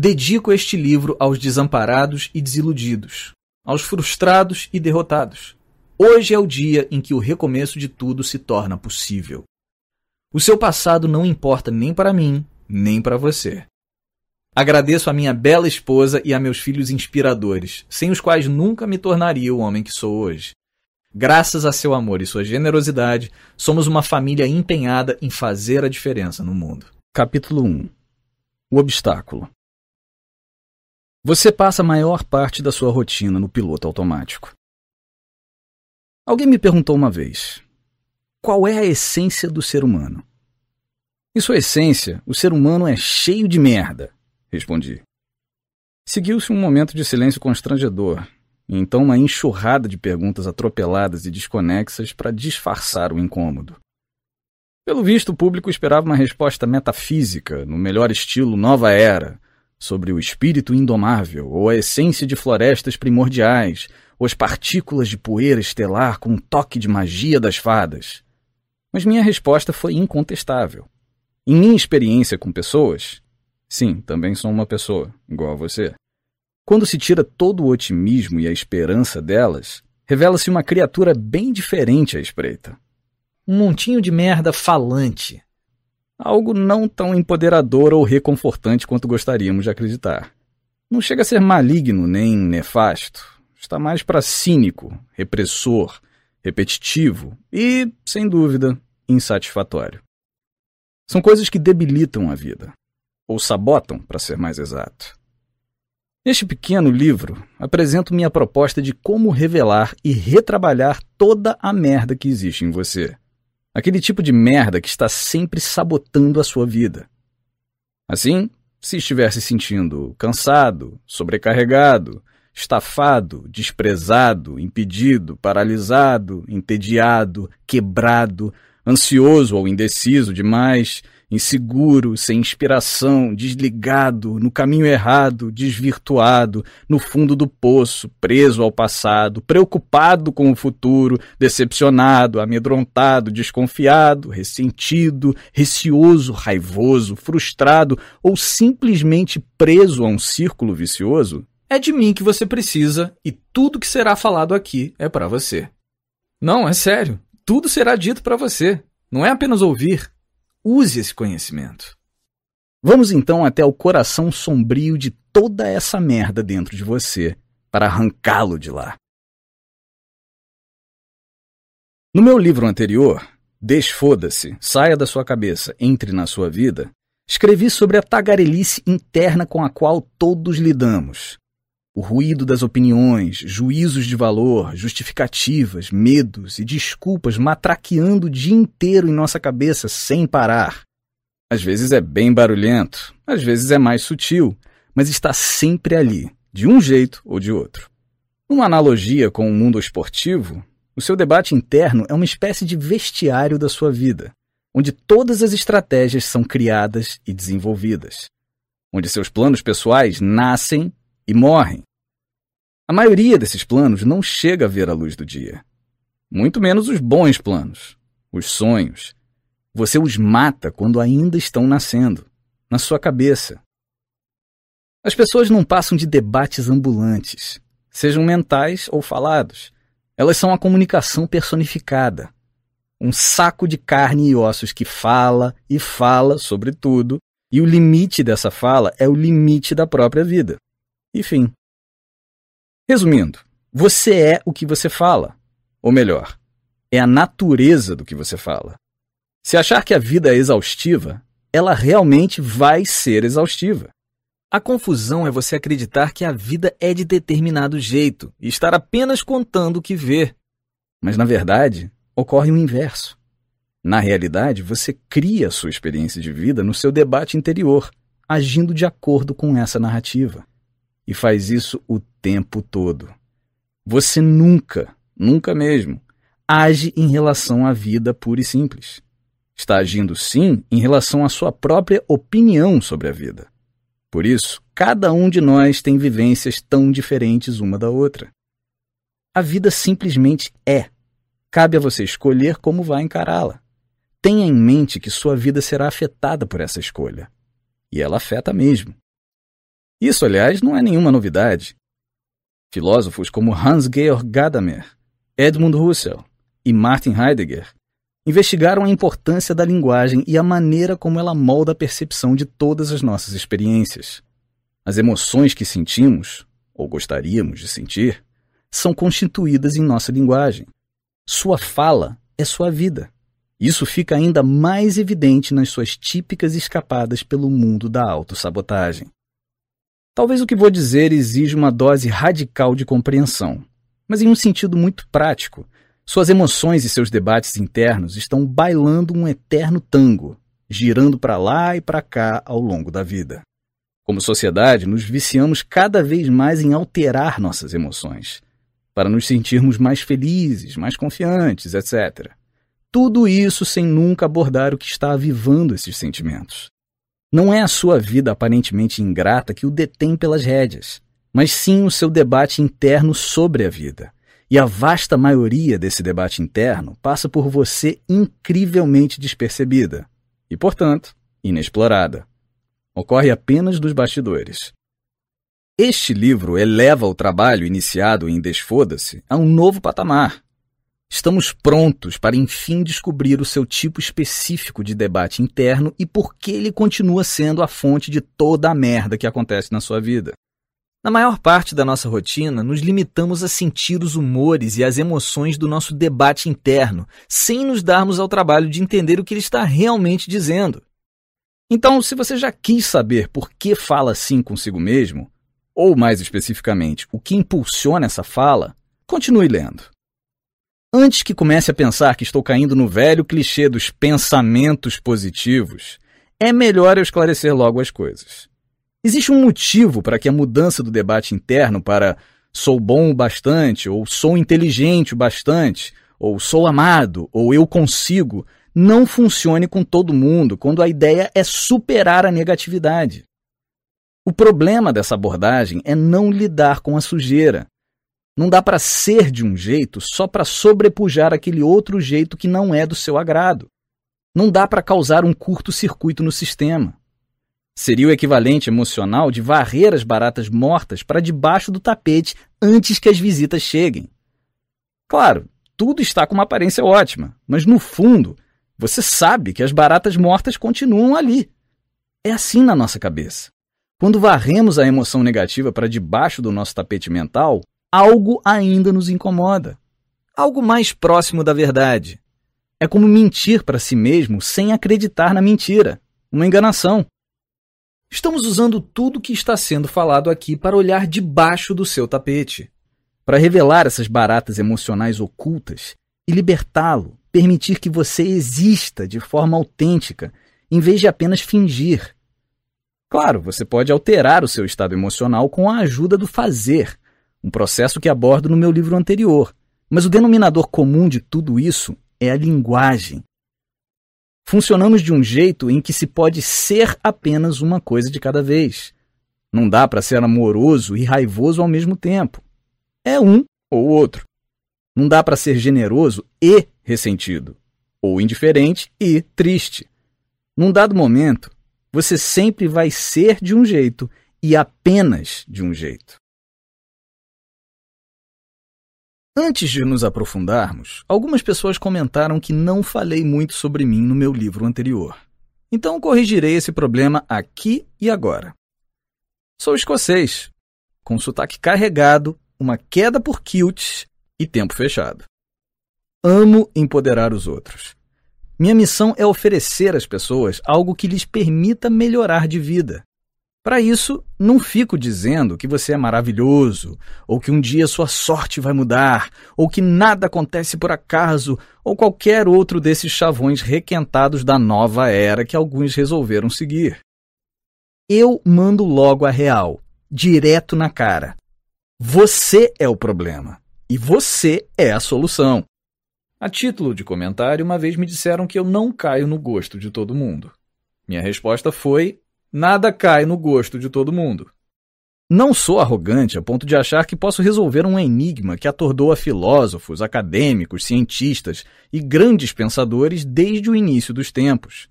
Dedico este livro aos desamparados e desiludidos, aos frustrados e derrotados. Hoje é o dia em que o recomeço de tudo se torna possível. O seu passado não importa nem para mim, nem para você. Agradeço a minha bela esposa e a meus filhos inspiradores, sem os quais nunca me tornaria o homem que sou hoje. Graças a seu amor e sua generosidade, somos uma família empenhada em fazer a diferença no mundo. Capítulo 1 O obstáculo você passa a maior parte da sua rotina no piloto automático. Alguém me perguntou uma vez: qual é a essência do ser humano? Em sua essência, o ser humano é cheio de merda, respondi. Seguiu-se um momento de silêncio constrangedor, e então uma enxurrada de perguntas atropeladas e desconexas para disfarçar o incômodo. Pelo visto, o público esperava uma resposta metafísica, no melhor estilo Nova Era, sobre o espírito indomável ou a essência de florestas primordiais, ou as partículas de poeira estelar com um toque de magia das fadas. Mas minha resposta foi incontestável. Em minha experiência com pessoas, sim, também sou uma pessoa, igual a você. Quando se tira todo o otimismo e a esperança delas, revela-se uma criatura bem diferente à espreita. Um montinho de merda falante, algo não tão empoderador ou reconfortante quanto gostaríamos de acreditar. Não chega a ser maligno nem nefasto, está mais para cínico, repressor, repetitivo e, sem dúvida, insatisfatório. São coisas que debilitam a vida, ou sabotam, para ser mais exato. Neste pequeno livro, apresento minha proposta de como revelar e retrabalhar toda a merda que existe em você Aquele tipo de merda que está sempre sabotando a sua vida. Assim, se estiver se sentindo cansado, sobrecarregado, estafado, desprezado, impedido, paralisado, entediado, quebrado, ansioso ou indeciso demais, inseguro, sem inspiração, desligado, no caminho errado, desvirtuado, no fundo do poço, preso ao passado, preocupado com o futuro, decepcionado, amedrontado, desconfiado, ressentido, receoso, raivoso, frustrado ou simplesmente preso a um círculo vicioso, é de mim que você precisa e tudo que será falado aqui é para você. Não, é sério. Tudo será dito para você. Não é apenas ouvir, Use esse conhecimento. Vamos então até o coração sombrio de toda essa merda dentro de você para arrancá-lo de lá. No meu livro anterior, Desfoda-se, saia da sua cabeça, entre na sua vida, escrevi sobre a tagarelice interna com a qual todos lidamos. O ruído das opiniões, juízos de valor, justificativas, medos e desculpas matraqueando o dia inteiro em nossa cabeça sem parar. Às vezes é bem barulhento, às vezes é mais sutil, mas está sempre ali, de um jeito ou de outro. Numa analogia com o mundo esportivo, o seu debate interno é uma espécie de vestiário da sua vida, onde todas as estratégias são criadas e desenvolvidas, onde seus planos pessoais nascem e morrem, a maioria desses planos não chega a ver a luz do dia. Muito menos os bons planos, os sonhos. Você os mata quando ainda estão nascendo, na sua cabeça. As pessoas não passam de debates ambulantes, sejam mentais ou falados. Elas são a comunicação personificada. Um saco de carne e ossos que fala e fala sobre tudo, e o limite dessa fala é o limite da própria vida. Enfim. Resumindo, você é o que você fala. Ou melhor, é a natureza do que você fala. Se achar que a vida é exaustiva, ela realmente vai ser exaustiva. A confusão é você acreditar que a vida é de determinado jeito e estar apenas contando o que vê. Mas, na verdade, ocorre o inverso. Na realidade, você cria a sua experiência de vida no seu debate interior, agindo de acordo com essa narrativa. E faz isso o tempo todo. Você nunca, nunca mesmo, age em relação à vida pura e simples. Está agindo sim em relação à sua própria opinião sobre a vida. Por isso, cada um de nós tem vivências tão diferentes uma da outra. A vida simplesmente é. Cabe a você escolher como vai encará-la. Tenha em mente que sua vida será afetada por essa escolha. E ela afeta mesmo. Isso, aliás, não é nenhuma novidade. Filósofos como Hans-Georg Gadamer, Edmund Husserl e Martin Heidegger investigaram a importância da linguagem e a maneira como ela molda a percepção de todas as nossas experiências. As emoções que sentimos, ou gostaríamos de sentir, são constituídas em nossa linguagem. Sua fala é sua vida. Isso fica ainda mais evidente nas suas típicas escapadas pelo mundo da autossabotagem. Talvez o que vou dizer exija uma dose radical de compreensão, mas em um sentido muito prático, suas emoções e seus debates internos estão bailando um eterno tango, girando para lá e para cá ao longo da vida. Como sociedade, nos viciamos cada vez mais em alterar nossas emoções, para nos sentirmos mais felizes, mais confiantes, etc. Tudo isso sem nunca abordar o que está avivando esses sentimentos. Não é a sua vida aparentemente ingrata que o detém pelas rédeas, mas sim o seu debate interno sobre a vida e a vasta maioria desse debate interno passa por você incrivelmente despercebida e, portanto, inexplorada. Ocorre apenas dos bastidores. Este livro eleva o trabalho iniciado em Desfoda-se a um novo patamar. Estamos prontos para enfim descobrir o seu tipo específico de debate interno e por que ele continua sendo a fonte de toda a merda que acontece na sua vida. Na maior parte da nossa rotina, nos limitamos a sentir os humores e as emoções do nosso debate interno, sem nos darmos ao trabalho de entender o que ele está realmente dizendo. Então, se você já quis saber por que fala assim consigo mesmo, ou mais especificamente, o que impulsiona essa fala, continue lendo. Antes que comece a pensar que estou caindo no velho clichê dos pensamentos positivos, é melhor eu esclarecer logo as coisas. Existe um motivo para que a mudança do debate interno para sou bom o bastante, ou sou inteligente o bastante, ou sou amado, ou eu consigo, não funcione com todo mundo quando a ideia é superar a negatividade. O problema dessa abordagem é não lidar com a sujeira. Não dá para ser de um jeito só para sobrepujar aquele outro jeito que não é do seu agrado. Não dá para causar um curto-circuito no sistema. Seria o equivalente emocional de varrer as baratas mortas para debaixo do tapete antes que as visitas cheguem. Claro, tudo está com uma aparência ótima, mas no fundo, você sabe que as baratas mortas continuam ali. É assim na nossa cabeça. Quando varremos a emoção negativa para debaixo do nosso tapete mental, algo ainda nos incomoda. Algo mais próximo da verdade. É como mentir para si mesmo sem acreditar na mentira. Uma enganação. Estamos usando tudo que está sendo falado aqui para olhar debaixo do seu tapete, para revelar essas baratas emocionais ocultas e libertá-lo, permitir que você exista de forma autêntica, em vez de apenas fingir. Claro, você pode alterar o seu estado emocional com a ajuda do fazer, um processo que abordo no meu livro anterior, mas o denominador comum de tudo isso é a linguagem, Funcionamos de um jeito em que se pode ser apenas uma coisa de cada vez. Não dá para ser amoroso e raivoso ao mesmo tempo. É um ou outro. Não dá para ser generoso e ressentido, ou indiferente e triste. Num dado momento, você sempre vai ser de um jeito e apenas de um jeito. Antes de nos aprofundarmos, algumas pessoas comentaram que não falei muito sobre mim no meu livro anterior. Então corrigirei esse problema aqui e agora. Sou escocês, com sotaque carregado, uma queda por kilts e tempo fechado. Amo empoderar os outros. Minha missão é oferecer às pessoas algo que lhes permita melhorar de vida, para isso, não fico dizendo que você é maravilhoso, ou que um dia sua sorte vai mudar, ou que nada acontece por acaso, ou qualquer outro desses chavões requentados da nova era que alguns resolveram seguir. Eu mando logo a real, direto na cara. Você é o problema e você é a solução. A título de comentário, uma vez me disseram que eu não caio no gosto de todo mundo. Minha resposta foi: Nada cai no gosto de todo mundo. Não sou arrogante a ponto de achar que posso resolver um enigma que atordoa filósofos, acadêmicos, cientistas e grandes pensadores desde o início dos tempos.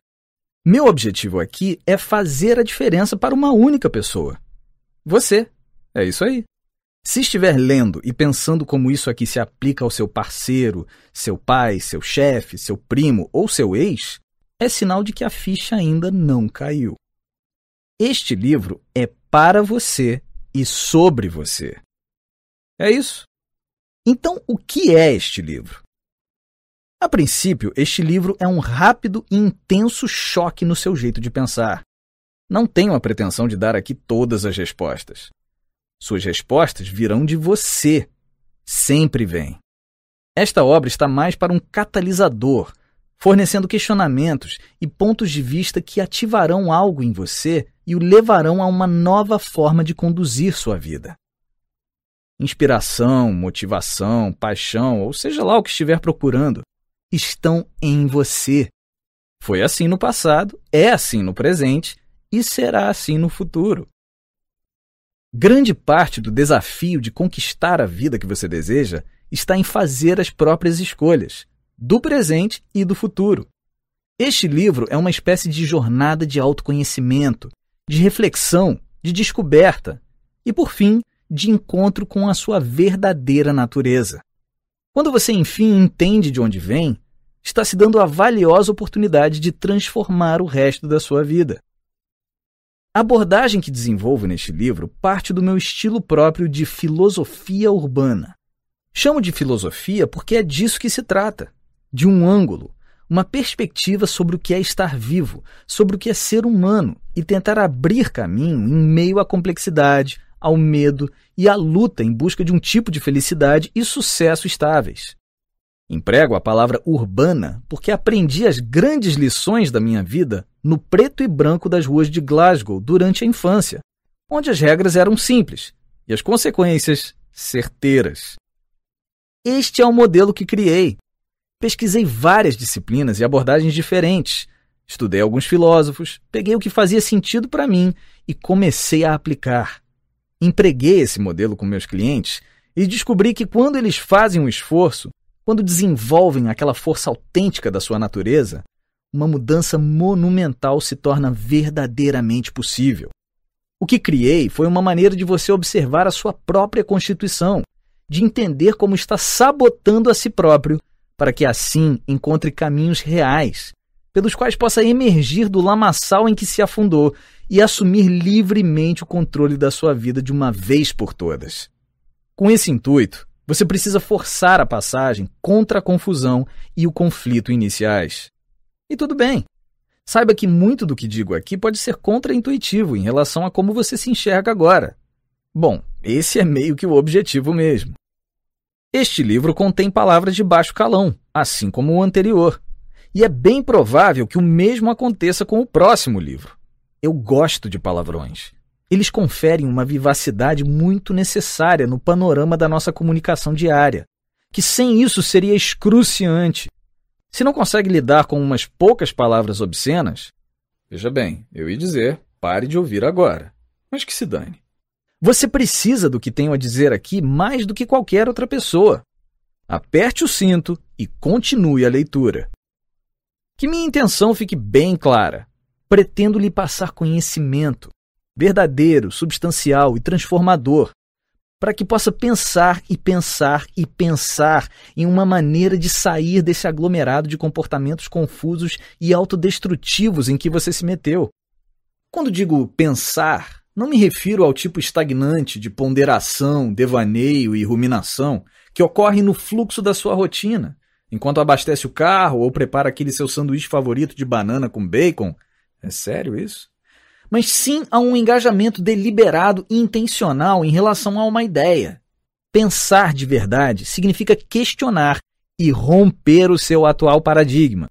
Meu objetivo aqui é fazer a diferença para uma única pessoa. Você. É isso aí. Se estiver lendo e pensando como isso aqui se aplica ao seu parceiro, seu pai, seu chefe, seu primo ou seu ex, é sinal de que a ficha ainda não caiu. Este livro é para você e sobre você. É isso. Então, o que é este livro? A princípio, este livro é um rápido e intenso choque no seu jeito de pensar. Não tenho a pretensão de dar aqui todas as respostas. Suas respostas virão de você. Sempre vem. Esta obra está mais para um catalisador, fornecendo questionamentos e pontos de vista que ativarão algo em você e o levarão a uma nova forma de conduzir sua vida. Inspiração, motivação, paixão, ou seja lá o que estiver procurando, estão em você. Foi assim no passado, é assim no presente e será assim no futuro. Grande parte do desafio de conquistar a vida que você deseja está em fazer as próprias escolhas, do presente e do futuro. Este livro é uma espécie de jornada de autoconhecimento, de reflexão, de descoberta e, por fim, de encontro com a sua verdadeira natureza. Quando você enfim entende de onde vem, está se dando a valiosa oportunidade de transformar o resto da sua vida. A abordagem que desenvolvo neste livro parte do meu estilo próprio de filosofia urbana. Chamo de filosofia porque é disso que se trata de um ângulo, uma perspectiva sobre o que é estar vivo, sobre o que é ser humano e tentar abrir caminho em meio à complexidade, ao medo e à luta em busca de um tipo de felicidade e sucesso estáveis. Emprego a palavra urbana porque aprendi as grandes lições da minha vida no preto e branco das ruas de Glasgow durante a infância, onde as regras eram simples e as consequências certeiras. Este é o modelo que criei. Pesquisei várias disciplinas e abordagens diferentes. Estudei alguns filósofos, peguei o que fazia sentido para mim e comecei a aplicar. Empreguei esse modelo com meus clientes e descobri que quando eles fazem um esforço, quando desenvolvem aquela força autêntica da sua natureza, uma mudança monumental se torna verdadeiramente possível. O que criei foi uma maneira de você observar a sua própria constituição, de entender como está sabotando a si próprio, para que assim encontre caminhos reais, pelos quais possa emergir do lamaçal em que se afundou e assumir livremente o controle da sua vida de uma vez por todas. Com esse intuito, você precisa forçar a passagem contra a confusão e o conflito iniciais. E tudo bem. Saiba que muito do que digo aqui pode ser contraintuitivo em relação a como você se enxerga agora. Bom, esse é meio que o objetivo mesmo. Este livro contém palavras de baixo calão, assim como o anterior. E é bem provável que o mesmo aconteça com o próximo livro. Eu gosto de palavrões. Eles conferem uma vivacidade muito necessária no panorama da nossa comunicação diária, que sem isso seria excruciante. Se não consegue lidar com umas poucas palavras obscenas, veja bem, eu ia dizer, pare de ouvir agora, mas que se dane. Você precisa do que tenho a dizer aqui mais do que qualquer outra pessoa. Aperte o cinto e continue a leitura. Que minha intenção fique bem clara. Pretendo lhe passar conhecimento, verdadeiro, substancial e transformador, para que possa pensar e pensar e pensar em uma maneira de sair desse aglomerado de comportamentos confusos e autodestrutivos em que você se meteu. Quando digo pensar, não me refiro ao tipo estagnante de ponderação, devaneio e ruminação que ocorre no fluxo da sua rotina, enquanto abastece o carro ou prepara aquele seu sanduíche favorito de banana com bacon. É sério isso? mas sim a um engajamento deliberado e intencional em relação a uma ideia. Pensar de verdade significa questionar e romper o seu atual paradigma,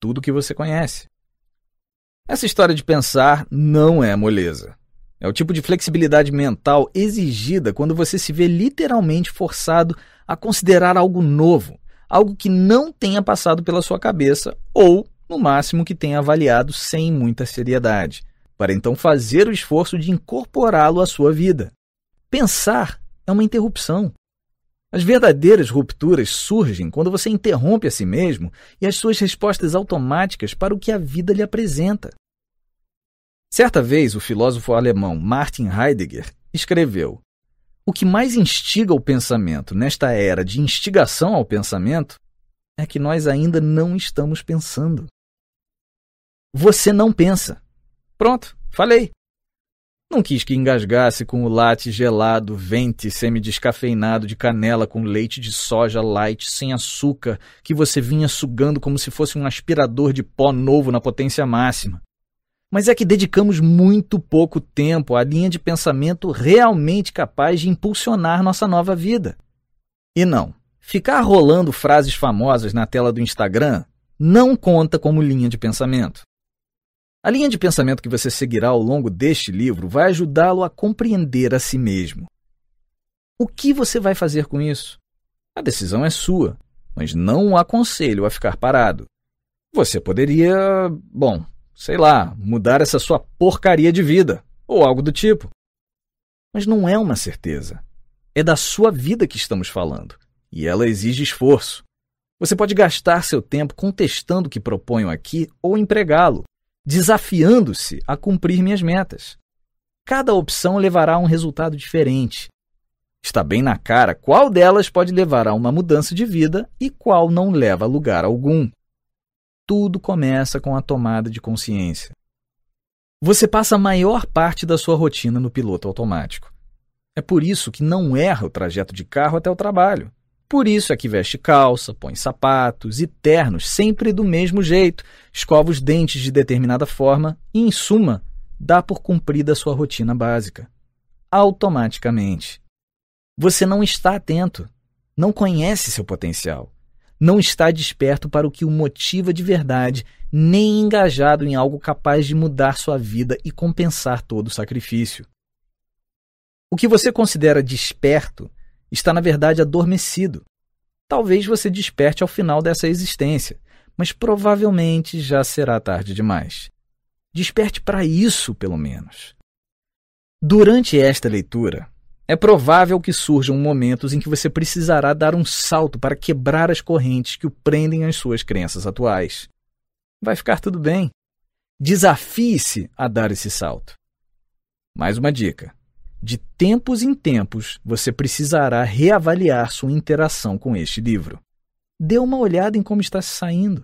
tudo que você conhece. Essa história de pensar não é moleza. É o tipo de flexibilidade mental exigida quando você se vê literalmente forçado a considerar algo novo, algo que não tenha passado pela sua cabeça ou, no máximo, que tenha avaliado sem muita seriedade para então fazer o esforço de incorporá-lo à sua vida. Pensar é uma interrupção. As verdadeiras rupturas surgem quando você interrompe a si mesmo e as suas respostas automáticas para o que a vida lhe apresenta. Certa vez, o filósofo alemão Martin Heidegger escreveu: O que mais instiga o pensamento nesta era de instigação ao pensamento é que nós ainda não estamos pensando. Você não pensa. Pronto, falei. Não quis que engasgasse com o latte gelado, vente semi-descafeinado de canela com leite de soja light sem açúcar que você vinha sugando como se fosse um aspirador de pó novo na potência máxima. Mas é que dedicamos muito pouco tempo à linha de pensamento realmente capaz de impulsionar nossa nova vida. E não, ficar rolando frases famosas na tela do Instagram não conta como linha de pensamento. A linha de pensamento que você seguirá ao longo deste livro vai ajudá-lo a compreender a si mesmo. O que você vai fazer com isso? A decisão é sua, mas não o aconselho a ficar parado. Você poderia, bom, sei lá, mudar essa sua porcaria de vida, ou algo do tipo. Mas não é uma certeza. É da sua vida que estamos falando, e ela exige esforço. Você pode gastar seu tempo contestando o que proponho aqui ou empregá-lo desafiando-se a cumprir minhas metas. Cada opção levará a um resultado diferente. Está bem na cara qual delas pode levar a uma mudança de vida e qual não leva a lugar algum. Tudo começa com a tomada de consciência. Você passa a maior parte da sua rotina no piloto automático. É por isso que não erra o trajeto de carro até o trabalho. Por isso é que veste calça, põe sapatos e ternos sempre do mesmo jeito, escova os dentes de determinada forma e, em suma, dá por cumprida a sua rotina básica. Automaticamente. Você não está atento, não conhece seu potencial, não está desperto para o que o motiva de verdade, nem engajado em algo capaz de mudar sua vida e compensar todo o sacrifício. O que você considera desperto está na verdade adormecido. Talvez você desperte ao final dessa existência, mas provavelmente já será tarde demais. Desperte para isso, pelo menos. Durante esta leitura, é provável que surjam momentos em que você precisará dar um salto para quebrar as correntes que o prendem às suas crenças atuais. Vai ficar tudo bem. Desafie-se a dar esse salto. Mais uma dica: de tempos em tempos, você precisará reavaliar sua interação com este livro. Dê uma olhada em como está se saindo.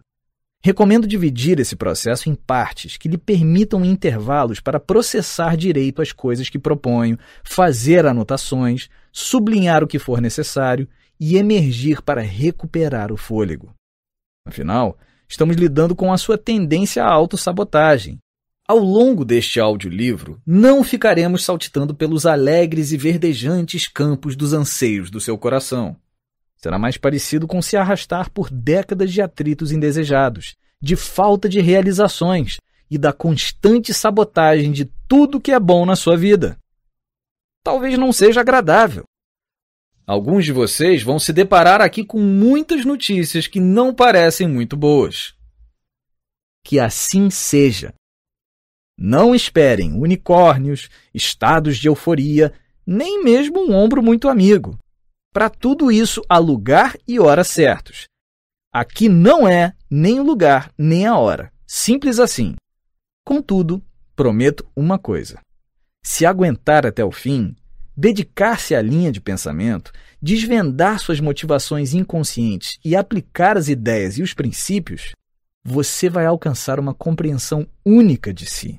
Recomendo dividir esse processo em partes que lhe permitam intervalos para processar direito as coisas que proponho, fazer anotações, sublinhar o que for necessário e emergir para recuperar o fôlego. Afinal, estamos lidando com a sua tendência à autossabotagem, ao longo deste audiolivro, não ficaremos saltitando pelos alegres e verdejantes campos dos anseios do seu coração. Será mais parecido com se arrastar por décadas de atritos indesejados, de falta de realizações e da constante sabotagem de tudo que é bom na sua vida. Talvez não seja agradável. Alguns de vocês vão se deparar aqui com muitas notícias que não parecem muito boas. Que assim seja. Não esperem unicórnios, estados de euforia, nem mesmo um ombro muito amigo. Para tudo isso há lugar e hora certos. Aqui não é nem o lugar nem a hora. Simples assim. Contudo, prometo uma coisa: se aguentar até o fim, dedicar-se à linha de pensamento, desvendar suas motivações inconscientes e aplicar as ideias e os princípios, você vai alcançar uma compreensão única de si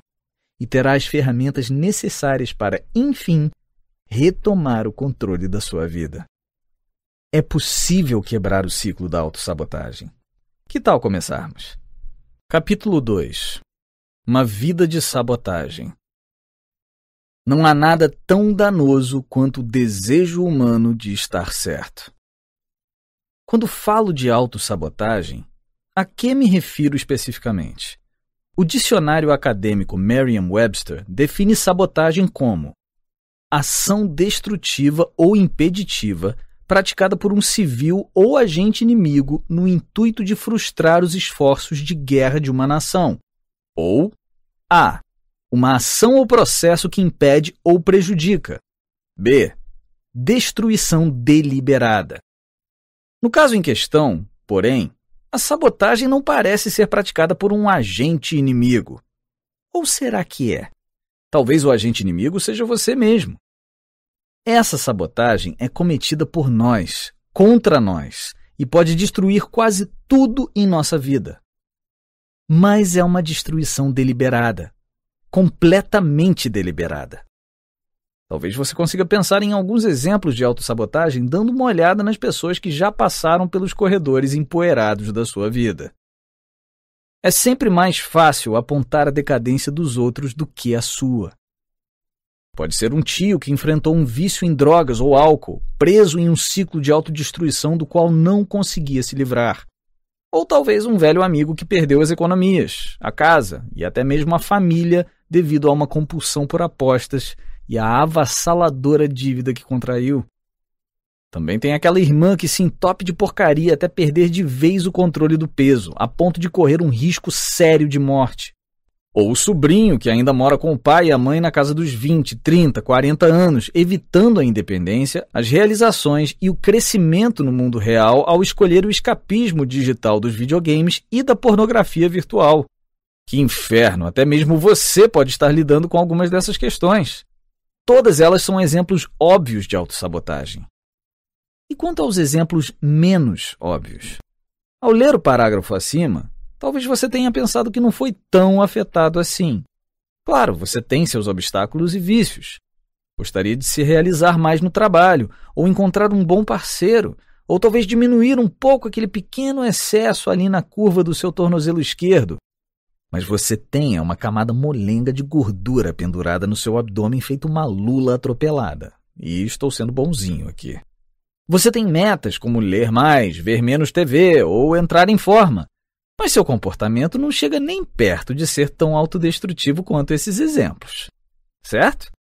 e terá as ferramentas necessárias para, enfim, retomar o controle da sua vida. É possível quebrar o ciclo da autossabotagem. Que tal começarmos? Capítulo 2 Uma vida de sabotagem. Não há nada tão danoso quanto o desejo humano de estar certo. Quando falo de autossabotagem, a que me refiro especificamente? O dicionário acadêmico Merriam-Webster define sabotagem como ação destrutiva ou impeditiva praticada por um civil ou agente inimigo no intuito de frustrar os esforços de guerra de uma nação. Ou A. Uma ação ou processo que impede ou prejudica. B. Destruição deliberada. No caso em questão, porém, a sabotagem não parece ser praticada por um agente inimigo. Ou será que é? Talvez o agente inimigo seja você mesmo. Essa sabotagem é cometida por nós, contra nós, e pode destruir quase tudo em nossa vida. Mas é uma destruição deliberada, completamente deliberada. Talvez você consiga pensar em alguns exemplos de autossabotagem dando uma olhada nas pessoas que já passaram pelos corredores empoeirados da sua vida. É sempre mais fácil apontar a decadência dos outros do que a sua. Pode ser um tio que enfrentou um vício em drogas ou álcool, preso em um ciclo de autodestruição do qual não conseguia se livrar. Ou talvez um velho amigo que perdeu as economias, a casa e até mesmo a família devido a uma compulsão por apostas e a avassaladora dívida que contraiu. Também tem aquela irmã que se entope de porcaria até perder de vez o controle do peso, a ponto de correr um risco sério de morte. Ou o sobrinho que ainda mora com o pai e a mãe na casa dos 20, 30, 40 anos, evitando a independência, as realizações e o crescimento no mundo real ao escolher o escapismo digital dos videogames e da pornografia virtual. Que inferno! Até mesmo você pode estar lidando com algumas dessas questões. Todas elas são exemplos óbvios de autossabotagem. E quanto aos exemplos menos óbvios? Ao ler o parágrafo acima, talvez você tenha pensado que não foi tão afetado assim. Claro, você tem seus obstáculos e vícios. Gostaria de se realizar mais no trabalho, ou encontrar um bom parceiro, ou talvez diminuir um pouco aquele pequeno excesso ali na curva do seu tornozelo esquerdo, mas você tenha uma camada molenga de gordura pendurada no seu abdômen feito uma lula atropelada. E estou sendo bonzinho aqui. Você tem metas como ler mais, ver menos TV ou entrar em forma, mas seu comportamento não chega nem perto de ser tão autodestrutivo quanto esses exemplos. Certo?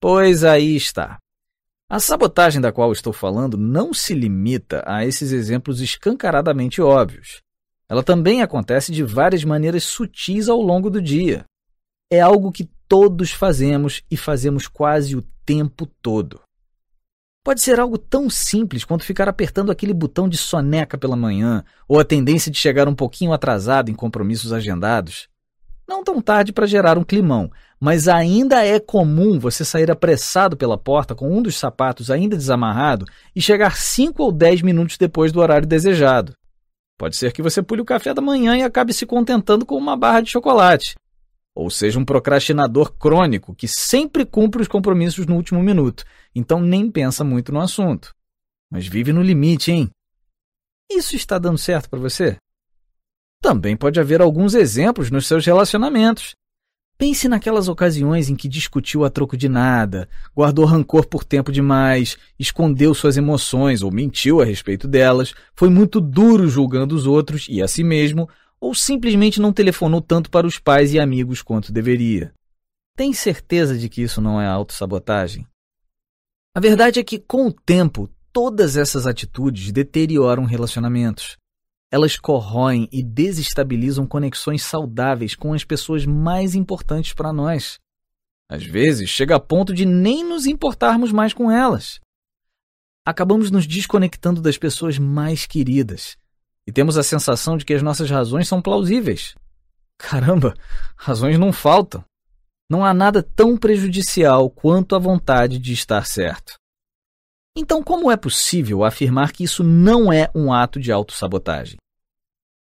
Pois aí está. A sabotagem da qual estou falando não se limita a esses exemplos escancaradamente óbvios. Ela também acontece de várias maneiras sutis ao longo do dia. É algo que todos fazemos e fazemos quase o tempo todo. Pode ser algo tão simples quanto ficar apertando aquele botão de soneca pela manhã, ou a tendência de chegar um pouquinho atrasado em compromissos agendados. Não tão tarde para gerar um climão, mas ainda é comum você sair apressado pela porta com um dos sapatos ainda desamarrado e chegar 5 ou 10 minutos depois do horário desejado. Pode ser que você pule o café da manhã e acabe se contentando com uma barra de chocolate. Ou seja, um procrastinador crônico que sempre cumpre os compromissos no último minuto, então nem pensa muito no assunto. Mas vive no limite, hein? Isso está dando certo para você? Também pode haver alguns exemplos nos seus relacionamentos. Pense naquelas ocasiões em que discutiu a troco de nada, guardou rancor por tempo demais, escondeu suas emoções ou mentiu a respeito delas, foi muito duro julgando os outros e a si mesmo, ou simplesmente não telefonou tanto para os pais e amigos quanto deveria. Tem certeza de que isso não é autossabotagem? A verdade é que, com o tempo, todas essas atitudes deterioram relacionamentos. Elas corroem e desestabilizam conexões saudáveis com as pessoas mais importantes para nós. Às vezes, chega a ponto de nem nos importarmos mais com elas. Acabamos nos desconectando das pessoas mais queridas e temos a sensação de que as nossas razões são plausíveis. Caramba, razões não faltam. Não há nada tão prejudicial quanto a vontade de estar certo. Então, como é possível afirmar que isso não é um ato de autossabotagem?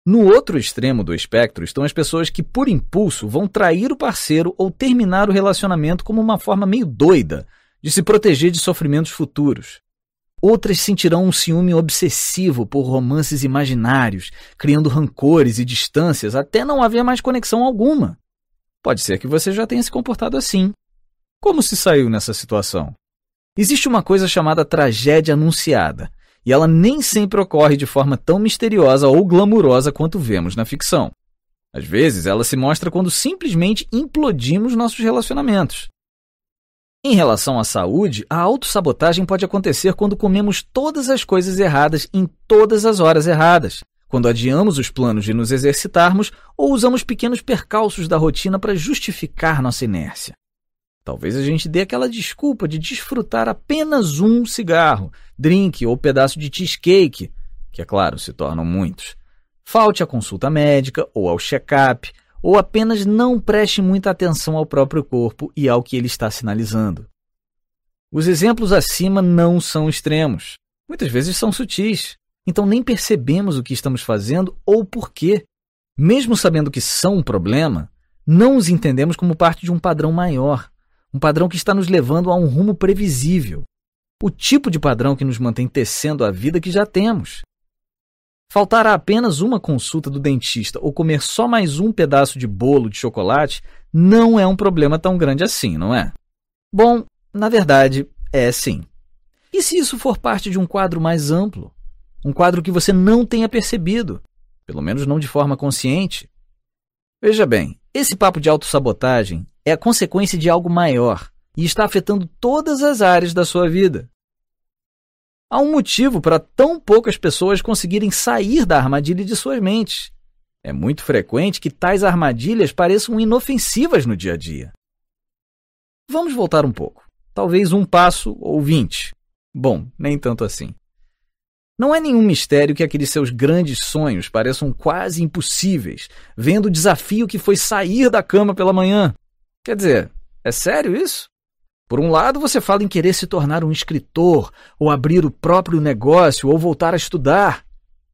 No outro extremo do espectro estão as pessoas que, por impulso, vão trair o parceiro ou terminar o relacionamento como uma forma meio doida de se proteger de sofrimentos futuros. Outras sentirão um ciúme obsessivo por romances imaginários, criando rancores e distâncias até não haver mais conexão alguma. Pode ser que você já tenha se comportado assim. Como se saiu nessa situação? Existe uma coisa chamada tragédia anunciada, e ela nem sempre ocorre de forma tão misteriosa ou glamurosa quanto vemos na ficção. Às vezes, ela se mostra quando simplesmente implodimos nossos relacionamentos. Em relação à saúde, a autossabotagem pode acontecer quando comemos todas as coisas erradas em todas as horas erradas, quando adiamos os planos de nos exercitarmos ou usamos pequenos percalços da rotina para justificar nossa inércia. Talvez a gente dê aquela desculpa de desfrutar apenas um cigarro, drink ou pedaço de cheesecake, que é claro, se tornam muitos. Falte à consulta médica ou ao check-up, ou apenas não preste muita atenção ao próprio corpo e ao que ele está sinalizando. Os exemplos acima não são extremos. Muitas vezes são sutis. Então nem percebemos o que estamos fazendo ou por quê. Mesmo sabendo que são um problema, não os entendemos como parte de um padrão maior, um padrão que está nos levando a um rumo previsível, o tipo de padrão que nos mantém tecendo a vida que já temos. Faltará apenas uma consulta do dentista ou comer só mais um pedaço de bolo de chocolate não é um problema tão grande assim, não é? Bom, na verdade, é sim. E se isso for parte de um quadro mais amplo? Um quadro que você não tenha percebido, pelo menos não de forma consciente? Veja bem, esse papo de autossabotagem é a consequência de algo maior e está afetando todas as áreas da sua vida. Há um motivo para tão poucas pessoas conseguirem sair da armadilha de suas mentes. É muito frequente que tais armadilhas pareçam inofensivas no dia a dia. Vamos voltar um pouco. Talvez um passo ou vinte. Bom, nem tanto assim. Não é nenhum mistério que aqueles seus grandes sonhos pareçam quase impossíveis, vendo o desafio que foi sair da cama pela manhã. Quer dizer, é sério isso? Por um lado, você fala em querer se tornar um escritor, ou abrir o próprio negócio, ou voltar a estudar.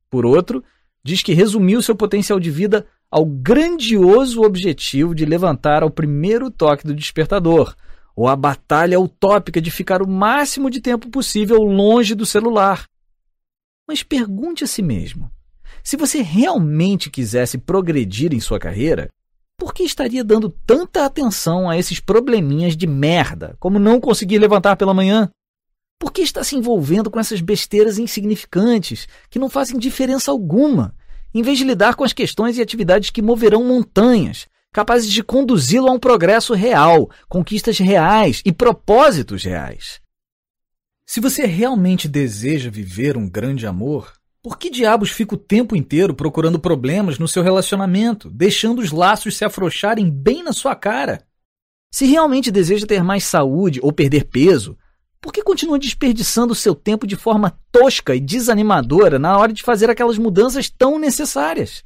Por outro, diz que resumiu seu potencial de vida ao grandioso objetivo de levantar ao primeiro toque do despertador, ou a batalha utópica de ficar o máximo de tempo possível longe do celular. Mas pergunte a si mesmo: se você realmente quisesse progredir em sua carreira, por que estaria dando tanta atenção a esses probleminhas de merda, como não conseguir levantar pela manhã? Por que está se envolvendo com essas besteiras insignificantes, que não fazem diferença alguma, em vez de lidar com as questões e atividades que moverão montanhas, capazes de conduzi-lo a um progresso real, conquistas reais e propósitos reais? Se você realmente deseja viver um grande amor, por que diabos fica o tempo inteiro procurando problemas no seu relacionamento, deixando os laços se afrouxarem bem na sua cara? Se realmente deseja ter mais saúde ou perder peso, por que continua desperdiçando seu tempo de forma tosca e desanimadora na hora de fazer aquelas mudanças tão necessárias?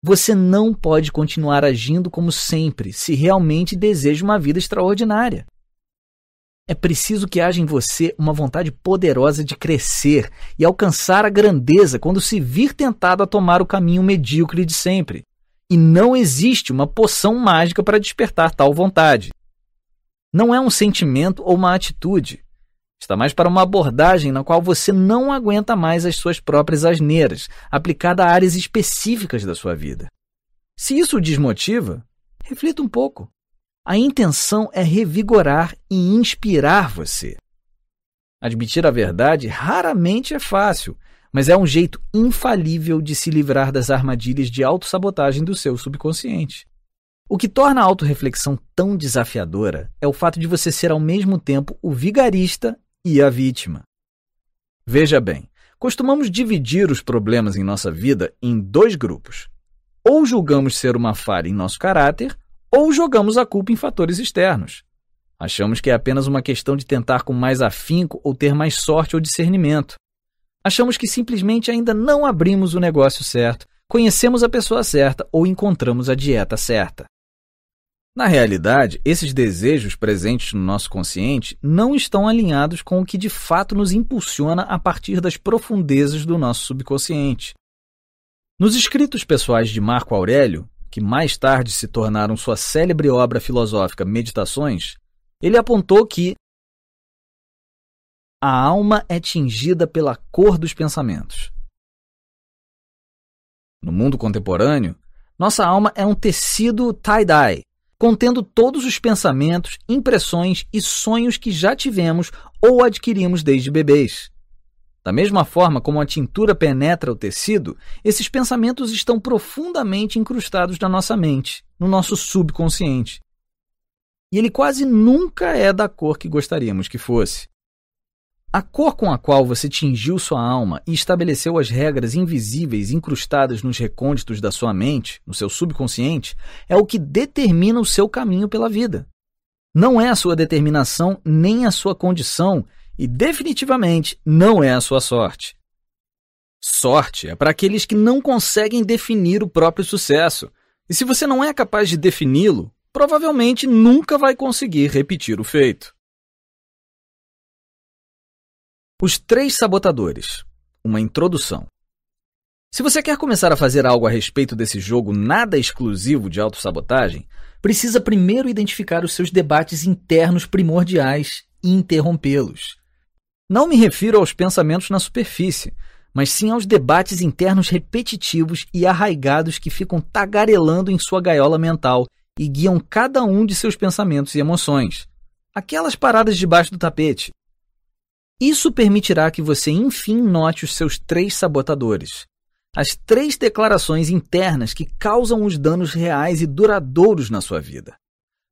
Você não pode continuar agindo como sempre se realmente deseja uma vida extraordinária. É preciso que haja em você uma vontade poderosa de crescer e alcançar a grandeza quando se vir tentado a tomar o caminho medíocre de sempre. E não existe uma poção mágica para despertar tal vontade. Não é um sentimento ou uma atitude. Está mais para uma abordagem na qual você não aguenta mais as suas próprias asneiras, aplicada a áreas específicas da sua vida. Se isso o desmotiva, reflita um pouco. A intenção é revigorar e inspirar você. Admitir a verdade raramente é fácil, mas é um jeito infalível de se livrar das armadilhas de autossabotagem do seu subconsciente. O que torna a autorreflexão tão desafiadora é o fato de você ser ao mesmo tempo o vigarista e a vítima. Veja bem, costumamos dividir os problemas em nossa vida em dois grupos. Ou julgamos ser uma falha em nosso caráter, ou jogamos a culpa em fatores externos. Achamos que é apenas uma questão de tentar com mais afinco ou ter mais sorte ou discernimento. Achamos que simplesmente ainda não abrimos o negócio certo, conhecemos a pessoa certa ou encontramos a dieta certa. Na realidade, esses desejos presentes no nosso consciente não estão alinhados com o que de fato nos impulsiona a partir das profundezas do nosso subconsciente. Nos escritos pessoais de Marco Aurélio, que mais tarde se tornaram sua célebre obra filosófica Meditações, ele apontou que a alma é tingida pela cor dos pensamentos. No mundo contemporâneo, nossa alma é um tecido tie-dye, contendo todos os pensamentos, impressões e sonhos que já tivemos ou adquirimos desde bebês. Da mesma forma como a tintura penetra o tecido, esses pensamentos estão profundamente incrustados na nossa mente, no nosso subconsciente. E ele quase nunca é da cor que gostaríamos que fosse. A cor com a qual você tingiu sua alma e estabeleceu as regras invisíveis incrustadas nos recônditos da sua mente, no seu subconsciente, é o que determina o seu caminho pela vida. Não é a sua determinação nem a sua condição e definitivamente não é a sua sorte. Sorte é para aqueles que não conseguem definir o próprio sucesso. E se você não é capaz de defini-lo, provavelmente nunca vai conseguir repetir o feito. Os Três Sabotadores Uma Introdução. Se você quer começar a fazer algo a respeito desse jogo nada exclusivo de autossabotagem, precisa primeiro identificar os seus debates internos primordiais e interrompê-los. Não me refiro aos pensamentos na superfície, mas sim aos debates internos repetitivos e arraigados que ficam tagarelando em sua gaiola mental e guiam cada um de seus pensamentos e emoções. Aquelas paradas debaixo do tapete, isso permitirá que você enfim note os seus três sabotadores, as três declarações internas que causam os danos reais e duradouros na sua vida.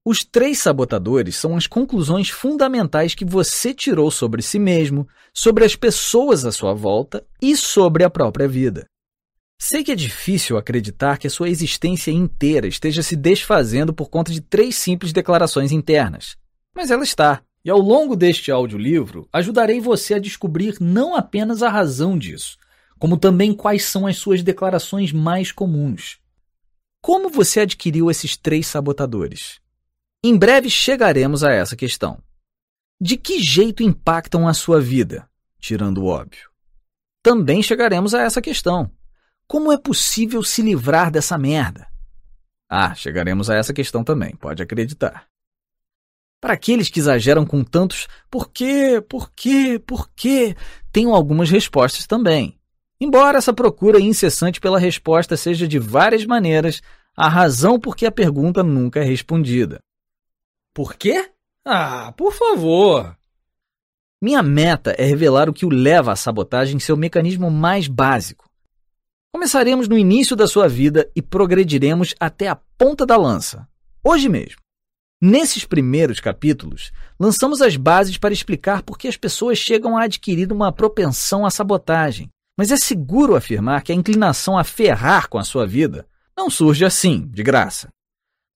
Os três sabotadores são as conclusões fundamentais que você tirou sobre si mesmo, sobre as pessoas à sua volta e sobre a própria vida. Sei que é difícil acreditar que a sua existência inteira esteja se desfazendo por conta de três simples declarações internas, mas ela está. E ao longo deste audiolivro, ajudarei você a descobrir não apenas a razão disso, como também quais são as suas declarações mais comuns. Como você adquiriu esses três sabotadores? Em breve chegaremos a essa questão. De que jeito impactam a sua vida, tirando o óbvio? Também chegaremos a essa questão. Como é possível se livrar dessa merda? Ah, chegaremos a essa questão também, pode acreditar. Para aqueles que exageram com tantos por quê, por quê, por quê, tenho algumas respostas também. Embora essa procura incessante pela resposta seja de várias maneiras a razão por que a pergunta nunca é respondida. Por quê? Ah, por favor! Minha meta é revelar o que o leva à sabotagem em seu mecanismo mais básico. Começaremos no início da sua vida e progrediremos até a ponta da lança, hoje mesmo. Nesses primeiros capítulos, lançamos as bases para explicar por que as pessoas chegam a adquirir uma propensão à sabotagem. Mas é seguro afirmar que a inclinação a ferrar com a sua vida não surge assim, de graça.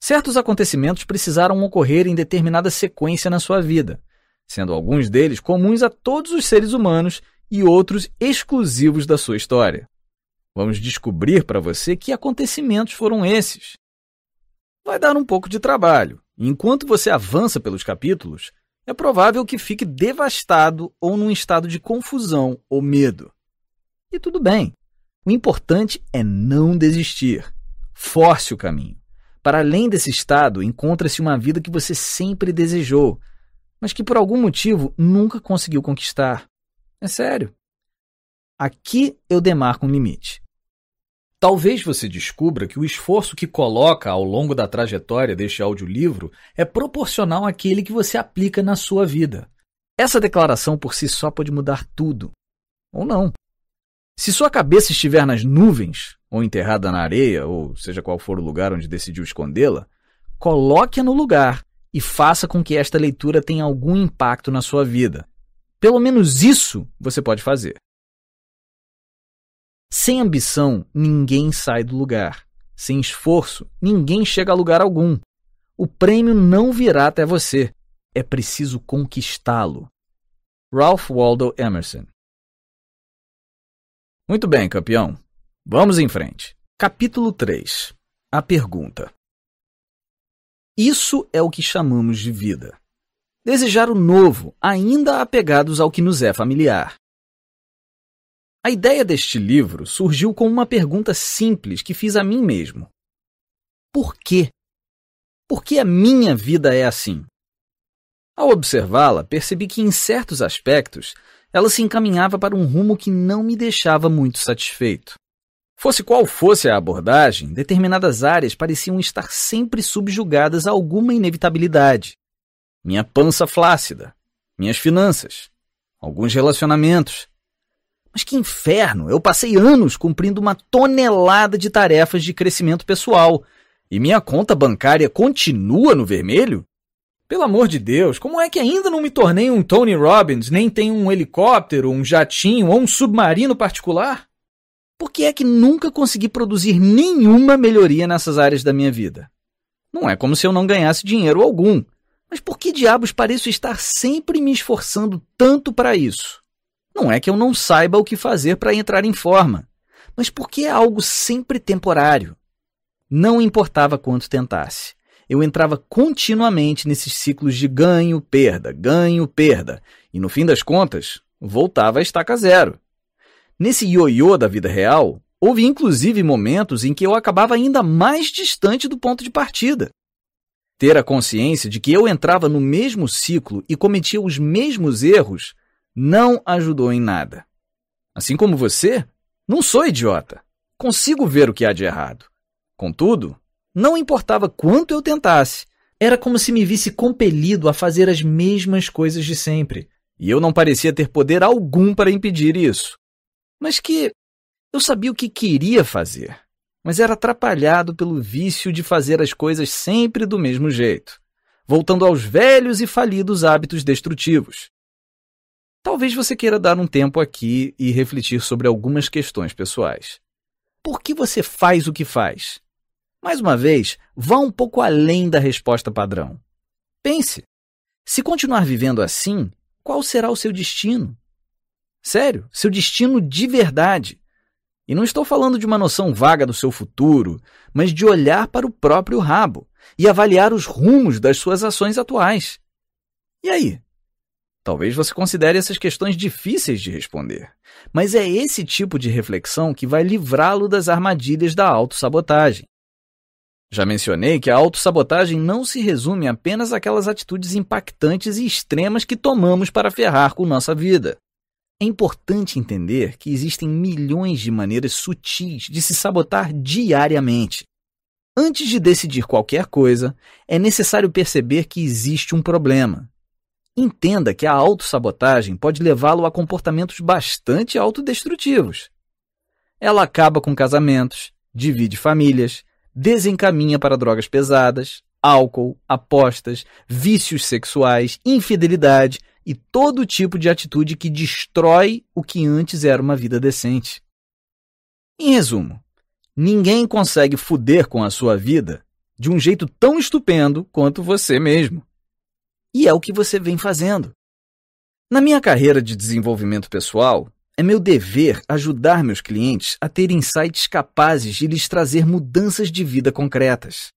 Certos acontecimentos precisaram ocorrer em determinada sequência na sua vida, sendo alguns deles comuns a todos os seres humanos e outros exclusivos da sua história. Vamos descobrir para você que acontecimentos foram esses. Vai dar um pouco de trabalho, Enquanto você avança pelos capítulos, é provável que fique devastado ou num estado de confusão ou medo. E tudo bem. O importante é não desistir. Force o caminho. Para além desse estado, encontra-se uma vida que você sempre desejou, mas que por algum motivo nunca conseguiu conquistar. É sério. Aqui eu demarco um limite. Talvez você descubra que o esforço que coloca ao longo da trajetória deste audiolivro é proporcional àquele que você aplica na sua vida. Essa declaração por si só pode mudar tudo. Ou não. Se sua cabeça estiver nas nuvens, ou enterrada na areia, ou seja qual for o lugar onde decidiu escondê-la, coloque-a no lugar e faça com que esta leitura tenha algum impacto na sua vida. Pelo menos isso você pode fazer. Sem ambição, ninguém sai do lugar. Sem esforço, ninguém chega a lugar algum. O prêmio não virá até você. É preciso conquistá-lo. Ralph Waldo Emerson. Muito bem, campeão. Vamos em frente. Capítulo 3 A pergunta. Isso é o que chamamos de vida. Desejar o novo, ainda apegados ao que nos é familiar. A ideia deste livro surgiu com uma pergunta simples que fiz a mim mesmo: Por quê? Por que a minha vida é assim? Ao observá-la, percebi que em certos aspectos ela se encaminhava para um rumo que não me deixava muito satisfeito. Fosse qual fosse a abordagem, determinadas áreas pareciam estar sempre subjugadas a alguma inevitabilidade. Minha pança flácida, minhas finanças, alguns relacionamentos, mas que inferno! Eu passei anos cumprindo uma tonelada de tarefas de crescimento pessoal e minha conta bancária continua no vermelho? Pelo amor de Deus, como é que ainda não me tornei um Tony Robbins, nem tenho um helicóptero, um jatinho ou um submarino particular? Por que é que nunca consegui produzir nenhuma melhoria nessas áreas da minha vida? Não é como se eu não ganhasse dinheiro algum, mas por que diabos pareço estar sempre me esforçando tanto para isso? Não é que eu não saiba o que fazer para entrar em forma, mas porque é algo sempre temporário. Não importava quanto tentasse. Eu entrava continuamente nesses ciclos de ganho, perda, ganho, perda, e no fim das contas, voltava a estaca zero. Nesse ioiô da vida real, houve inclusive momentos em que eu acabava ainda mais distante do ponto de partida. Ter a consciência de que eu entrava no mesmo ciclo e cometia os mesmos erros não ajudou em nada. Assim como você, não sou idiota. Consigo ver o que há de errado. Contudo, não importava quanto eu tentasse, era como se me visse compelido a fazer as mesmas coisas de sempre, e eu não parecia ter poder algum para impedir isso. Mas que eu sabia o que queria fazer, mas era atrapalhado pelo vício de fazer as coisas sempre do mesmo jeito, voltando aos velhos e falidos hábitos destrutivos. Talvez você queira dar um tempo aqui e refletir sobre algumas questões pessoais. Por que você faz o que faz? Mais uma vez, vá um pouco além da resposta padrão. Pense: se continuar vivendo assim, qual será o seu destino? Sério, seu destino de verdade. E não estou falando de uma noção vaga do seu futuro, mas de olhar para o próprio rabo e avaliar os rumos das suas ações atuais. E aí? Talvez você considere essas questões difíceis de responder, mas é esse tipo de reflexão que vai livrá-lo das armadilhas da autossabotagem. Já mencionei que a autossabotagem não se resume apenas àquelas atitudes impactantes e extremas que tomamos para ferrar com nossa vida. É importante entender que existem milhões de maneiras sutis de se sabotar diariamente. Antes de decidir qualquer coisa, é necessário perceber que existe um problema. Entenda que a autossabotagem pode levá-lo a comportamentos bastante autodestrutivos. Ela acaba com casamentos, divide famílias, desencaminha para drogas pesadas, álcool, apostas, vícios sexuais, infidelidade e todo tipo de atitude que destrói o que antes era uma vida decente. Em resumo, ninguém consegue fuder com a sua vida de um jeito tão estupendo quanto você mesmo. E é o que você vem fazendo. Na minha carreira de desenvolvimento pessoal, é meu dever ajudar meus clientes a ter insights capazes de lhes trazer mudanças de vida concretas.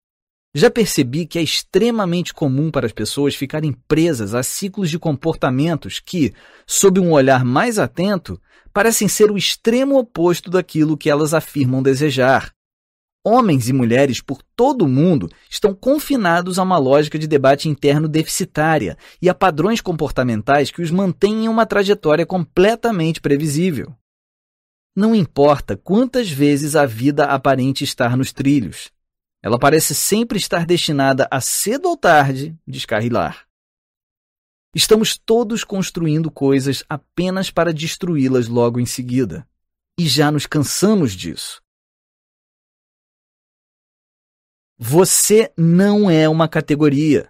Já percebi que é extremamente comum para as pessoas ficarem presas a ciclos de comportamentos que, sob um olhar mais atento, parecem ser o extremo oposto daquilo que elas afirmam desejar. Homens e mulheres por todo o mundo estão confinados a uma lógica de debate interno deficitária e a padrões comportamentais que os mantêm em uma trajetória completamente previsível. Não importa quantas vezes a vida aparente estar nos trilhos, ela parece sempre estar destinada a cedo ou tarde descarrilar. Estamos todos construindo coisas apenas para destruí-las logo em seguida. E já nos cansamos disso. Você não é uma categoria.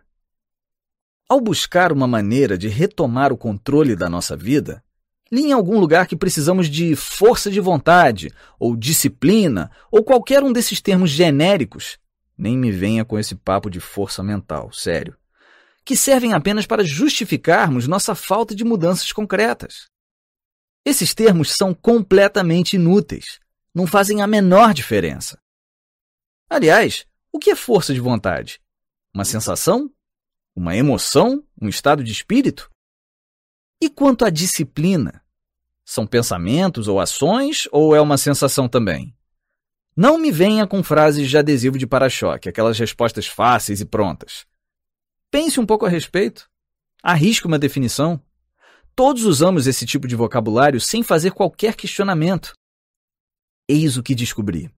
Ao buscar uma maneira de retomar o controle da nossa vida, li em algum lugar que precisamos de força de vontade, ou disciplina, ou qualquer um desses termos genéricos. Nem me venha com esse papo de força mental, sério. Que servem apenas para justificarmos nossa falta de mudanças concretas. Esses termos são completamente inúteis. Não fazem a menor diferença. Aliás, o que é força de vontade? Uma sensação? Uma emoção? Um estado de espírito? E quanto à disciplina? São pensamentos ou ações ou é uma sensação também? Não me venha com frases de adesivo de para-choque, aquelas respostas fáceis e prontas. Pense um pouco a respeito. Arrisque uma definição. Todos usamos esse tipo de vocabulário sem fazer qualquer questionamento. Eis o que descobri.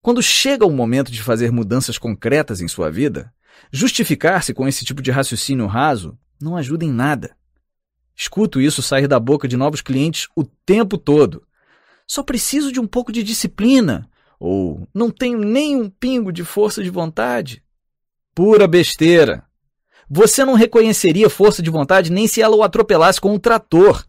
Quando chega o momento de fazer mudanças concretas em sua vida, justificar-se com esse tipo de raciocínio raso não ajuda em nada. Escuto isso sair da boca de novos clientes o tempo todo. Só preciso de um pouco de disciplina. Ou não tenho nem um pingo de força de vontade. Pura besteira. Você não reconheceria força de vontade nem se ela o atropelasse com um trator.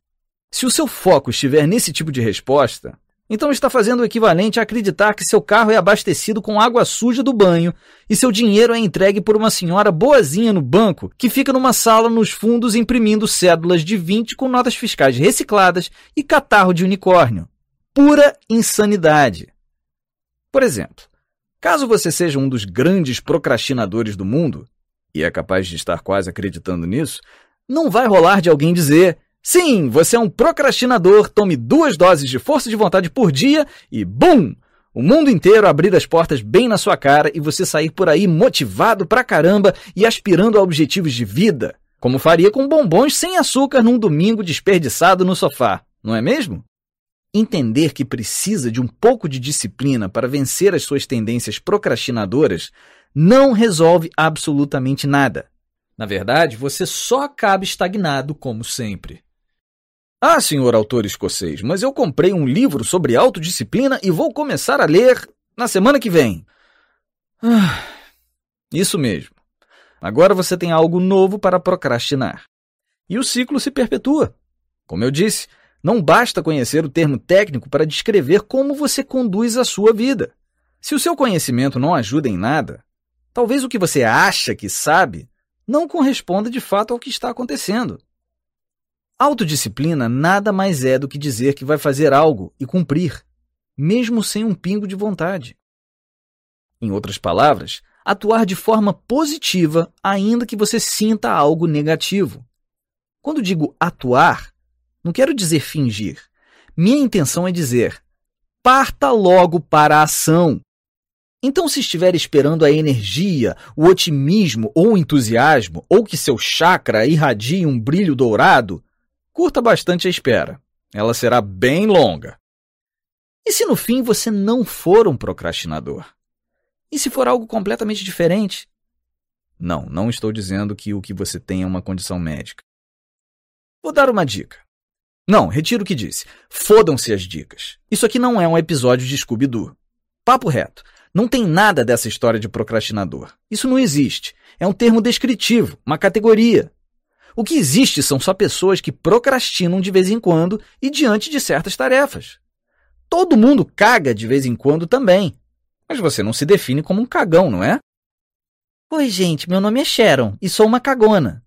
Se o seu foco estiver nesse tipo de resposta, então está fazendo o equivalente a acreditar que seu carro é abastecido com água suja do banho e seu dinheiro é entregue por uma senhora boazinha no banco que fica numa sala nos fundos imprimindo cédulas de 20 com notas fiscais recicladas e catarro de unicórnio. Pura insanidade. Por exemplo, caso você seja um dos grandes procrastinadores do mundo, e é capaz de estar quase acreditando nisso, não vai rolar de alguém dizer: Sim, você é um procrastinador, tome duas doses de força de vontade por dia e BUM! O mundo inteiro abrir as portas bem na sua cara e você sair por aí motivado pra caramba e aspirando a objetivos de vida, como faria com bombons sem açúcar num domingo desperdiçado no sofá, não é mesmo? Entender que precisa de um pouco de disciplina para vencer as suas tendências procrastinadoras não resolve absolutamente nada. Na verdade, você só acaba estagnado como sempre. Ah, senhor autor escocês, mas eu comprei um livro sobre autodisciplina e vou começar a ler na semana que vem. Ah, isso mesmo. Agora você tem algo novo para procrastinar. E o ciclo se perpetua. Como eu disse, não basta conhecer o termo técnico para descrever como você conduz a sua vida. Se o seu conhecimento não ajuda em nada, talvez o que você acha que sabe não corresponda de fato ao que está acontecendo. Autodisciplina nada mais é do que dizer que vai fazer algo e cumprir, mesmo sem um pingo de vontade. Em outras palavras, atuar de forma positiva, ainda que você sinta algo negativo. Quando digo atuar, não quero dizer fingir. Minha intenção é dizer: parta logo para a ação. Então, se estiver esperando a energia, o otimismo ou o entusiasmo, ou que seu chakra irradie um brilho dourado, curta bastante a espera. Ela será bem longa. E se no fim você não for um procrastinador? E se for algo completamente diferente? Não, não estou dizendo que o que você tem é uma condição médica. Vou dar uma dica. Não, retiro o que disse. Fodam-se as dicas. Isso aqui não é um episódio de Scooby-Doo. Papo reto. Não tem nada dessa história de procrastinador. Isso não existe. É um termo descritivo, uma categoria. O que existe são só pessoas que procrastinam de vez em quando e diante de certas tarefas. Todo mundo caga de vez em quando também. Mas você não se define como um cagão, não é? Oi, gente, meu nome é Sharon e sou uma cagona.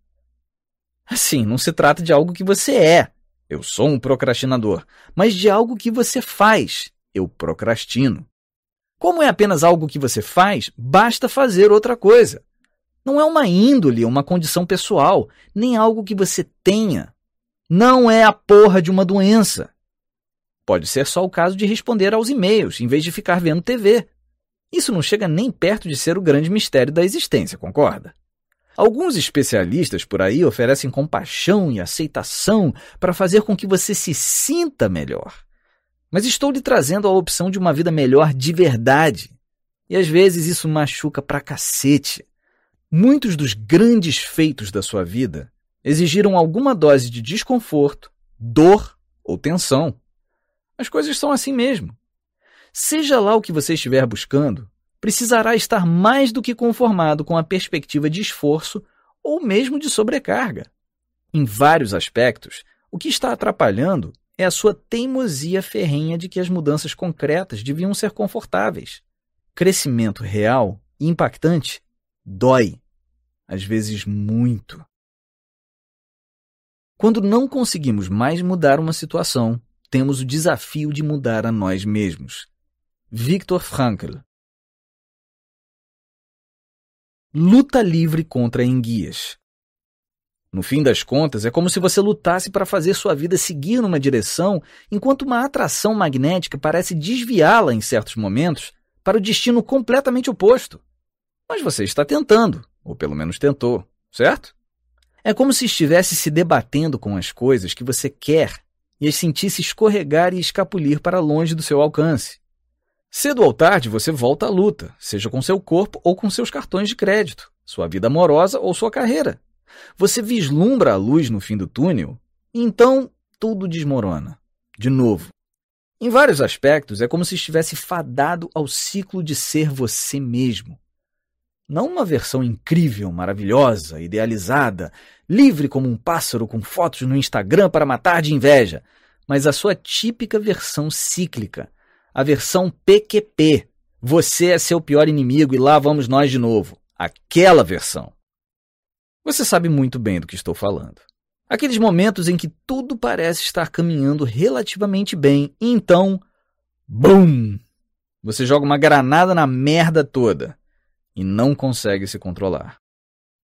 Assim, não se trata de algo que você é. Eu sou um procrastinador, mas de algo que você faz. Eu procrastino. Como é apenas algo que você faz, basta fazer outra coisa. Não é uma índole, uma condição pessoal, nem algo que você tenha. Não é a porra de uma doença. Pode ser só o caso de responder aos e-mails em vez de ficar vendo TV. Isso não chega nem perto de ser o grande mistério da existência, concorda? Alguns especialistas por aí oferecem compaixão e aceitação para fazer com que você se sinta melhor. Mas estou lhe trazendo a opção de uma vida melhor de verdade. E às vezes isso machuca pra cacete. Muitos dos grandes feitos da sua vida exigiram alguma dose de desconforto, dor ou tensão. As coisas são assim mesmo. Seja lá o que você estiver buscando, precisará estar mais do que conformado com a perspectiva de esforço ou mesmo de sobrecarga. Em vários aspectos, o que está atrapalhando é a sua teimosia ferrenha de que as mudanças concretas deviam ser confortáveis. Crescimento real e impactante dói, às vezes muito. Quando não conseguimos mais mudar uma situação, temos o desafio de mudar a nós mesmos. Viktor Frankl luta livre contra enguias. No fim das contas, é como se você lutasse para fazer sua vida seguir numa direção, enquanto uma atração magnética parece desviá-la em certos momentos para o destino completamente oposto. Mas você está tentando, ou pelo menos tentou, certo? É como se estivesse se debatendo com as coisas que você quer e as sentisse escorregar e escapulir para longe do seu alcance. Cedo ou tarde você volta à luta, seja com seu corpo ou com seus cartões de crédito, sua vida amorosa ou sua carreira. Você vislumbra a luz no fim do túnel e então tudo desmorona. De novo. Em vários aspectos, é como se estivesse fadado ao ciclo de ser você mesmo. Não uma versão incrível, maravilhosa, idealizada, livre como um pássaro com fotos no Instagram para matar de inveja, mas a sua típica versão cíclica a versão PQP. Você é seu pior inimigo e lá vamos nós de novo. Aquela versão. Você sabe muito bem do que estou falando. Aqueles momentos em que tudo parece estar caminhando relativamente bem e então. BUM! Você joga uma granada na merda toda e não consegue se controlar.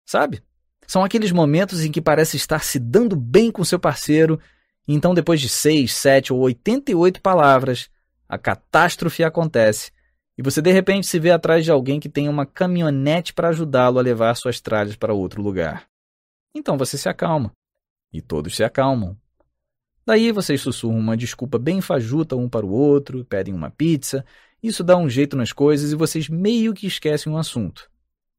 Sabe? São aqueles momentos em que parece estar se dando bem com seu parceiro, e então depois de 6, 7 ou 88 palavras, a catástrofe acontece e você de repente se vê atrás de alguém que tem uma caminhonete para ajudá-lo a levar suas tralhas para outro lugar. Então você se acalma. E todos se acalmam. Daí vocês sussurram uma desculpa bem fajuta um para o outro, pedem uma pizza. Isso dá um jeito nas coisas e vocês meio que esquecem o assunto.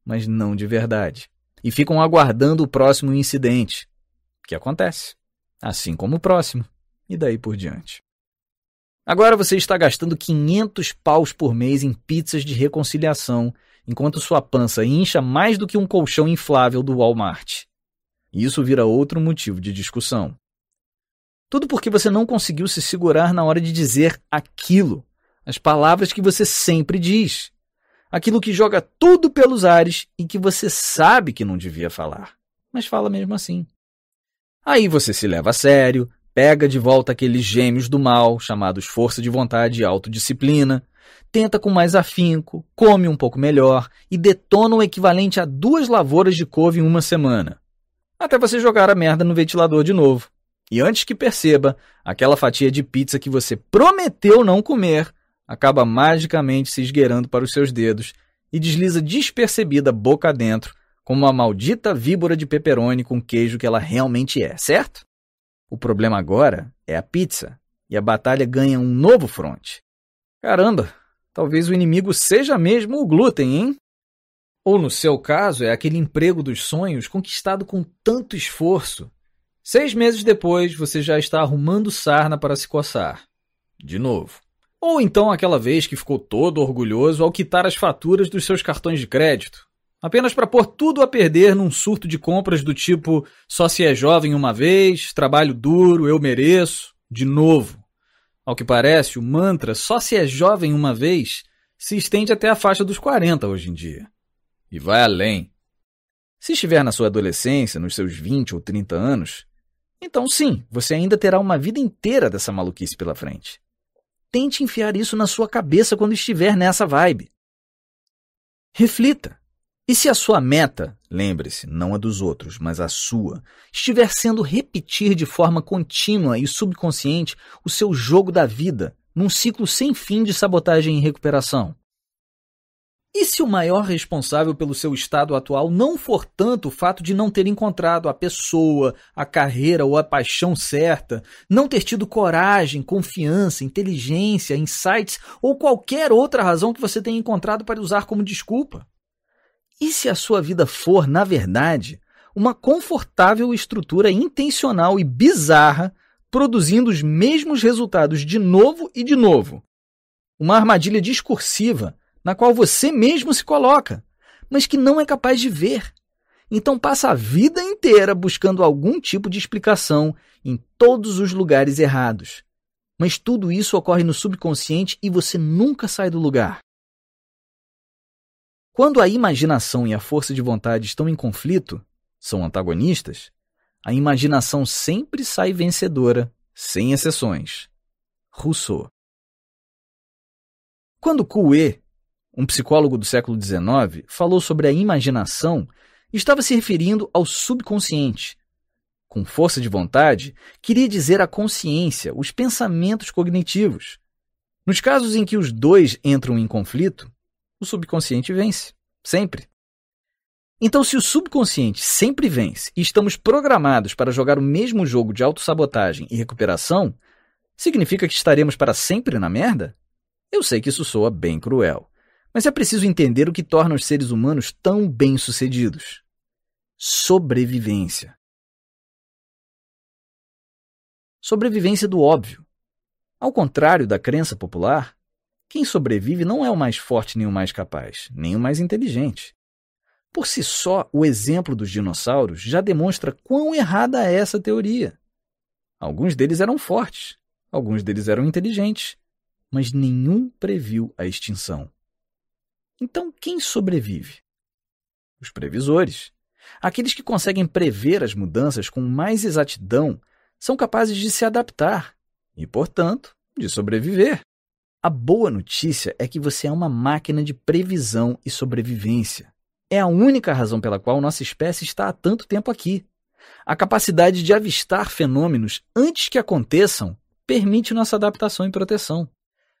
Mas não de verdade. E ficam aguardando o próximo incidente. Que acontece. Assim como o próximo. E daí por diante. Agora você está gastando 500 paus por mês em pizzas de reconciliação, enquanto sua pança incha mais do que um colchão inflável do Walmart. Isso vira outro motivo de discussão. Tudo porque você não conseguiu se segurar na hora de dizer aquilo, as palavras que você sempre diz. Aquilo que joga tudo pelos ares e que você sabe que não devia falar, mas fala mesmo assim. Aí você se leva a sério, pega de volta aqueles gêmeos do mal, chamados força de vontade e autodisciplina, tenta com mais afinco, come um pouco melhor e detona o equivalente a duas lavouras de couve em uma semana até você jogar a merda no ventilador de novo. E antes que perceba, aquela fatia de pizza que você prometeu não comer acaba magicamente se esgueirando para os seus dedos e desliza despercebida boca adentro, como uma maldita víbora de pepperoni com queijo que ela realmente é, certo? O problema agora é a pizza, e a batalha ganha um novo fronte. Caramba, talvez o inimigo seja mesmo o glúten, hein? Ou no seu caso, é aquele emprego dos sonhos conquistado com tanto esforço. Seis meses depois, você já está arrumando sarna para se coçar. De novo. Ou então aquela vez que ficou todo orgulhoso ao quitar as faturas dos seus cartões de crédito. Apenas para pôr tudo a perder num surto de compras do tipo só se é jovem uma vez, trabalho duro, eu mereço, de novo. Ao que parece, o mantra só se é jovem uma vez se estende até a faixa dos 40 hoje em dia e vai além. Se estiver na sua adolescência, nos seus 20 ou 30 anos, então sim, você ainda terá uma vida inteira dessa maluquice pela frente. Tente enfiar isso na sua cabeça quando estiver nessa vibe. Reflita. E se a sua meta, lembre-se, não a dos outros, mas a sua, estiver sendo repetir de forma contínua e subconsciente o seu jogo da vida, num ciclo sem fim de sabotagem e recuperação? E se o maior responsável pelo seu estado atual não for tanto o fato de não ter encontrado a pessoa, a carreira ou a paixão certa, não ter tido coragem, confiança, inteligência, insights ou qualquer outra razão que você tenha encontrado para usar como desculpa? E se a sua vida for, na verdade, uma confortável estrutura intencional e bizarra, produzindo os mesmos resultados de novo e de novo? Uma armadilha discursiva na qual você mesmo se coloca, mas que não é capaz de ver. Então passa a vida inteira buscando algum tipo de explicação em todos os lugares errados. Mas tudo isso ocorre no subconsciente e você nunca sai do lugar. Quando a imaginação e a força de vontade estão em conflito, são antagonistas, a imaginação sempre sai vencedora, sem exceções. Rousseau. Quando Coué um psicólogo do século XIX, falou sobre a imaginação e estava se referindo ao subconsciente. Com força de vontade, queria dizer a consciência, os pensamentos cognitivos. Nos casos em que os dois entram em conflito, o subconsciente vence, sempre. Então, se o subconsciente sempre vence e estamos programados para jogar o mesmo jogo de autossabotagem e recuperação, significa que estaremos para sempre na merda? Eu sei que isso soa bem cruel. Mas é preciso entender o que torna os seres humanos tão bem-sucedidos: sobrevivência. Sobrevivência do óbvio. Ao contrário da crença popular, quem sobrevive não é o mais forte nem o mais capaz, nem o mais inteligente. Por si só, o exemplo dos dinossauros já demonstra quão errada é essa teoria. Alguns deles eram fortes, alguns deles eram inteligentes, mas nenhum previu a extinção. Então, quem sobrevive? Os previsores. Aqueles que conseguem prever as mudanças com mais exatidão são capazes de se adaptar e, portanto, de sobreviver. A boa notícia é que você é uma máquina de previsão e sobrevivência. É a única razão pela qual nossa espécie está há tanto tempo aqui. A capacidade de avistar fenômenos antes que aconteçam permite nossa adaptação e proteção.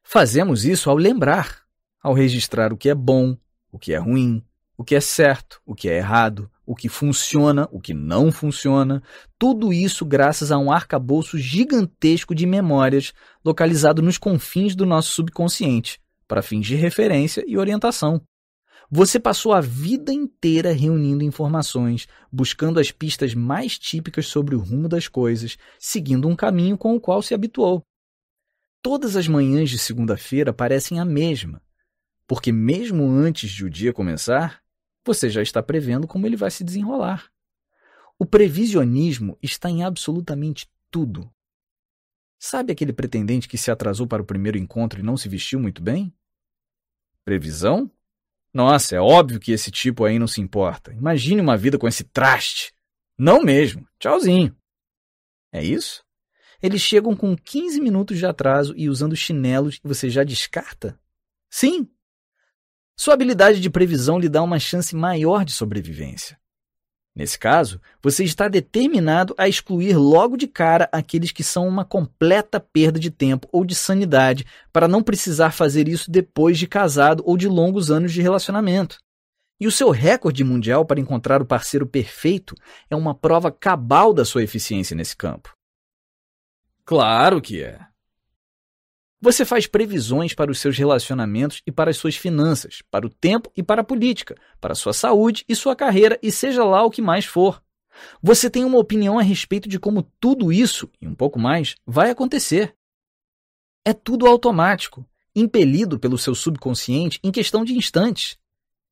Fazemos isso ao lembrar, ao registrar o que é bom, o que é ruim, o que é certo, o que é errado, o que funciona, o que não funciona, tudo isso graças a um arcabouço gigantesco de memórias localizado nos confins do nosso subconsciente, para fins de referência e orientação. Você passou a vida inteira reunindo informações, buscando as pistas mais típicas sobre o rumo das coisas, seguindo um caminho com o qual se habituou. Todas as manhãs de segunda-feira parecem a mesma, porque mesmo antes de o dia começar, você já está prevendo como ele vai se desenrolar. O previsionismo está em absolutamente tudo. Sabe aquele pretendente que se atrasou para o primeiro encontro e não se vestiu muito bem? Previsão? Nossa, é óbvio que esse tipo aí não se importa. Imagine uma vida com esse traste. Não mesmo. Tchauzinho. É isso? Eles chegam com 15 minutos de atraso e usando chinelos e você já descarta? Sim. Sua habilidade de previsão lhe dá uma chance maior de sobrevivência. Nesse caso, você está determinado a excluir logo de cara aqueles que são uma completa perda de tempo ou de sanidade para não precisar fazer isso depois de casado ou de longos anos de relacionamento. E o seu recorde mundial para encontrar o parceiro perfeito é uma prova cabal da sua eficiência nesse campo. Claro que é. Você faz previsões para os seus relacionamentos e para as suas finanças, para o tempo e para a política, para a sua saúde e sua carreira e seja lá o que mais for. Você tem uma opinião a respeito de como tudo isso, e um pouco mais, vai acontecer. É tudo automático, impelido pelo seu subconsciente em questão de instantes.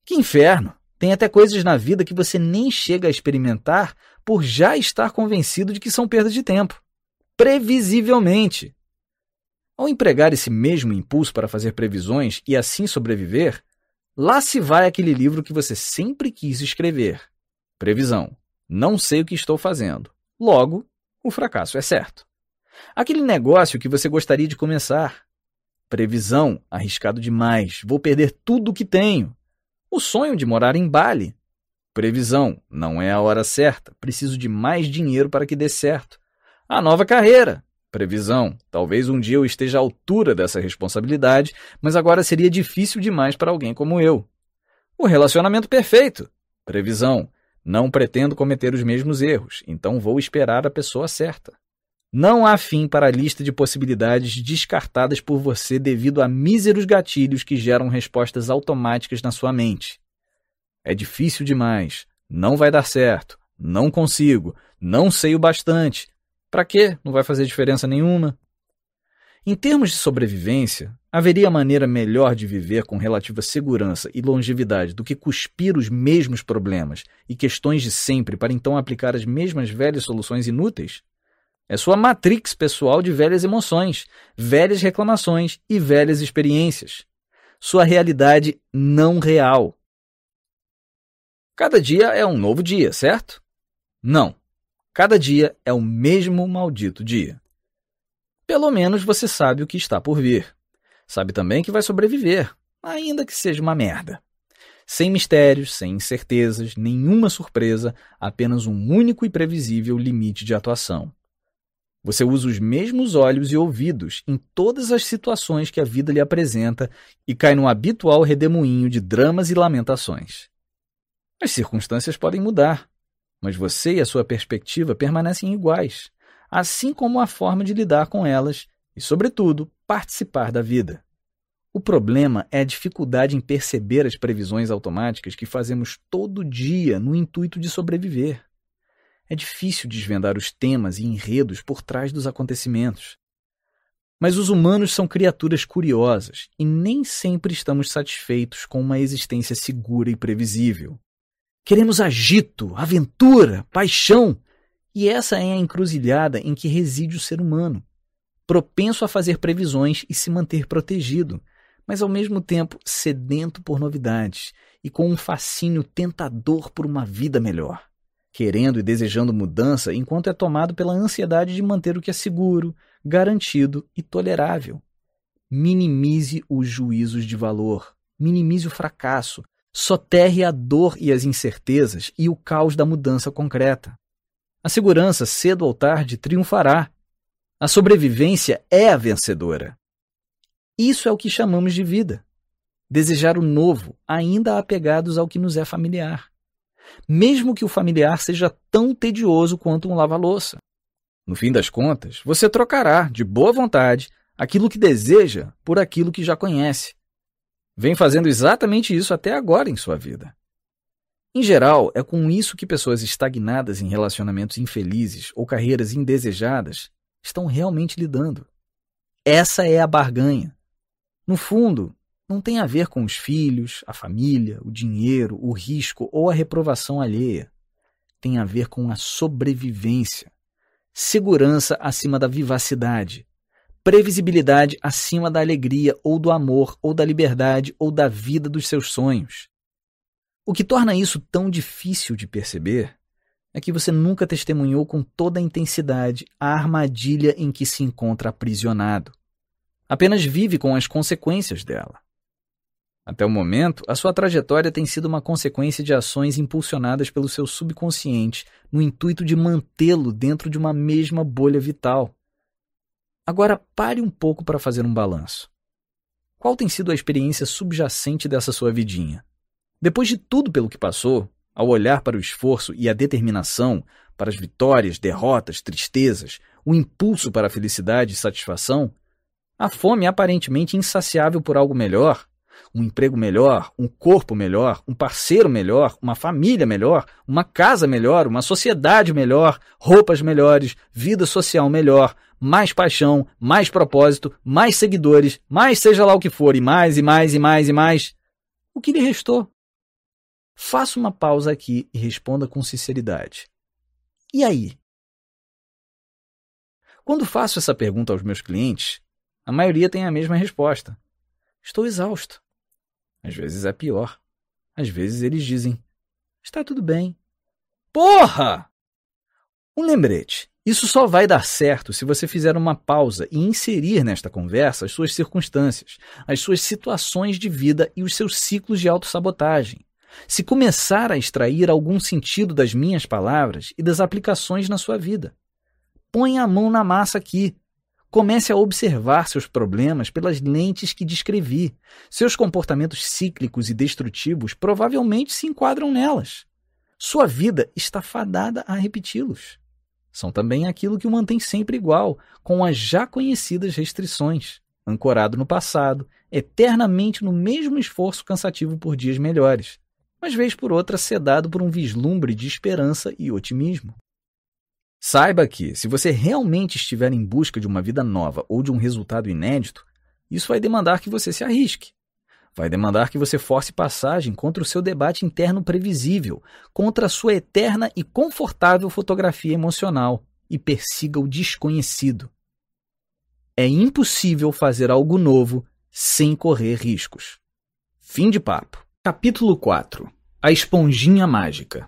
Que inferno! Tem até coisas na vida que você nem chega a experimentar por já estar convencido de que são perda de tempo. Previsivelmente. Ao empregar esse mesmo impulso para fazer previsões e assim sobreviver, lá se vai aquele livro que você sempre quis escrever. Previsão. Não sei o que estou fazendo. Logo, o fracasso é certo. Aquele negócio que você gostaria de começar. Previsão. Arriscado demais. Vou perder tudo o que tenho. O sonho de morar em Bali. Previsão. Não é a hora certa. Preciso de mais dinheiro para que dê certo. A nova carreira. Previsão. Talvez um dia eu esteja à altura dessa responsabilidade, mas agora seria difícil demais para alguém como eu. O relacionamento perfeito. Previsão. Não pretendo cometer os mesmos erros, então vou esperar a pessoa certa. Não há fim para a lista de possibilidades descartadas por você devido a míseros gatilhos que geram respostas automáticas na sua mente. É difícil demais. Não vai dar certo. Não consigo. Não sei o bastante. Para quê? Não vai fazer diferença nenhuma. Em termos de sobrevivência, haveria maneira melhor de viver com relativa segurança e longevidade do que cuspir os mesmos problemas e questões de sempre para então aplicar as mesmas velhas soluções inúteis? É sua matrix pessoal de velhas emoções, velhas reclamações e velhas experiências. Sua realidade não real. Cada dia é um novo dia, certo? Não. Cada dia é o mesmo maldito dia. Pelo menos você sabe o que está por vir. Sabe também que vai sobreviver, ainda que seja uma merda. Sem mistérios, sem incertezas, nenhuma surpresa, apenas um único e previsível limite de atuação. Você usa os mesmos olhos e ouvidos em todas as situações que a vida lhe apresenta e cai no habitual redemoinho de dramas e lamentações. As circunstâncias podem mudar, mas você e a sua perspectiva permanecem iguais, assim como a forma de lidar com elas e, sobretudo, participar da vida. O problema é a dificuldade em perceber as previsões automáticas que fazemos todo dia no intuito de sobreviver. É difícil desvendar os temas e enredos por trás dos acontecimentos. Mas os humanos são criaturas curiosas e nem sempre estamos satisfeitos com uma existência segura e previsível. Queremos agito, aventura, paixão. E essa é a encruzilhada em que reside o ser humano. Propenso a fazer previsões e se manter protegido, mas ao mesmo tempo sedento por novidades e com um fascínio tentador por uma vida melhor. Querendo e desejando mudança enquanto é tomado pela ansiedade de manter o que é seguro, garantido e tolerável. Minimize os juízos de valor, minimize o fracasso, soterre a dor e as incertezas e o caos da mudança concreta. A segurança, cedo ou tarde, triunfará. A sobrevivência é a vencedora. Isso é o que chamamos de vida. Desejar o novo, ainda apegados ao que nos é familiar. Mesmo que o familiar seja tão tedioso quanto um lava-louça. No fim das contas, você trocará, de boa vontade, aquilo que deseja por aquilo que já conhece. Vem fazendo exatamente isso até agora em sua vida. Em geral, é com isso que pessoas estagnadas em relacionamentos infelizes ou carreiras indesejadas estão realmente lidando. Essa é a barganha. No fundo, não tem a ver com os filhos, a família, o dinheiro, o risco ou a reprovação alheia. Tem a ver com a sobrevivência. Segurança acima da vivacidade. Previsibilidade acima da alegria ou do amor ou da liberdade ou da vida dos seus sonhos. O que torna isso tão difícil de perceber é que você nunca testemunhou com toda a intensidade a armadilha em que se encontra aprisionado. Apenas vive com as consequências dela. Até o momento, a sua trajetória tem sido uma consequência de ações impulsionadas pelo seu subconsciente no intuito de mantê-lo dentro de uma mesma bolha vital. Agora pare um pouco para fazer um balanço. Qual tem sido a experiência subjacente dessa sua vidinha? Depois de tudo pelo que passou, ao olhar para o esforço e a determinação, para as vitórias, derrotas, tristezas, o impulso para a felicidade e satisfação, a fome aparentemente insaciável por algo melhor, um emprego melhor, um corpo melhor, um parceiro melhor, uma família melhor, uma casa melhor, uma sociedade melhor, roupas melhores, vida social melhor, mais paixão, mais propósito, mais seguidores, mais seja lá o que for, e mais, e mais, e mais, e mais. O que lhe restou? Faça uma pausa aqui e responda com sinceridade. E aí? Quando faço essa pergunta aos meus clientes, a maioria tem a mesma resposta. Estou exausto. Às vezes é pior. Às vezes eles dizem: Está tudo bem. Porra! Um lembrete. Isso só vai dar certo se você fizer uma pausa e inserir nesta conversa as suas circunstâncias, as suas situações de vida e os seus ciclos de autossabotagem. Se começar a extrair algum sentido das minhas palavras e das aplicações na sua vida. Põe a mão na massa aqui. Comece a observar seus problemas pelas lentes que descrevi. Seus comportamentos cíclicos e destrutivos provavelmente se enquadram nelas. Sua vida está fadada a repeti-los. São também aquilo que o mantém sempre igual, com as já conhecidas restrições, ancorado no passado, eternamente no mesmo esforço cansativo por dias melhores mas vez por outra sedado por um vislumbre de esperança e otimismo. Saiba que, se você realmente estiver em busca de uma vida nova ou de um resultado inédito, isso vai demandar que você se arrisque. Vai demandar que você force passagem contra o seu debate interno previsível, contra a sua eterna e confortável fotografia emocional e persiga o desconhecido. É impossível fazer algo novo sem correr riscos. Fim de papo. Capítulo 4 A Esponjinha Mágica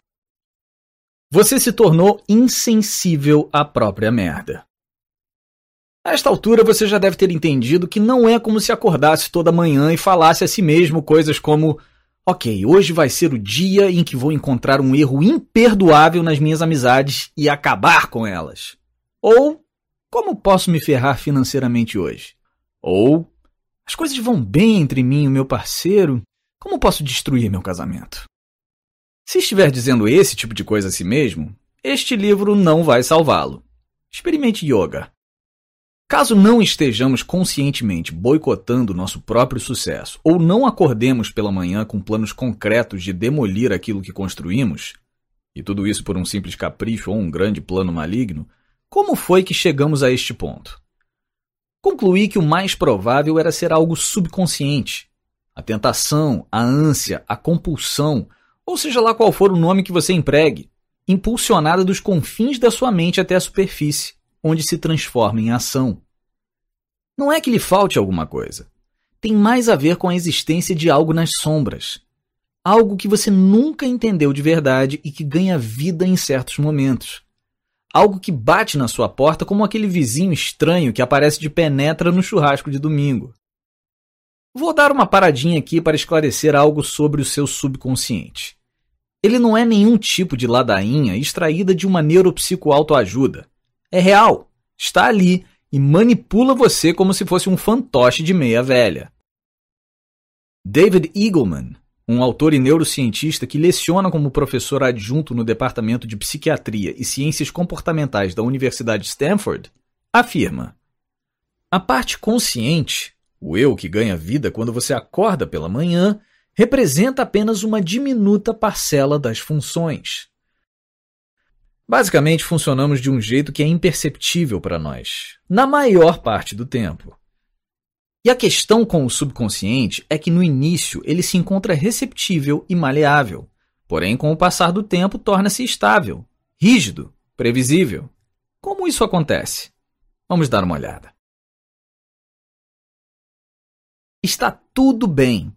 Você se tornou insensível à própria merda. A esta altura você já deve ter entendido que não é como se acordasse toda manhã e falasse a si mesmo coisas como: Ok, hoje vai ser o dia em que vou encontrar um erro imperdoável nas minhas amizades e acabar com elas. Ou como posso me ferrar financeiramente hoje? Ou as coisas vão bem entre mim e o meu parceiro como posso destruir meu casamento? Se estiver dizendo esse tipo de coisa a si mesmo, este livro não vai salvá-lo. Experimente yoga. Caso não estejamos conscientemente boicotando nosso próprio sucesso ou não acordemos pela manhã com planos concretos de demolir aquilo que construímos, e tudo isso por um simples capricho ou um grande plano maligno, como foi que chegamos a este ponto? Concluí que o mais provável era ser algo subconsciente, a tentação, a ânsia, a compulsão, ou seja lá qual for o nome que você empregue, impulsionada dos confins da sua mente até a superfície, onde se transforma em ação. Não é que lhe falte alguma coisa. Tem mais a ver com a existência de algo nas sombras. Algo que você nunca entendeu de verdade e que ganha vida em certos momentos. Algo que bate na sua porta como aquele vizinho estranho que aparece de penetra no churrasco de domingo. Vou dar uma paradinha aqui para esclarecer algo sobre o seu subconsciente. Ele não é nenhum tipo de ladainha extraída de uma neuropsicoautoajuda. É real, está ali e manipula você como se fosse um fantoche de meia velha. David Eagleman, um autor e neurocientista que leciona como professor adjunto no Departamento de Psiquiatria e Ciências Comportamentais da Universidade de Stanford, afirma: A parte consciente, o eu que ganha vida quando você acorda pela manhã, representa apenas uma diminuta parcela das funções. Basicamente, funcionamos de um jeito que é imperceptível para nós, na maior parte do tempo. E a questão com o subconsciente é que no início ele se encontra receptível e maleável, porém, com o passar do tempo, torna-se estável, rígido, previsível. Como isso acontece? Vamos dar uma olhada. Está tudo bem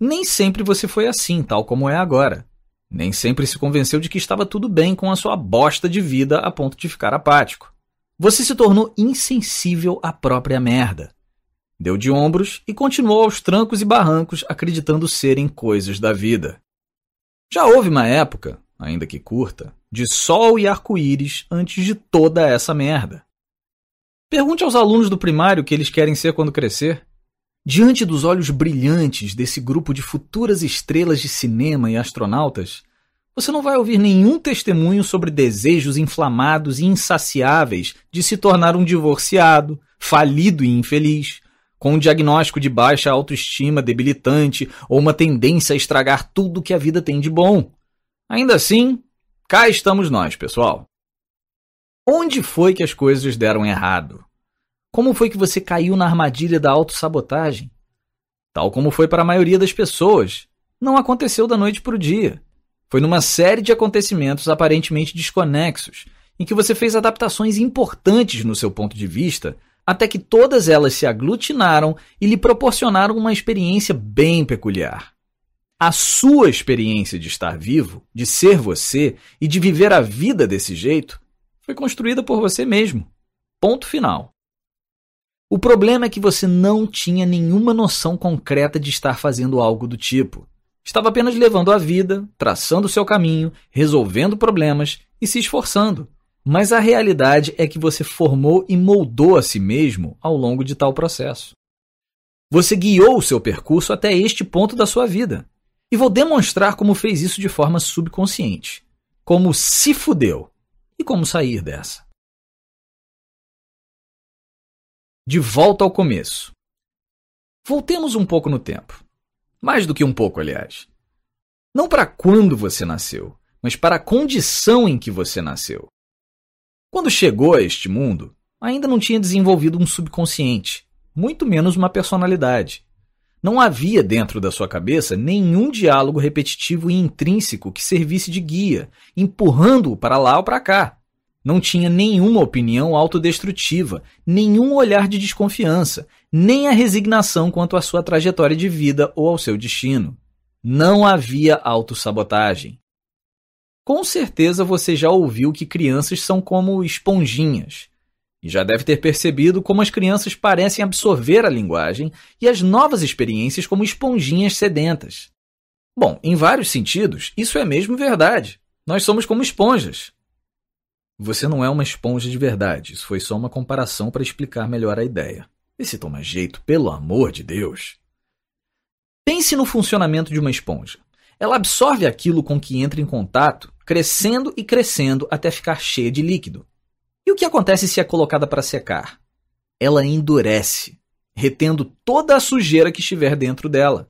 nem sempre você foi assim, tal como é agora. Nem sempre se convenceu de que estava tudo bem com a sua bosta de vida a ponto de ficar apático. Você se tornou insensível à própria merda. Deu de ombros e continuou aos trancos e barrancos acreditando serem coisas da vida. Já houve uma época, ainda que curta, de sol e arco-íris antes de toda essa merda. Pergunte aos alunos do primário o que eles querem ser quando crescer. Diante dos olhos brilhantes desse grupo de futuras estrelas de cinema e astronautas, você não vai ouvir nenhum testemunho sobre desejos inflamados e insaciáveis de se tornar um divorciado, falido e infeliz, com um diagnóstico de baixa autoestima debilitante ou uma tendência a estragar tudo que a vida tem de bom. Ainda assim, cá estamos nós, pessoal. Onde foi que as coisas deram errado? Como foi que você caiu na armadilha da autossabotagem? Tal como foi para a maioria das pessoas, não aconteceu da noite para o dia. Foi numa série de acontecimentos aparentemente desconexos, em que você fez adaptações importantes no seu ponto de vista, até que todas elas se aglutinaram e lhe proporcionaram uma experiência bem peculiar. A sua experiência de estar vivo, de ser você e de viver a vida desse jeito foi construída por você mesmo. Ponto final. O problema é que você não tinha nenhuma noção concreta de estar fazendo algo do tipo. Estava apenas levando a vida, traçando seu caminho, resolvendo problemas e se esforçando. Mas a realidade é que você formou e moldou a si mesmo ao longo de tal processo. Você guiou o seu percurso até este ponto da sua vida. E vou demonstrar como fez isso de forma subconsciente. Como se fudeu e como sair dessa. De volta ao começo. Voltemos um pouco no tempo. Mais do que um pouco, aliás. Não para quando você nasceu, mas para a condição em que você nasceu. Quando chegou a este mundo, ainda não tinha desenvolvido um subconsciente, muito menos uma personalidade. Não havia dentro da sua cabeça nenhum diálogo repetitivo e intrínseco que servisse de guia, empurrando-o para lá ou para cá. Não tinha nenhuma opinião autodestrutiva, nenhum olhar de desconfiança, nem a resignação quanto à sua trajetória de vida ou ao seu destino. Não havia autossabotagem. Com certeza você já ouviu que crianças são como esponjinhas. E já deve ter percebido como as crianças parecem absorver a linguagem e as novas experiências como esponjinhas sedentas. Bom, em vários sentidos, isso é mesmo verdade. Nós somos como esponjas. Você não é uma esponja de verdade. Isso foi só uma comparação para explicar melhor a ideia. E se toma jeito, pelo amor de Deus. Pense no funcionamento de uma esponja. Ela absorve aquilo com que entra em contato, crescendo e crescendo até ficar cheia de líquido. E o que acontece se é colocada para secar? Ela endurece, retendo toda a sujeira que estiver dentro dela.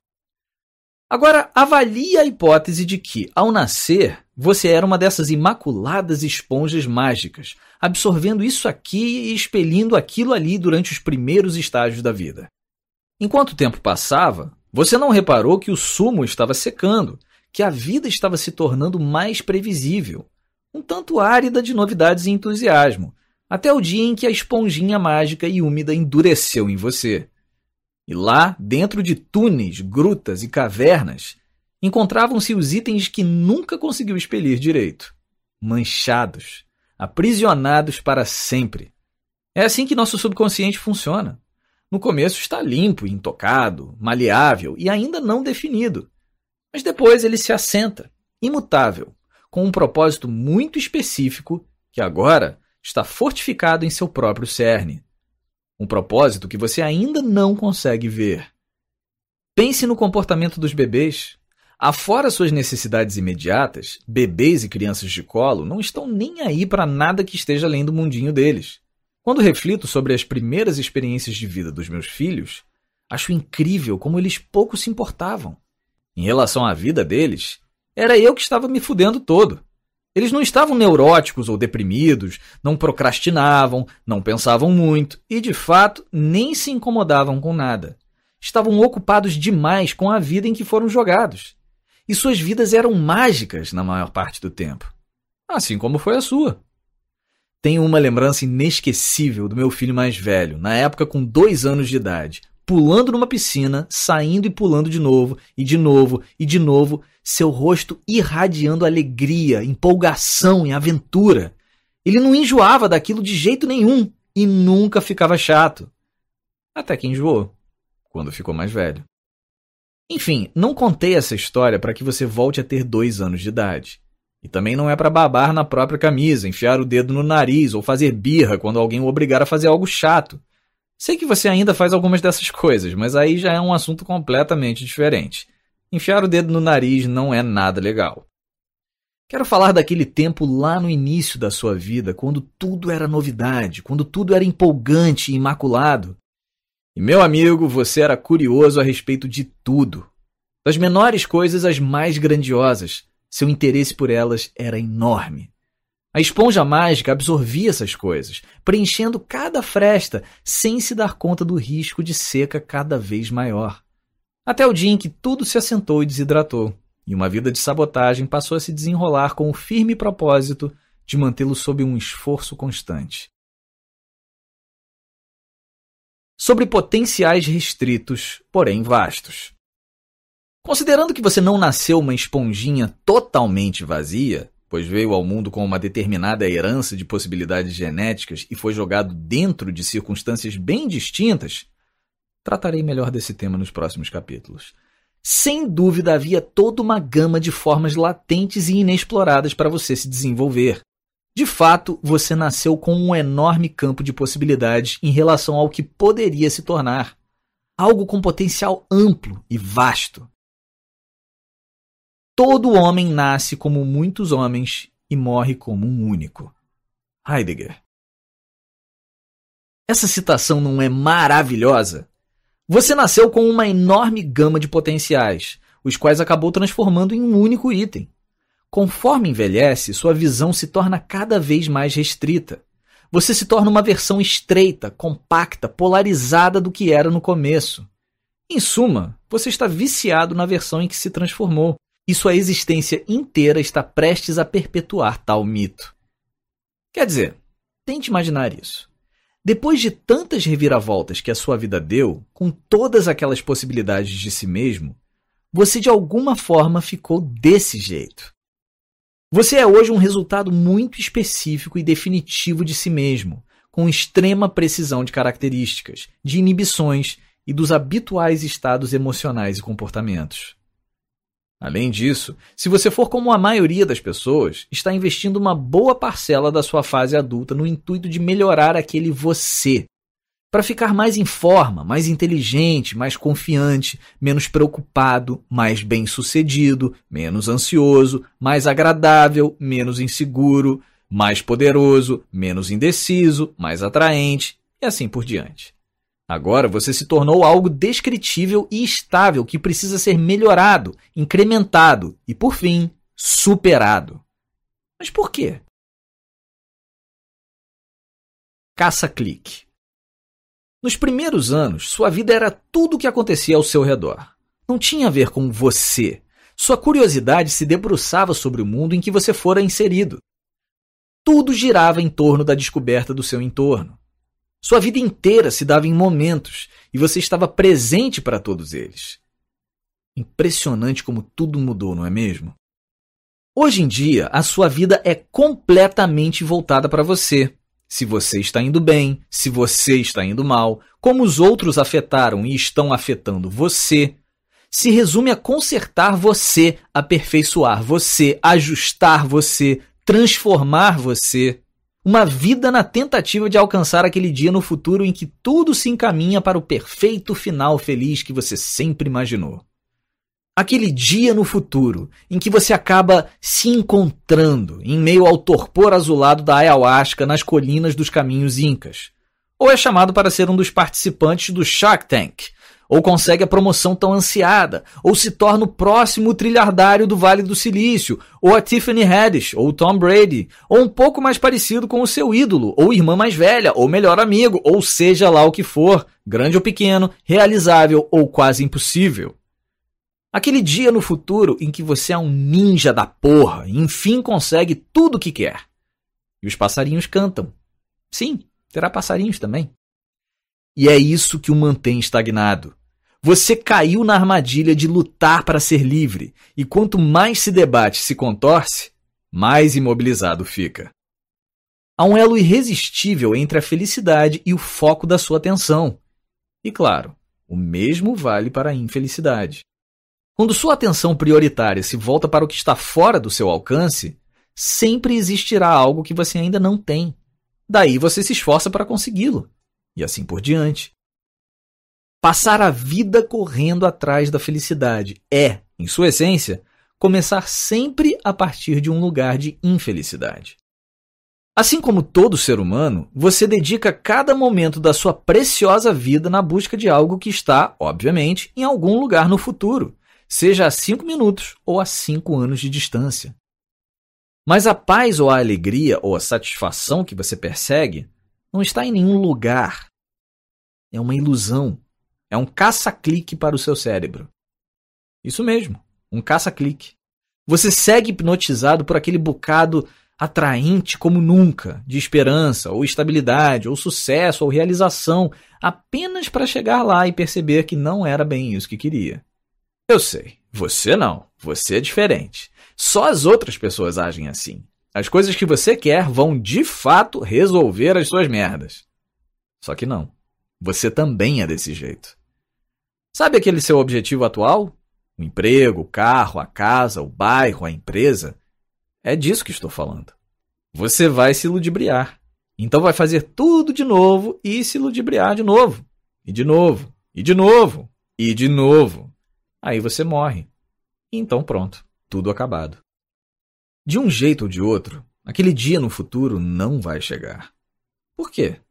Agora, avalie a hipótese de que, ao nascer, você era uma dessas imaculadas esponjas mágicas, absorvendo isso aqui e expelindo aquilo ali durante os primeiros estágios da vida. Enquanto o tempo passava, você não reparou que o sumo estava secando, que a vida estava se tornando mais previsível, um tanto árida de novidades e entusiasmo, até o dia em que a esponjinha mágica e úmida endureceu em você. E lá, dentro de túneis, grutas e cavernas, encontravam-se os itens que nunca conseguiu expelir direito. Manchados, aprisionados para sempre. É assim que nosso subconsciente funciona. no começo está limpo, intocado, maleável e ainda não definido. Mas depois ele se assenta, imutável, com um propósito muito específico que agora está fortificado em seu próprio cerne. Um propósito que você ainda não consegue ver. Pense no comportamento dos bebês. Afora suas necessidades imediatas, bebês e crianças de colo não estão nem aí para nada que esteja além do mundinho deles. Quando reflito sobre as primeiras experiências de vida dos meus filhos, acho incrível como eles pouco se importavam. Em relação à vida deles, era eu que estava me fudendo todo. Eles não estavam neuróticos ou deprimidos, não procrastinavam, não pensavam muito e, de fato, nem se incomodavam com nada. Estavam ocupados demais com a vida em que foram jogados. E suas vidas eram mágicas na maior parte do tempo. Assim como foi a sua. Tenho uma lembrança inesquecível do meu filho mais velho, na época com dois anos de idade, pulando numa piscina, saindo e pulando de novo, e de novo, e de novo, seu rosto irradiando alegria, empolgação e aventura. Ele não enjoava daquilo de jeito nenhum e nunca ficava chato. Até que enjoou, quando ficou mais velho. Enfim, não contei essa história para que você volte a ter dois anos de idade. E também não é para babar na própria camisa, enfiar o dedo no nariz ou fazer birra quando alguém o obrigar a fazer algo chato. Sei que você ainda faz algumas dessas coisas, mas aí já é um assunto completamente diferente. Enfiar o dedo no nariz não é nada legal. Quero falar daquele tempo lá no início da sua vida, quando tudo era novidade, quando tudo era empolgante e imaculado. E meu amigo, você era curioso a respeito de tudo. Das menores coisas às mais grandiosas, seu interesse por elas era enorme. A esponja mágica absorvia essas coisas, preenchendo cada fresta sem se dar conta do risco de seca cada vez maior. Até o dia em que tudo se assentou e desidratou, e uma vida de sabotagem passou a se desenrolar com o firme propósito de mantê-lo sob um esforço constante. Sobre potenciais restritos, porém vastos. Considerando que você não nasceu uma esponjinha totalmente vazia, pois veio ao mundo com uma determinada herança de possibilidades genéticas e foi jogado dentro de circunstâncias bem distintas, tratarei melhor desse tema nos próximos capítulos. Sem dúvida havia toda uma gama de formas latentes e inexploradas para você se desenvolver. De fato, você nasceu com um enorme campo de possibilidades em relação ao que poderia se tornar. Algo com potencial amplo e vasto. Todo homem nasce como muitos homens e morre como um único. Heidegger. Essa citação não é maravilhosa? Você nasceu com uma enorme gama de potenciais, os quais acabou transformando em um único item. Conforme envelhece, sua visão se torna cada vez mais restrita. Você se torna uma versão estreita, compacta, polarizada do que era no começo. Em suma, você está viciado na versão em que se transformou e sua existência inteira está prestes a perpetuar tal mito. Quer dizer, tente imaginar isso. Depois de tantas reviravoltas que a sua vida deu, com todas aquelas possibilidades de si mesmo, você de alguma forma ficou desse jeito. Você é hoje um resultado muito específico e definitivo de si mesmo, com extrema precisão de características, de inibições e dos habituais estados emocionais e comportamentos. Além disso, se você for como a maioria das pessoas, está investindo uma boa parcela da sua fase adulta no intuito de melhorar aquele você. Para ficar mais em forma, mais inteligente, mais confiante, menos preocupado, mais bem-sucedido, menos ansioso, mais agradável, menos inseguro, mais poderoso, menos indeciso, mais atraente e assim por diante. Agora você se tornou algo descritível e estável que precisa ser melhorado, incrementado e, por fim, superado. Mas por quê? Caça-clique. Nos primeiros anos, sua vida era tudo o que acontecia ao seu redor. Não tinha a ver com você. Sua curiosidade se debruçava sobre o mundo em que você fora inserido. Tudo girava em torno da descoberta do seu entorno. Sua vida inteira se dava em momentos e você estava presente para todos eles. Impressionante como tudo mudou, não é mesmo? Hoje em dia, a sua vida é completamente voltada para você. Se você está indo bem, se você está indo mal, como os outros afetaram e estão afetando você, se resume a consertar você, aperfeiçoar você, ajustar você, transformar você. Uma vida na tentativa de alcançar aquele dia no futuro em que tudo se encaminha para o perfeito final feliz que você sempre imaginou. Aquele dia no futuro em que você acaba se encontrando em meio ao torpor azulado da ayahuasca nas colinas dos caminhos incas. Ou é chamado para ser um dos participantes do Shark Tank, ou consegue a promoção tão ansiada, ou se torna o próximo trilhardário do Vale do Silício, ou a Tiffany Haddish, ou Tom Brady, ou um pouco mais parecido com o seu ídolo, ou irmã mais velha, ou melhor amigo, ou seja lá o que for, grande ou pequeno, realizável ou quase impossível. Aquele dia no futuro em que você é um ninja da porra e enfim consegue tudo o que quer. E os passarinhos cantam. Sim, terá passarinhos também. E é isso que o mantém estagnado. Você caiu na armadilha de lutar para ser livre, e quanto mais se debate e se contorce, mais imobilizado fica. Há um elo irresistível entre a felicidade e o foco da sua atenção. E claro, o mesmo vale para a infelicidade. Quando sua atenção prioritária se volta para o que está fora do seu alcance, sempre existirá algo que você ainda não tem. Daí você se esforça para consegui-lo, e assim por diante. Passar a vida correndo atrás da felicidade é, em sua essência, começar sempre a partir de um lugar de infelicidade. Assim como todo ser humano, você dedica cada momento da sua preciosa vida na busca de algo que está, obviamente, em algum lugar no futuro, seja a cinco minutos ou a cinco anos de distância. Mas a paz ou a alegria ou a satisfação que você persegue não está em nenhum lugar. É uma ilusão é um caça-clique para o seu cérebro. Isso mesmo, um caça-clique. Você segue hipnotizado por aquele bocado atraente como nunca, de esperança, ou estabilidade, ou sucesso, ou realização, apenas para chegar lá e perceber que não era bem isso que queria. Eu sei, você não, você é diferente. Só as outras pessoas agem assim. As coisas que você quer vão de fato resolver as suas merdas. Só que não. Você também é desse jeito. Sabe aquele seu objetivo atual? O emprego, o carro, a casa, o bairro, a empresa? É disso que estou falando. Você vai se ludibriar. Então vai fazer tudo de novo e se ludibriar de novo. E de novo. E de novo. E de novo. Aí você morre. então pronto. Tudo acabado. De um jeito ou de outro, aquele dia no futuro não vai chegar. Por quê?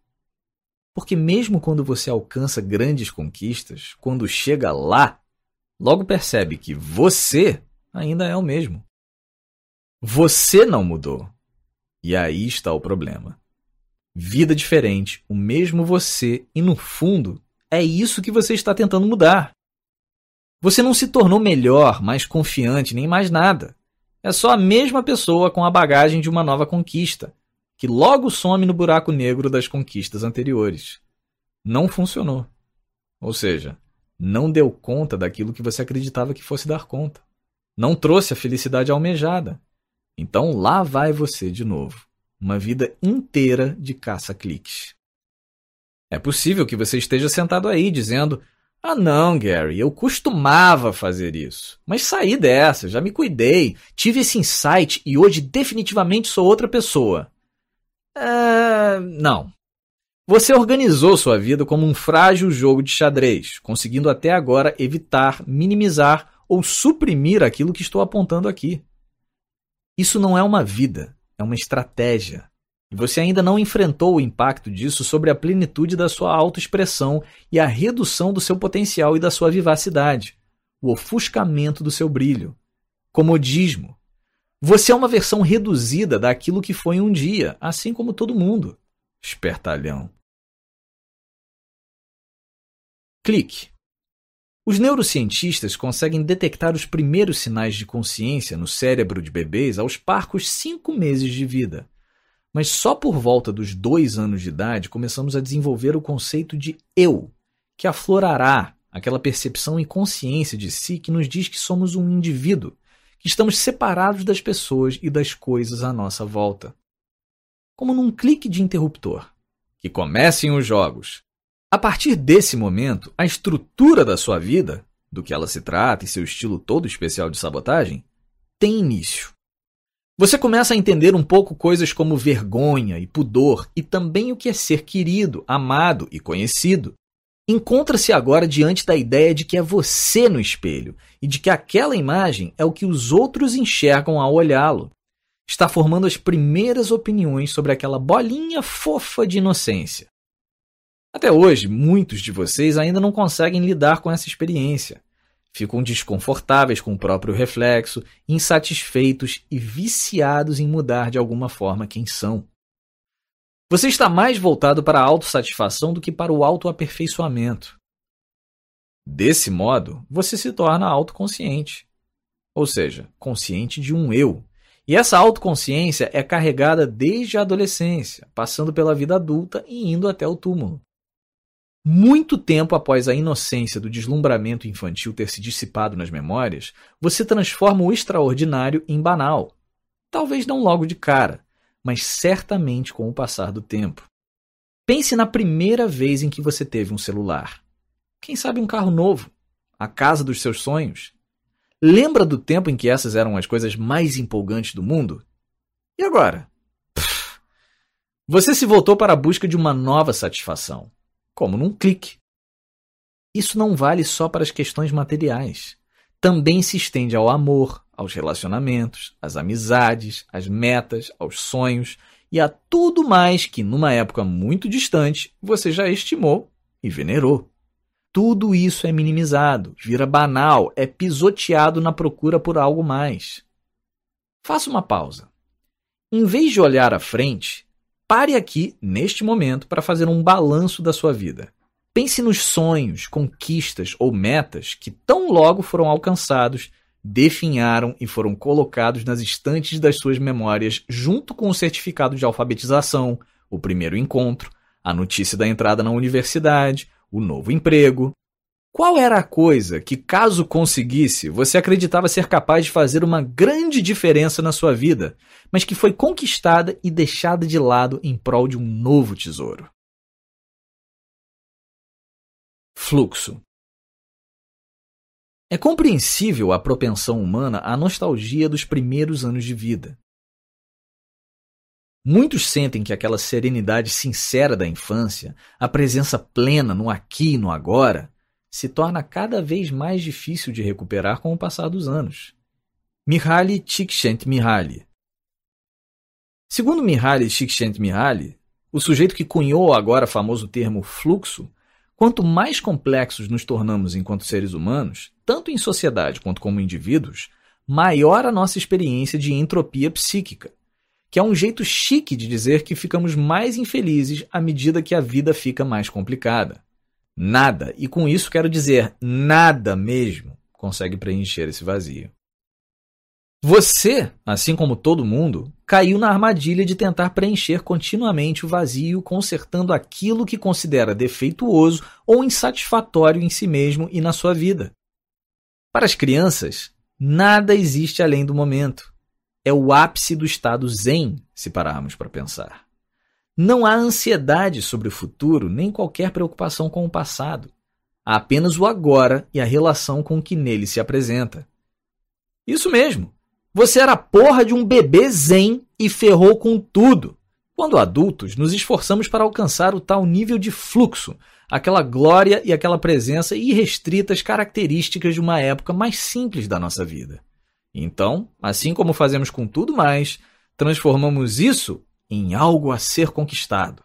Porque mesmo quando você alcança grandes conquistas, quando chega lá, logo percebe que você ainda é o mesmo. Você não mudou. E aí está o problema. Vida diferente, o mesmo você, e no fundo, é isso que você está tentando mudar. Você não se tornou melhor, mais confiante, nem mais nada. É só a mesma pessoa com a bagagem de uma nova conquista, que logo some no buraco negro das conquistas anteriores. Não funcionou. Ou seja, não deu conta daquilo que você acreditava que fosse dar conta. Não trouxe a felicidade almejada. Então lá vai você de novo. Uma vida inteira de caça-cliques. É possível que você esteja sentado aí dizendo: Ah, não, Gary, eu costumava fazer isso. Mas saí dessa, já me cuidei, tive esse insight e hoje definitivamente sou outra pessoa. É, não. Você organizou sua vida como um frágil jogo de xadrez, conseguindo até agora evitar, minimizar ou suprimir aquilo que estou apontando aqui. Isso não é uma vida, é uma estratégia. E você ainda não enfrentou o impacto disso sobre a plenitude da sua autoexpressão e a redução do seu potencial e da sua vivacidade, o ofuscamento do seu brilho. Comodismo, você é uma versão reduzida daquilo que foi um dia, assim como todo mundo. Espertalhão. Clique. Os neurocientistas conseguem detectar os primeiros sinais de consciência no cérebro de bebês aos parcos cinco meses de vida. Mas só por volta dos dois anos de idade começamos a desenvolver o conceito de eu, que aflorará aquela percepção e consciência de si que nos diz que somos um indivíduo que estamos separados das pessoas e das coisas à nossa volta. como num clique de interruptor. Que comecem os jogos. A partir desse momento, a estrutura da sua vida, do que ela se trata e seu estilo todo especial de sabotagem, tem início. Você começa a entender um pouco coisas como vergonha e pudor e também o que é ser querido, amado e conhecido. Encontra-se agora diante da ideia de que é você no espelho e de que aquela imagem é o que os outros enxergam ao olhá-lo. Está formando as primeiras opiniões sobre aquela bolinha fofa de inocência. Até hoje, muitos de vocês ainda não conseguem lidar com essa experiência. Ficam desconfortáveis com o próprio reflexo, insatisfeitos e viciados em mudar de alguma forma quem são. Você está mais voltado para a autossatisfação do que para o autoaperfeiçoamento. Desse modo, você se torna autoconsciente, ou seja, consciente de um eu. E essa autoconsciência é carregada desde a adolescência, passando pela vida adulta e indo até o túmulo. Muito tempo após a inocência do deslumbramento infantil ter se dissipado nas memórias, você transforma o extraordinário em banal. Talvez não logo de cara, mas certamente com o passar do tempo. Pense na primeira vez em que você teve um celular. Quem sabe um carro novo? A casa dos seus sonhos? Lembra do tempo em que essas eram as coisas mais empolgantes do mundo? E agora? Pff, você se voltou para a busca de uma nova satisfação como num clique. Isso não vale só para as questões materiais. Também se estende ao amor, aos relacionamentos, às amizades, às metas, aos sonhos e a tudo mais que, numa época muito distante, você já estimou e venerou. Tudo isso é minimizado, vira banal, é pisoteado na procura por algo mais. Faça uma pausa. Em vez de olhar à frente, Pare aqui, neste momento, para fazer um balanço da sua vida. Pense nos sonhos, conquistas ou metas que tão logo foram alcançados, definharam e foram colocados nas estantes das suas memórias junto com o certificado de alfabetização, o primeiro encontro, a notícia da entrada na universidade, o novo emprego, qual era a coisa que, caso conseguisse, você acreditava ser capaz de fazer uma grande diferença na sua vida, mas que foi conquistada e deixada de lado em prol de um novo tesouro? Fluxo. É compreensível a propensão humana à nostalgia dos primeiros anos de vida. Muitos sentem que aquela serenidade sincera da infância, a presença plena no aqui e no agora, se torna cada vez mais difícil de recuperar com o passar dos anos. Mihaly Csikszentmihalyi Segundo Mihaly Csikszentmihalyi, o sujeito que cunhou agora famoso termo fluxo, quanto mais complexos nos tornamos enquanto seres humanos, tanto em sociedade quanto como indivíduos, maior a nossa experiência de entropia psíquica, que é um jeito chique de dizer que ficamos mais infelizes à medida que a vida fica mais complicada. Nada, e com isso quero dizer nada mesmo, consegue preencher esse vazio. Você, assim como todo mundo, caiu na armadilha de tentar preencher continuamente o vazio, consertando aquilo que considera defeituoso ou insatisfatório em si mesmo e na sua vida. Para as crianças, nada existe além do momento. É o ápice do estado zen, se pararmos para pensar. Não há ansiedade sobre o futuro, nem qualquer preocupação com o passado. Há apenas o agora e a relação com o que nele se apresenta. Isso mesmo. Você era porra de um bebê zen e ferrou com tudo. Quando adultos, nos esforçamos para alcançar o tal nível de fluxo, aquela glória e aquela presença irrestritas características de uma época mais simples da nossa vida. Então, assim como fazemos com tudo mais, transformamos isso em algo a ser conquistado.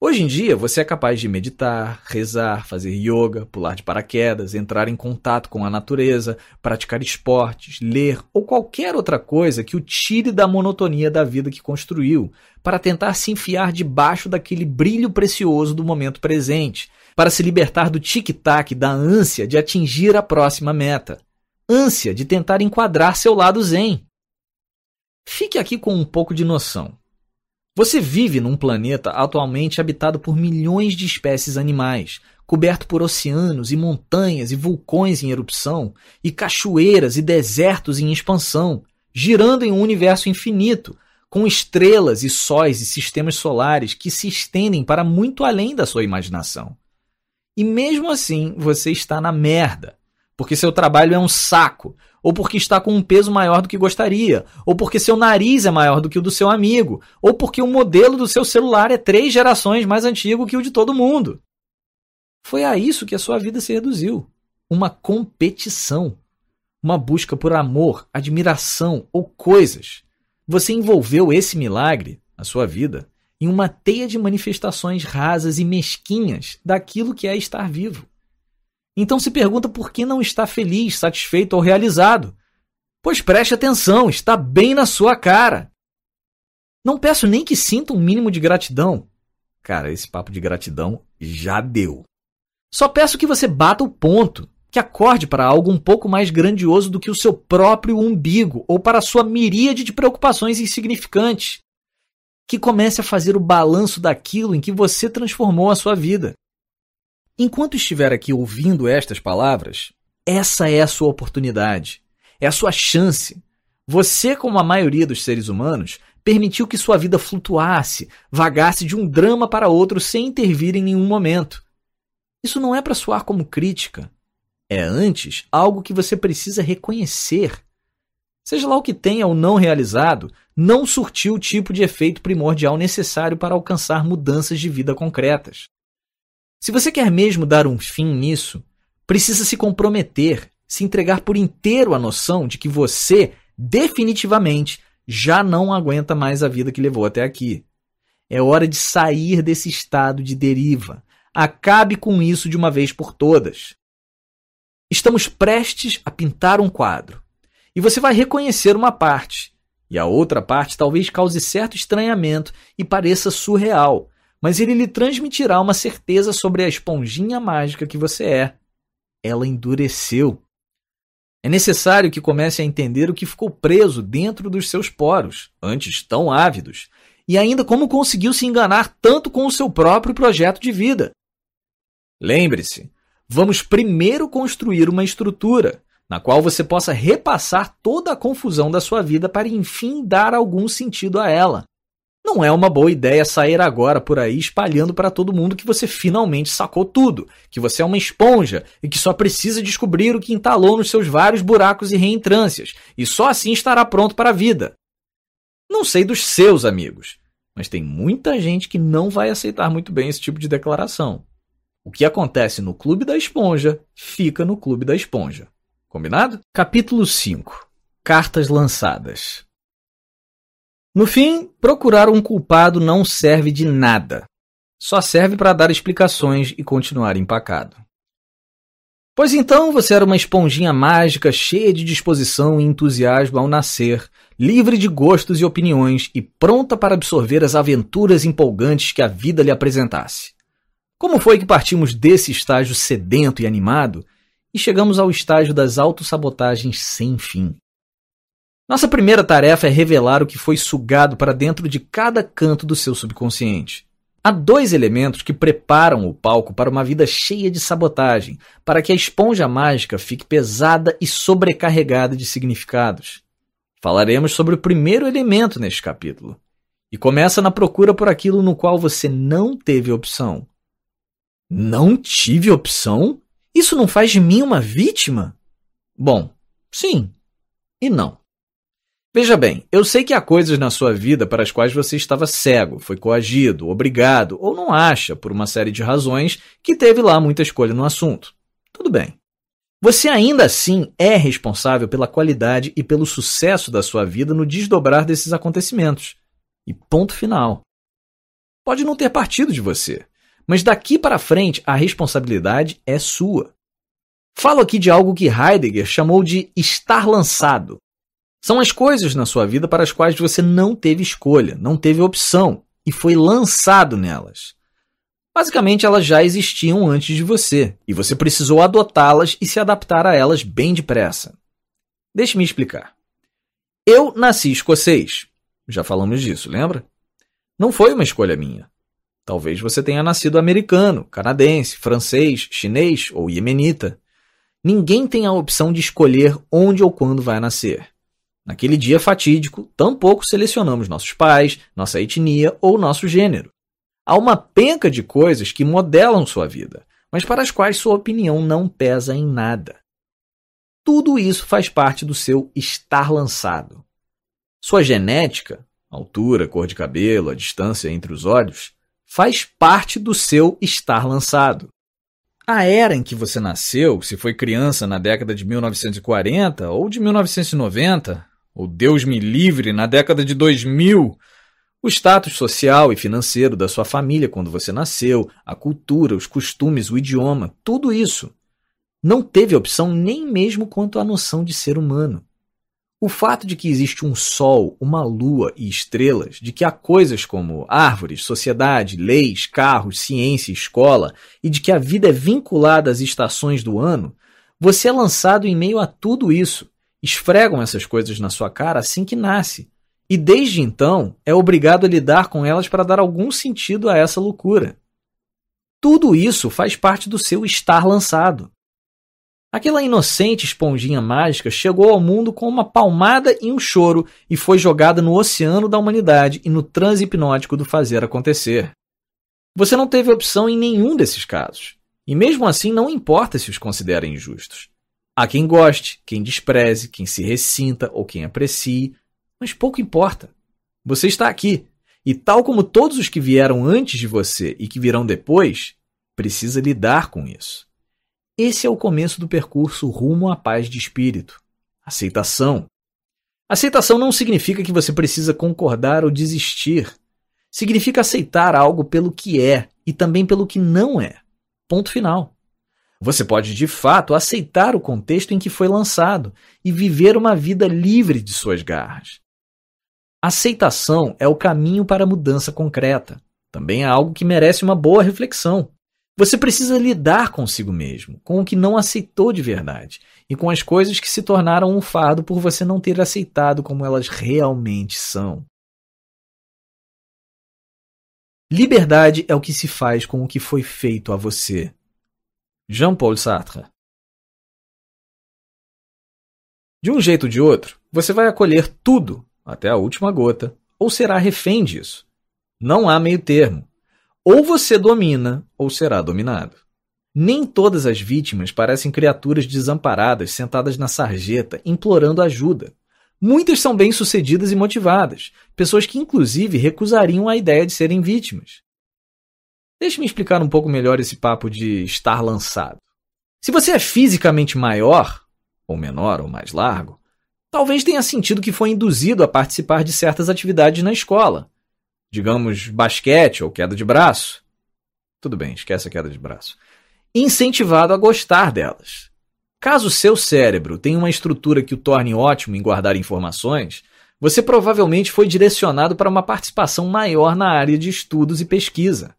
Hoje em dia, você é capaz de meditar, rezar, fazer yoga, pular de paraquedas, entrar em contato com a natureza, praticar esportes, ler ou qualquer outra coisa que o tire da monotonia da vida que construiu, para tentar se enfiar debaixo daquele brilho precioso do momento presente, para se libertar do tic-tac da ânsia de atingir a próxima meta, ânsia de tentar enquadrar seu lado zen. Fique aqui com um pouco de noção. Você vive num planeta atualmente habitado por milhões de espécies animais, coberto por oceanos e montanhas e vulcões em erupção, e cachoeiras e desertos em expansão, girando em um universo infinito, com estrelas e sóis e sistemas solares que se estendem para muito além da sua imaginação. E mesmo assim, você está na merda, porque seu trabalho é um saco, ou porque está com um peso maior do que gostaria, ou porque seu nariz é maior do que o do seu amigo, ou porque o modelo do seu celular é três gerações mais antigo que o de todo mundo. Foi a isso que a sua vida se reduziu. Uma competição. Uma busca por amor, admiração ou coisas você envolveu esse milagre, a sua vida, em uma teia de manifestações rasas e mesquinhas daquilo que é estar vivo. Então se pergunta por que não está feliz, satisfeito ou realizado. Pois preste atenção, está bem na sua cara. Não peço nem que sinta um mínimo de gratidão. Cara, esse papo de gratidão já deu. Só peço que você bata o ponto que acorde para algo um pouco mais grandioso do que o seu próprio umbigo ou para a sua miríade de preocupações insignificantes. Que comece a fazer o balanço daquilo em que você transformou a sua vida. Enquanto estiver aqui ouvindo estas palavras, essa é a sua oportunidade, é a sua chance. Você, como a maioria dos seres humanos, permitiu que sua vida flutuasse, vagasse de um drama para outro sem intervir em nenhum momento. Isso não é para soar como crítica, é antes algo que você precisa reconhecer. Seja lá o que tenha ou não realizado, não surtiu o tipo de efeito primordial necessário para alcançar mudanças de vida concretas. Se você quer mesmo dar um fim nisso, precisa se comprometer, se entregar por inteiro à noção de que você, definitivamente, já não aguenta mais a vida que levou até aqui. É hora de sair desse estado de deriva. Acabe com isso de uma vez por todas. Estamos prestes a pintar um quadro. E você vai reconhecer uma parte. E a outra parte talvez cause certo estranhamento e pareça surreal, mas ele lhe transmitirá uma certeza sobre a esponjinha mágica que você é. Ela endureceu. É necessário que comece a entender o que ficou preso dentro dos seus poros, antes tão ávidos, e ainda como conseguiu se enganar tanto com o seu próprio projeto de vida. Lembre-se, vamos primeiro construir uma estrutura na qual você possa repassar toda a confusão da sua vida para enfim dar algum sentido a ela. Não é uma boa ideia sair agora por aí espalhando para todo mundo que você finalmente sacou tudo, que você é uma esponja e que só precisa descobrir o que entalou nos seus vários buracos e reentrâncias, e só assim estará pronto para a vida. Não sei dos seus amigos, mas tem muita gente que não vai aceitar muito bem esse tipo de declaração. O que acontece no Clube da Esponja fica no Clube da Esponja. Combinado? Capítulo 5 Cartas lançadas. No fim, procurar um culpado não serve de nada. Só serve para dar explicações e continuar empacado. Pois então você era uma esponjinha mágica cheia de disposição e entusiasmo ao nascer, livre de gostos e opiniões e pronta para absorver as aventuras empolgantes que a vida lhe apresentasse. Como foi que partimos desse estágio sedento e animado e chegamos ao estágio das autossabotagens sem fim? Nossa primeira tarefa é revelar o que foi sugado para dentro de cada canto do seu subconsciente. Há dois elementos que preparam o palco para uma vida cheia de sabotagem, para que a esponja mágica fique pesada e sobrecarregada de significados. Falaremos sobre o primeiro elemento neste capítulo. E começa na procura por aquilo no qual você não teve opção. Não tive opção? Isso não faz de mim uma vítima? Bom, sim e não. Veja bem, eu sei que há coisas na sua vida para as quais você estava cego, foi coagido, obrigado ou não acha, por uma série de razões, que teve lá muita escolha no assunto. Tudo bem. Você ainda assim é responsável pela qualidade e pelo sucesso da sua vida no desdobrar desses acontecimentos. E ponto final. Pode não ter partido de você, mas daqui para frente, a responsabilidade é sua. Falo aqui de algo que Heidegger chamou de estar lançado. São as coisas na sua vida para as quais você não teve escolha, não teve opção e foi lançado nelas. Basicamente, elas já existiam antes de você e você precisou adotá-las e se adaptar a elas bem depressa. Deixe-me explicar. Eu nasci escocês. Já falamos disso, lembra? Não foi uma escolha minha. Talvez você tenha nascido americano, canadense, francês, chinês ou iemenita. Ninguém tem a opção de escolher onde ou quando vai nascer. Naquele dia fatídico, tampouco selecionamos nossos pais, nossa etnia ou nosso gênero. Há uma penca de coisas que modelam sua vida, mas para as quais sua opinião não pesa em nada. Tudo isso faz parte do seu estar lançado. Sua genética, altura, cor de cabelo, a distância entre os olhos, faz parte do seu estar lançado. A era em que você nasceu, se foi criança na década de 1940 ou de 1990, ou Deus me livre, na década de 2000, o status social e financeiro da sua família quando você nasceu, a cultura, os costumes, o idioma, tudo isso não teve opção nem mesmo quanto à noção de ser humano. O fato de que existe um sol, uma lua e estrelas, de que há coisas como árvores, sociedade, leis, carros, ciência, escola, e de que a vida é vinculada às estações do ano, você é lançado em meio a tudo isso. Esfregam essas coisas na sua cara assim que nasce. E desde então é obrigado a lidar com elas para dar algum sentido a essa loucura. Tudo isso faz parte do seu estar lançado. Aquela inocente esponjinha mágica chegou ao mundo com uma palmada e um choro e foi jogada no oceano da humanidade e no transe hipnótico do fazer acontecer. Você não teve opção em nenhum desses casos. E mesmo assim não importa se os considerem injustos. Há quem goste, quem despreze, quem se ressinta ou quem aprecie, mas pouco importa. Você está aqui, e tal como todos os que vieram antes de você e que virão depois, precisa lidar com isso. Esse é o começo do percurso rumo à paz de espírito. Aceitação. Aceitação não significa que você precisa concordar ou desistir. Significa aceitar algo pelo que é e também pelo que não é. Ponto final. Você pode de fato aceitar o contexto em que foi lançado e viver uma vida livre de suas garras. Aceitação é o caminho para a mudança concreta. Também é algo que merece uma boa reflexão. Você precisa lidar consigo mesmo, com o que não aceitou de verdade e com as coisas que se tornaram um fardo por você não ter aceitado como elas realmente são. Liberdade é o que se faz com o que foi feito a você. Jean-Paul Sartre. De um jeito ou de outro, você vai acolher tudo, até a última gota, ou será refém disso. Não há meio termo. Ou você domina, ou será dominado. Nem todas as vítimas parecem criaturas desamparadas sentadas na sarjeta, implorando ajuda. Muitas são bem-sucedidas e motivadas, pessoas que inclusive recusariam a ideia de serem vítimas. Deixe-me explicar um pouco melhor esse papo de estar lançado. Se você é fisicamente maior, ou menor, ou mais largo, talvez tenha sentido que foi induzido a participar de certas atividades na escola, digamos, basquete ou queda de braço. Tudo bem, esquece a queda de braço. Incentivado a gostar delas. Caso seu cérebro tenha uma estrutura que o torne ótimo em guardar informações, você provavelmente foi direcionado para uma participação maior na área de estudos e pesquisa.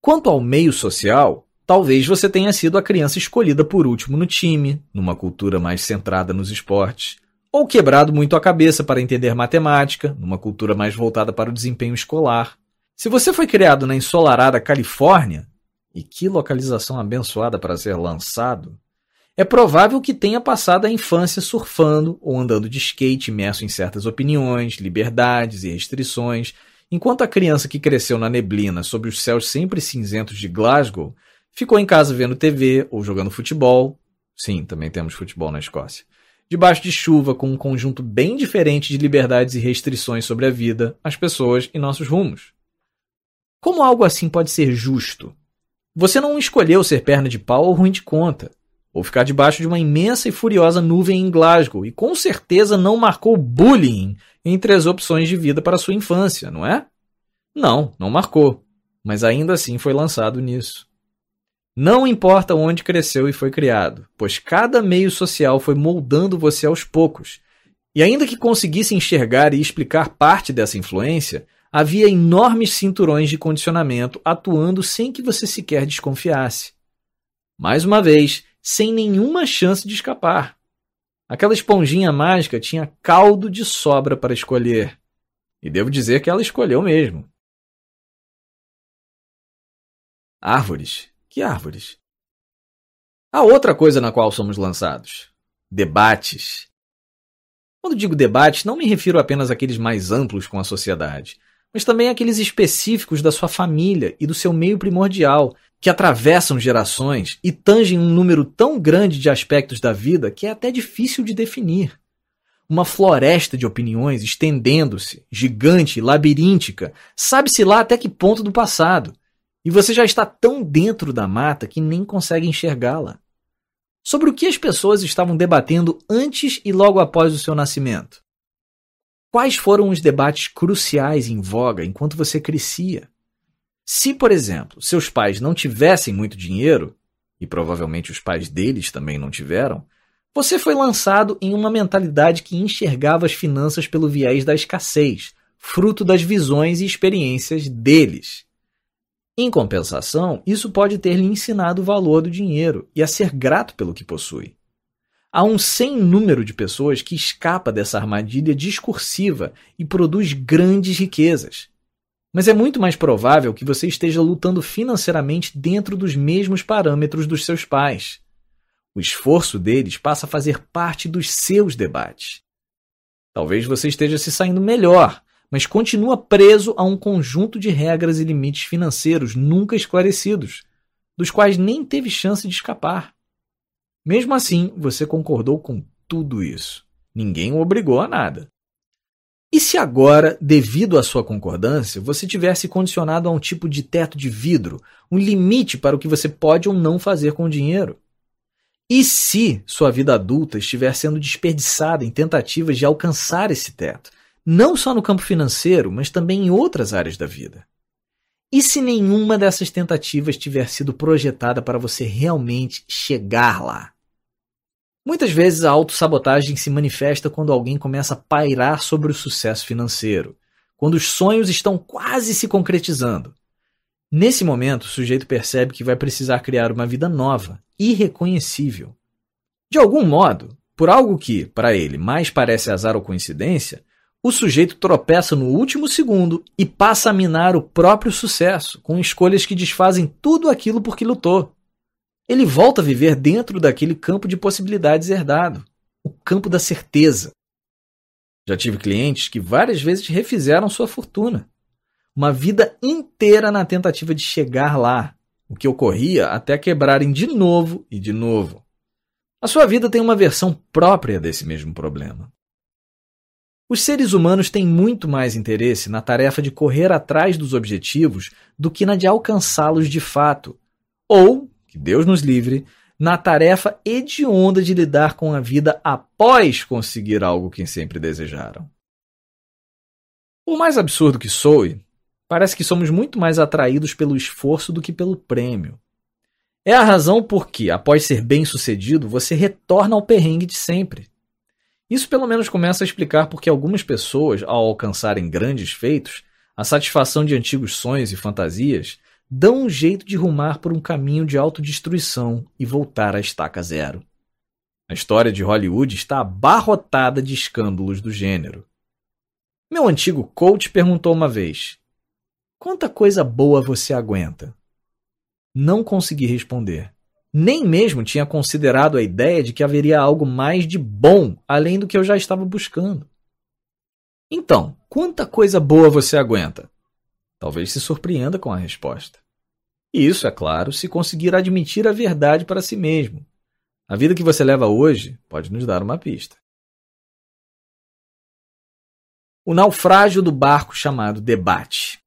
Quanto ao meio social, talvez você tenha sido a criança escolhida por último no time, numa cultura mais centrada nos esportes ou quebrado muito a cabeça para entender matemática, numa cultura mais voltada para o desempenho escolar. Se você foi criado na ensolarada Califórnia, e que localização abençoada para ser lançado, é provável que tenha passado a infância surfando ou andando de skate imerso em certas opiniões, liberdades e restrições, enquanto a criança que cresceu na neblina sob os céus sempre cinzentos de Glasgow ficou em casa vendo TV ou jogando futebol. Sim, também temos futebol na Escócia debaixo de chuva, com um conjunto bem diferente de liberdades e restrições sobre a vida, as pessoas e nossos rumos. Como algo assim pode ser justo? Você não escolheu ser perna de pau ou ruim de conta, ou ficar debaixo de uma imensa e furiosa nuvem em Glasgow, e com certeza não marcou bullying entre as opções de vida para sua infância, não é? Não, não marcou, mas ainda assim foi lançado nisso. Não importa onde cresceu e foi criado, pois cada meio social foi moldando você aos poucos. E ainda que conseguisse enxergar e explicar parte dessa influência, havia enormes cinturões de condicionamento atuando sem que você sequer desconfiasse. Mais uma vez, sem nenhuma chance de escapar. Aquela esponjinha mágica tinha caldo de sobra para escolher. E devo dizer que ela escolheu mesmo. Árvores que árvores? Há outra coisa na qual somos lançados: debates. Quando digo debate, não me refiro apenas àqueles mais amplos com a sociedade, mas também àqueles específicos da sua família e do seu meio primordial, que atravessam gerações e tangem um número tão grande de aspectos da vida que é até difícil de definir. Uma floresta de opiniões estendendo-se, gigante, labiríntica, sabe-se lá até que ponto do passado. E você já está tão dentro da mata que nem consegue enxergá-la. Sobre o que as pessoas estavam debatendo antes e logo após o seu nascimento? Quais foram os debates cruciais em voga enquanto você crescia? Se, por exemplo, seus pais não tivessem muito dinheiro, e provavelmente os pais deles também não tiveram, você foi lançado em uma mentalidade que enxergava as finanças pelo viés da escassez, fruto das visões e experiências deles. Em compensação, isso pode ter lhe ensinado o valor do dinheiro e a ser grato pelo que possui. Há um sem número de pessoas que escapa dessa armadilha discursiva e produz grandes riquezas. Mas é muito mais provável que você esteja lutando financeiramente dentro dos mesmos parâmetros dos seus pais. O esforço deles passa a fazer parte dos seus debates. Talvez você esteja se saindo melhor, mas continua preso a um conjunto de regras e limites financeiros nunca esclarecidos, dos quais nem teve chance de escapar. Mesmo assim, você concordou com tudo isso. Ninguém o obrigou a nada. E se agora, devido à sua concordância, você tivesse condicionado a um tipo de teto de vidro, um limite para o que você pode ou não fazer com o dinheiro? E se sua vida adulta estiver sendo desperdiçada em tentativas de alcançar esse teto, não só no campo financeiro, mas também em outras áreas da vida? E se nenhuma dessas tentativas tiver sido projetada para você realmente chegar lá? Muitas vezes a autossabotagem se manifesta quando alguém começa a pairar sobre o sucesso financeiro, quando os sonhos estão quase se concretizando. Nesse momento, o sujeito percebe que vai precisar criar uma vida nova, irreconhecível. De algum modo, por algo que, para ele, mais parece azar ou coincidência, o sujeito tropeça no último segundo e passa a minar o próprio sucesso, com escolhas que desfazem tudo aquilo por que lutou ele volta a viver dentro daquele campo de possibilidades herdado, o campo da certeza. Já tive clientes que várias vezes refizeram sua fortuna. Uma vida inteira na tentativa de chegar lá, o que ocorria até quebrarem de novo e de novo. A sua vida tem uma versão própria desse mesmo problema. Os seres humanos têm muito mais interesse na tarefa de correr atrás dos objetivos do que na de alcançá-los de fato, ou que Deus nos livre, na tarefa hedionda de lidar com a vida após conseguir algo que sempre desejaram. Por mais absurdo que soe, parece que somos muito mais atraídos pelo esforço do que pelo prêmio. É a razão por que, após ser bem-sucedido, você retorna ao perrengue de sempre. Isso pelo menos começa a explicar porque algumas pessoas, ao alcançarem grandes feitos, a satisfação de antigos sonhos e fantasias, dão um jeito de rumar por um caminho de autodestruição e voltar à estaca zero. A história de Hollywood está abarrotada de escândalos do gênero. Meu antigo coach perguntou uma vez: Quanta coisa boa você aguenta? Não consegui responder. Nem mesmo tinha considerado a ideia de que haveria algo mais de bom além do que eu já estava buscando. Então, quanta coisa boa você aguenta? Talvez se surpreenda com a resposta. E isso, é claro, se conseguir admitir a verdade para si mesmo. A vida que você leva hoje pode nos dar uma pista. O naufrágio do barco chamado debate.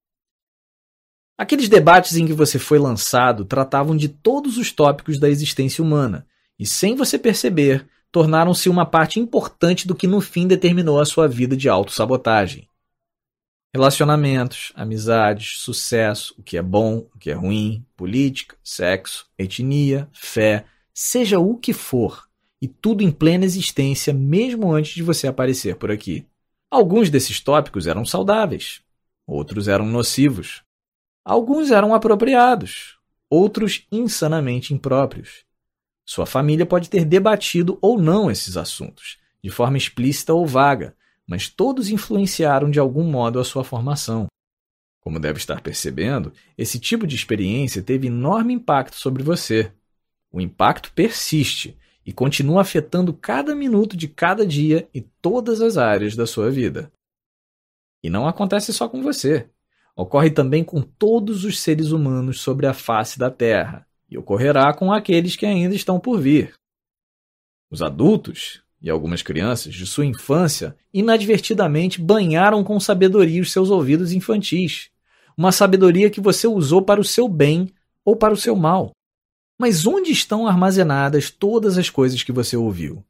Aqueles debates em que você foi lançado tratavam de todos os tópicos da existência humana e, sem você perceber, tornaram-se uma parte importante do que no fim determinou a sua vida de autossabotagem. Relacionamentos, amizades, sucesso, o que é bom, o que é ruim, política, sexo, etnia, fé, seja o que for, e tudo em plena existência mesmo antes de você aparecer por aqui. Alguns desses tópicos eram saudáveis, outros eram nocivos. Alguns eram apropriados, outros insanamente impróprios. Sua família pode ter debatido ou não esses assuntos, de forma explícita ou vaga, mas todos influenciaram de algum modo a sua formação. Como deve estar percebendo, esse tipo de experiência teve enorme impacto sobre você. O impacto persiste, e continua afetando cada minuto de cada dia e todas as áreas da sua vida. E não acontece só com você. Ocorre também com todos os seres humanos sobre a face da Terra, e ocorrerá com aqueles que ainda estão por vir. Os adultos e algumas crianças de sua infância inadvertidamente banharam com sabedoria os seus ouvidos infantis, uma sabedoria que você usou para o seu bem ou para o seu mal. Mas onde estão armazenadas todas as coisas que você ouviu?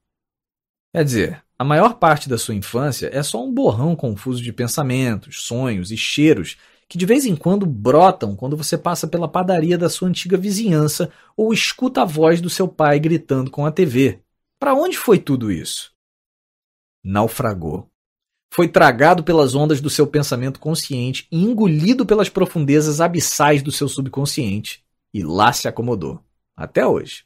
Quer dizer, a maior parte da sua infância é só um borrão confuso de pensamentos, sonhos e cheiros que de vez em quando brotam quando você passa pela padaria da sua antiga vizinhança ou escuta a voz do seu pai gritando com a TV. Para onde foi tudo isso? Naufragou. Foi tragado pelas ondas do seu pensamento consciente e engolido pelas profundezas abissais do seu subconsciente. E lá se acomodou. Até hoje.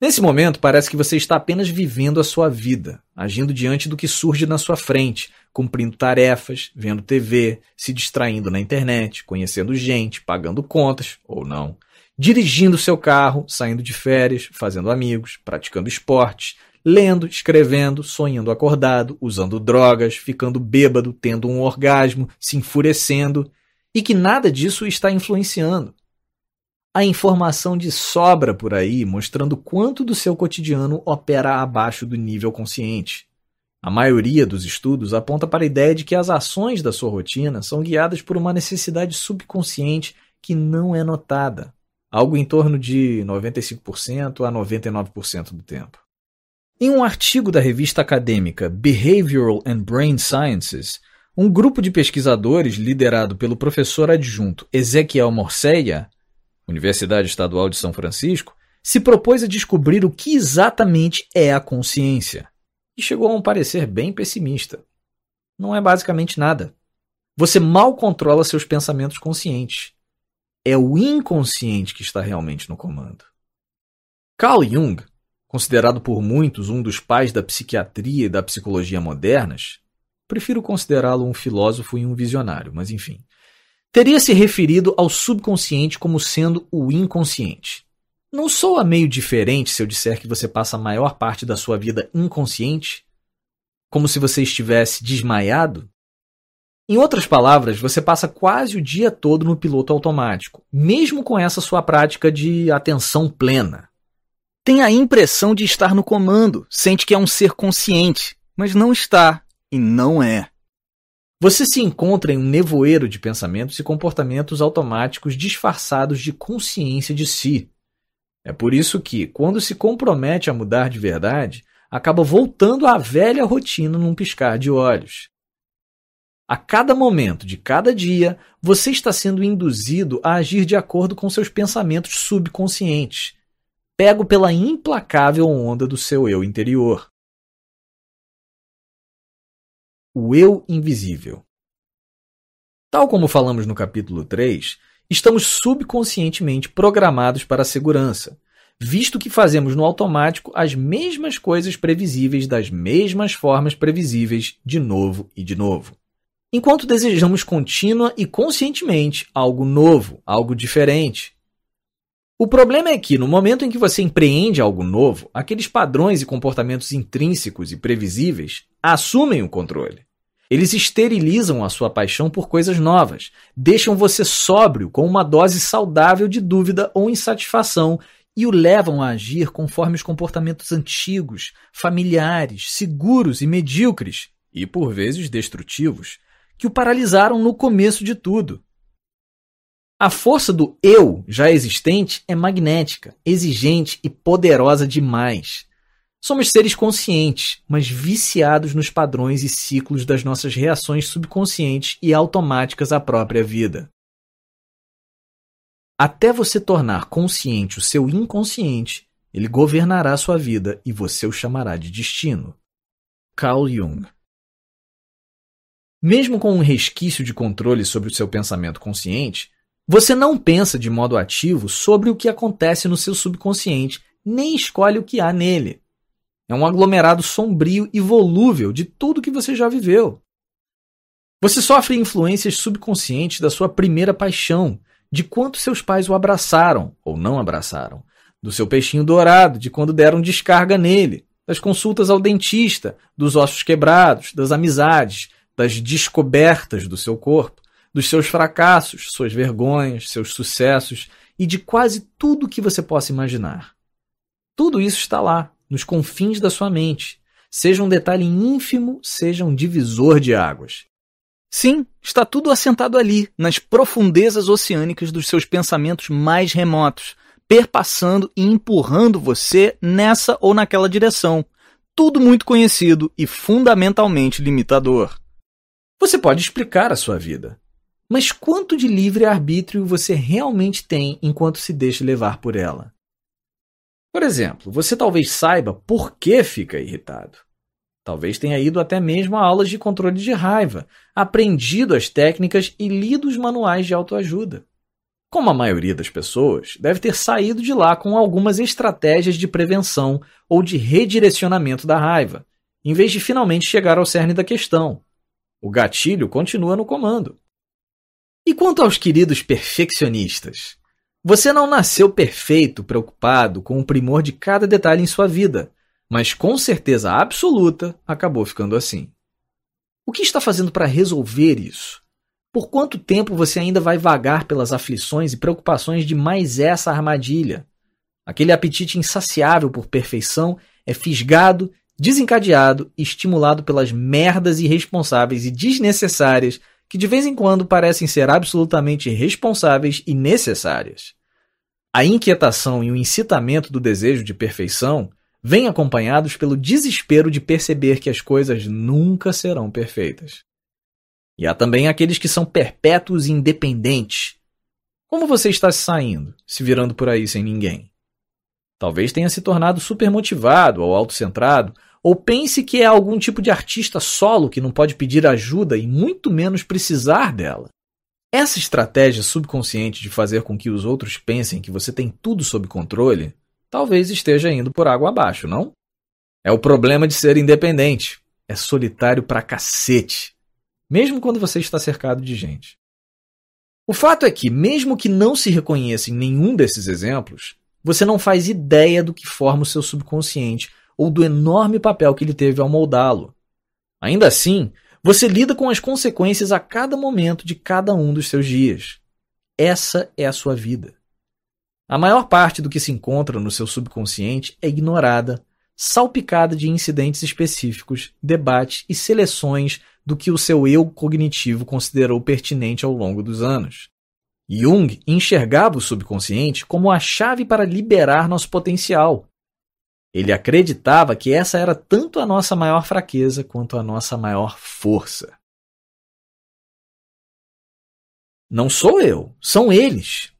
Nesse momento, parece que você está apenas vivendo a sua vida, agindo diante do que surge na sua frente, cumprindo tarefas, vendo TV, se distraindo na internet, conhecendo gente, pagando contas ou não, dirigindo seu carro, saindo de férias, fazendo amigos, praticando esportes, lendo, escrevendo, sonhando acordado, usando drogas, ficando bêbado, tendo um orgasmo, se enfurecendo, e que nada disso está influenciando. A informação de sobra por aí mostrando quanto do seu cotidiano opera abaixo do nível consciente. A maioria dos estudos aponta para a ideia de que as ações da sua rotina são guiadas por uma necessidade subconsciente que não é notada, algo em torno de 95% a 99% do tempo. Em um artigo da revista acadêmica Behavioral and Brain Sciences, um grupo de pesquisadores liderado pelo professor adjunto Ezequiel Morseia Universidade Estadual de São Francisco, se propôs a descobrir o que exatamente é a consciência. E chegou a um parecer bem pessimista. Não é basicamente nada. Você mal controla seus pensamentos conscientes. É o inconsciente que está realmente no comando. Carl Jung, considerado por muitos um dos pais da psiquiatria e da psicologia modernas, prefiro considerá-lo um filósofo e um visionário, mas enfim, teria se referido ao subconsciente como sendo o inconsciente. Não soa meio diferente se eu disser que você passa a maior parte da sua vida inconsciente? Como se você estivesse desmaiado? Em outras palavras, você passa quase o dia todo no piloto automático, mesmo com essa sua prática de atenção plena. Tem a impressão de estar no comando, sente que é um ser consciente, mas não está e não é. Você se encontra em um nevoeiro de pensamentos e comportamentos automáticos disfarçados de consciência de si. É por isso que, quando se compromete a mudar de verdade, acaba voltando à velha rotina num piscar de olhos. A cada momento de cada dia, você está sendo induzido a agir de acordo com seus pensamentos subconscientes, pego pela implacável onda do seu eu interior o eu invisível. Tal como falamos no capítulo 3, estamos subconscientemente programados para a segurança, visto que fazemos no automático as mesmas coisas previsíveis das mesmas formas previsíveis de novo e de novo. Enquanto desejamos contínua e conscientemente algo novo, algo diferente. O problema é que, no momento em que você empreende algo novo, aqueles padrões e comportamentos intrínsecos e previsíveis assumem o controle. Eles esterilizam a sua paixão por coisas novas, deixam você sóbrio com uma dose saudável de dúvida ou insatisfação e o levam a agir conforme os comportamentos antigos, familiares, seguros e medíocres, e por vezes destrutivos, que o paralisaram no começo de tudo. A força do eu já existente é magnética, exigente e poderosa demais. Somos seres conscientes, mas viciados nos padrões e ciclos das nossas reações subconscientes e automáticas à própria vida. Até você tornar consciente o seu inconsciente, ele governará sua vida e você o chamará de destino. Carl Jung Mesmo com um resquício de controle sobre o seu pensamento consciente, você não pensa de modo ativo sobre o que acontece no seu subconsciente, nem escolhe o que há nele. É um aglomerado sombrio e volúvel de tudo que você já viveu. Você sofre influências subconscientes da sua primeira paixão, de quanto seus pais o abraçaram ou não abraçaram, do seu peixinho dourado, de quando deram descarga nele, das consultas ao dentista, dos ossos quebrados, das amizades, das descobertas do seu corpo, dos seus fracassos, suas vergonhas, seus sucessos e de quase tudo que você possa imaginar. Tudo isso está lá, nos confins da sua mente, seja um detalhe ínfimo, seja um divisor de águas. Sim, está tudo assentado ali, nas profundezas oceânicas dos seus pensamentos mais remotos, perpassando e empurrando você nessa ou naquela direção. Tudo muito conhecido e fundamentalmente limitador. Você pode explicar a sua vida. Mas quanto de livre-arbítrio você realmente tem enquanto se deixa levar por ela? Por exemplo, você talvez saiba por que fica irritado. Talvez tenha ido até mesmo a aulas de controle de raiva, aprendido as técnicas e lido os manuais de autoajuda. Como a maioria das pessoas, deve ter saído de lá com algumas estratégias de prevenção ou de redirecionamento da raiva, em vez de finalmente chegar ao cerne da questão. O gatilho continua no comando. E quanto aos queridos perfeccionistas? Você não nasceu perfeito, preocupado com o primor de cada detalhe em sua vida, mas com certeza absoluta acabou ficando assim. O que está fazendo para resolver isso? Por quanto tempo você ainda vai vagar pelas aflições e preocupações de mais essa armadilha? Aquele apetite insaciável por perfeição é fisgado, desencadeado e estimulado pelas merdas irresponsáveis e desnecessárias que de vez em quando parecem ser absolutamente responsáveis e necessárias. A inquietação e o incitamento do desejo de perfeição vêm acompanhados pelo desespero de perceber que as coisas nunca serão perfeitas. E há também aqueles que são perpétuos e independentes. Como você está se saindo, se virando por aí sem ninguém? Talvez tenha se tornado supermotivado ou autocentrado, ou pense que é algum tipo de artista solo que não pode pedir ajuda e muito menos precisar dela. Essa estratégia subconsciente de fazer com que os outros pensem que você tem tudo sob controle talvez esteja indo por água abaixo, não? É o problema de ser independente. É solitário pra cacete. Mesmo quando você está cercado de gente. O fato é que, mesmo que não se reconheça em nenhum desses exemplos, você não faz ideia do que forma o seu subconsciente ou do enorme papel que ele teve ao moldá-lo. Ainda assim, você lida com as consequências a cada momento de cada um dos seus dias. Essa é a sua vida. A maior parte do que se encontra no seu subconsciente é ignorada, salpicada de incidentes específicos, debates e seleções do que o seu eu cognitivo considerou pertinente ao longo dos anos. Jung enxergava o subconsciente como a chave para liberar nosso potencial, ele acreditava que essa era tanto a nossa maior fraqueza quanto a nossa maior força. Não sou eu, são eles.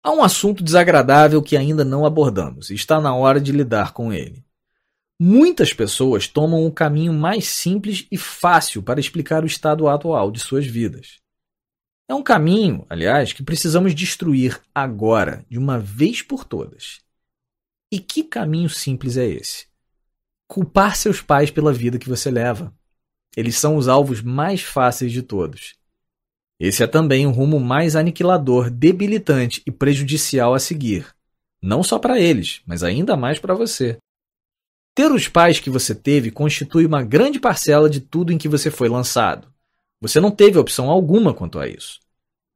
Há um assunto desagradável que ainda não abordamos e está na hora de lidar com ele. Muitas pessoas tomam o caminho mais simples e fácil para explicar o estado atual de suas vidas. É um caminho, aliás, que precisamos destruir agora, de uma vez por todas. E que caminho simples é esse? Culpar seus pais pela vida que você leva. Eles são os alvos mais fáceis de todos. Esse é também o rumo mais aniquilador, debilitante e prejudicial a seguir. Não só para eles, mas ainda mais para você. Ter os pais que você teve constitui uma grande parcela de tudo em que você foi lançado. Você não teve opção alguma quanto a isso.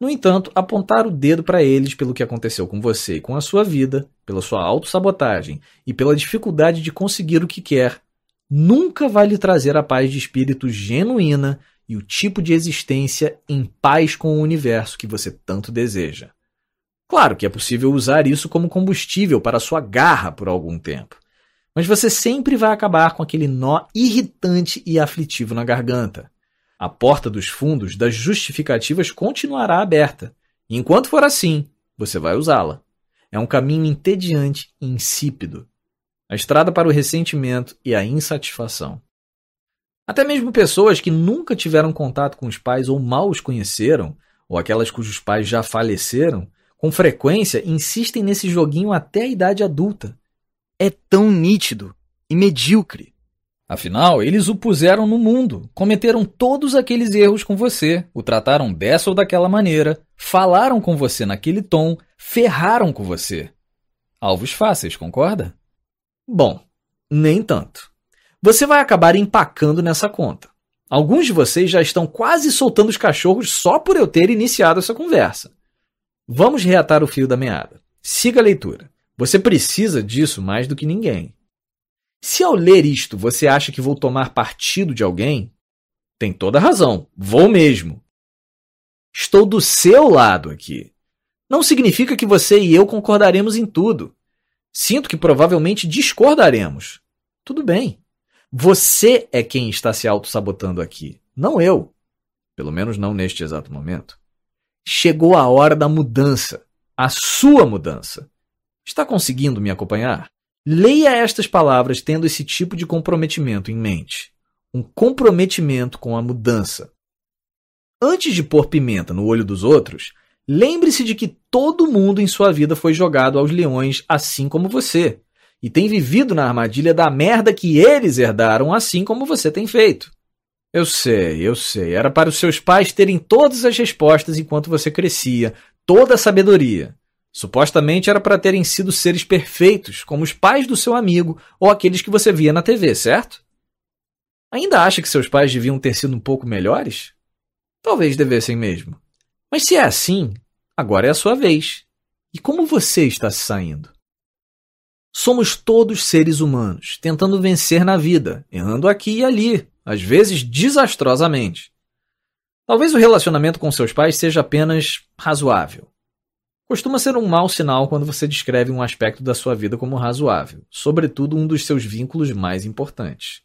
No entanto, apontar o dedo para eles pelo que aconteceu com você e com a sua vida, pela sua autossabotagem e pela dificuldade de conseguir o que quer, nunca vai lhe trazer a paz de espírito genuína e o tipo de existência em paz com o universo que você tanto deseja. Claro que é possível usar isso como combustível para sua garra por algum tempo, mas você sempre vai acabar com aquele nó irritante e aflitivo na garganta. A porta dos fundos das justificativas continuará aberta. Enquanto for assim, você vai usá-la. É um caminho entediante e insípido. A estrada para o ressentimento e a insatisfação. Até mesmo pessoas que nunca tiveram contato com os pais ou mal os conheceram, ou aquelas cujos pais já faleceram, com frequência insistem nesse joguinho até a idade adulta. É tão nítido e medíocre. Afinal, eles o puseram no mundo, cometeram todos aqueles erros com você, o trataram dessa ou daquela maneira, falaram com você naquele tom, ferraram com você. Alvos fáceis, concorda? Bom, nem tanto. Você vai acabar empacando nessa conta. Alguns de vocês já estão quase soltando os cachorros só por eu ter iniciado essa conversa. Vamos reatar o fio da meada. Siga a leitura. Você precisa disso mais do que ninguém. Se ao ler isto você acha que vou tomar partido de alguém, tem toda razão, vou mesmo. Estou do seu lado aqui. Não significa que você e eu concordaremos em tudo. Sinto que provavelmente discordaremos. Tudo bem. Você é quem está se auto-sabotando aqui, não eu. Pelo menos não neste exato momento. Chegou a hora da mudança. A sua mudança. Está conseguindo me acompanhar? Leia estas palavras tendo esse tipo de comprometimento em mente. Um comprometimento com a mudança. Antes de pôr pimenta no olho dos outros, lembre-se de que todo mundo em sua vida foi jogado aos leões assim como você, e tem vivido na armadilha da merda que eles herdaram assim como você tem feito. Eu sei, eu sei, era para os seus pais terem todas as respostas enquanto você crescia, toda a sabedoria. Supostamente era para terem sido seres perfeitos, como os pais do seu amigo ou aqueles que você via na TV, certo? Ainda acha que seus pais deviam ter sido um pouco melhores? Talvez devessem mesmo. Mas se é assim, agora é a sua vez. E como você está se saindo? Somos todos seres humanos, tentando vencer na vida, errando aqui e ali, às vezes desastrosamente. Talvez o relacionamento com seus pais seja apenas razoável. Costuma ser um mau sinal quando você descreve um aspecto da sua vida como razoável, sobretudo um dos seus vínculos mais importantes.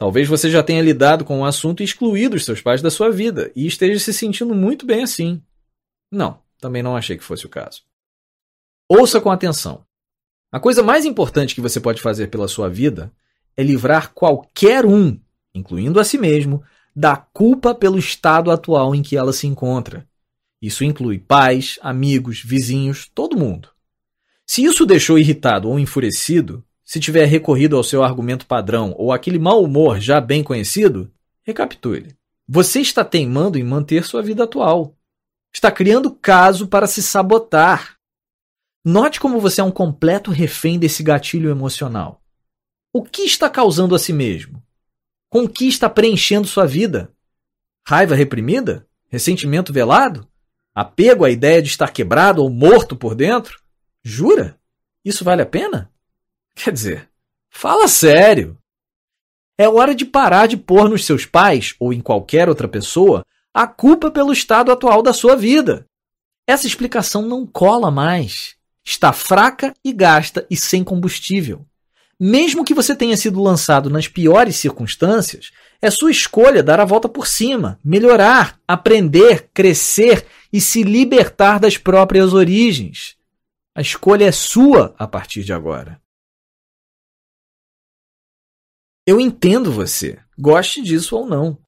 Talvez você já tenha lidado com o assunto e excluído os seus pais da sua vida e esteja se sentindo muito bem assim. Não, também não achei que fosse o caso. Ouça com atenção. A coisa mais importante que você pode fazer pela sua vida é livrar qualquer um, incluindo a si mesmo, da culpa pelo estado atual em que ela se encontra. Isso inclui pais, amigos, vizinhos, todo mundo. Se isso o deixou irritado ou enfurecido, se tiver recorrido ao seu argumento padrão ou aquele mau humor já bem conhecido, recapitule. Você está teimando em manter sua vida atual. Está criando caso para se sabotar. Note como você é um completo refém desse gatilho emocional. O que está causando a si mesmo? Com o que está preenchendo sua vida? Raiva reprimida? Ressentimento velado? Apego à ideia de estar quebrado ou morto por dentro? Jura? Isso vale a pena? Quer dizer, fala sério. É hora de parar de pôr nos seus pais ou em qualquer outra pessoa a culpa pelo estado atual da sua vida. Essa explicação não cola mais. Está fraca e gasta e sem combustível. Mesmo que você tenha sido lançado nas piores circunstâncias, é sua escolha dar a volta por cima, melhorar, aprender, crescer e se libertar das próprias origens. A escolha é sua a partir de agora. Eu entendo você, goste disso ou não.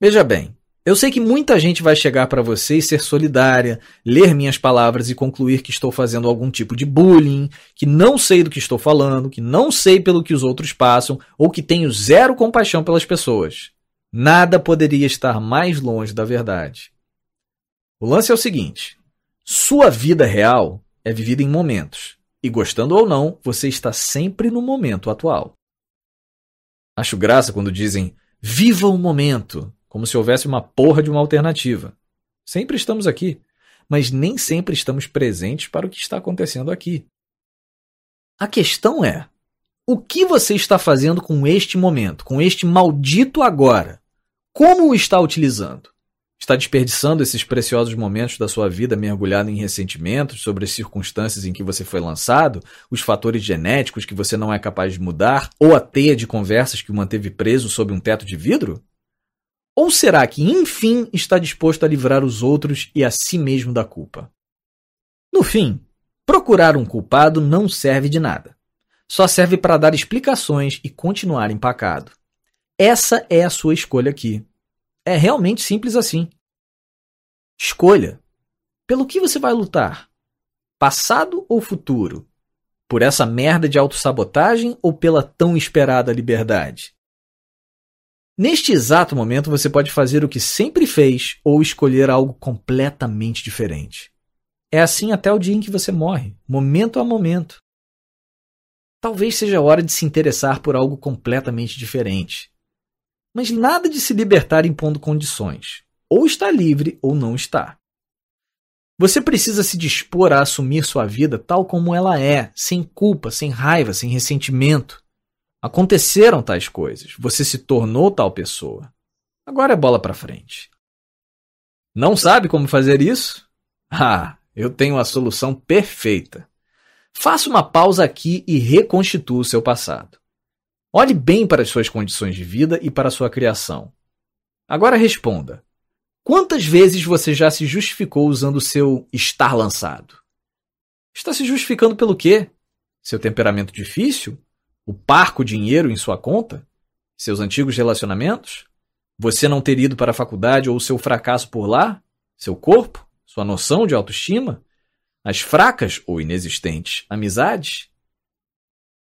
Veja bem, eu sei que muita gente vai chegar para você e ser solidária, ler minhas palavras e concluir que estou fazendo algum tipo de bullying, que não sei do que estou falando, que não sei pelo que os outros passam ou que tenho zero compaixão pelas pessoas. Nada poderia estar mais longe da verdade. O lance é o seguinte: sua vida real é vivida em momentos, e gostando ou não, você está sempre no momento atual. Acho graça quando dizem viva o momento, como se houvesse uma porra de uma alternativa. Sempre estamos aqui, mas nem sempre estamos presentes para o que está acontecendo aqui. A questão é: o que você está fazendo com este momento, com este maldito agora? Como o está utilizando? Está desperdiçando esses preciosos momentos da sua vida mergulhado em ressentimentos sobre as circunstâncias em que você foi lançado, os fatores genéticos que você não é capaz de mudar, ou a teia de conversas que o manteve preso sob um teto de vidro? Ou será que, enfim, está disposto a livrar os outros e a si mesmo da culpa? No fim, procurar um culpado não serve de nada. Só serve para dar explicações e continuar empacado. Essa é a sua escolha aqui. É realmente simples assim. Escolha. Pelo que você vai lutar? Passado ou futuro? Por essa merda de autossabotagem ou pela tão esperada liberdade? Neste exato momento, você pode fazer o que sempre fez ou escolher algo completamente diferente. É assim até o dia em que você morre, momento a momento. Talvez seja a hora de se interessar por algo completamente diferente. Mas nada de se libertar impondo condições. Ou está livre ou não está. Você precisa se dispor a assumir sua vida tal como ela é, sem culpa, sem raiva, sem ressentimento. Aconteceram tais coisas, você se tornou tal pessoa. Agora é bola para frente. Não sabe como fazer isso? Ah, eu tenho a solução perfeita. Faça uma pausa aqui e reconstitua o seu passado. Olhe bem para as suas condições de vida e para a sua criação. Agora responda: quantas vezes você já se justificou usando o seu estar lançado? Está se justificando pelo quê? Seu temperamento difícil? O parco dinheiro em sua conta? Seus antigos relacionamentos? Você não ter ido para a faculdade ou seu fracasso por lá? Seu corpo? Sua noção de autoestima? As fracas ou inexistentes amizades?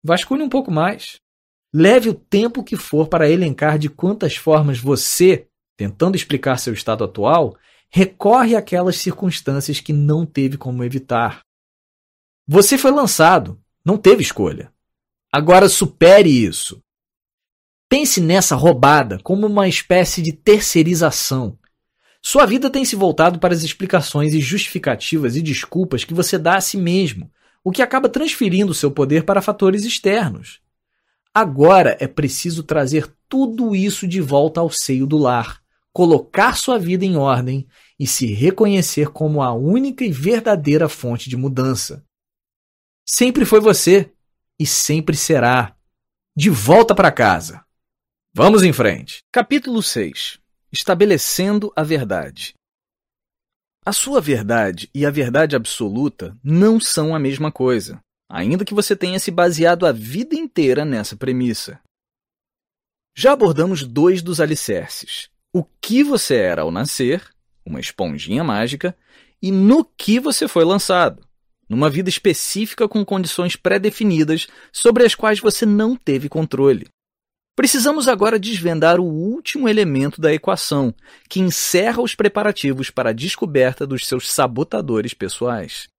Vasculhe um pouco mais. Leve o tempo que for para elencar de quantas formas você, tentando explicar seu estado atual, recorre àquelas circunstâncias que não teve como evitar. Você foi lançado, não teve escolha. Agora supere isso. Pense nessa roubada como uma espécie de terceirização. Sua vida tem se voltado para as explicações e justificativas e desculpas que você dá a si mesmo, o que acaba transferindo seu poder para fatores externos. Agora é preciso trazer tudo isso de volta ao seio do lar, colocar sua vida em ordem e se reconhecer como a única e verdadeira fonte de mudança. Sempre foi você e sempre será. De volta para casa. Vamos em frente. Capítulo 6 estabelecendo a verdade. A sua verdade e a verdade absoluta não são a mesma coisa, ainda que você tenha se baseado a vida inteira nessa premissa. Já abordamos dois dos alicerces: o que você era ao nascer, uma esponjinha mágica, e no que você foi lançado, numa vida específica com condições pré-definidas sobre as quais você não teve controle. Precisamos agora desvendar o último elemento da equação, que encerra os preparativos para a descoberta dos seus sabotadores pessoais.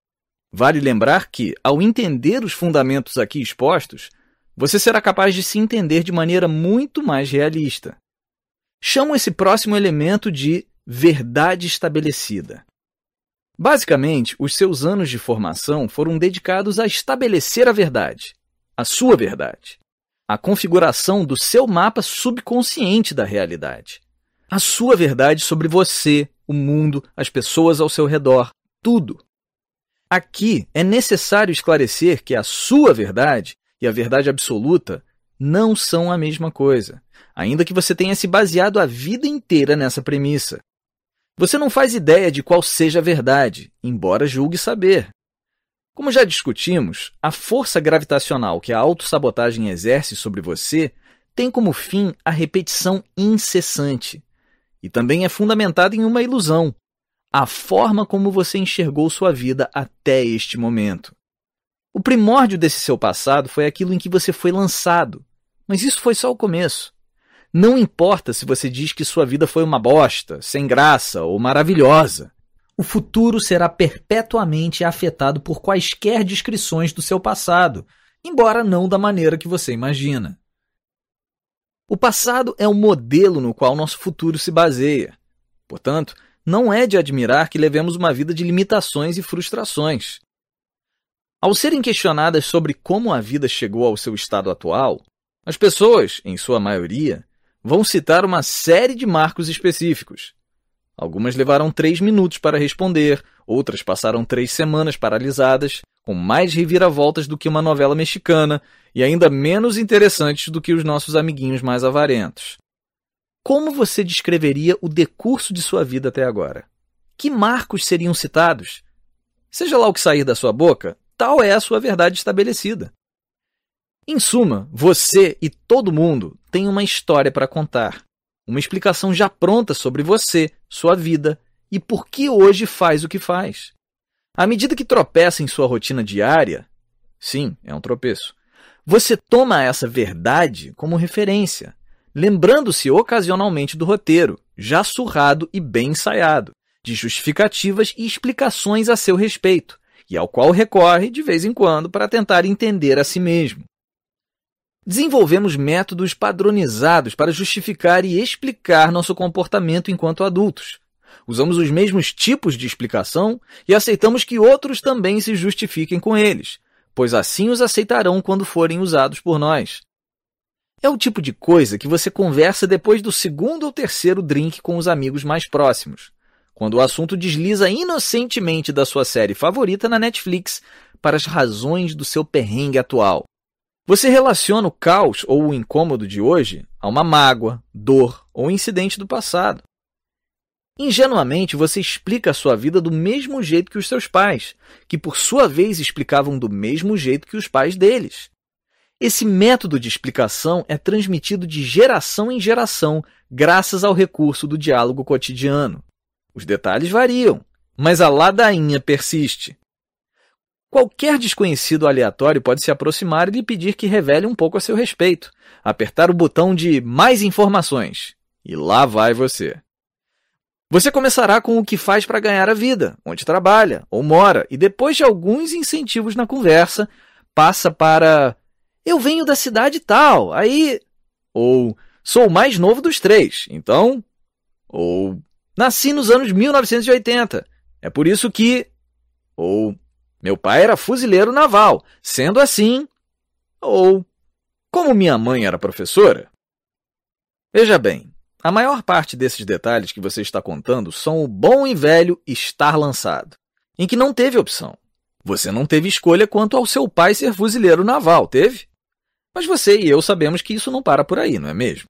Vale lembrar que, ao entender os fundamentos aqui expostos, você será capaz de se entender de maneira muito mais realista. Chamo esse próximo elemento de verdade estabelecida. Basicamente, os seus anos de formação foram dedicados a estabelecer a verdade, a sua verdade a configuração do seu mapa subconsciente da realidade. A sua verdade sobre você, o mundo, as pessoas ao seu redor, tudo. Aqui é necessário esclarecer que a sua verdade e a verdade absoluta não são a mesma coisa, ainda que você tenha se baseado a vida inteira nessa premissa. Você não faz ideia de qual seja a verdade, embora julgue saber. Como já discutimos, a força gravitacional que a autossabotagem exerce sobre você tem como fim a repetição incessante. E também é fundamentada em uma ilusão, a forma como você enxergou sua vida até este momento. O primórdio desse seu passado foi aquilo em que você foi lançado, mas isso foi só o começo. Não importa se você diz que sua vida foi uma bosta, sem graça ou maravilhosa o futuro será perpetuamente afetado por quaisquer descrições do seu passado, embora não da maneira que você imagina. O passado é o modelo no qual nosso futuro se baseia. Portanto, não é de admirar que levemos uma vida de limitações e frustrações. Ao serem questionadas sobre como a vida chegou ao seu estado atual, as pessoas, em sua maioria, vão citar uma série de marcos específicos, Algumas levaram três minutos para responder, outras passaram três semanas paralisadas, com mais reviravoltas do que uma novela mexicana e ainda menos interessantes do que os nossos amiguinhos mais avarentos. Como você descreveria o decurso de sua vida até agora? Que marcos seriam citados? Seja lá o que sair da sua boca, tal é a sua verdade estabelecida. Em suma, você e todo mundo têm uma história para contar uma explicação já pronta sobre você, sua vida e por que hoje faz o que faz. À medida que tropeça em sua rotina diária, sim, é um tropeço, você toma essa verdade como referência, lembrando-se ocasionalmente do roteiro, já surrado e bem ensaiado, de justificativas e explicações a seu respeito, e ao qual recorre de vez em quando para tentar entender a si mesmo. Desenvolvemos métodos padronizados para justificar e explicar nosso comportamento enquanto adultos. Usamos os mesmos tipos de explicação e aceitamos que outros também se justifiquem com eles, pois assim os aceitarão quando forem usados por nós. É o tipo de coisa que você conversa depois do segundo ou terceiro drink com os amigos mais próximos, quando o assunto desliza inocentemente da sua série favorita na Netflix para as razões do seu perrengue atual. Você relaciona o caos ou o incômodo de hoje a uma mágoa, dor ou incidente do passado. Ingenuamente, você explica a sua vida do mesmo jeito que os seus pais, que por sua vez explicavam do mesmo jeito que os pais deles. Esse método de explicação é transmitido de geração em geração graças ao recurso do diálogo cotidiano. Os detalhes variam, mas a ladainha persiste. Qualquer desconhecido aleatório pode se aproximar e lhe pedir que revele um pouco a seu respeito, apertar o botão de mais informações. E lá vai você. Você começará com o que faz para ganhar a vida, onde trabalha ou mora, e depois de alguns incentivos na conversa, passa para eu venho da cidade tal, aí ou sou o mais novo dos três, então ou nasci nos anos 1980. É por isso que ou meu pai era fuzileiro naval, sendo assim ou como minha mãe era professora. Veja bem, a maior parte desses detalhes que você está contando são o bom e velho estar lançado, em que não teve opção. Você não teve escolha quanto ao seu pai ser fuzileiro naval, teve? Mas você e eu sabemos que isso não para por aí, não é mesmo?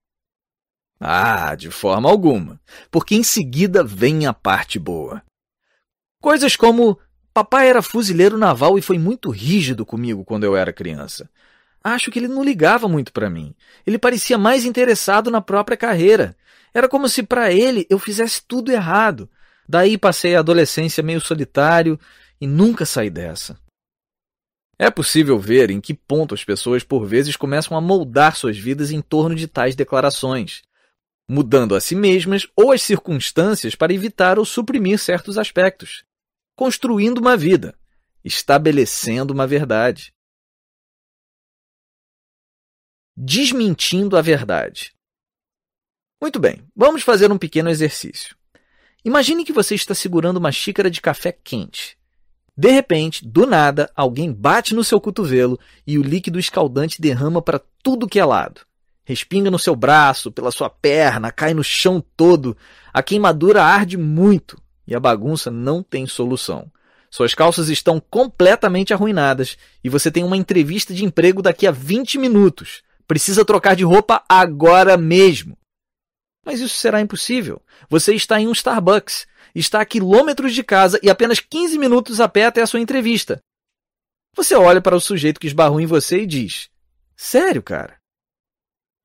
Ah, de forma alguma, porque em seguida vem a parte boa. Coisas como: papai era fuzileiro naval e foi muito rígido comigo quando eu era criança. Acho que ele não ligava muito para mim. Ele parecia mais interessado na própria carreira. Era como se para ele eu fizesse tudo errado. Daí passei a adolescência meio solitário e nunca saí dessa. É possível ver em que ponto as pessoas por vezes começam a moldar suas vidas em torno de tais declarações, mudando a si mesmas ou as circunstâncias para evitar ou suprimir certos aspectos, construindo uma vida, estabelecendo uma verdade desmentindo a verdade. Muito bem, vamos fazer um pequeno exercício. Imagine que você está segurando uma xícara de café quente. De repente, do nada, alguém bate no seu cotovelo e o líquido escaldante derrama para tudo que é lado. Respinga no seu braço, pela sua perna, cai no chão todo. A queimadura arde muito e a bagunça não tem solução. Suas calças estão completamente arruinadas e você tem uma entrevista de emprego daqui a 20 minutos. Precisa trocar de roupa agora mesmo. Mas isso será impossível. Você está em um Starbucks, está a quilômetros de casa e apenas 15 minutos a pé até a sua entrevista. Você olha para o sujeito que esbarrou em você e diz: Sério, cara?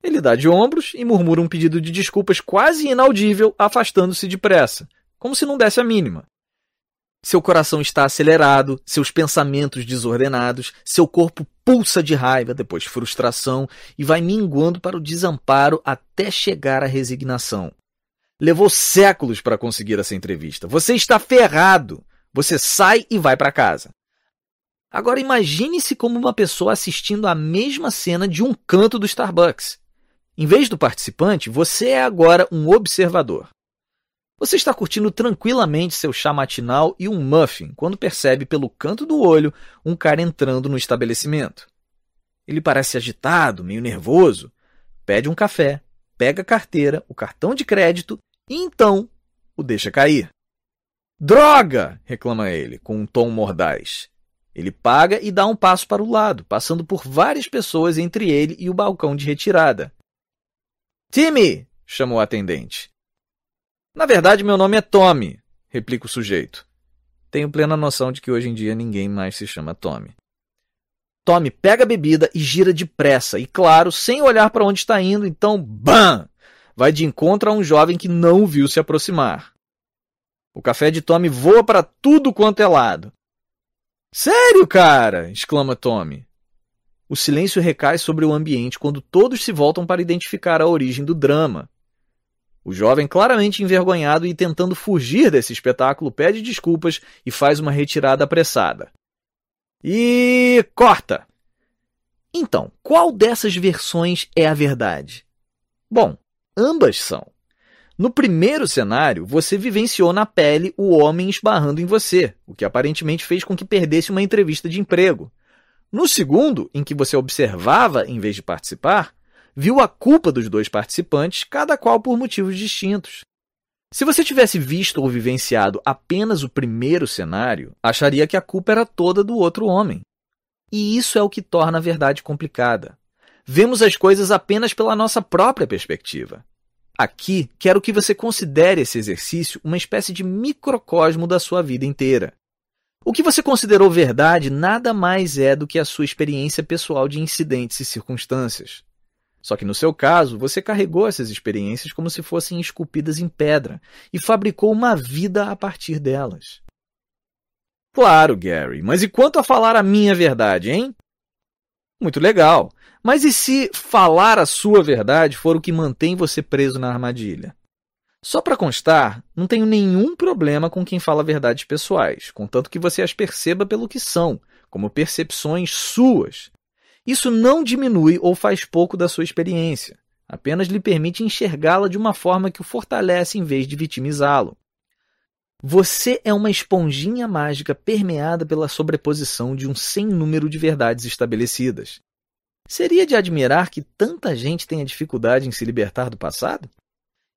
Ele dá de ombros e murmura um pedido de desculpas quase inaudível, afastando-se depressa, como se não desse a mínima. Seu coração está acelerado, seus pensamentos desordenados, seu corpo pulsa de raiva, depois frustração e vai minguando para o desamparo até chegar à resignação. Levou séculos para conseguir essa entrevista. Você está ferrado. Você sai e vai para casa. Agora imagine-se como uma pessoa assistindo a mesma cena de um canto do Starbucks. Em vez do participante, você é agora um observador. Você está curtindo tranquilamente seu chá matinal e um muffin quando percebe pelo canto do olho um cara entrando no estabelecimento. Ele parece agitado, meio nervoso. Pede um café, pega a carteira, o cartão de crédito então o deixa cair. Droga! reclama ele, com um tom mordaz. Ele paga e dá um passo para o lado, passando por várias pessoas entre ele e o balcão de retirada. Timmy! chamou a atendente. Na verdade, meu nome é Tommy, replica o sujeito. Tenho plena noção de que hoje em dia ninguém mais se chama Tommy. Tommy pega a bebida e gira depressa, e claro, sem olhar para onde está indo, então, BAM! Vai de encontro a um jovem que não o viu se aproximar. O café de Tommy voa para tudo quanto é lado. Sério, cara! exclama Tommy. O silêncio recai sobre o ambiente quando todos se voltam para identificar a origem do drama. O jovem, claramente envergonhado e tentando fugir desse espetáculo, pede desculpas e faz uma retirada apressada. E corta! Então, qual dessas versões é a verdade? Bom, ambas são. No primeiro cenário, você vivenciou na pele o homem esbarrando em você, o que aparentemente fez com que perdesse uma entrevista de emprego. No segundo, em que você observava em vez de participar, viu a culpa dos dois participantes, cada qual por motivos distintos. Se você tivesse visto ou vivenciado apenas o primeiro cenário, acharia que a culpa era toda do outro homem. E isso é o que torna a verdade complicada. Vemos as coisas apenas pela nossa própria perspectiva. Aqui, quero que você considere esse exercício uma espécie de microcosmo da sua vida inteira. O que você considerou verdade nada mais é do que a sua experiência pessoal de incidentes e circunstâncias. Só que no seu caso, você carregou essas experiências como se fossem esculpidas em pedra e fabricou uma vida a partir delas. Claro, Gary, mas e quanto a falar a minha verdade, hein? Muito legal. Mas e se falar a sua verdade for o que mantém você preso na armadilha? Só para constar, não tenho nenhum problema com quem fala verdades pessoais, contanto que você as perceba pelo que são, como percepções suas, isso não diminui ou faz pouco da sua experiência, apenas lhe permite enxergá-la de uma forma que o fortalece em vez de vitimizá-lo. Você é uma esponjinha mágica permeada pela sobreposição de um sem número de verdades estabelecidas. Seria de admirar que tanta gente tenha dificuldade em se libertar do passado?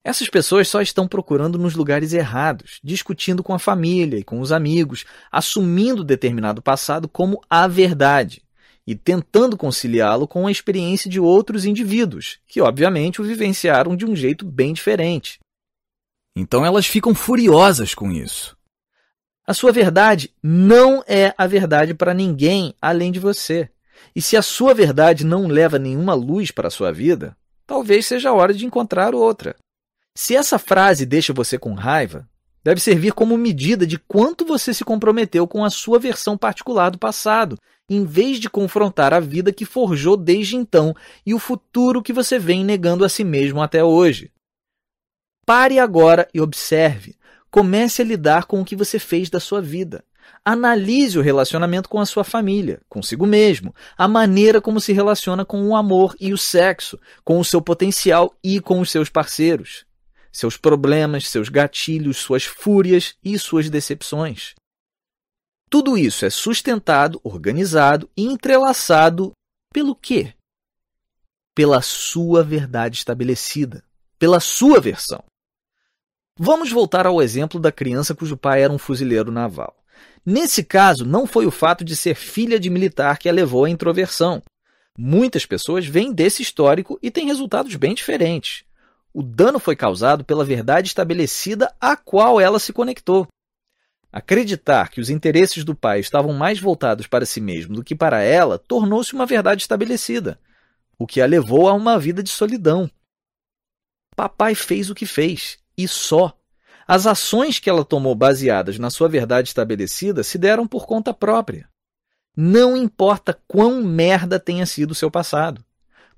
Essas pessoas só estão procurando nos lugares errados, discutindo com a família e com os amigos, assumindo determinado passado como a verdade e tentando conciliá-lo com a experiência de outros indivíduos, que obviamente o vivenciaram de um jeito bem diferente. Então elas ficam furiosas com isso. A sua verdade não é a verdade para ninguém além de você. E se a sua verdade não leva nenhuma luz para a sua vida, talvez seja a hora de encontrar outra. Se essa frase deixa você com raiva, deve servir como medida de quanto você se comprometeu com a sua versão particular do passado em vez de confrontar a vida que forjou desde então e o futuro que você vem negando a si mesmo até hoje. Pare agora e observe. Comece a lidar com o que você fez da sua vida. Analise o relacionamento com a sua família, consigo mesmo, a maneira como se relaciona com o amor e o sexo, com o seu potencial e com os seus parceiros, seus problemas, seus gatilhos, suas fúrias e suas decepções. Tudo isso é sustentado, organizado e entrelaçado pelo quê? Pela sua verdade estabelecida, pela sua versão. Vamos voltar ao exemplo da criança cujo pai era um fuzileiro naval. Nesse caso, não foi o fato de ser filha de militar que a levou à introversão. Muitas pessoas vêm desse histórico e têm resultados bem diferentes. O dano foi causado pela verdade estabelecida a qual ela se conectou. Acreditar que os interesses do pai estavam mais voltados para si mesmo do que para ela tornou-se uma verdade estabelecida, o que a levou a uma vida de solidão. Papai fez o que fez, e só. As ações que ela tomou baseadas na sua verdade estabelecida se deram por conta própria. Não importa quão merda tenha sido o seu passado.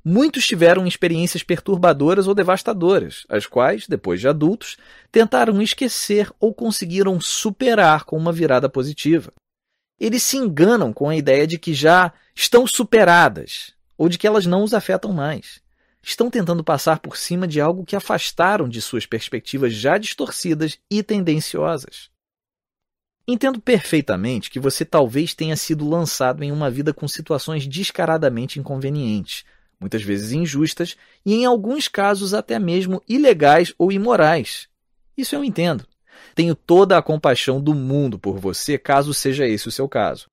Muitos tiveram experiências perturbadoras ou devastadoras, as quais, depois de adultos, tentaram esquecer ou conseguiram superar com uma virada positiva. Eles se enganam com a ideia de que já estão superadas ou de que elas não os afetam mais. Estão tentando passar por cima de algo que afastaram de suas perspectivas já distorcidas e tendenciosas. Entendo perfeitamente que você talvez tenha sido lançado em uma vida com situações descaradamente inconvenientes, muitas vezes injustas e, em alguns casos, até mesmo ilegais ou imorais. Isso eu entendo. Tenho toda a compaixão do mundo por você, caso seja esse o seu caso.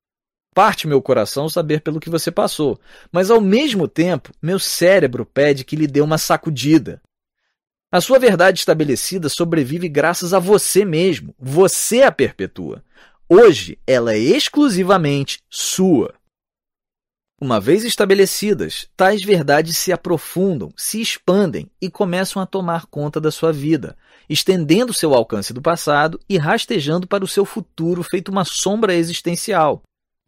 Parte meu coração saber pelo que você passou, mas ao mesmo tempo, meu cérebro pede que lhe dê uma sacudida. A sua verdade estabelecida sobrevive graças a você mesmo. Você a perpetua. Hoje, ela é exclusivamente sua. Uma vez estabelecidas, tais verdades se aprofundam, se expandem e começam a tomar conta da sua vida, estendendo seu alcance do passado e rastejando para o seu futuro feito uma sombra existencial.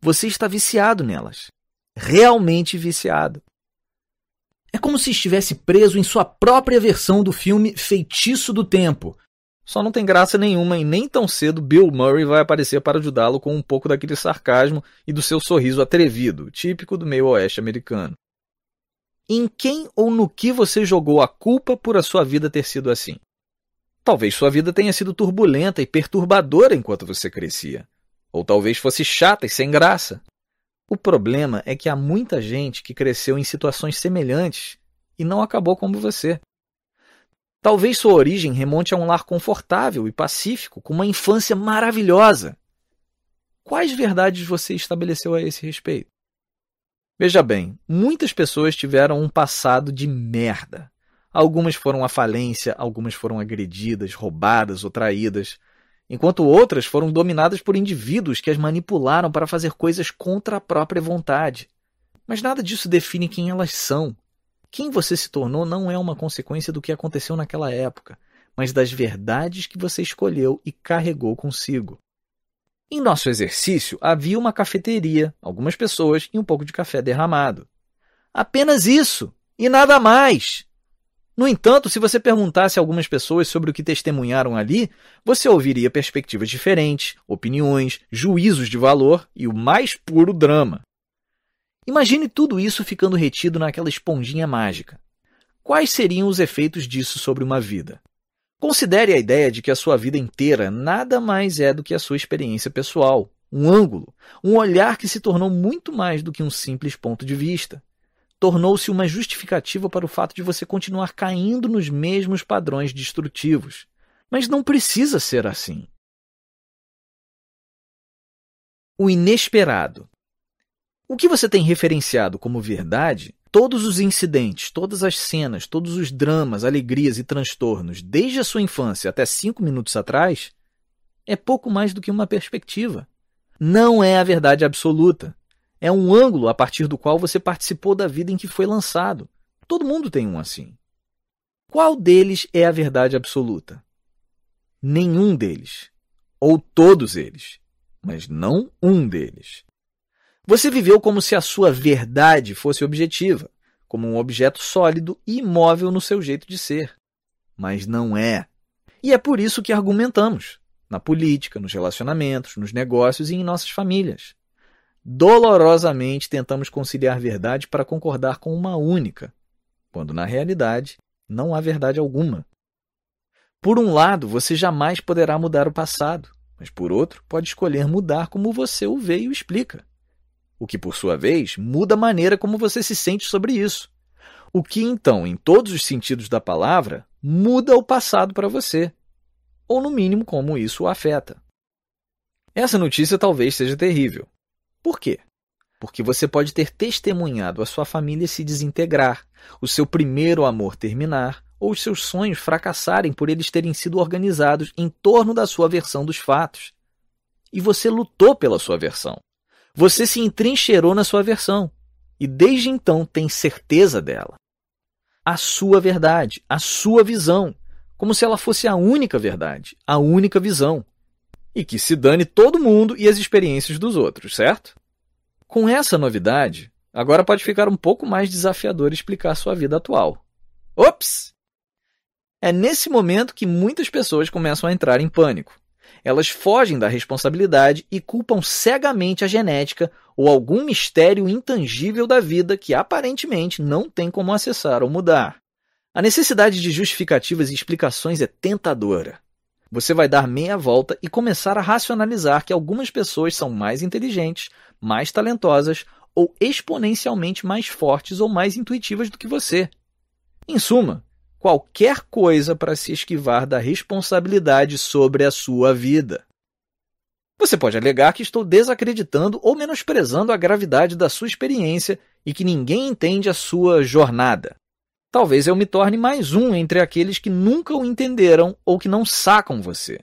Você está viciado nelas. Realmente viciado. É como se estivesse preso em sua própria versão do filme Feitiço do Tempo. Só não tem graça nenhuma e nem tão cedo Bill Murray vai aparecer para ajudá-lo com um pouco daquele sarcasmo e do seu sorriso atrevido, típico do meio oeste americano. Em quem ou no que você jogou a culpa por a sua vida ter sido assim? Talvez sua vida tenha sido turbulenta e perturbadora enquanto você crescia. Ou talvez fosse chata e sem graça. O problema é que há muita gente que cresceu em situações semelhantes e não acabou como você. Talvez sua origem remonte a um lar confortável e pacífico, com uma infância maravilhosa. Quais verdades você estabeleceu a esse respeito? Veja bem, muitas pessoas tiveram um passado de merda. Algumas foram à falência, algumas foram agredidas, roubadas ou traídas enquanto outras foram dominadas por indivíduos que as manipularam para fazer coisas contra a própria vontade. Mas nada disso define quem elas são. Quem você se tornou não é uma consequência do que aconteceu naquela época, mas das verdades que você escolheu e carregou consigo. Em nosso exercício havia uma cafeteria, algumas pessoas e um pouco de café derramado. Apenas isso, e nada mais. No entanto, se você perguntasse a algumas pessoas sobre o que testemunharam ali, você ouviria perspectivas diferentes, opiniões, juízos de valor e o mais puro drama. Imagine tudo isso ficando retido naquela esponjinha mágica. Quais seriam os efeitos disso sobre uma vida? Considere a ideia de que a sua vida inteira nada mais é do que a sua experiência pessoal, um ângulo, um olhar que se tornou muito mais do que um simples ponto de vista tornou-se uma justificativa para o fato de você continuar caindo nos mesmos padrões destrutivos. Mas não precisa ser assim. O inesperado. O que você tem referenciado como verdade, todos os incidentes, todas as cenas, todos os dramas, alegrias e transtornos, desde a sua infância até cinco minutos atrás, é pouco mais do que uma perspectiva. Não é a verdade absoluta. É um ângulo a partir do qual você participou da vida em que foi lançado. Todo mundo tem um assim. Qual deles é a verdade absoluta? Nenhum deles. Ou todos eles. Mas não um deles. Você viveu como se a sua verdade fosse objetiva, como um objeto sólido e imóvel no seu jeito de ser. Mas não é. E é por isso que argumentamos na política, nos relacionamentos, nos negócios e em nossas famílias. Dolorosamente tentamos conciliar verdade para concordar com uma única, quando na realidade não há verdade alguma. Por um lado, você jamais poderá mudar o passado, mas por outro, pode escolher mudar como você o vê e o explica. O que, por sua vez, muda a maneira como você se sente sobre isso. O que, então, em todos os sentidos da palavra, muda o passado para você, ou no mínimo como isso o afeta. Essa notícia talvez seja terrível, por quê? Porque você pode ter testemunhado a sua família se desintegrar, o seu primeiro amor terminar, ou os seus sonhos fracassarem por eles terem sido organizados em torno da sua versão dos fatos. E você lutou pela sua versão. Você se entrincheirou na sua versão. E desde então tem certeza dela. A sua verdade, a sua visão, como se ela fosse a única verdade, a única visão, e que se dane todo mundo e as experiências dos outros, certo? Com essa novidade, agora pode ficar um pouco mais desafiador explicar sua vida atual. Ops! É nesse momento que muitas pessoas começam a entrar em pânico. Elas fogem da responsabilidade e culpam cegamente a genética ou algum mistério intangível da vida que aparentemente não tem como acessar ou mudar. A necessidade de justificativas e explicações é tentadora você vai dar meia volta e começar a racionalizar que algumas pessoas são mais inteligentes, mais talentosas ou exponencialmente mais fortes ou mais intuitivas do que você. Em suma, qualquer coisa para se esquivar da responsabilidade sobre a sua vida. Você pode alegar que estou desacreditando ou menosprezando a gravidade da sua experiência e que ninguém entende a sua jornada. Talvez eu me torne mais um entre aqueles que nunca o entenderam ou que não sacam você.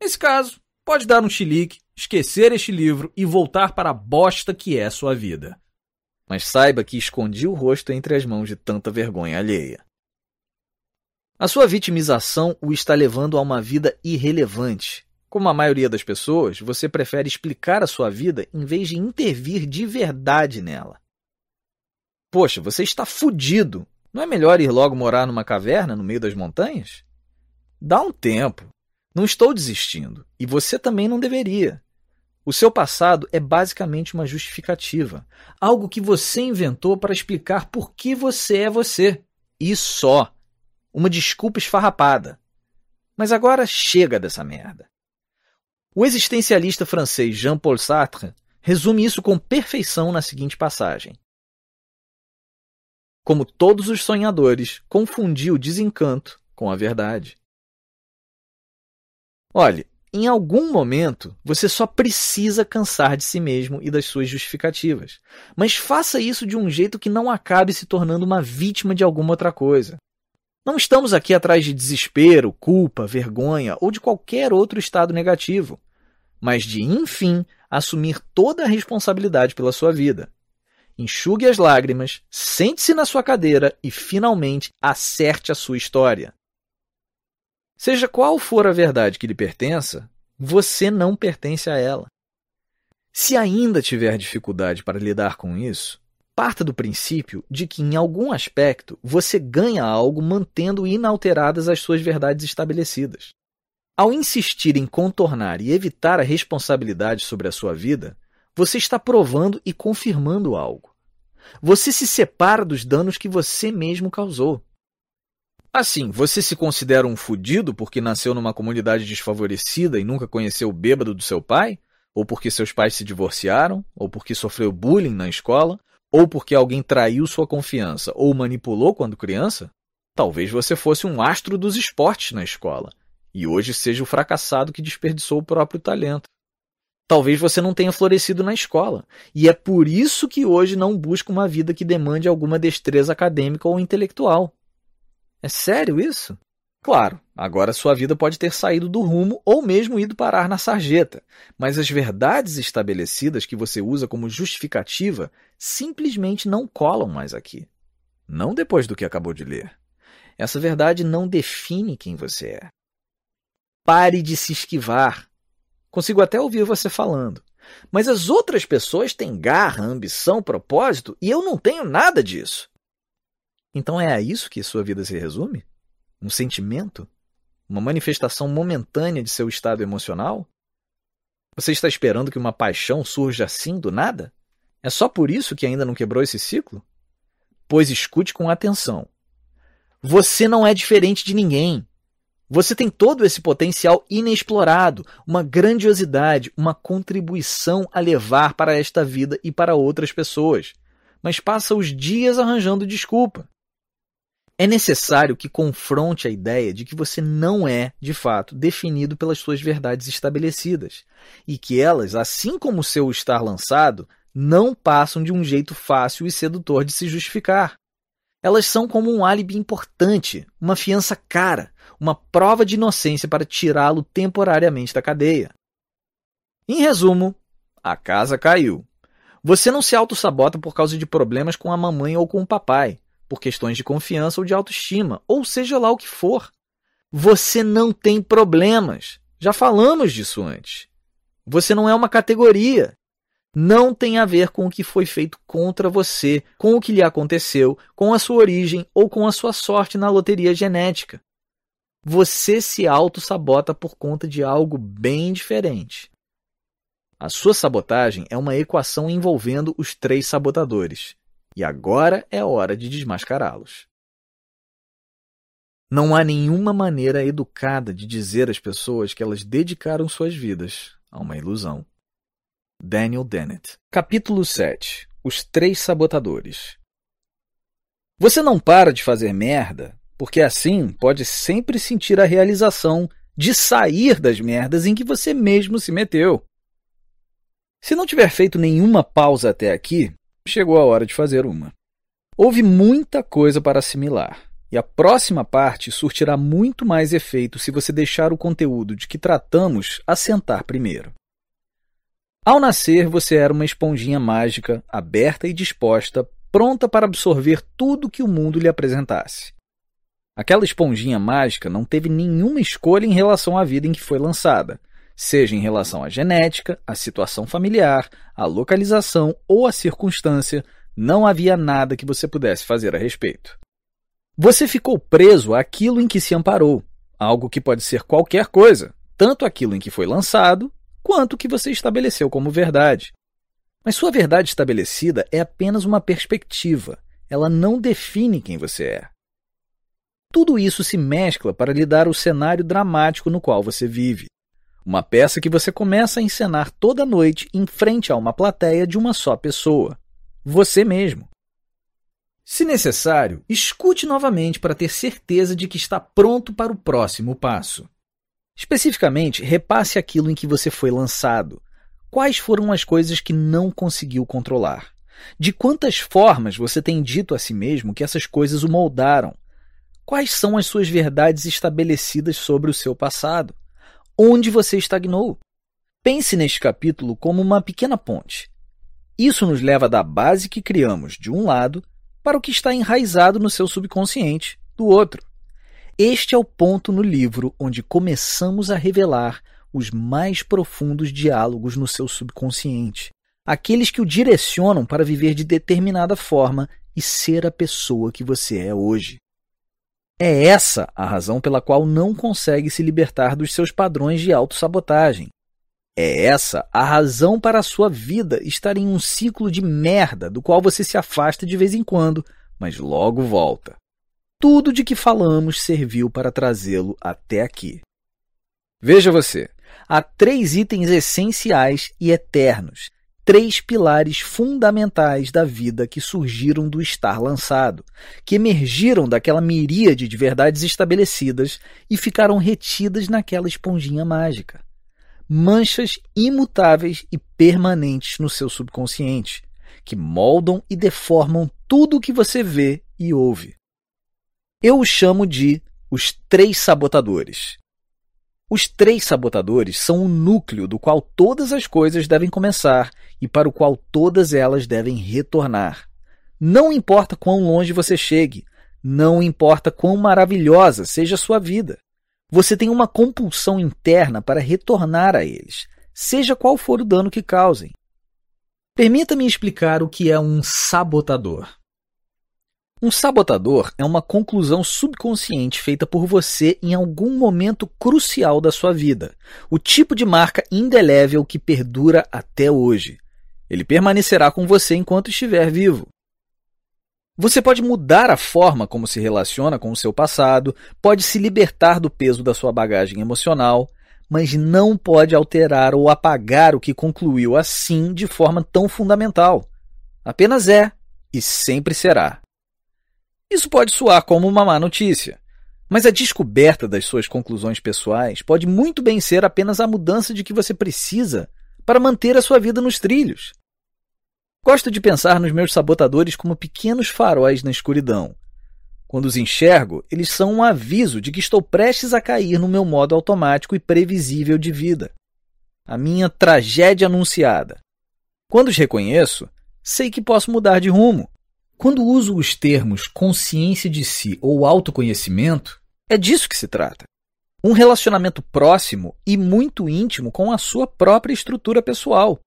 Nesse caso, pode dar um chilique, esquecer este livro e voltar para a bosta que é sua vida. Mas saiba que escondi o rosto entre as mãos de tanta vergonha alheia. A sua vitimização o está levando a uma vida irrelevante. Como a maioria das pessoas, você prefere explicar a sua vida em vez de intervir de verdade nela. Poxa, você está fudido Não é melhor ir logo morar numa caverna no meio das montanhas? Dá um tempo. Não estou desistindo. E você também não deveria. O seu passado é basicamente uma justificativa, algo que você inventou para explicar por que você é você. E só. Uma desculpa esfarrapada. Mas agora chega dessa merda. O existencialista francês Jean-Paul Sartre resume isso com perfeição na seguinte passagem. Como todos os sonhadores, confundi o desencanto com a verdade. Olhe, em algum momento, você só precisa cansar de si mesmo e das suas justificativas. Mas faça isso de um jeito que não acabe se tornando uma vítima de alguma outra coisa. Não estamos aqui atrás de desespero, culpa, vergonha ou de qualquer outro estado negativo, mas de, enfim, assumir toda a responsabilidade pela sua vida. Enxugue as lágrimas, sente-se na sua cadeira e, finalmente, acerte a sua história. Seja qual for a verdade que lhe pertença, você não pertence a ela. Se ainda tiver dificuldade para lidar com isso, parta do princípio de que, em algum aspecto, você ganha algo mantendo inalteradas as suas verdades estabelecidas. Ao insistir em contornar e evitar a responsabilidade sobre a sua vida, você está provando e confirmando algo. Você se separa dos danos que você mesmo causou. Assim, você se considera um fudido porque nasceu numa comunidade desfavorecida e nunca conheceu o bêbado do seu pai? Ou porque seus pais se divorciaram? Ou porque sofreu bullying na escola? Ou porque alguém traiu sua confiança ou manipulou quando criança? Talvez você fosse um astro dos esportes na escola e hoje seja o fracassado que desperdiçou o próprio talento. Talvez você não tenha florescido na escola, e é por isso que hoje não busca uma vida que demande alguma destreza acadêmica ou intelectual. É sério isso? Claro, agora sua vida pode ter saído do rumo ou mesmo ido parar na sarjeta, mas as verdades estabelecidas que você usa como justificativa simplesmente não colam mais aqui. Não depois do que acabou de ler. Essa verdade não define quem você é. Pare de se esquivar. Consigo até ouvir você falando. Mas as outras pessoas têm garra, ambição, propósito e eu não tenho nada disso. Então é a isso que sua vida se resume? Um sentimento? Uma manifestação momentânea de seu estado emocional? Você está esperando que uma paixão surja assim do nada? É só por isso que ainda não quebrou esse ciclo? Pois escute com atenção. Você não é diferente de ninguém. Você tem todo esse potencial inexplorado, uma grandiosidade, uma contribuição a levar para esta vida e para outras pessoas. Mas passa os dias arranjando desculpa. É necessário que confronte a ideia de que você não é, de fato, definido pelas suas verdades estabelecidas e que elas, assim como o seu estar lançado, não passam de um jeito fácil e sedutor de se justificar. Elas são como um álibi importante, uma fiança cara, uma prova de inocência para tirá-lo temporariamente da cadeia. Em resumo, a casa caiu. Você não se auto-sabota por causa de problemas com a mamãe ou com o papai por questões de confiança ou de autoestima, ou seja lá o que for. Você não tem problemas. Já falamos disso antes. Você não é uma categoria. Não tem a ver com o que foi feito contra você, com o que lhe aconteceu, com a sua origem ou com a sua sorte na loteria genética. Você se auto-sabota por conta de algo bem diferente. A sua sabotagem é uma equação envolvendo os três sabotadores: e agora é hora de desmascará-los. Não há nenhuma maneira educada de dizer às pessoas que elas dedicaram suas vidas a uma ilusão. Daniel Dennett. Capítulo 7 Os Três Sabotadores Você não para de fazer merda porque assim pode sempre sentir a realização de sair das merdas em que você mesmo se meteu. Se não tiver feito nenhuma pausa até aqui, chegou a hora de fazer uma. Houve muita coisa para assimilar, e a próxima parte surtirá muito mais efeito se você deixar o conteúdo de que tratamos assentar primeiro. Ao nascer, você era uma esponjinha mágica, aberta e disposta, pronta para absorver tudo que o mundo lhe apresentasse. Aquela esponjinha mágica não teve nenhuma escolha em relação à vida em que foi lançada seja em relação à genética, à situação familiar, à localização ou à circunstância, não havia nada que você pudesse fazer a respeito. Você ficou preso àquilo em que se amparou, algo que pode ser qualquer coisa, tanto aquilo em que foi lançado, quanto que você estabeleceu como verdade. Mas sua verdade estabelecida é apenas uma perspectiva, ela não define quem você é. Tudo isso se mescla para lhe dar o cenário dramático no qual você vive. Uma peça que você começa a encenar toda noite em frente a uma plateia de uma só pessoa. Você mesmo. Se necessário, escute novamente para ter certeza de que está pronto para o próximo passo. Especificamente, repasse aquilo em que você foi lançado. Quais foram as coisas que não conseguiu controlar? De quantas formas você tem dito a si mesmo que essas coisas o moldaram? Quais são as suas verdades estabelecidas sobre o seu passado? Onde você estagnou? Pense neste capítulo como uma pequena ponte. Isso nos leva da base que criamos, de um lado, para o que está enraizado no seu subconsciente, do outro. Este é o ponto no livro onde começamos a revelar os mais profundos diálogos no seu subconsciente, aqueles que o direcionam para viver de determinada forma e ser a pessoa que você é hoje. É essa a razão pela qual não consegue se libertar dos seus padrões de autossabotagem, é essa a razão para a sua vida estar em um ciclo de merda do qual você se afasta de vez em quando, mas logo volta. Tudo de que falamos serviu para trazê-lo até aqui. Veja você, há três itens essenciais e eternos, três pilares fundamentais da vida que surgiram do estar lançado, que emergiram daquela miríade de verdades estabelecidas e ficaram retidas naquela esponjinha mágica manchas imutáveis e permanentes no seu subconsciente, que moldam e deformam tudo o que você vê e ouve. Eu os chamo de os três sabotadores. Os três sabotadores são o núcleo do qual todas as coisas devem começar e para o qual todas elas devem retornar. Não importa quão longe você chegue, não importa quão maravilhosa seja a sua vida. Você tem uma compulsão interna para retornar a eles, seja qual for o dano que causem. Permita-me explicar o que é um sabotador. Um sabotador é uma conclusão subconsciente feita por você em algum momento crucial da sua vida, o tipo de marca indelével que perdura até hoje. Ele permanecerá com você enquanto estiver vivo. Você pode mudar a forma como se relaciona com o seu passado, pode se libertar do peso da sua bagagem emocional, mas não pode alterar ou apagar o que concluiu assim de forma tão fundamental. Apenas é e sempre será. Isso pode soar como uma má notícia, mas a descoberta das suas conclusões pessoais pode muito bem ser apenas a mudança de que você precisa para manter a sua vida nos trilhos. Gosto de pensar nos meus sabotadores como pequenos faróis na escuridão. Quando os enxergo, eles são um aviso de que estou prestes a cair no meu modo automático e previsível de vida. A minha tragédia anunciada. Quando os reconheço, sei que posso mudar de rumo. Quando uso os termos consciência de si ou autoconhecimento, é disso que se trata. Um relacionamento próximo e muito íntimo com a sua própria estrutura pessoal,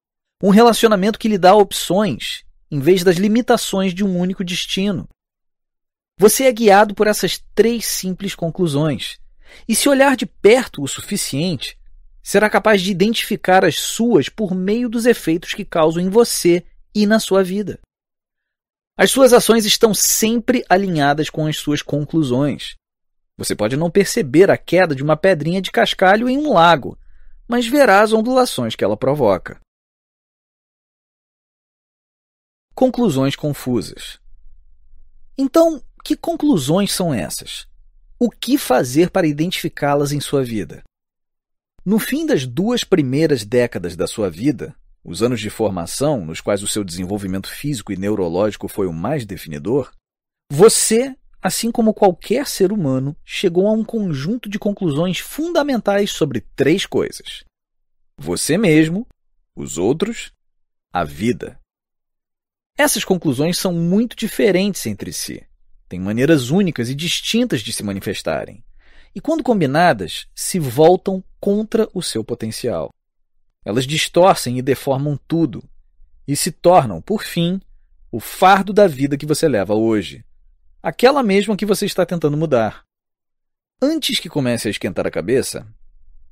um relacionamento que lhe dá opções, em vez das limitações de um único destino. Você é guiado por essas três simples conclusões. E se olhar de perto o suficiente, será capaz de identificar as suas por meio dos efeitos que causam em você e na sua vida. As suas ações estão sempre alinhadas com as suas conclusões. Você pode não perceber a queda de uma pedrinha de cascalho em um lago, mas verá as ondulações que ela provoca. Conclusões confusas. Então, que conclusões são essas? O que fazer para identificá-las em sua vida? No fim das duas primeiras décadas da sua vida, os anos de formação, nos quais o seu desenvolvimento físico e neurológico foi o mais definidor, você, assim como qualquer ser humano, chegou a um conjunto de conclusões fundamentais sobre três coisas: você mesmo, os outros, a vida. Essas conclusões são muito diferentes entre si. Têm maneiras únicas e distintas de se manifestarem. E quando combinadas, se voltam contra o seu potencial. Elas distorcem e deformam tudo e se tornam, por fim, o fardo da vida que você leva hoje. aquela mesma que você está tentando mudar. Antes que comece a esquentar a cabeça,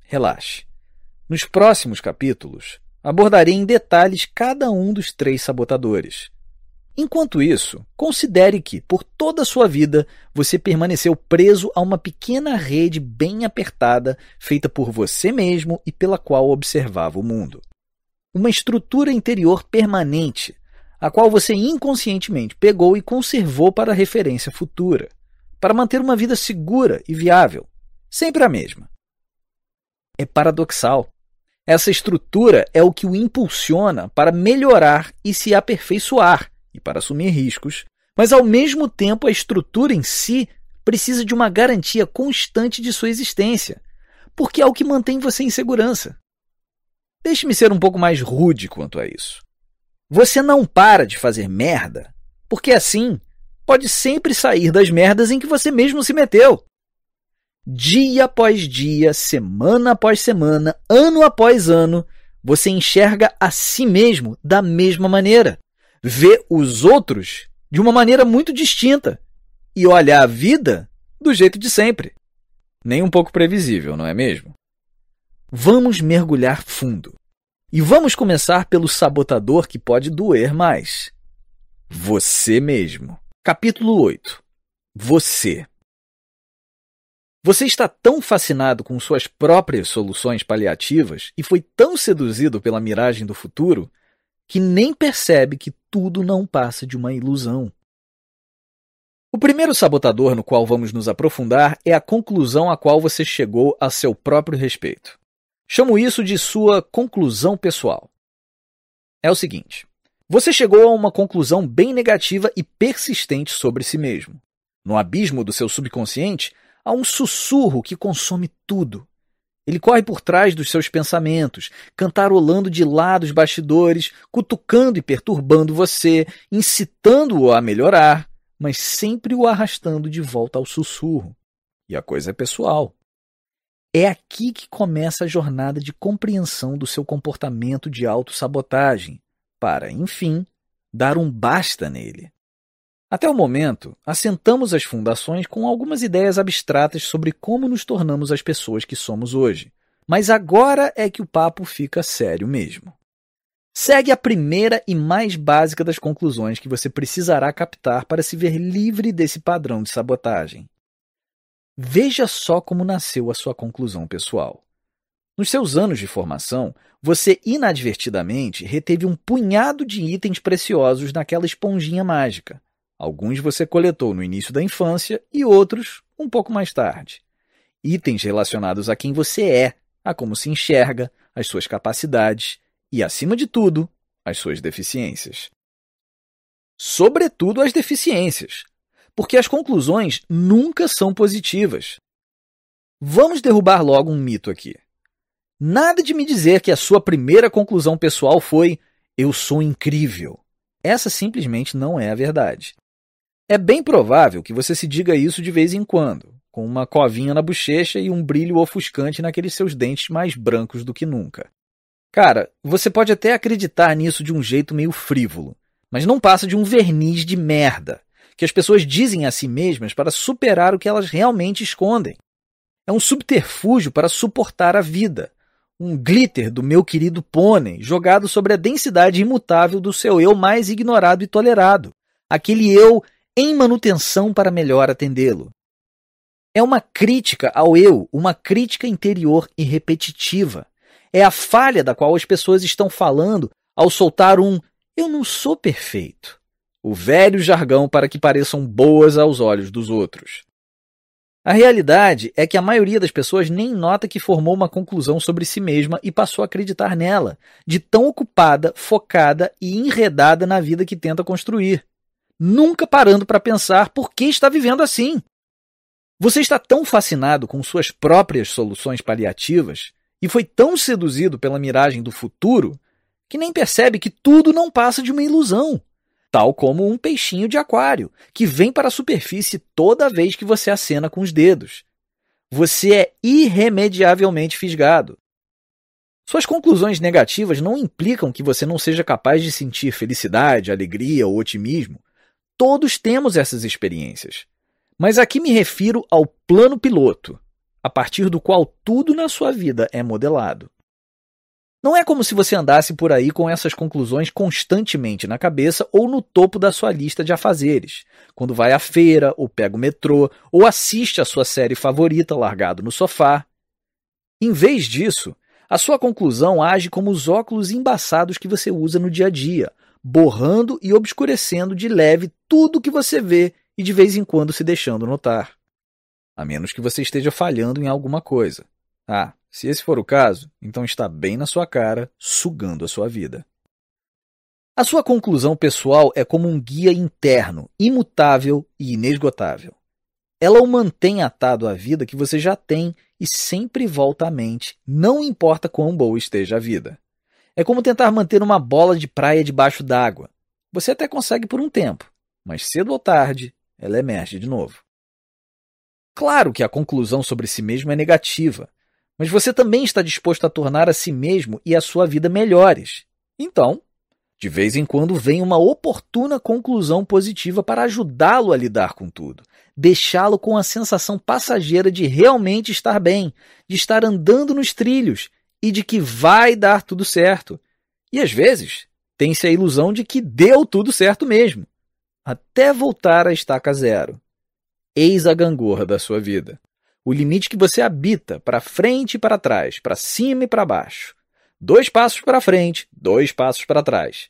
relaxe. Nos próximos capítulos, abordarei em detalhes cada um dos três sabotadores. Enquanto isso, considere que, por toda a sua vida, você permaneceu preso a uma pequena rede bem apertada feita por você mesmo e pela qual observava o mundo. Uma estrutura interior permanente, a qual você inconscientemente pegou e conservou para referência futura, para manter uma vida segura e viável, sempre a mesma. É paradoxal. Essa estrutura é o que o impulsiona para melhorar e se aperfeiçoar e para assumir riscos, mas ao mesmo tempo a estrutura em si precisa de uma garantia constante de sua existência, porque é o que mantém você em segurança. Deixe-me ser um pouco mais rude quanto a isso. Você não para de fazer merda, porque assim pode sempre sair das merdas em que você mesmo se meteu. Dia após dia, semana após semana, ano após ano, você enxerga a si mesmo da mesma maneira ver os outros de uma maneira muito distinta e olhar a vida do jeito de sempre. Nem um pouco previsível, não é mesmo? Vamos mergulhar fundo. E vamos começar pelo sabotador que pode doer mais. Você mesmo. Capítulo 8. Você. Você está tão fascinado com suas próprias soluções paliativas e foi tão seduzido pela miragem do futuro que nem percebe que tudo não passa de uma ilusão. O primeiro sabotador no qual vamos nos aprofundar é a conclusão a qual você chegou a seu próprio respeito. Chamo isso de sua conclusão pessoal. É o seguinte: você chegou a uma conclusão bem negativa e persistente sobre si mesmo. No abismo do seu subconsciente, há um sussurro que consome tudo, ele corre por trás dos seus pensamentos, cantarolando de lá dos bastidores, cutucando e perturbando você, incitando-o a melhorar, mas sempre o arrastando de volta ao sussurro. E a coisa é pessoal. É aqui que começa a jornada de compreensão do seu comportamento de autossabotagem, para, enfim, dar um basta nele. Até o momento, assentamos as fundações com algumas ideias abstratas sobre como nos tornamos as pessoas que somos hoje. Mas agora é que o papo fica sério mesmo. Segue a primeira e mais básica das conclusões que você precisará captar para se ver livre desse padrão de sabotagem. Veja só como nasceu a sua conclusão pessoal. Nos seus anos de formação, você inadvertidamente reteve um punhado de itens preciosos naquela esponjinha mágica. Alguns você coletou no início da infância e outros um pouco mais tarde. Itens relacionados a quem você é, a como se enxerga, as suas capacidades e, acima de tudo, as suas deficiências. Sobretudo as deficiências, porque as conclusões nunca são positivas. Vamos derrubar logo um mito aqui. Nada de me dizer que a sua primeira conclusão pessoal foi: eu sou incrível. Essa simplesmente não é a verdade. É bem provável que você se diga isso de vez em quando, com uma covinha na bochecha e um brilho ofuscante naqueles seus dentes mais brancos do que nunca. Cara, você pode até acreditar nisso de um jeito meio frívolo, mas não passa de um verniz de merda que as pessoas dizem a si mesmas para superar o que elas realmente escondem. É um subterfúgio para suportar a vida, um glitter do meu querido pônei jogado sobre a densidade imutável do seu eu mais ignorado e tolerado, aquele eu em manutenção para melhor atendê-lo. É uma crítica ao eu, uma crítica interior e repetitiva. É a falha da qual as pessoas estão falando ao soltar um eu não sou perfeito. O velho jargão para que pareçam boas aos olhos dos outros. A realidade é que a maioria das pessoas nem nota que formou uma conclusão sobre si mesma e passou a acreditar nela, de tão ocupada, focada e enredada na vida que tenta construir nunca parando para pensar por que está vivendo assim. Você está tão fascinado com suas próprias soluções paliativas e foi tão seduzido pela miragem do futuro que nem percebe que tudo não passa de uma ilusão, tal como um peixinho de aquário que vem para a superfície toda vez que você acena com os dedos. Você é irremediavelmente fisgado. Suas conclusões negativas não implicam que você não seja capaz de sentir felicidade, alegria ou otimismo. Todos temos essas experiências. Mas aqui me refiro ao plano piloto, a partir do qual tudo na sua vida é modelado. Não é como se você andasse por aí com essas conclusões constantemente na cabeça ou no topo da sua lista de afazeres, quando vai à feira, ou pega o metrô, ou assiste a sua série favorita largado no sofá. Em vez disso, a sua conclusão age como os óculos embaçados que você usa no dia a dia, borrando e obscurecendo de leve tudo que você vê e de vez em quando se deixando notar. A menos que você esteja falhando em alguma coisa. Ah, se esse for o caso, então está bem na sua cara, sugando a sua vida. A sua conclusão pessoal é como um guia interno, imutável e inesgotável. Ela o mantém atado à vida que você já tem e sempre volta à mente, não importa quão boa esteja a vida. É como tentar manter uma bola de praia debaixo d'água. Você até consegue por um tempo, mas cedo ou tarde ela emerge de novo. Claro que a conclusão sobre si mesmo é negativa, mas você também está disposto a tornar a si mesmo e a sua vida melhores. Então, de vez em quando vem uma oportuna conclusão positiva para ajudá-lo a lidar com tudo, deixá-lo com a sensação passageira de realmente estar bem, de estar andando nos trilhos e de que vai dar tudo certo. E às vezes, tem-se a ilusão de que deu tudo certo mesmo, até voltar à estaca zero. Eis a gangorra da sua vida o limite que você habita, para frente e para trás, para cima e para baixo. Dois passos para frente, dois passos para trás.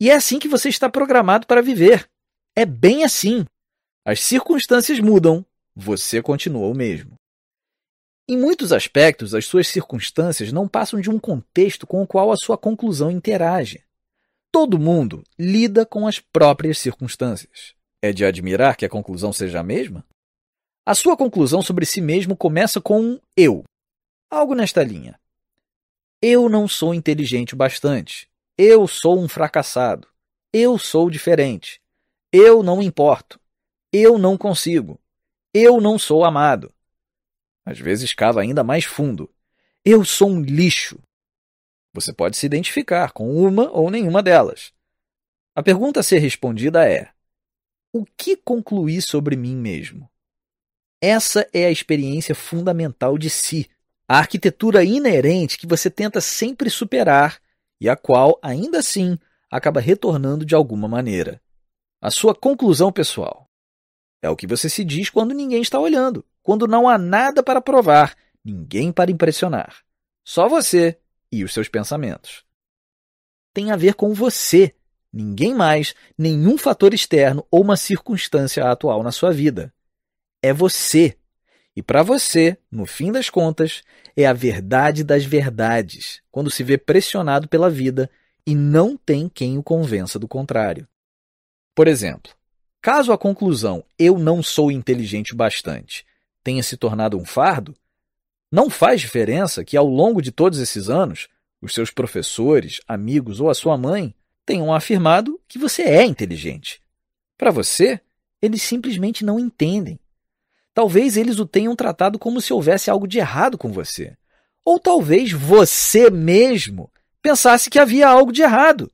E é assim que você está programado para viver. É bem assim. As circunstâncias mudam, você continua o mesmo. Em muitos aspectos, as suas circunstâncias não passam de um contexto com o qual a sua conclusão interage. Todo mundo lida com as próprias circunstâncias. É de admirar que a conclusão seja a mesma? A sua conclusão sobre si mesmo começa com um eu. Algo nesta linha. Eu não sou inteligente o bastante. Eu sou um fracassado. Eu sou diferente. Eu não importo. Eu não consigo. Eu não sou amado. Às vezes cava ainda mais fundo. Eu sou um lixo. Você pode se identificar com uma ou nenhuma delas. A pergunta a ser respondida é: O que concluí sobre mim mesmo? Essa é a experiência fundamental de si, a arquitetura inerente que você tenta sempre superar e a qual, ainda assim, acaba retornando de alguma maneira. A sua conclusão pessoal. É o que você se diz quando ninguém está olhando, quando não há nada para provar, ninguém para impressionar. Só você e os seus pensamentos. Tem a ver com você, ninguém mais, nenhum fator externo ou uma circunstância atual na sua vida é você. E para você, no fim das contas, é a verdade das verdades, quando se vê pressionado pela vida e não tem quem o convença do contrário. Por exemplo, caso a conclusão eu não sou inteligente bastante tenha se tornado um fardo, não faz diferença que ao longo de todos esses anos, os seus professores, amigos ou a sua mãe tenham afirmado que você é inteligente. Para você, eles simplesmente não entendem. Talvez eles o tenham tratado como se houvesse algo de errado com você. Ou talvez você mesmo pensasse que havia algo de errado.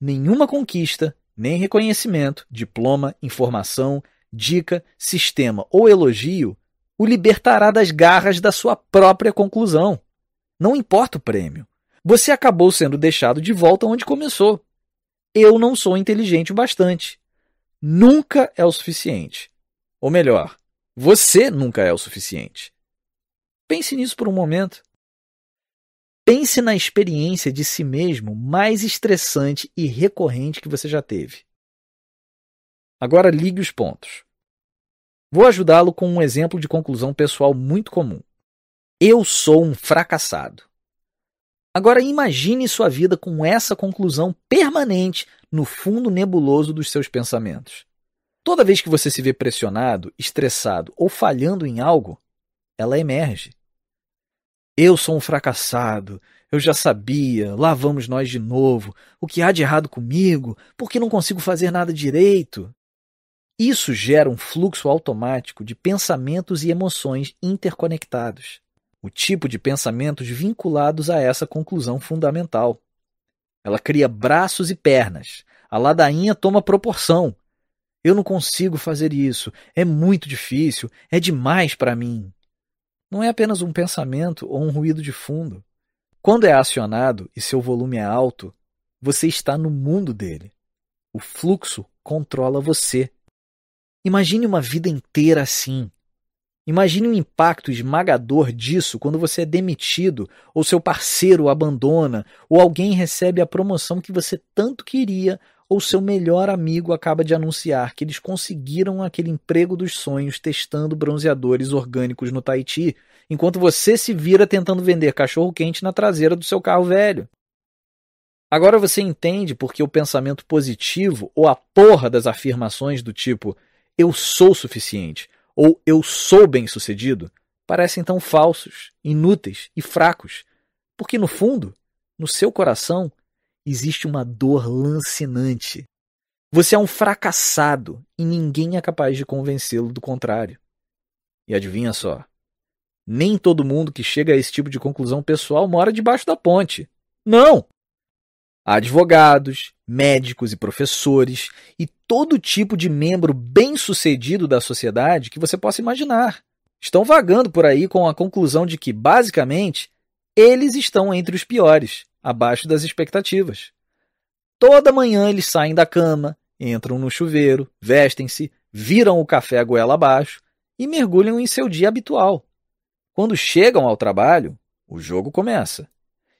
Nenhuma conquista, nem reconhecimento, diploma, informação, dica, sistema ou elogio o libertará das garras da sua própria conclusão. Não importa o prêmio. Você acabou sendo deixado de volta onde começou. Eu não sou inteligente o bastante. Nunca é o suficiente. Ou melhor, você nunca é o suficiente. Pense nisso por um momento. Pense na experiência de si mesmo mais estressante e recorrente que você já teve. Agora ligue os pontos. Vou ajudá-lo com um exemplo de conclusão pessoal muito comum. Eu sou um fracassado. Agora imagine sua vida com essa conclusão permanente no fundo nebuloso dos seus pensamentos. Toda vez que você se vê pressionado, estressado ou falhando em algo, ela emerge. Eu sou um fracassado, eu já sabia, lá vamos nós de novo. O que há de errado comigo? Por que não consigo fazer nada direito? Isso gera um fluxo automático de pensamentos e emoções interconectados. O tipo de pensamentos vinculados a essa conclusão fundamental. Ela cria braços e pernas. A ladainha toma proporção Eu não consigo fazer isso. É muito difícil. É demais para mim. Não é apenas um pensamento ou um ruído de fundo. Quando é acionado e seu volume é alto, você está no mundo dele. O fluxo controla você. Imagine uma vida inteira assim. Imagine o impacto esmagador disso quando você é demitido, ou seu parceiro abandona, ou alguém recebe a promoção que você tanto queria, ou seu melhor amigo acaba de anunciar que eles conseguiram aquele emprego dos sonhos testando bronzeadores orgânicos no Tahiti, enquanto você se vira tentando vender cachorro-quente na traseira do seu carro velho. Agora você entende porque o pensamento positivo ou a porra das afirmações do tipo eu sou suficiente ou eu sou bem-sucedido parecem tão falsos, inúteis e fracos, porque no fundo, no seu coração, existe uma dor lancinante. Você é um fracassado e ninguém é capaz de convencê-lo do contrário. E adivinha só, nem todo mundo que chega a esse tipo de conclusão pessoal mora debaixo da ponte. Não! Há advogados, médicos e professores e todo tipo de membro bem-sucedido da sociedade que você possa imaginar. Estão vagando por aí com a conclusão de que, basicamente, eles estão entre os piores, abaixo das expectativas. Toda manhã eles saem da cama, entram no chuveiro, vestem-se, viram o café a goela abaixo e mergulham em seu dia habitual. Quando chegam ao trabalho, o jogo começa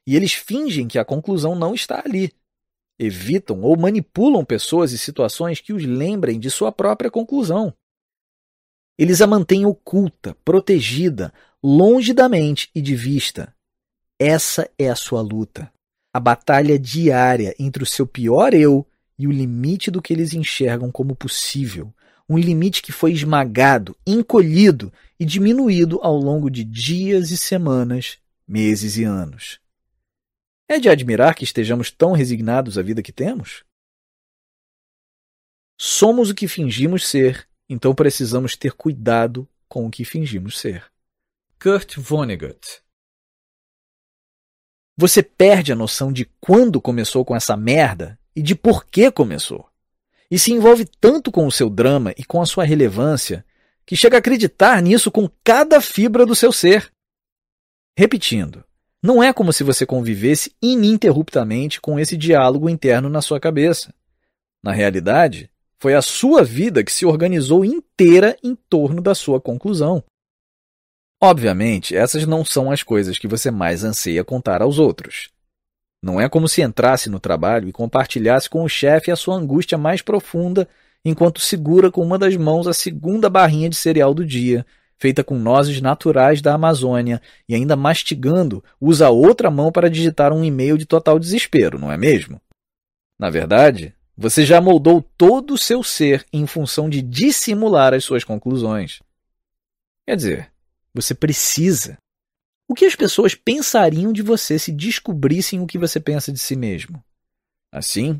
e eles fingem que a conclusão não está ali. Evitam ou manipulam pessoas e situações que os lembrem de sua própria conclusão. Eles a mantêm oculta, protegida, longe da mente e de vista. Essa é a sua luta. A batalha diária entre o seu pior eu e o limite do que eles enxergam como possível. Um limite que foi esmagado, encolhido e diminuído ao longo de dias e semanas, meses e anos. É de admirar que estejamos tão resignados à vida que temos? Somos o que fingimos ser, então precisamos ter cuidado com o que fingimos ser. Kurt Vonnegut Você perde a noção de quando começou com essa merda e de por que começou. E se envolve tanto com o seu drama e com a sua relevância que chega a acreditar nisso com cada fibra do seu ser. Repetindo, não é como se você convivesse ininterruptamente com esse diálogo interno na sua cabeça. Na realidade, foi a sua vida que se organizou inteira em torno da sua conclusão. Obviamente, essas não são as coisas que você mais anseia contar aos outros. Não é como se entrasse no trabalho e compartilhasse com o chefe a sua angústia mais profunda enquanto segura com uma das mãos a segunda barrinha de cereal do dia feita com nozes naturais da Amazônia, e ainda mastigando, usa a outra mão para digitar um e-mail de total desespero, não é mesmo? Na verdade, você já moldou todo o seu ser em função de dissimular as suas conclusões. Quer dizer, você precisa. O que as pessoas pensariam de você se descobrissem o que você pensa de si mesmo? Assim,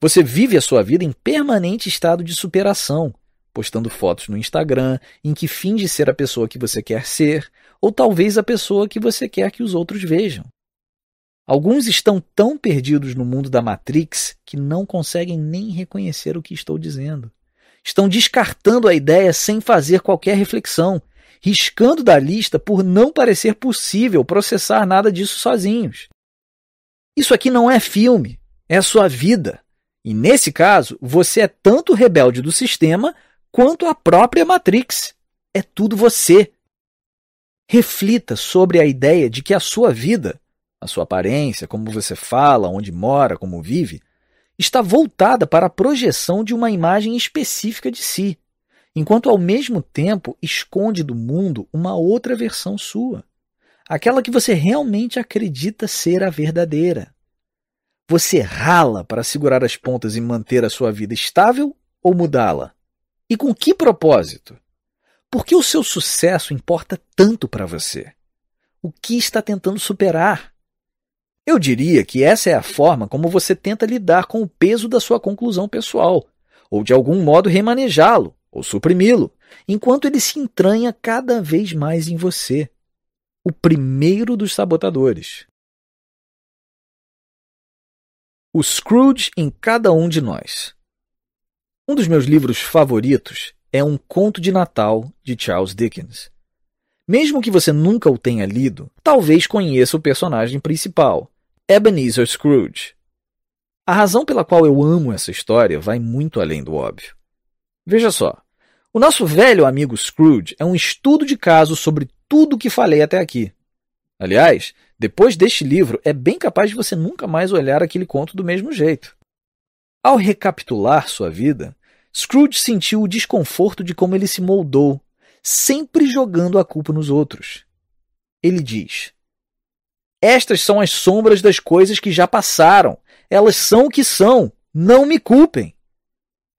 você vive a sua vida em permanente estado de superação, postando fotos no Instagram em que finge ser a pessoa que você quer ser, ou talvez a pessoa que você quer que os outros vejam. Alguns estão tão perdidos no mundo da Matrix que não conseguem nem reconhecer o que estou dizendo. Estão descartando a ideia sem fazer qualquer reflexão, riscando da lista por não parecer possível processar nada disso sozinhos. Isso aqui não é filme, é a sua vida. E nesse caso, você é tanto rebelde do sistema quanto a própria Matrix. É tudo você. Reflita sobre a ideia de que a sua vida, a sua aparência, como você fala, onde mora, como vive, está voltada para a projeção de uma imagem específica de si, enquanto ao mesmo tempo esconde do mundo uma outra versão sua, aquela que você realmente acredita ser a verdadeira. Você rala para segurar as pontas e manter a sua vida estável ou mudá-la? E com que propósito? Por que o seu sucesso importa tanto para você? O que está tentando superar? Eu diria que essa é a forma como você tenta lidar com o peso da sua conclusão pessoal, ou de algum modo remanejá-lo, ou suprimi-lo, enquanto ele se entranha cada vez mais em você. O primeiro dos sabotadores. O Scrooge em cada um de nós. Um dos meus livros favoritos é Um Conto de Natal de Charles Dickens. Mesmo que você nunca o tenha lido, talvez conheça o personagem principal, Ebenezer Scrooge. A razão pela qual eu amo essa história vai muito além do óbvio. Veja só, o nosso velho amigo Scrooge é um estudo de caso sobre tudo o que falei até aqui. Aliás, depois deste livro, é bem capaz de você nunca mais olhar aquele conto do mesmo jeito. Ao recapitular sua vida, Scrooge sentiu o desconforto de como ele se moldou, sempre jogando a culpa nos outros. Ele diz: Estas são as sombras das coisas que já passaram. Elas são o que são. Não me culpem.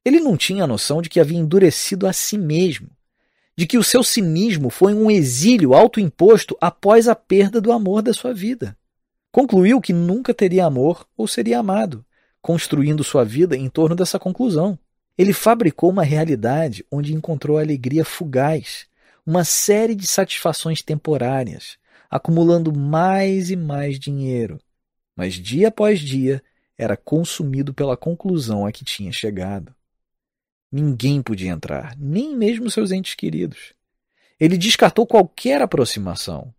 Ele não tinha a noção de que havia endurecido a si mesmo, de que o seu cinismo foi um exílio autoimposto após a perda do amor da sua vida. Concluiu que nunca teria amor ou seria amado construindo sua vida em torno dessa conclusão. Ele fabricou uma realidade onde encontrou alegria fugaz, uma série de satisfações temporárias, acumulando mais e mais dinheiro. Mas dia após dia era consumido pela conclusão a que tinha chegado. Ninguém podia entrar, nem mesmo seus entes queridos. Ele descartou qualquer aproximação.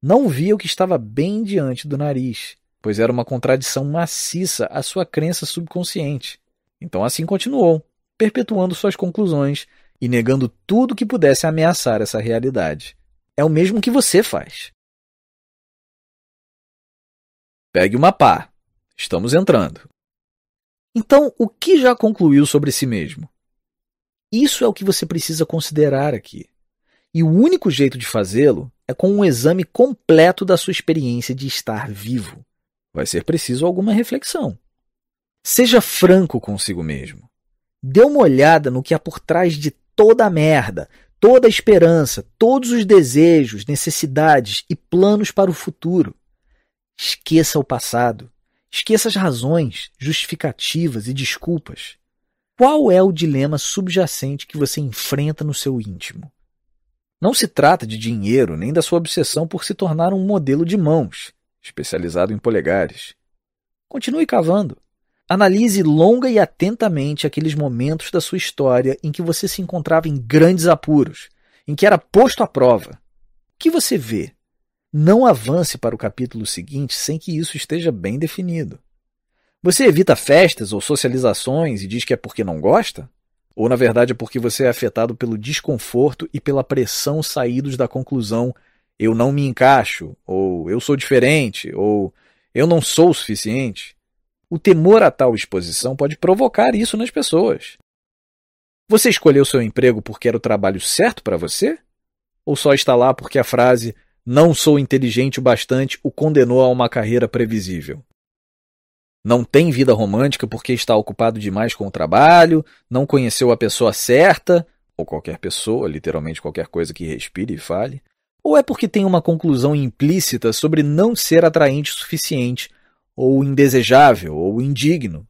Não via o que estava bem diante do nariz pois era uma contradição maciça à sua crença subconsciente. Então assim continuou, perpetuando suas conclusões e negando tudo que pudesse ameaçar essa realidade. É o mesmo que você faz. Pegue uma pá. Estamos entrando. Então, o que já concluiu sobre si mesmo? Isso é o que você precisa considerar aqui. E o único jeito de fazê-lo é com um exame completo da sua experiência de estar vivo vai ser preciso alguma reflexão. Seja franco consigo mesmo. Dê uma olhada no que há por trás de toda a merda, toda a esperança, todos os desejos, necessidades e planos para o futuro. Esqueça o passado. Esqueça as razões, justificativas e desculpas. Qual é o dilema subjacente que você enfrenta no seu íntimo? Não se trata de dinheiro nem da sua obsessão por se tornar um modelo de mãos especializado em polegares. Continue cavando. Analise longa e atentamente aqueles momentos da sua história em que você se encontrava em grandes apuros, em que era posto à prova. O que você vê? Não avance para o capítulo seguinte sem que isso esteja bem definido. Você evita festas ou socializações e diz que é porque não gosta? Ou na verdade é porque você é afetado pelo desconforto e pela pressão saídos da conclusão eu não me encaixo, ou eu sou diferente, ou eu não sou o suficiente. O temor a tal exposição pode provocar isso nas pessoas. Você escolheu seu emprego porque era o trabalho certo para você? Ou só está lá porque a frase não sou inteligente o bastante o condenou a uma carreira previsível? Não tem vida romântica porque está ocupado demais com o trabalho, não conheceu a pessoa certa, ou qualquer pessoa, literalmente qualquer coisa que respire e fale, ou é porque tem uma conclusão implícita sobre não ser atraente o suficiente, ou indesejável, ou indigno?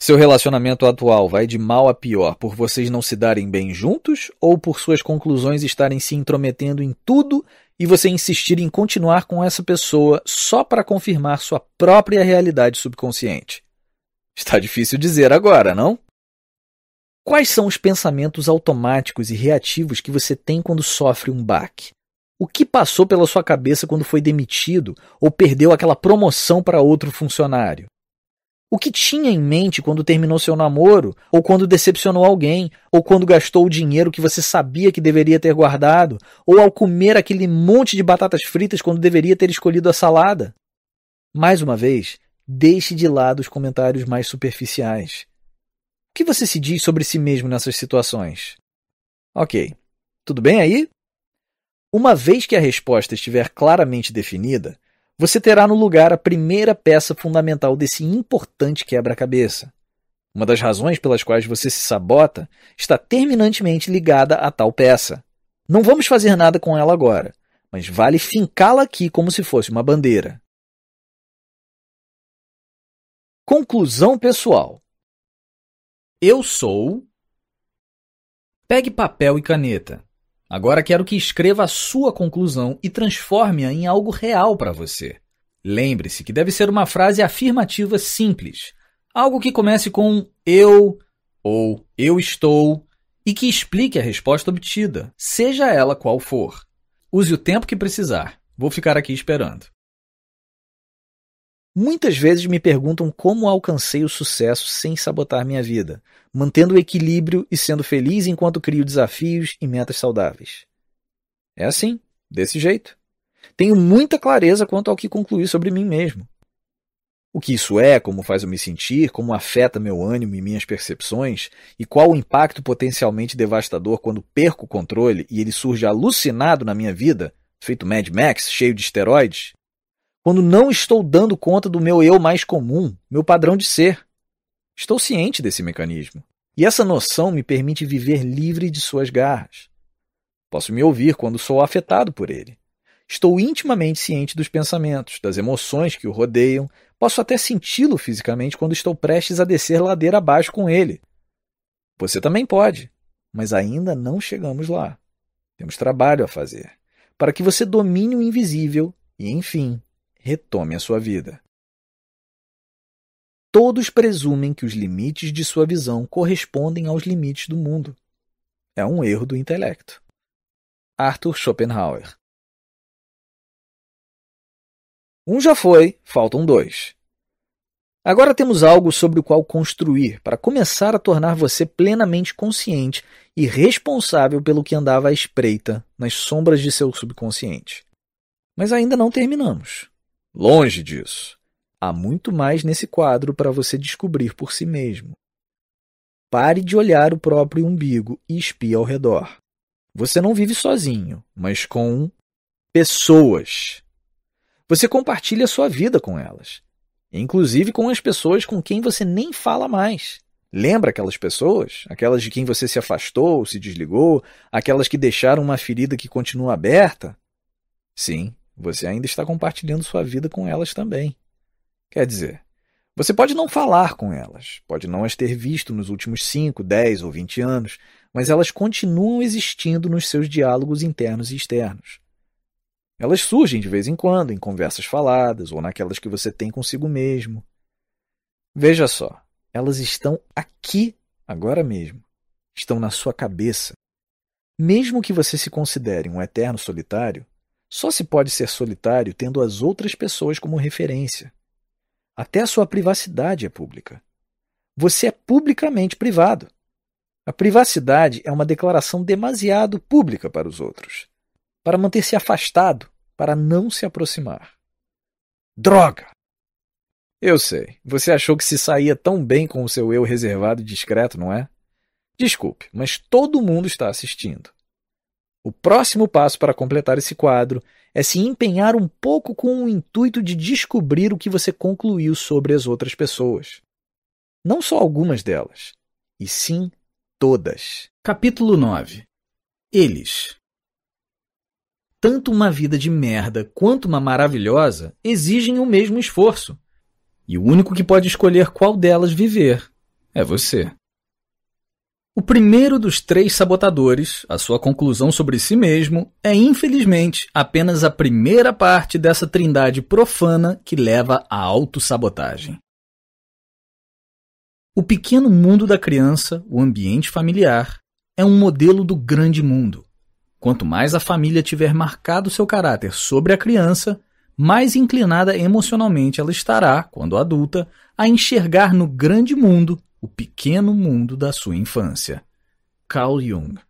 Seu relacionamento atual vai de mal a pior por vocês não se darem bem juntos ou por suas conclusões estarem se intrometendo em tudo e você insistir em continuar com essa pessoa só para confirmar sua própria realidade subconsciente? Está difícil dizer agora, não? Quais são os pensamentos automáticos e reativos que você tem quando sofre um baque? O que passou pela sua cabeça quando foi demitido ou perdeu aquela promoção para outro funcionário? O que tinha em mente quando terminou seu namoro, ou quando decepcionou alguém, ou quando gastou o dinheiro que você sabia que deveria ter guardado, ou ao comer aquele monte de batatas fritas quando deveria ter escolhido a salada? Mais uma vez, deixe de lado os comentários mais superficiais. O que você se diz sobre si mesmo nessas situações? Ok. Tudo bem aí? Uma vez que a resposta estiver claramente definida, você terá no lugar a primeira peça fundamental desse importante quebra-cabeça. Uma das razões pelas quais você se sabota está terminantemente ligada a tal peça. Não vamos fazer nada com ela agora, mas vale fincá-la aqui como se fosse uma bandeira. Conclusão pessoal: Eu sou. Pegue papel e caneta. Agora quero que escreva a sua conclusão e transforme-a em algo real para você. Lembre-se que deve ser uma frase afirmativa simples. Algo que comece com eu ou eu estou e que explique a resposta obtida, seja ela qual for. Use o tempo que precisar. Vou ficar aqui esperando. Muitas vezes me perguntam como alcancei o sucesso sem sabotar minha vida, mantendo o equilíbrio e sendo feliz enquanto crio desafios e metas saudáveis. É assim, desse jeito. Tenho muita clareza quanto ao que concluir sobre mim mesmo. O que isso é, como faz eu me sentir, como afeta meu ânimo e minhas percepções, e qual o impacto potencialmente devastador quando perco o controle e ele surge alucinado na minha vida, feito Mad Max, cheio de esteroides, quando não estou dando conta do meu eu mais comum, meu padrão de ser. Estou ciente desse mecanismo. E essa noção me permite viver livre de suas garras. Posso me ouvir quando sou afetado por ele. Estou intimamente ciente dos pensamentos, das emoções que o rodeiam, posso até senti-lo fisicamente quando estou prestes a descer ladeira abaixo com ele. Você também pode, mas ainda não chegamos lá. Temos trabalho a fazer para que você domine o invisível e, enfim, retome a sua vida. Todos presumem que os limites de sua visão correspondem aos limites do mundo. É um erro do intelecto. Arthur Schopenhauer Um já foi, faltam dois. Agora temos algo sobre o qual construir para começar a tornar você plenamente consciente e responsável pelo que andava à espreita nas sombras de seu subconsciente. Mas ainda não terminamos. Longe disso. Há muito mais nesse quadro para você descobrir por si mesmo. Pare de olhar o próprio umbigo e espie ao redor. Você não vive sozinho, mas com pessoas. Você compartilha sua vida com elas, inclusive com as pessoas com quem você nem fala mais. Lembra aquelas pessoas? Aquelas de quem você se afastou, se desligou, aquelas que deixaram uma ferida que continua aberta? Sim, você ainda está compartilhando sua vida com elas também. Quer dizer, você pode não falar com elas, pode não as ter visto nos últimos 5, 10 ou 20 anos, mas elas continuam existindo nos seus diálogos internos e externos. Elas surgem de vez em quando em conversas faladas ou naquelas que você tem consigo mesmo. Veja só, elas estão aqui agora mesmo. Estão na sua cabeça. Mesmo que você se considere um eterno solitário, só se pode ser solitário tendo as outras pessoas como referência. Até a sua privacidade é pública. Você é publicamente privado. A privacidade é uma declaração demasiado pública para os outros, para manter-se afastado, para não se aproximar. Droga! Eu sei, você achou que se saía tão bem com o seu eu reservado e discreto, não é? Desculpe, mas todo mundo está assistindo. O próximo passo para completar esse quadro é se empenhar um pouco com o intuito de descobrir o que você concluiu sobre as outras pessoas. Não só algumas delas, e sim todas. Capítulo 9 Eles Tanto uma vida de merda quanto uma maravilhosa exigem o mesmo esforço. E o único que pode escolher qual delas viver é você. O primeiro dos três sabotadores, a sua conclusão sobre si mesmo, é infelizmente apenas a primeira parte dessa trindade profana que leva à autossabotagem. O pequeno mundo da criança, o ambiente familiar, é um modelo do grande mundo. Quanto mais a família tiver marcado seu caráter sobre a criança, mais inclinada emocionalmente ela estará, quando adulta, a enxergar no grande mundo o Pequeno Mundo da Sua Infância. Carl Jung.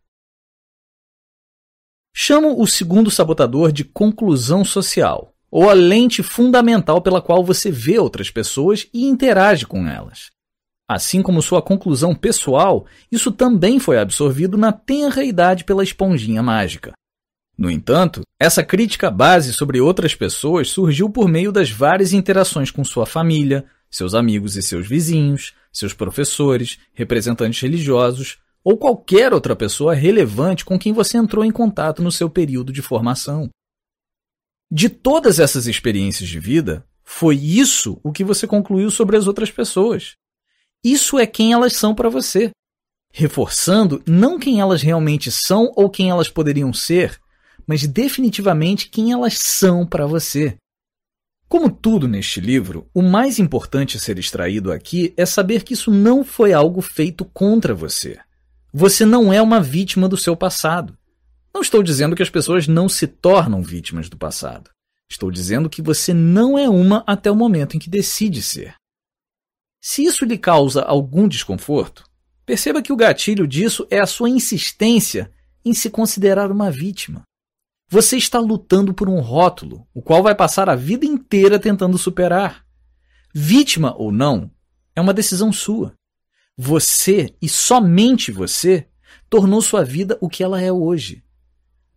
Chamo o segundo sabotador de conclusão social, ou a lente fundamental pela qual você vê outras pessoas e interage com elas. Assim como sua conclusão pessoal, isso também foi absorvido na tenra idade pela esponjinha mágica. No entanto, essa crítica base sobre outras pessoas surgiu por meio das várias interações com sua família, seus amigos e seus vizinhos, seus professores, representantes religiosos ou qualquer outra pessoa relevante com quem você entrou em contato no seu período de formação. De todas essas experiências de vida, foi isso o que você concluiu sobre as outras pessoas. Isso é quem elas são para você, reforçando não quem elas realmente são ou quem elas poderiam ser, mas definitivamente quem elas são para você. Como tudo neste livro, o mais importante a ser extraído aqui é saber que isso não foi algo feito contra você. Você não é uma vítima do seu passado. Não estou dizendo que as pessoas não se tornam vítimas do passado. Estou dizendo que você não é uma até o momento em que decide ser. Se isso lhe causa algum desconforto, perceba que o gatilho disso é a sua insistência em se considerar uma vítima. Você está lutando por um rótulo, o qual vai passar a vida inteira tentando superar. Vítima ou não, é uma decisão sua. Você, e somente você, tornou sua vida o que ela é hoje.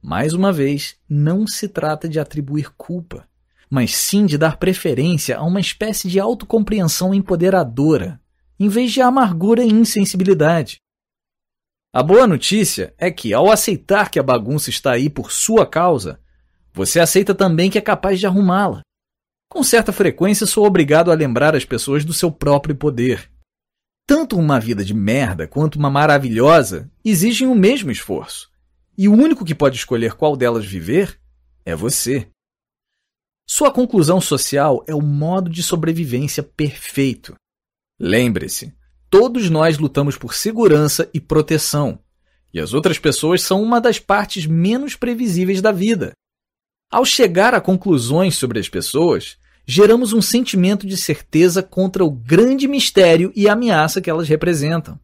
Mais uma vez, não se trata de atribuir culpa, mas sim de dar preferência a uma espécie de autocompreensão empoderadora, em vez de amargura e insensibilidade. A boa notícia é que, ao aceitar que a bagunça está aí por sua causa, você aceita também que é capaz de arrumá-la. Com certa frequência, sou obrigado a lembrar as pessoas do seu próprio poder. Tanto uma vida de merda quanto uma maravilhosa exigem o mesmo esforço. E o único que pode escolher qual delas viver é você. Sua conclusão social é o modo de sobrevivência perfeito. Lembre-se, Todos nós lutamos por segurança e proteção, e as outras pessoas são uma das partes menos previsíveis da vida. Ao chegar a conclusões sobre as pessoas, geramos um sentimento de certeza contra o grande mistério e ameaça que elas representam.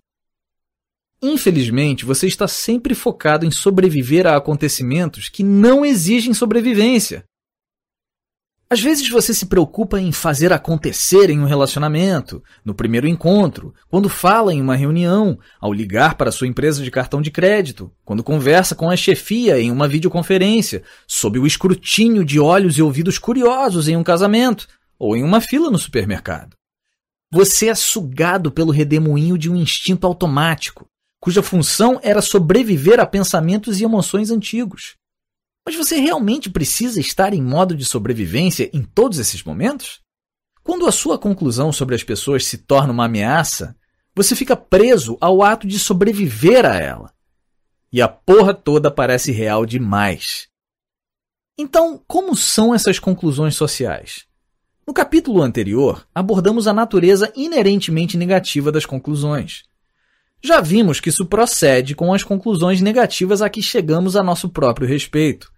Infelizmente, você está sempre focado em sobreviver a acontecimentos que não exigem sobrevivência. Às vezes você se preocupa em fazer acontecer em um relacionamento, no primeiro encontro, quando fala em uma reunião, ao ligar para sua empresa de cartão de crédito, quando conversa com a chefia em uma videoconferência, sob o escrutínio de olhos e ouvidos curiosos em um casamento ou em uma fila no supermercado. Você é sugado pelo redemoinho de um instinto automático, cuja função era sobreviver a pensamentos e emoções antigos. Mas você realmente precisa estar em modo de sobrevivência em todos esses momentos? Quando a sua conclusão sobre as pessoas se torna uma ameaça, você fica preso ao ato de sobreviver a ela. E a porra toda parece real demais. Então, como são essas conclusões sociais? No capítulo anterior, abordamos a natureza inerentemente negativa das conclusões. Já vimos que isso procede com as conclusões negativas a que chegamos a nosso próprio respeito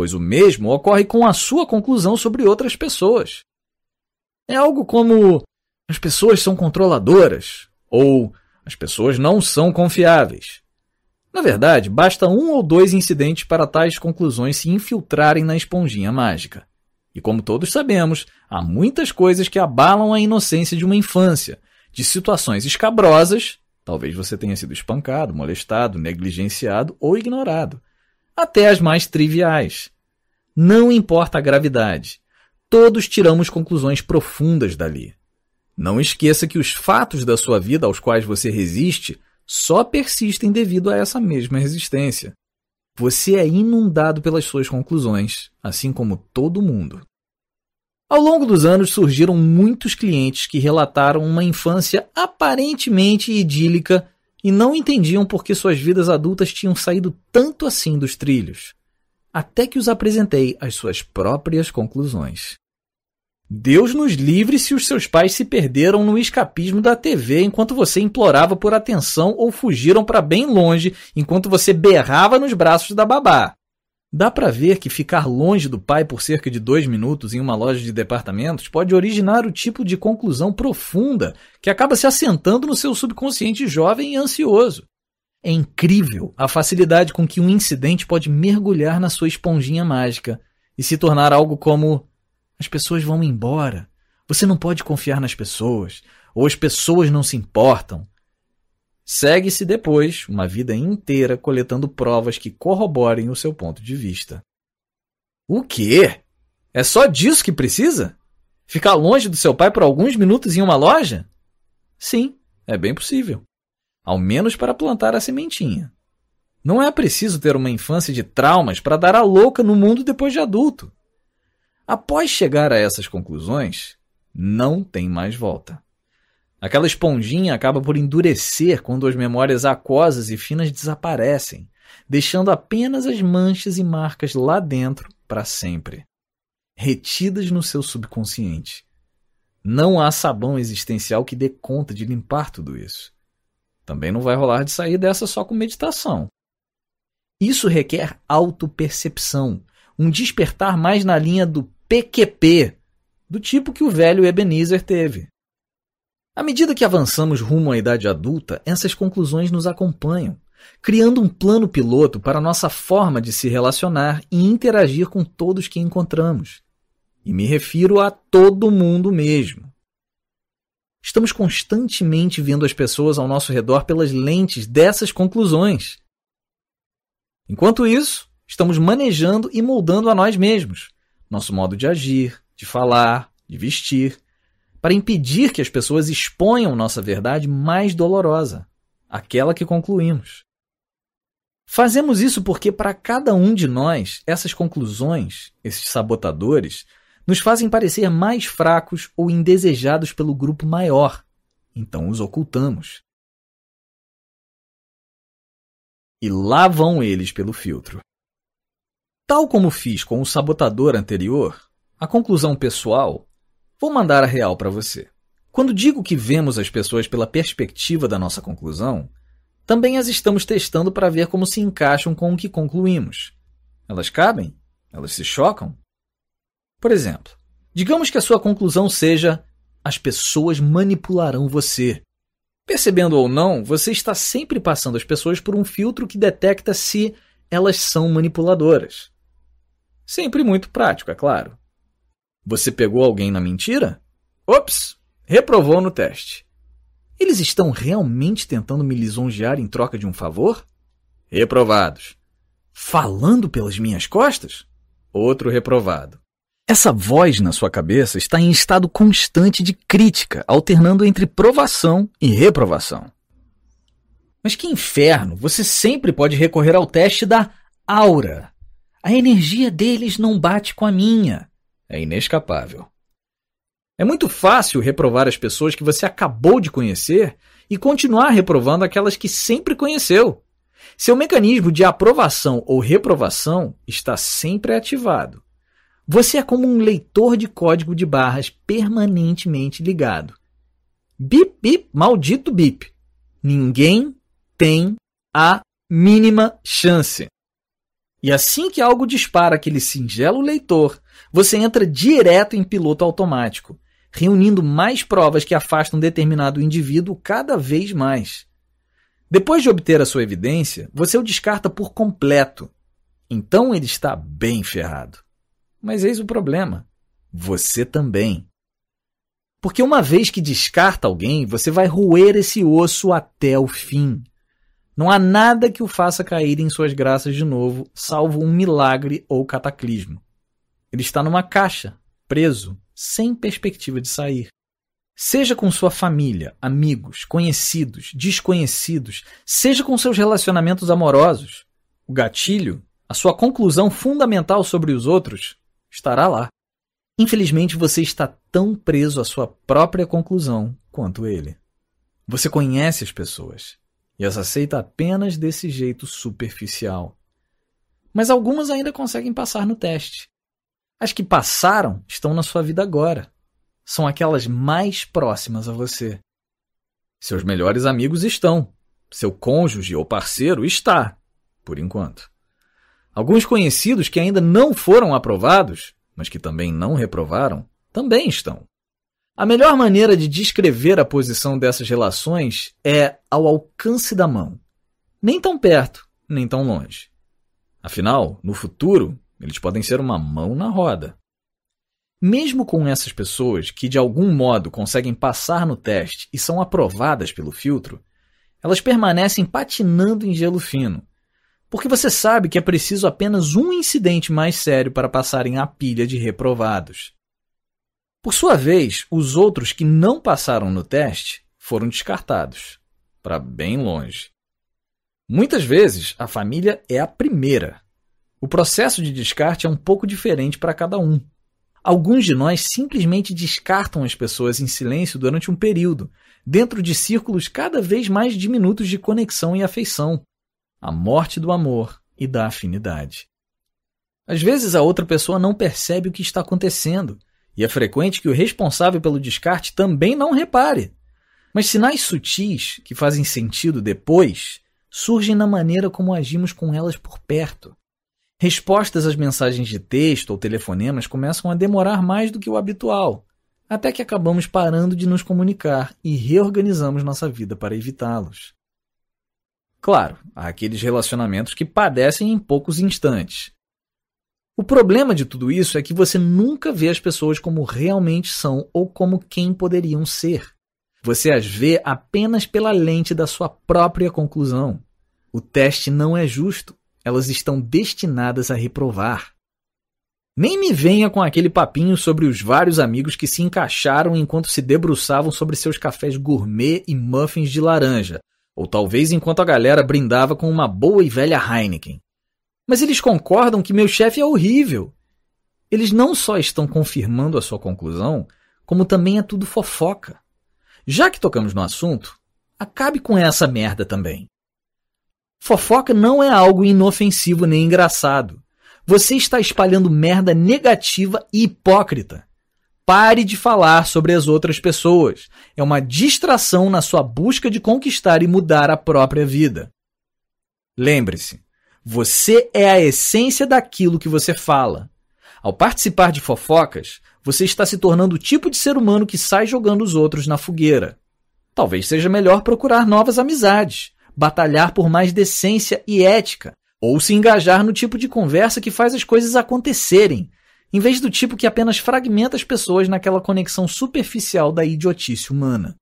pois o mesmo ocorre com a sua conclusão sobre outras pessoas. É algo como as pessoas são controladoras ou as pessoas não são confiáveis. Na verdade, basta um ou dois incidentes para tais conclusões se infiltrarem na esponjinha mágica. E como todos sabemos, há muitas coisas que abalam a inocência de uma infância, de situações escabrosas, talvez você tenha sido espancado, molestado, negligenciado ou ignorado, até as mais triviais. Não importa a gravidade, todos tiramos conclusões profundas dali. Não esqueça que os fatos da sua vida aos quais você resiste só persistem devido a essa mesma resistência. Você é inundado pelas suas conclusões, assim como todo mundo. Ao longo dos anos surgiram muitos clientes que relataram uma infância aparentemente idílica e não entendiam por que suas vidas adultas tinham saído tanto assim dos trilhos, até que os apresentei às suas próprias conclusões. Deus nos livre se os seus pais se perderam no escapismo da TV enquanto você implorava por atenção ou fugiram para bem longe enquanto você berrava nos braços da babá. Dá para ver que ficar longe do pai por cerca de dois minutos em uma loja de departamentos pode originar o tipo de conclusão profunda que acaba se assentando no seu subconsciente jovem e ansioso. É incrível a facilidade com que um incidente pode mergulhar na sua esponjinha mágica e se tornar algo como: as pessoas vão embora, você não pode confiar nas pessoas, ou as pessoas não se importam, Segue-se depois uma vida inteira coletando provas que corroborem o seu ponto de vista. O quê? É só disso que precisa? Ficar longe do seu pai por alguns minutos em uma loja? Sim, é bem possível. Ao menos para plantar a sementinha. Não é preciso ter uma infância de traumas para dar a louca no mundo depois de adulto. Após chegar a essas conclusões, não tem mais volta. Aquela esponjinha acaba por endurecer quando as memórias aquosas e finas desaparecem, deixando apenas as manchas e marcas lá dentro para sempre. retidas no seu subconsciente. Não há sabão existencial que dê conta de limpar tudo isso. Também não vai rolar de sair dessa só com meditação. Isso requer autopercepção, um despertar mais na linha do PQP, do tipo que o velho Ebenezer teve. À medida que avançamos rumo à idade adulta, essas conclusões nos acompanham, criando um plano piloto para nossa forma de se relacionar e interagir com todos que encontramos. E me refiro a todo mundo mesmo. Estamos constantemente vendo as pessoas ao nosso redor pelas lentes dessas conclusões. Enquanto isso, estamos manejando e moldando a nós mesmos, nosso modo de agir, de falar, de vestir, para impedir que as pessoas exponham nossa verdade mais dolorosa, aquela que concluímos. Fazemos isso porque, para cada um de nós, essas conclusões, esses sabotadores, nos fazem parecer mais fracos ou indesejados pelo grupo maior. Então os ocultamos. E lá vão eles pelo filtro. Tal como fiz com o sabotador anterior, a conclusão pessoal, vou mandar a real para você. Quando digo que vemos as pessoas pela perspectiva da nossa conclusão, também as estamos testando para ver como se encaixam com o que concluímos. Elas cabem? Elas se chocam? Por exemplo, digamos que a sua conclusão seja: as pessoas manipularão você. Percebendo ou não, você está sempre passando as pessoas por um filtro que detecta se elas são manipuladoras. Sempre muito prático, é claro. Você pegou alguém na mentira? Ops! Reprovou no teste. Eles estão realmente tentando me lisonjear em troca de um favor? Reprovados. Falando pelas minhas costas? Outro reprovado. Essa voz na sua cabeça está em estado constante de crítica, alternando entre provação e reprovação. Mas que inferno! Você sempre pode recorrer ao teste da aura. A energia deles não bate com a minha. É inescapável. É muito fácil reprovar as pessoas que você acabou de conhecer e continuar reprovando aquelas que sempre conheceu. Seu mecanismo de aprovação ou reprovação está sempre ativado. Você é como um leitor de código de barras permanentemente ligado. Bip, bip, maldito bip. Ninguém tem a mínima chance. E assim que algo dispara aquele singelo leitor, você entra direto em piloto automático reunindo mais provas que afastam determinado indivíduo cada vez mais. Depois de obter a sua evidência, você o descarta por completo. Então ele está bem ferrado. Mas eis o problema: você também. Porque uma vez que descarta alguém, você vai roer esse osso até o fim. Não há nada que o faça cair em suas graças de novo, salvo um milagre ou cataclismo. Ele está numa caixa, preso, sem perspectiva de sair. Seja com sua família, amigos, conhecidos, desconhecidos, seja com seus relacionamentos amorosos. O gatilho, a sua conclusão fundamental sobre os outros, estará lá. Infelizmente, você está tão preso à sua própria conclusão quanto ele. Você conhece as pessoas e as aceita apenas desse jeito superficial. Mas algumas ainda conseguem passar no teste. As que passaram estão na sua vida agora. São aquelas mais próximas a você. Seus melhores amigos estão. Seu cônjuge ou parceiro está, por enquanto. Alguns conhecidos que ainda não foram aprovados, mas que também não reprovaram, também estão. A melhor maneira de descrever a posição dessas relações é ao alcance da mão. Nem tão perto, nem tão longe. Afinal, no futuro, eles podem ser uma mão na roda. Mesmo com essas pessoas que de algum modo conseguem passar no teste e são aprovadas pelo filtro, elas permanecem patinando em gelo fino, porque você sabe que é preciso apenas um incidente mais sério para passarem a pilha de reprovados. Por sua vez, os outros que não passaram no teste foram descartados para bem longe. Muitas vezes, a família é a primeira o processo de descarte é um pouco diferente para cada um. Alguns de nós simplesmente descartam as pessoas em silêncio durante um período, dentro de círculos cada vez mais diminutos de conexão e afeição, a morte do amor e da afinidade. Às vezes a outra pessoa não percebe o que está acontecendo, e é frequente que o responsável pelo descarte também não repare. Mas sinais sutis, que fazem sentido depois, surgem na maneira como agimos com elas por perto. Respostas às mensagens de texto ou telefonemas começam a demorar mais do que o habitual, até que acabamos parando de nos comunicar e reorganizamos nossa vida para evitá-los. Claro, há aqueles relacionamentos que padecem em poucos instantes. O problema de tudo isso é que você nunca vê as pessoas como realmente são ou como quem poderiam ser. Você as vê apenas pela lente da sua própria conclusão. O teste não é justo, elas estão destinadas a reprovar. Nem me venha com aquele papinho sobre os vários amigos que se encaixaram enquanto se debruçavam sobre seus cafés gourmet e muffins de laranja, ou talvez enquanto a galera brindava com uma boa e velha Heineken. Mas eles concordam que meu chefe é horrível. Eles não só estão confirmando a sua conclusão, como também é tudo fofoca. Já que tocamos no assunto, acabe com essa merda também. Fofoca não é algo inofensivo nem engraçado. Você está espalhando merda negativa e hipócrita. Pare de falar sobre as outras pessoas. É uma distração na sua busca de conquistar e mudar a própria vida. Lembre-se, você é a essência daquilo que você fala. Ao participar de fofocas, você está se tornando o tipo de ser humano que sai jogando os outros na fogueira. Talvez seja melhor procurar novas amizades, batalhar por mais decência e ética, ou se engajar no tipo de conversa que faz as coisas acontecerem, em vez do tipo que apenas fragmenta as pessoas naquela conexão superficial da idiotice humana.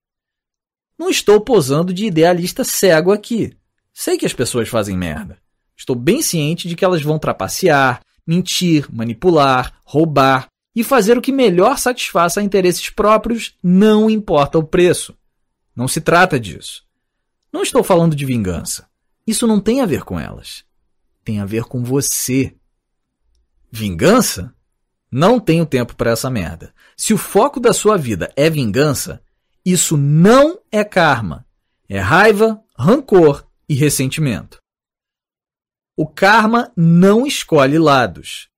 Não estou posando de idealista cego aqui. Sei que as pessoas fazem merda. Estou bem ciente de que elas vão trapacear, mentir, manipular, roubar e fazer o que melhor satisfaça interesses próprios, não importa o preço. Não se trata disso. Não estou falando de vingança. Isso não tem a ver com elas. Tem a ver com você. Vingança? Não tenho tempo para essa merda. Se o foco da sua vida é vingança, isso não é karma. É raiva, rancor e ressentimento. O karma não escolhe lados.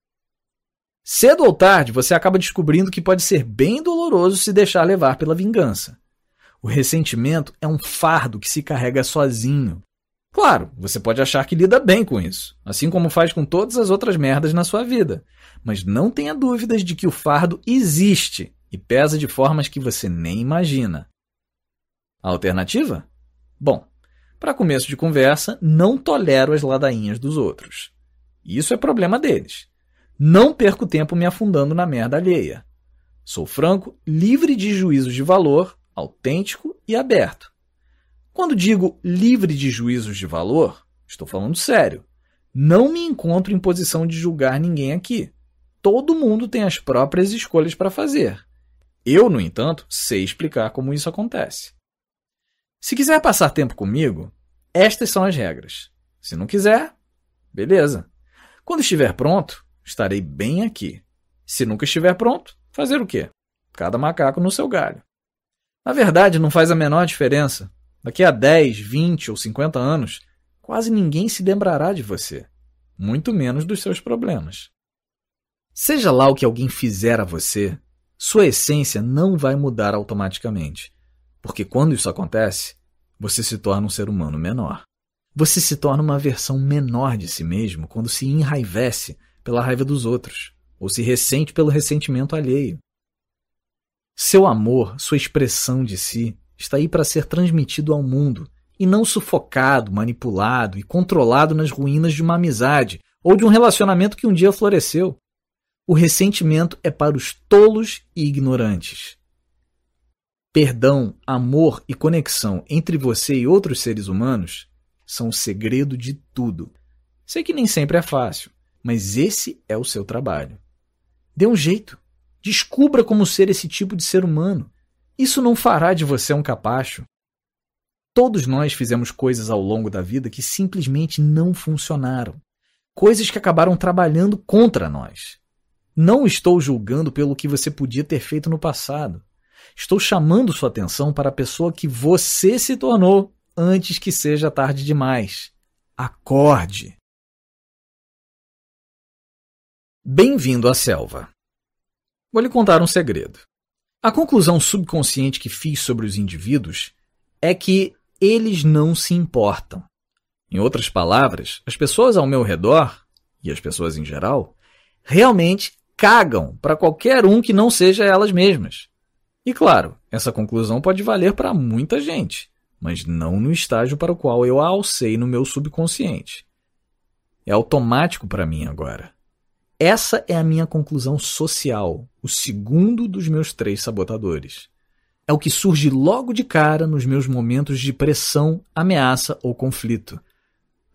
Cedo ou tarde, você acaba descobrindo que pode ser bem doloroso se deixar levar pela vingança. O ressentimento é um fardo que se carrega sozinho. Claro, você pode achar que lida bem com isso, assim como faz com todas as outras merdas na sua vida. Mas não tenha dúvidas de que o fardo existe e pesa de formas que você nem imagina. A alternativa? Bom, para começo de conversa, não tolero as ladainhas dos outros. Isso é problema deles. Não perco tempo me afundando na merda alheia. Sou franco, livre de juízos de valor, autêntico e aberto. Quando digo livre de juízos de valor, estou falando sério. Não me encontro em posição de julgar ninguém aqui. Todo mundo tem as próprias escolhas para fazer. Eu, no entanto, sei explicar como isso acontece. Se quiser passar tempo comigo, estas são as regras. Se não quiser, beleza. Quando estiver pronto, estarei bem aqui. Se nunca estiver pronto, fazer o quê? Cada macaco no seu galho. Na verdade, não faz a menor diferença. Daqui a 10, 20 ou 50 anos, quase ninguém se lembrará de você, muito menos dos seus problemas. Seja lá o que alguém fizer a você, sua essência não vai mudar automaticamente, porque quando isso acontece, você se torna um ser humano menor. Você se torna uma versão menor de si mesmo quando se enraivece pela raiva dos outros, ou se ressente pelo ressentimento alheio. Seu amor, sua expressão de si, está aí para ser transmitido ao mundo e não sufocado, manipulado e controlado nas ruínas de uma amizade ou de um relacionamento que um dia floresceu. O ressentimento é para os tolos e ignorantes. Perdão, amor e conexão entre você e outros seres humanos são o segredo de tudo. Sei que nem sempre é fácil, mas esse é o seu trabalho. Dê um jeito. Descubra como ser esse tipo de ser humano. Isso não fará de você um capacho. Todos nós fizemos coisas ao longo da vida que simplesmente não funcionaram. Coisas que acabaram trabalhando contra nós. Não estou julgando pelo que você podia ter feito no passado. Estou chamando sua atenção para a pessoa que você se tornou antes que seja tarde demais. Acorde! Bem-vindo à selva. Vou lhe contar um segredo. A conclusão subconsciente que fiz sobre os indivíduos é que eles não se importam. Em outras palavras, as pessoas ao meu redor, e as pessoas em geral, realmente cagam para qualquer um que não seja elas mesmas. E claro, essa conclusão pode valer para muita gente, mas não no estágio para o qual eu a alcei no meu subconsciente. É automático para mim agora. Essa é a minha conclusão social, o segundo dos meus três sabotadores. É o que surge logo de cara nos meus momentos de pressão, ameaça ou conflito.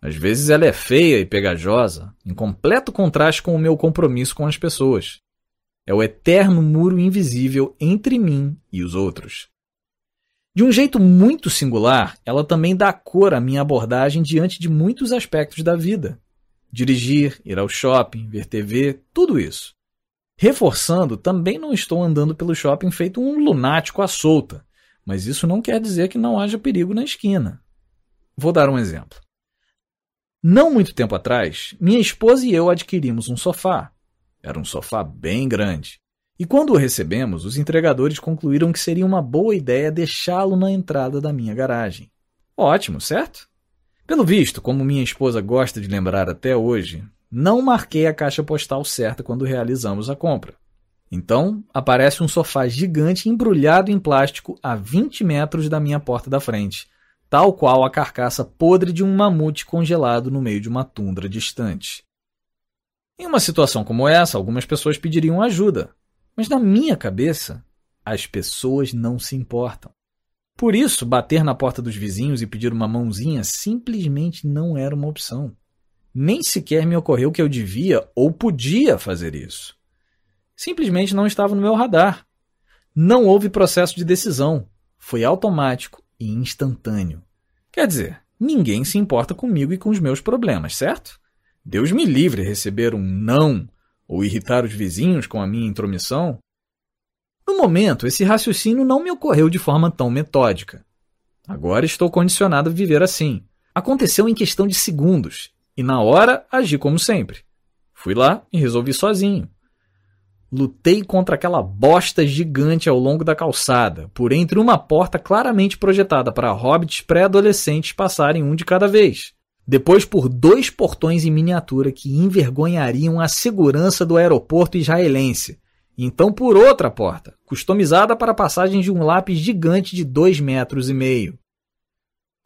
Às vezes ela é feia e pegajosa, em completo contraste com o meu compromisso com as pessoas. É o eterno muro invisível entre mim e os outros. De um jeito muito singular, ela também dá cor à minha abordagem diante de muitos aspectos da vida dirigir, ir ao shopping, ver TV, tudo isso. Reforçando, também não estou andando pelo shopping feito um lunático à solta, mas isso não quer dizer que não haja perigo na esquina. Vou dar um exemplo. Não muito tempo atrás, minha esposa e eu adquirimos um sofá. Era um sofá bem grande. E quando o recebemos, os entregadores concluíram que seria uma boa ideia deixá-lo na entrada da minha garagem. Ótimo, certo? Pelo visto, como minha esposa gosta de lembrar até hoje, não marquei a caixa postal certa quando realizamos a compra. Então, aparece um sofá gigante embrulhado em plástico a 20 metros da minha porta da frente, tal qual a carcaça podre de um mamute congelado no meio de uma tundra distante. Em uma situação como essa, algumas pessoas pediriam ajuda, mas na minha cabeça, as pessoas não se importam. Por isso, bater na porta dos vizinhos e pedir uma mãozinha simplesmente não era uma opção. Nem sequer me ocorreu que eu devia ou podia fazer isso. Simplesmente não estava no meu radar. Não houve processo de decisão. Foi automático e instantâneo. Quer dizer, ninguém se importa comigo e com os meus problemas, certo? Deus me livre receber um não ou irritar os vizinhos com a minha intromissão. No momento, esse raciocínio não me ocorreu de forma tão metódica. Agora estou condicionado a viver assim. Aconteceu em questão de segundos, e na hora agi como sempre. Fui lá e resolvi sozinho. Lutei contra aquela bosta gigante ao longo da calçada, por entre uma porta claramente projetada para hobbits pré-adolescentes passarem um de cada vez. Depois por dois portões em miniatura que envergonhariam a segurança do aeroporto israelense, então por outra porta, customizada para a passagem de um lápis gigante de dois metros e meio.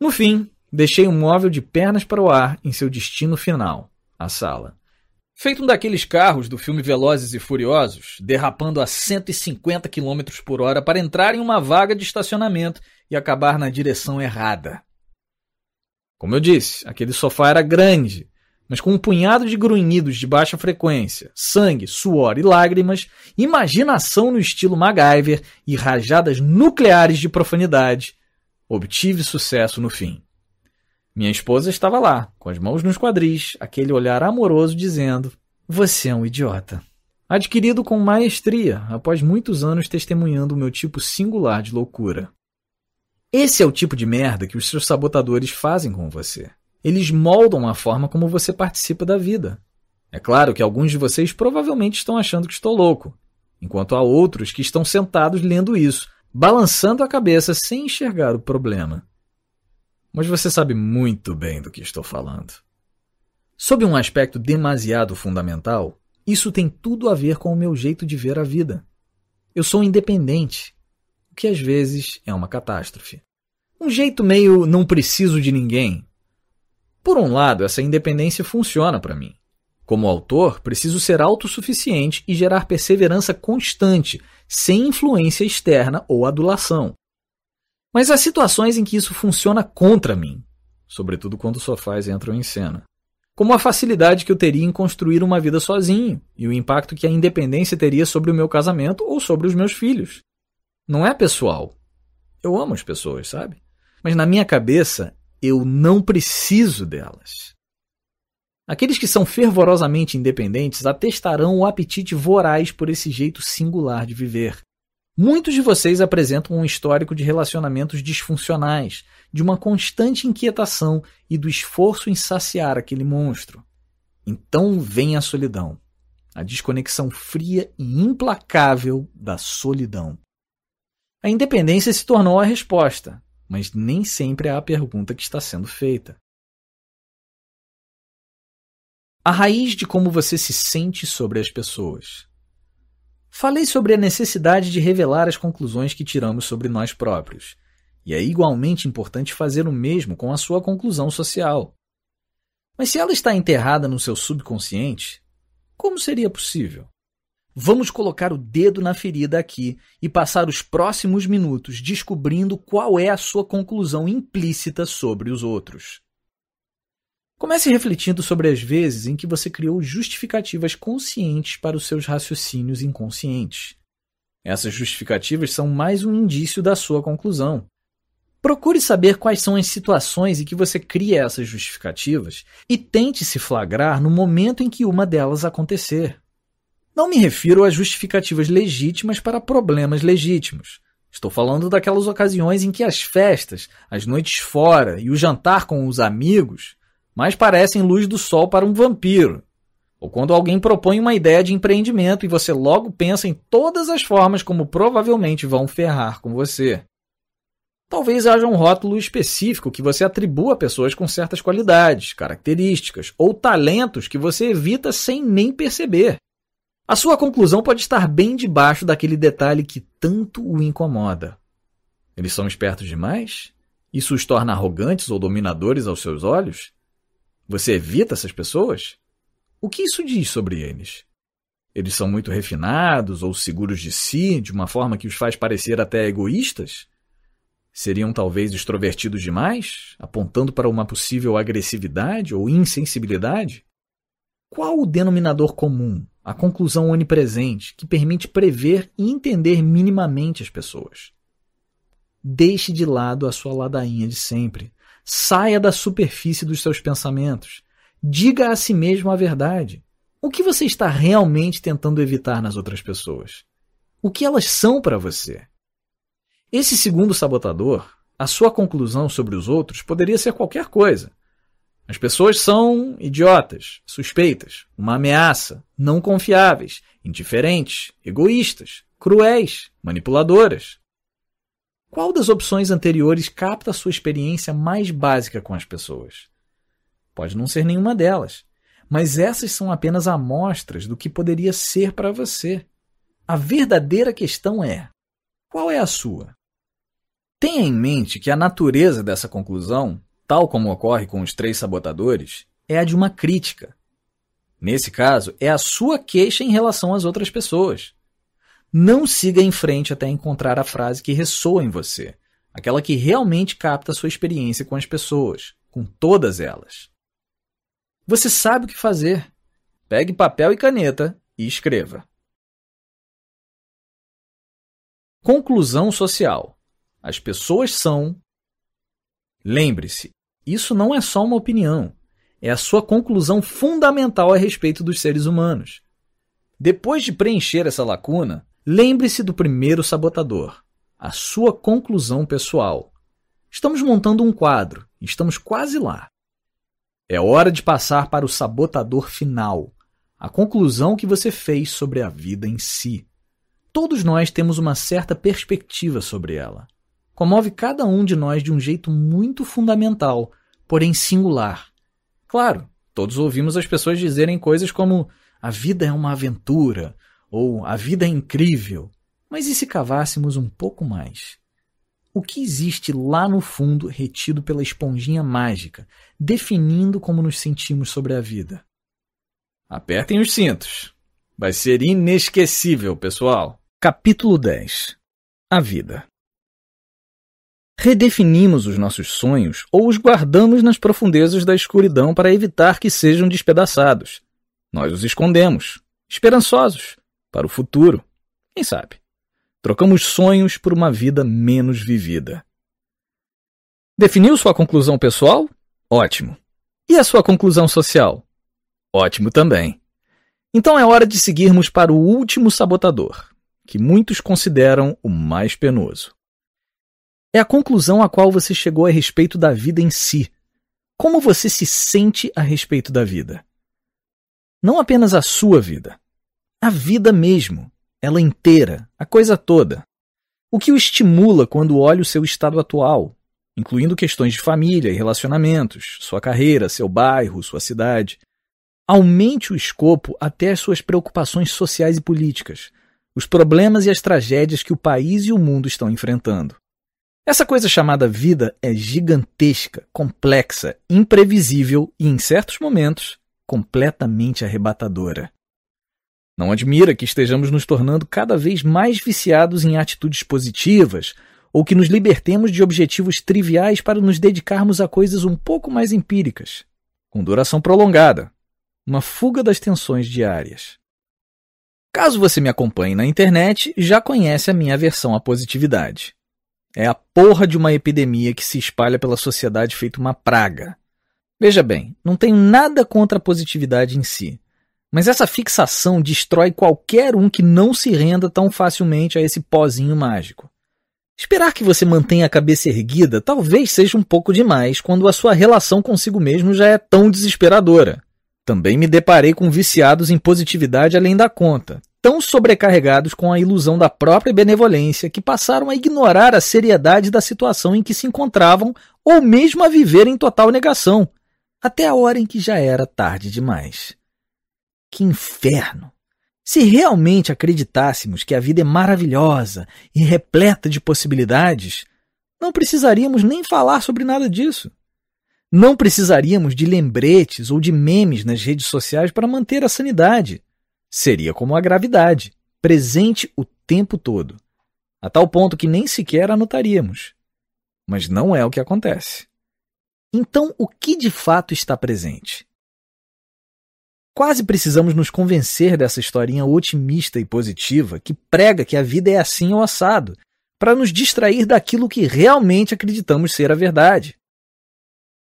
No fim, deixei um móvel de pernas para o ar em seu destino final, a sala. Feito um daqueles carros do filme Velozes e Furiosos, derrapando a 150 km por hora para entrar em uma vaga de estacionamento e acabar na direção errada. Como eu disse, aquele sofá era grande, mas com um punhado de grunhidos de baixa frequência, sangue, suor e lágrimas, imaginação no estilo MacGyver e rajadas nucleares de profanidade, obtive sucesso no fim. Minha esposa estava lá, com as mãos nos quadris, aquele olhar amoroso dizendo: Você é um idiota. Adquirido com maestria, após muitos anos testemunhando o meu tipo singular de loucura. Esse é o tipo de merda que os seus sabotadores fazem com você. Eles moldam a forma como você participa da vida. É claro que alguns de vocês provavelmente estão achando que estou louco, enquanto há outros que estão sentados lendo isso, balançando a cabeça sem enxergar o problema. Mas você sabe muito bem do que estou falando. Sob um aspecto demasiado fundamental, isso tem tudo a ver com o meu jeito de ver a vida. Eu sou independente, o que às vezes é uma catástrofe. Um jeito meio não preciso de ninguém, por um lado, essa independência funciona para mim. Como autor, preciso ser autossuficiente e gerar perseverança constante, sem influência externa ou adulação. Mas há situações em que isso funciona contra mim, sobretudo quando sofás entram em cena. Como a facilidade que eu teria em construir uma vida sozinho e o impacto que a independência teria sobre o meu casamento ou sobre os meus filhos. Não é pessoal. Eu amo as pessoas, sabe? Mas na minha cabeça eu não preciso delas. Aqueles que são fervorosamente independentes atestarão o apetite voraz por esse jeito singular de viver. Muitos de vocês apresentam um histórico de relacionamentos disfuncionais, de uma constante inquietação e do esforço em saciar aquele monstro. Então vem a solidão. a desconexão fria e implacável da solidão. A independência se tornou a resposta, mas nem sempre é a pergunta que está sendo feita. A raiz de como você se sente sobre as pessoas. Falei sobre a necessidade de revelar as conclusões que tiramos sobre nós próprios, e é igualmente importante fazer o mesmo com a sua conclusão social. Mas se ela está enterrada no seu subconsciente, como seria possível? Vamos colocar o dedo na ferida aqui e passar os próximos minutos descobrindo qual é a sua conclusão implícita sobre os outros. Comece refletindo sobre as vezes em que você criou justificativas conscientes para os seus raciocínios inconscientes. Essas justificativas são mais um indício da sua conclusão. Procure saber quais são as situações em que você cria essas justificativas e tente se flagrar no momento em que uma delas acontecer. Não me refiro a justificativas legítimas para problemas legítimos. Estou falando daquelas ocasiões em que as festas, as noites fora e o jantar com os amigos mais parecem luz do sol para um vampiro. Ou quando alguém propõe uma ideia de empreendimento e você logo pensa em todas as formas como provavelmente vão ferrar com você. Talvez haja um rótulo específico que você atribua a pessoas com certas qualidades, características ou talentos que você evita sem nem perceber. A sua conclusão pode estar bem debaixo daquele detalhe que tanto o incomoda. Eles são espertos demais? Isso os torna arrogantes ou dominadores aos seus olhos? Você evita essas pessoas? O que isso diz sobre eles? Eles são muito refinados ou seguros de si, de uma forma que os faz parecer até egoístas? Seriam talvez extrovertidos demais, apontando para uma possível agressividade ou insensibilidade? Qual o denominador comum, a conclusão onipresente, que permite prever e entender minimamente as pessoas? Deixe de lado a sua ladainha de sempre. Saia da superfície dos seus pensamentos. Diga a si mesmo a verdade. O que você está realmente tentando evitar nas outras pessoas? O que elas são para você? Esse segundo sabotador, a sua conclusão sobre os outros poderia ser qualquer coisa. As pessoas são idiotas, suspeitas, uma ameaça, não confiáveis, indiferentes, egoístas, cruéis, manipuladoras. Qual das opções anteriores capta a sua experiência mais básica com as pessoas? Pode não ser nenhuma delas, mas essas são apenas amostras do que poderia ser para você. A verdadeira questão é: qual é a sua? Tenha em mente que a natureza dessa conclusão, tal como ocorre com os três sabotadores, é a de uma crítica. Nesse caso, é a sua queixa em relação às outras pessoas. Não siga em frente até encontrar a frase que ressoa em você, aquela que realmente capta a sua experiência com as pessoas, com todas elas. Você sabe o que fazer. Pegue papel e caneta e escreva. Conclusão social. As pessoas são. Lembre-se, isso não é só uma opinião, é a sua conclusão fundamental a respeito dos seres humanos. Depois de preencher essa lacuna, lembre-se do primeiro sabotador, a sua conclusão pessoal. Estamos montando um quadro, estamos quase lá. É hora de passar para o sabotador final, a conclusão que você fez sobre a vida em si. Todos nós temos uma certa perspectiva sobre ela comove cada um de nós de um jeito muito fundamental, porém singular. Claro, todos ouvimos as pessoas dizerem coisas como a vida é uma aventura ou a vida é incrível. Mas e se cavássemos um pouco mais? O que existe lá no fundo retido pela esponjinha mágica, definindo como nos sentimos sobre a vida? Apertem os cintos. Vai ser inesquecível, pessoal. Capítulo 10 A Vida redefinimos os nossos sonhos ou os guardamos nas profundezas da escuridão para evitar que sejam despedaçados. Nós os escondemos, esperançosos, para o futuro. Quem sabe? Trocamos sonhos por uma vida menos vivida. Definiu sua conclusão pessoal? Ótimo. E a sua conclusão social? Ótimo também. Então é hora de seguirmos para o último sabotador, que muitos consideram o mais penoso. É a conclusão a qual você chegou a respeito da vida em si. Como você se sente a respeito da vida? Não apenas a sua vida, A vida mesmo, ela inteira, a coisa toda. O que o estimula quando olha o seu estado atual, incluindo questões de família e relacionamentos, sua carreira, seu bairro, sua cidade. Aumente o escopo até as suas preocupações sociais e políticas, os problemas e as tragédias que o país e o mundo estão enfrentando. Essa coisa chamada vida é gigantesca, complexa, imprevisível e, em certos momentos, completamente arrebatadora. Não admira que estejamos nos tornando cada vez mais viciados em atitudes positivas ou que nos libertemos de objetivos triviais para nos dedicarmos a coisas um pouco mais empíricas, com duração prolongada, uma fuga das tensões diárias. Caso você me acompanhe na internet, já conhece a minha aversão à positividade. É a porra de uma epidemia que se espalha pela sociedade feito uma praga. Veja bem, não tenho nada contra a positividade em si, mas essa fixação destrói qualquer um que não se renda tão facilmente a esse pozinho mágico. Esperar que você mantenha a cabeça erguida talvez seja um pouco demais quando a sua relação consigo mesmo já é tão desesperadora. Também me deparei com viciados em positividade além da conta, tão sobrecarregados com a ilusão da própria benevolência que passaram a ignorar a seriedade da situação em que se encontravam ou mesmo a viver em total negação, até a hora em que já era tarde demais. Que inferno! Se realmente acreditássemos que a vida é maravilhosa e repleta de possibilidades, não precisaríamos nem falar sobre nada disso. Não precisaríamos de lembretes ou de memes nas redes sociais para manter a sanidade. Seria como a gravidade, presente o tempo todo, a tal ponto que nem sequer anotaríamos. Mas não é o que acontece. Então, o que de fato está presente? Quase precisamos nos convencer dessa historinha otimista e positiva que prega que a vida é assim ou assado, para nos distrair daquilo que realmente acreditamos ser a verdade.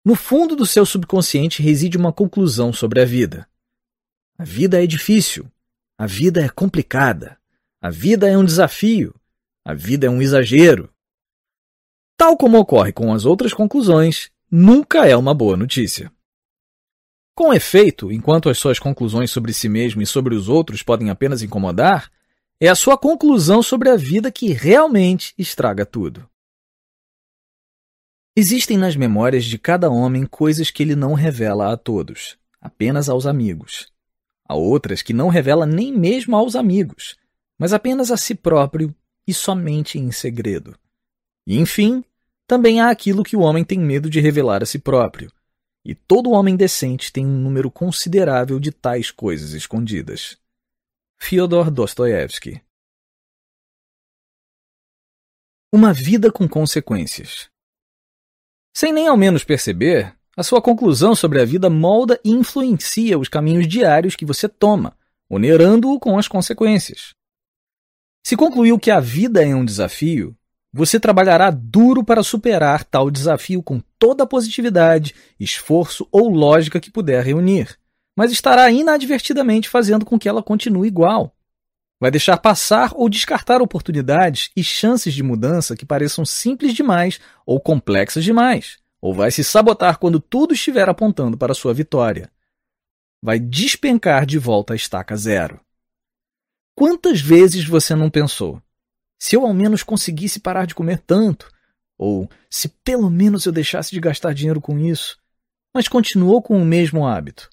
No fundo do seu subconsciente reside uma conclusão sobre a vida. A vida é difícil, a vida é complicada, a vida é um desafio, a vida é um exagero. Tal como ocorre com as outras conclusões, nunca é uma boa notícia. Com efeito, enquanto as suas conclusões sobre si mesmo e sobre os outros podem apenas incomodar, é a sua conclusão sobre a vida que realmente estraga tudo. Existem nas memórias de cada homem coisas que ele não revela a todos, apenas aos amigos. Há outras que não revela nem mesmo aos amigos, mas apenas a si próprio e somente em segredo. E, enfim, também há aquilo que o homem tem medo de revelar a si próprio, e todo homem decente tem um número considerável de tais coisas escondidas. Fyodor Dostoiévski Uma vida com consequências. Sem nem ao menos perceber, a sua conclusão sobre a vida molda e influencia os caminhos diários que você toma, onerando-o com as consequências. Se concluiu que a vida é um desafio, você trabalhará duro para superar tal desafio com toda a positividade, esforço ou lógica que puder reunir, mas estará inadvertidamente fazendo com que ela continue igual. Vai deixar passar ou descartar oportunidades e chances de mudança que pareçam simples demais ou complexas demais, ou vai se sabotar quando tudo estiver apontando para sua vitória. Vai despencar de volta à estaca zero. Quantas vezes você não pensou? Se eu ao menos conseguisse parar de comer tanto, ou se pelo menos eu deixasse de gastar dinheiro com isso, mas continuou com o mesmo hábito.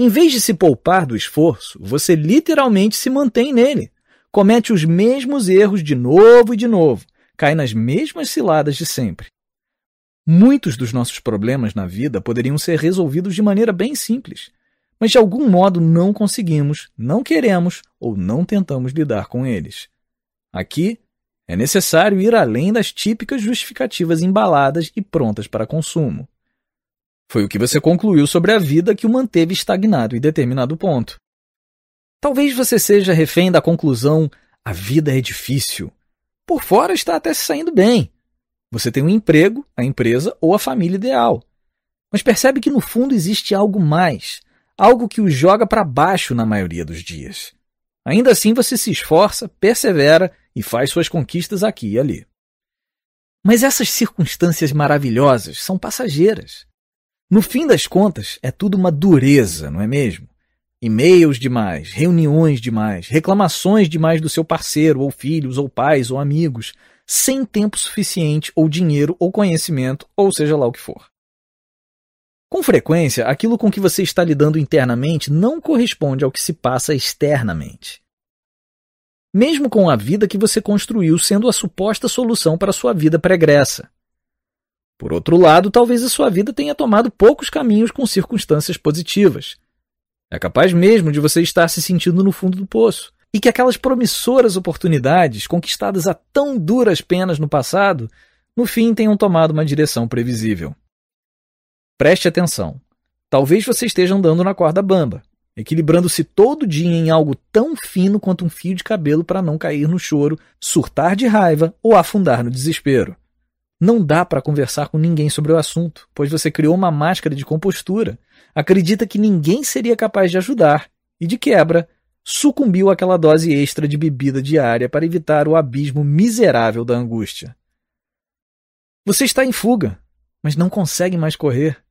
Em vez de se poupar do esforço, você literalmente se mantém nele. Comete os mesmos erros de novo e de novo, cai nas mesmas ciladas de sempre. Muitos dos nossos problemas na vida poderiam ser resolvidos de maneira bem simples, mas de algum modo não conseguimos, não queremos ou não tentamos lidar com eles. Aqui, é necessário ir além das típicas justificativas embaladas e prontas para consumo. Foi o que você concluiu sobre a vida que o manteve estagnado em determinado ponto. Talvez você seja refém da conclusão: a vida é difícil. Por fora está até saindo bem. Você tem um emprego, a empresa ou a família ideal. Mas percebe que no fundo existe algo mais, algo que o joga para baixo na maioria dos dias. Ainda assim, você se esforça, persevera e faz suas conquistas aqui e ali. Mas essas circunstâncias maravilhosas são passageiras. No fim das contas, é tudo uma dureza, não é mesmo? E-mails demais, reuniões demais, reclamações demais do seu parceiro, ou filhos, ou pais, ou amigos, sem tempo suficiente, ou dinheiro, ou conhecimento, ou seja lá o que for. Com frequência, aquilo com que você está lidando internamente não corresponde ao que se passa externamente. Mesmo com a vida que você construiu sendo a suposta solução para a sua vida pregressa. Por outro lado, talvez a sua vida tenha tomado poucos caminhos com circunstâncias positivas. É capaz mesmo de você estar se sentindo no fundo do poço e que aquelas promissoras oportunidades conquistadas a tão duras penas no passado, no fim tenham tomado uma direção previsível. Preste atenção. Talvez você esteja andando na corda bamba, equilibrando-se todo dia em algo tão fino quanto um fio de cabelo para não cair no choro, surtar de raiva ou afundar no desespero. Não dá para conversar com ninguém sobre o assunto, pois você criou uma máscara de compostura, acredita que ninguém seria capaz de ajudar e, de quebra, sucumbiu àquela dose extra de bebida diária para evitar o abismo miserável da angústia. Você está em fuga, mas não consegue mais correr.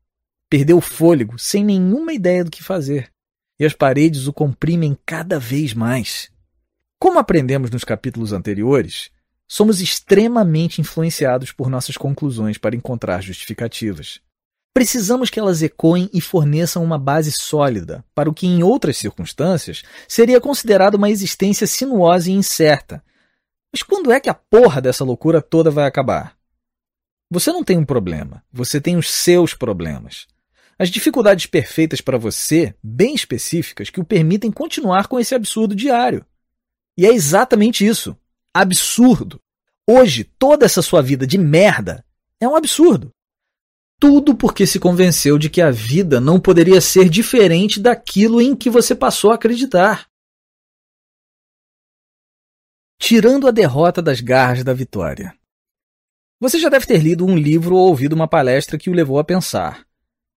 Perdeu o fôlego, sem nenhuma ideia do que fazer. E as paredes o comprimem cada vez mais. Como aprendemos nos capítulos anteriores, somos extremamente influenciados por nossas conclusões para encontrar justificativas. Precisamos que elas ecoem e forneçam uma base sólida para o que, em outras circunstâncias, seria considerado uma existência sinuosa e incerta. Mas quando é que a porra dessa loucura toda vai acabar? Você não tem um problema, você tem os seus problemas. As dificuldades perfeitas para você, bem específicas, que o permitem continuar com esse absurdo diário. E é exatamente isso. Absurdo. Hoje, toda essa sua vida de merda é um absurdo. Tudo porque se convenceu de que a vida não poderia ser diferente daquilo em que você passou a acreditar. Tirando a derrota das garras da vitória. Você já deve ter lido um livro ou ouvido uma palestra que o levou a pensar.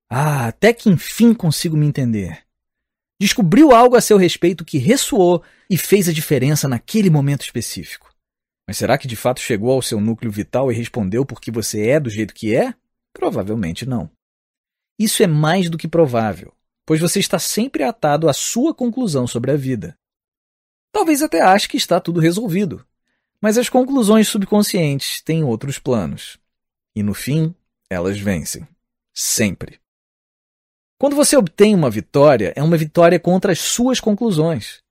Ah, até que enfim consigo me entender. Descobriu algo a seu respeito que ressoou e fez a diferença naquele momento específico. Mas será que de fato chegou ao seu núcleo vital e respondeu porque você é do jeito que é? Provavelmente não. Isso é mais do que provável, pois você está sempre atado à sua conclusão sobre a vida. Talvez até ache que está tudo resolvido, mas as conclusões subconscientes têm outros planos. E no fim, elas vencem. Sempre. Quando você obtém uma vitória, é uma vitória contra as suas conclusões.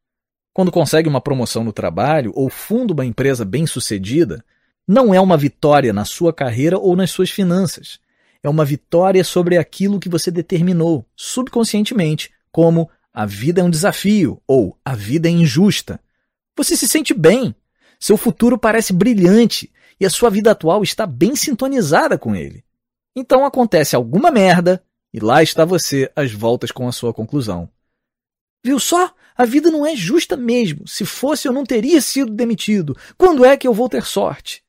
Quando consegue uma promoção no trabalho ou funda uma empresa bem-sucedida, não é uma vitória na sua carreira ou nas suas finanças. É uma vitória sobre aquilo que você determinou subconscientemente, como a vida é um desafio ou a vida é injusta. Você se sente bem, seu futuro parece brilhante e a sua vida atual está bem sintonizada com ele. Então acontece alguma merda e lá está você às voltas com a sua conclusão. Viu só? A vida não é justa mesmo. Se fosse, eu não teria sido demitido. Quando é que eu vou ter sorte?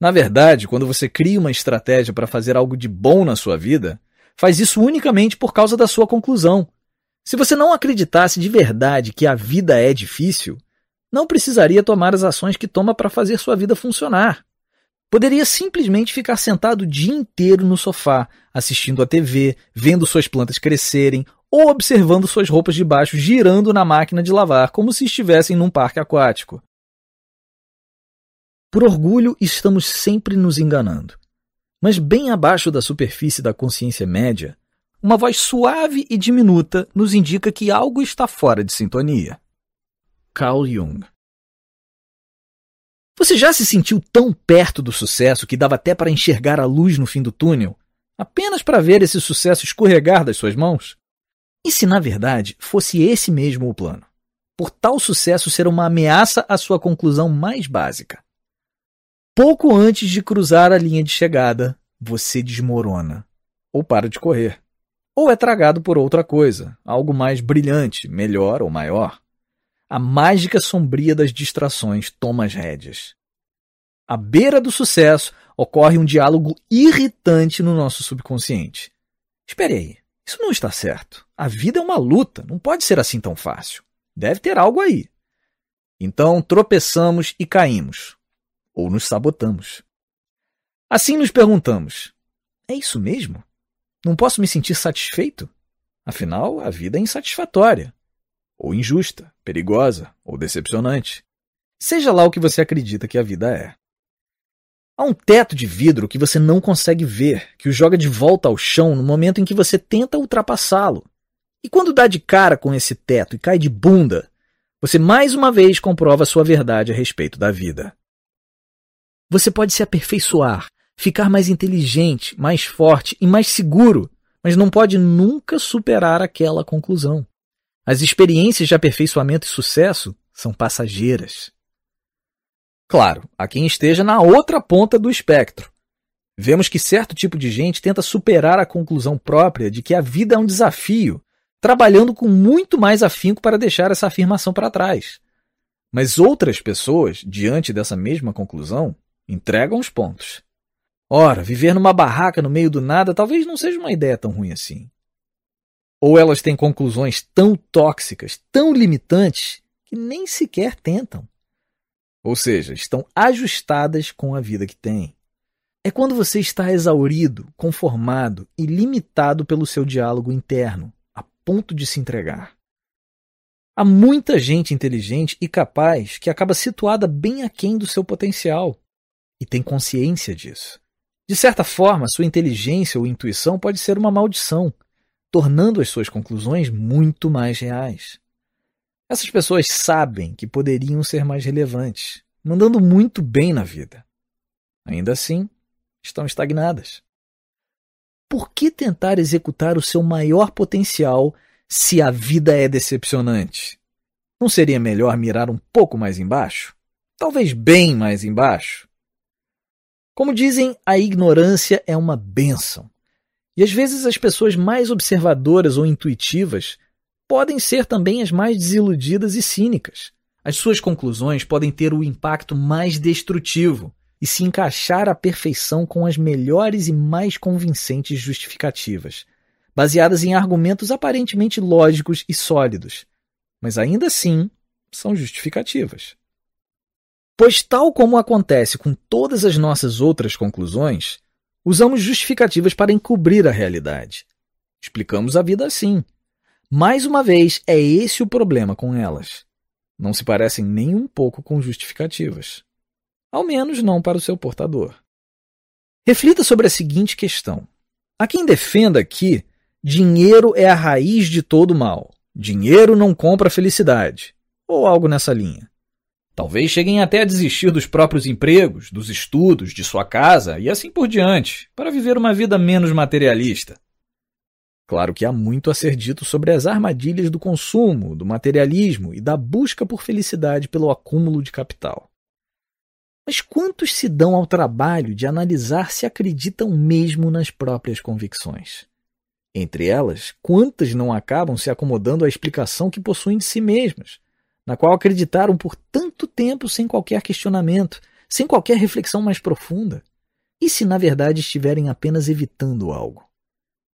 Na verdade, quando você cria uma estratégia para fazer algo de bom na sua vida, faz isso unicamente por causa da sua conclusão. Se você não acreditasse de verdade que a vida é difícil, não precisaria tomar as ações que toma para fazer sua vida funcionar. Poderia simplesmente ficar sentado o dia inteiro no sofá, assistindo a TV, vendo suas plantas crescerem ou observando suas roupas de baixo girando na máquina de lavar como se estivessem num parque aquático. Por orgulho, estamos sempre nos enganando. Mas bem abaixo da superfície da consciência média, uma voz suave e diminuta nos indica que algo está fora de sintonia. Carl Jung você já se sentiu tão perto do sucesso que dava até para enxergar a luz no fim do túnel, apenas para ver esse sucesso escorregar das suas mãos? E se na verdade fosse esse mesmo o plano? Por tal sucesso ser uma ameaça à sua conclusão mais básica. Pouco antes de cruzar a linha de chegada, você desmorona, ou para de correr, ou é tragado por outra coisa, algo mais brilhante, melhor ou maior. A mágica sombria das distrações toma as rédeas. À beira do sucesso, ocorre um diálogo irritante no nosso subconsciente. Espere aí, isso não está certo. A vida é uma luta, não pode ser assim tão fácil. Deve ter algo aí. Então tropeçamos e caímos. Ou nos sabotamos. Assim nos perguntamos: é isso mesmo? Não posso me sentir satisfeito? Afinal, a vida é insatisfatória, ou injusta, perigosa ou decepcionante. Seja lá o que você acredita que a vida é. Há um teto de vidro que você não consegue ver, que o joga de volta ao chão no momento em que você tenta ultrapassá-lo. E quando dá de cara com esse teto e cai de bunda, você mais uma vez comprova sua verdade a respeito da vida. Você pode se aperfeiçoar, ficar mais inteligente, mais forte e mais seguro, mas não pode nunca superar aquela conclusão. As experiências de aperfeiçoamento e sucesso são passageiras. Claro, há quem esteja na outra ponta do espectro. Vemos que certo tipo de gente tenta superar a conclusão própria de que a vida é um desafio trabalhando com muito mais afinco para deixar essa afirmação para trás. Mas outras pessoas, diante dessa mesma conclusão, entregam os pontos. Ora, viver numa barraca no meio do nada talvez não seja uma ideia tão ruim assim. Ou elas têm conclusões tão tóxicas, tão limitantes, que nem sequer tentam. Ou seja, estão ajustadas com a vida que têm. É quando você está exaurido, conformado e limitado pelo seu diálogo interno, ponto de se entregar. Há muita gente inteligente e capaz que acaba situada bem aquém do seu potencial e tem consciência disso. De certa forma, sua inteligência ou intuição pode ser uma maldição, tornando as suas conclusões muito mais reais. Essas pessoas sabem que poderiam ser mais relevantes, mandando muito bem na vida. Ainda assim, estão estagnadas. Por que tentar executar o seu maior potencial se a vida é decepcionante? Não seria melhor mirar um pouco mais embaixo? Talvez bem mais embaixo? Como dizem, a ignorância é uma bênção. E às vezes as pessoas mais observadoras ou intuitivas podem ser também as mais desiludidas e cínicas. As suas conclusões podem ter o impacto mais destrutivo e se encaixar à perfeição com as melhores e mais convincentes justificativas, baseadas em argumentos aparentemente lógicos e sólidos, mas ainda assim são justificativas. Pois, tal como acontece com todas as nossas outras conclusões, usamos justificativas para encobrir a realidade. Explicamos a vida assim. Mais uma vez, é esse o problema com elas. Não se parecem nem um pouco com justificativas ao menos não para o seu portador. Reflita sobre a seguinte questão: há quem defenda que dinheiro é a raiz de todo mal, dinheiro não compra felicidade, ou algo nessa linha. Talvez cheguem até a desistir dos próprios empregos, dos estudos, de sua casa e assim por diante, para viver uma vida menos materialista. Claro que há muito a ser dito sobre as armadilhas do consumo, do materialismo e da busca por felicidade pelo acúmulo de capital. Mas quantos se dão ao trabalho de analisar se acreditam mesmo nas próprias convicções? Entre elas, quantas não acabam se acomodando à explicação que possuem de si mesmas, na qual acreditaram por tanto tempo sem qualquer questionamento, sem qualquer reflexão mais profunda? E se na verdade estiverem apenas evitando algo?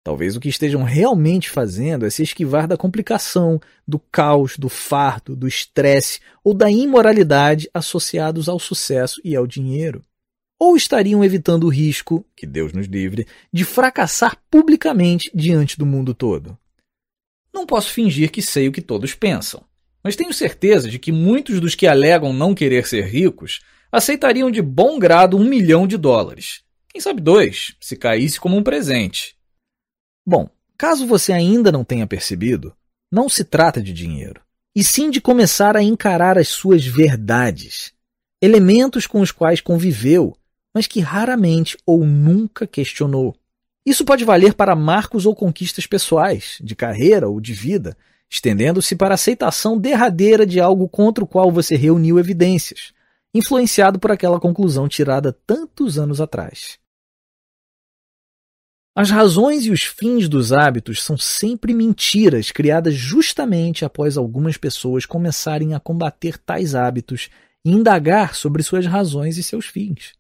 Talvez o que estejam realmente fazendo é se esquivar da complicação, do caos, do fardo, do estresse ou da imoralidade associados ao sucesso e ao dinheiro. Ou estariam evitando o risco, que Deus nos livre, de fracassar publicamente diante do mundo todo. Não posso fingir que sei o que todos pensam, mas tenho certeza de que muitos dos que alegam não querer ser ricos aceitariam de bom grado um milhão de dólares. Quem sabe dois, se caísse como um presente Bom, caso você ainda não tenha percebido, não se trata de dinheiro, e sim de começar a encarar as suas verdades, elementos com os quais conviveu, mas que raramente ou nunca questionou. Isso pode valer para marcos ou conquistas pessoais, de carreira ou de vida, estendendo-se para a aceitação derradeira de algo contra o qual você reuniu evidências, influenciado por aquela conclusão tirada tantos anos atrás. As razões e os fins dos hábitos são sempre mentiras criadas justamente após algumas pessoas começarem a combater tais hábitos e indagar sobre suas razões e seus fins.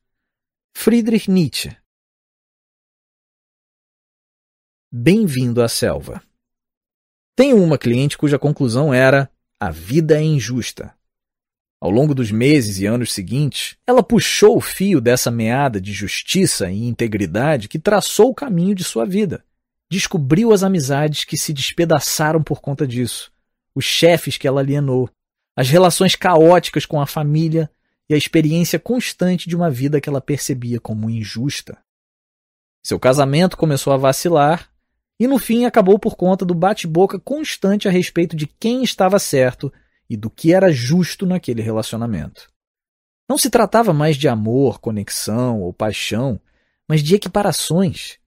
Friedrich Nietzsche Bem-vindo à selva. Tenho uma cliente cuja conclusão era: a vida é injusta. Ao longo dos meses e anos seguintes, ela puxou o fio dessa meada de justiça e integridade que traçou o caminho de sua vida, Descobriu as amizades que se despedaçaram por conta disso, os chefes que ela alienou, as relações caóticas com a família e a experiência constante de uma vida que ela percebia como injusta. Seu casamento começou a vacilar e no fim acabou por conta do bate-boca constante a respeito de quem estava certo e do que era justo naquele relacionamento. Não se tratava mais de amor, conexão ou paixão, mas de equiparações.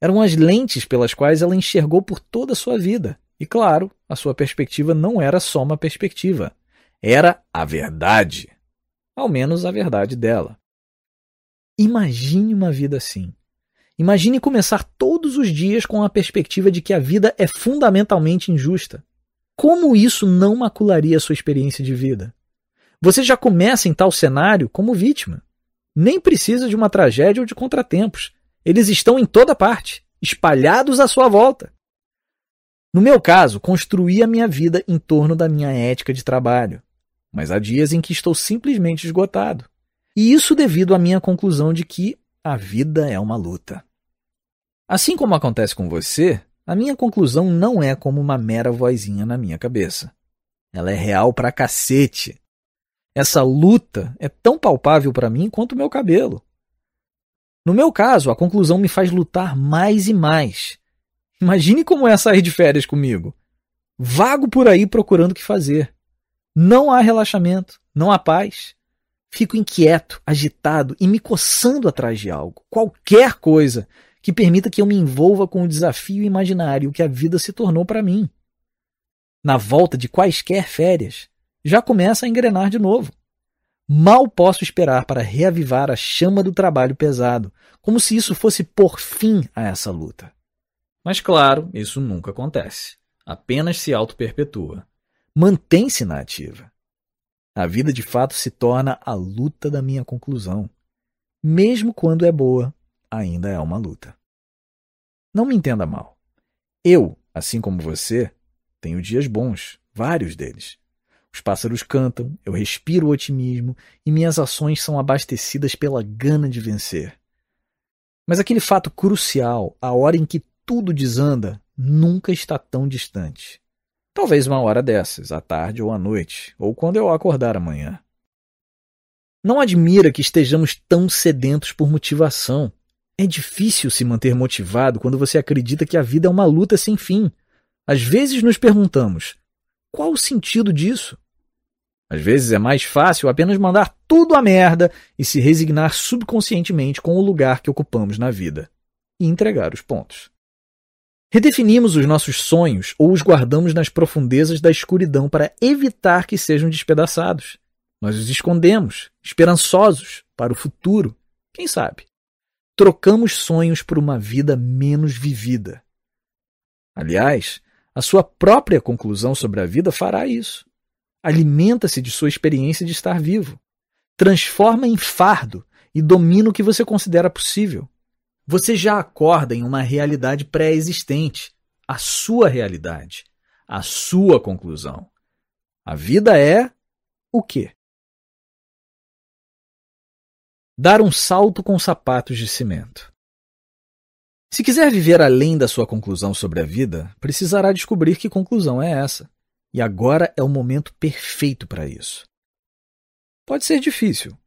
Eram as lentes pelas quais ela enxergou por toda a sua vida. E claro, a sua perspectiva não era só uma perspectiva. Era a verdade. Ao menos a verdade dela. Imagine uma vida assim. Imagine começar todos os dias com a perspectiva de que a vida é fundamentalmente injusta. Como isso não macularia a sua experiência de vida? Você já começa em tal cenário como vítima. Nem precisa de uma tragédia ou de contratempos. Eles estão em toda parte, espalhados à sua volta. No meu caso, construí a minha vida em torno da minha ética de trabalho, mas há dias em que estou simplesmente esgotado. E isso devido à minha conclusão de que a vida é uma luta. Assim como acontece com você, a minha conclusão não é como uma mera vozinha na minha cabeça. Ela é real pra cacete. Essa luta é tão palpável para mim quanto o meu cabelo. No meu caso, a conclusão me faz lutar mais e mais. Imagine como é sair de férias comigo. Vago por aí procurando o que fazer. Não há relaxamento, não há paz. Fico inquieto, agitado e me coçando atrás de algo, qualquer coisa que permita que eu me envolva com o desafio imaginário que a vida se tornou para mim. Na volta de quaisquer férias, já começa a engrenar de novo. Mal posso esperar para reavivar a chama do trabalho pesado, como se isso fosse por fim a essa luta. Mas claro, isso nunca acontece. Apenas se auto-perpetua. Mantém-se na ativa. A vida de fato se torna a luta da minha conclusão. Mesmo quando é boa, ainda é uma luta. Não me entenda mal. Eu, assim como você, tenho dias bons, vários deles. Os pássaros cantam, eu respiro otimismo e minhas ações são abastecidas pela gana de vencer. Mas aquele fato crucial, a hora em que tudo desanda, nunca está tão distante. Talvez uma hora dessas, à tarde ou à noite, ou quando eu acordar amanhã. Não admira que estejamos tão sedentos por motivação. É difícil se manter motivado quando você acredita que a vida é uma luta sem fim. Às vezes nos perguntamos: qual o sentido disso? Às vezes é mais fácil apenas mandar tudo a merda e se resignar subconscientemente com o lugar que ocupamos na vida e entregar os pontos. Redefinimos os nossos sonhos ou os guardamos nas profundezas da escuridão para evitar que sejam despedaçados. Nós os escondemos, esperançosos, para o futuro. Quem sabe? Trocamos sonhos por uma vida menos vivida. Aliás, a sua própria conclusão sobre a vida fará isso. Alimenta-se de sua experiência de estar vivo. Transforma em fardo e domina o que você considera possível. Você já acorda em uma realidade pré-existente, a sua realidade, a sua conclusão. A vida é o quê? Dar um salto com sapatos de cimento. Se quiser viver além da sua conclusão sobre a vida, precisará descobrir que conclusão é essa. E agora é o momento perfeito para isso. Pode ser difícil,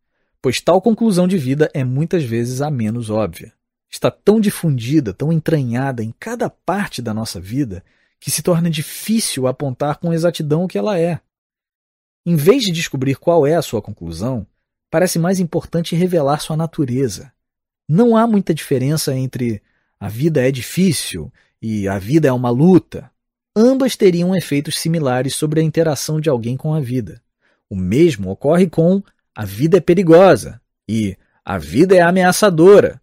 pois tal conclusão de vida é muitas vezes a menos óbvia. Está tão difundida, tão entranhada em cada parte da nossa vida, que se torna difícil apontar com exatidão o que ela é. Em vez de descobrir qual é a sua conclusão, parece mais importante revelar sua natureza. Não há muita diferença entre a vida é difícil e a vida é uma luta ambas teriam efeitos similares sobre a interação de alguém com a vida. O mesmo ocorre com a vida é perigosa e a vida é ameaçadora.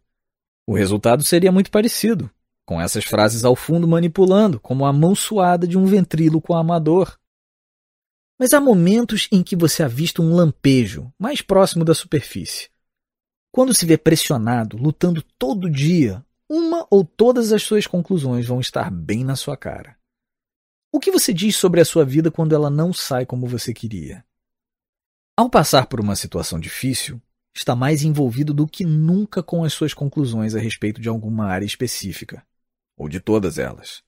O resultado seria muito parecido, com essas frases ao fundo manipulando, como a mão suada de um ventríloco amador. Mas há momentos em que você avista um lampejo mais próximo da superfície. Quando se vê pressionado, lutando todo dia, uma ou todas as suas conclusões vão estar bem na sua cara. O que você diz sobre a sua vida quando ela não sai como você queria? Ao passar por uma situação difícil, está mais envolvido do que nunca com as suas conclusões a respeito de alguma área específica. ou de todas elas.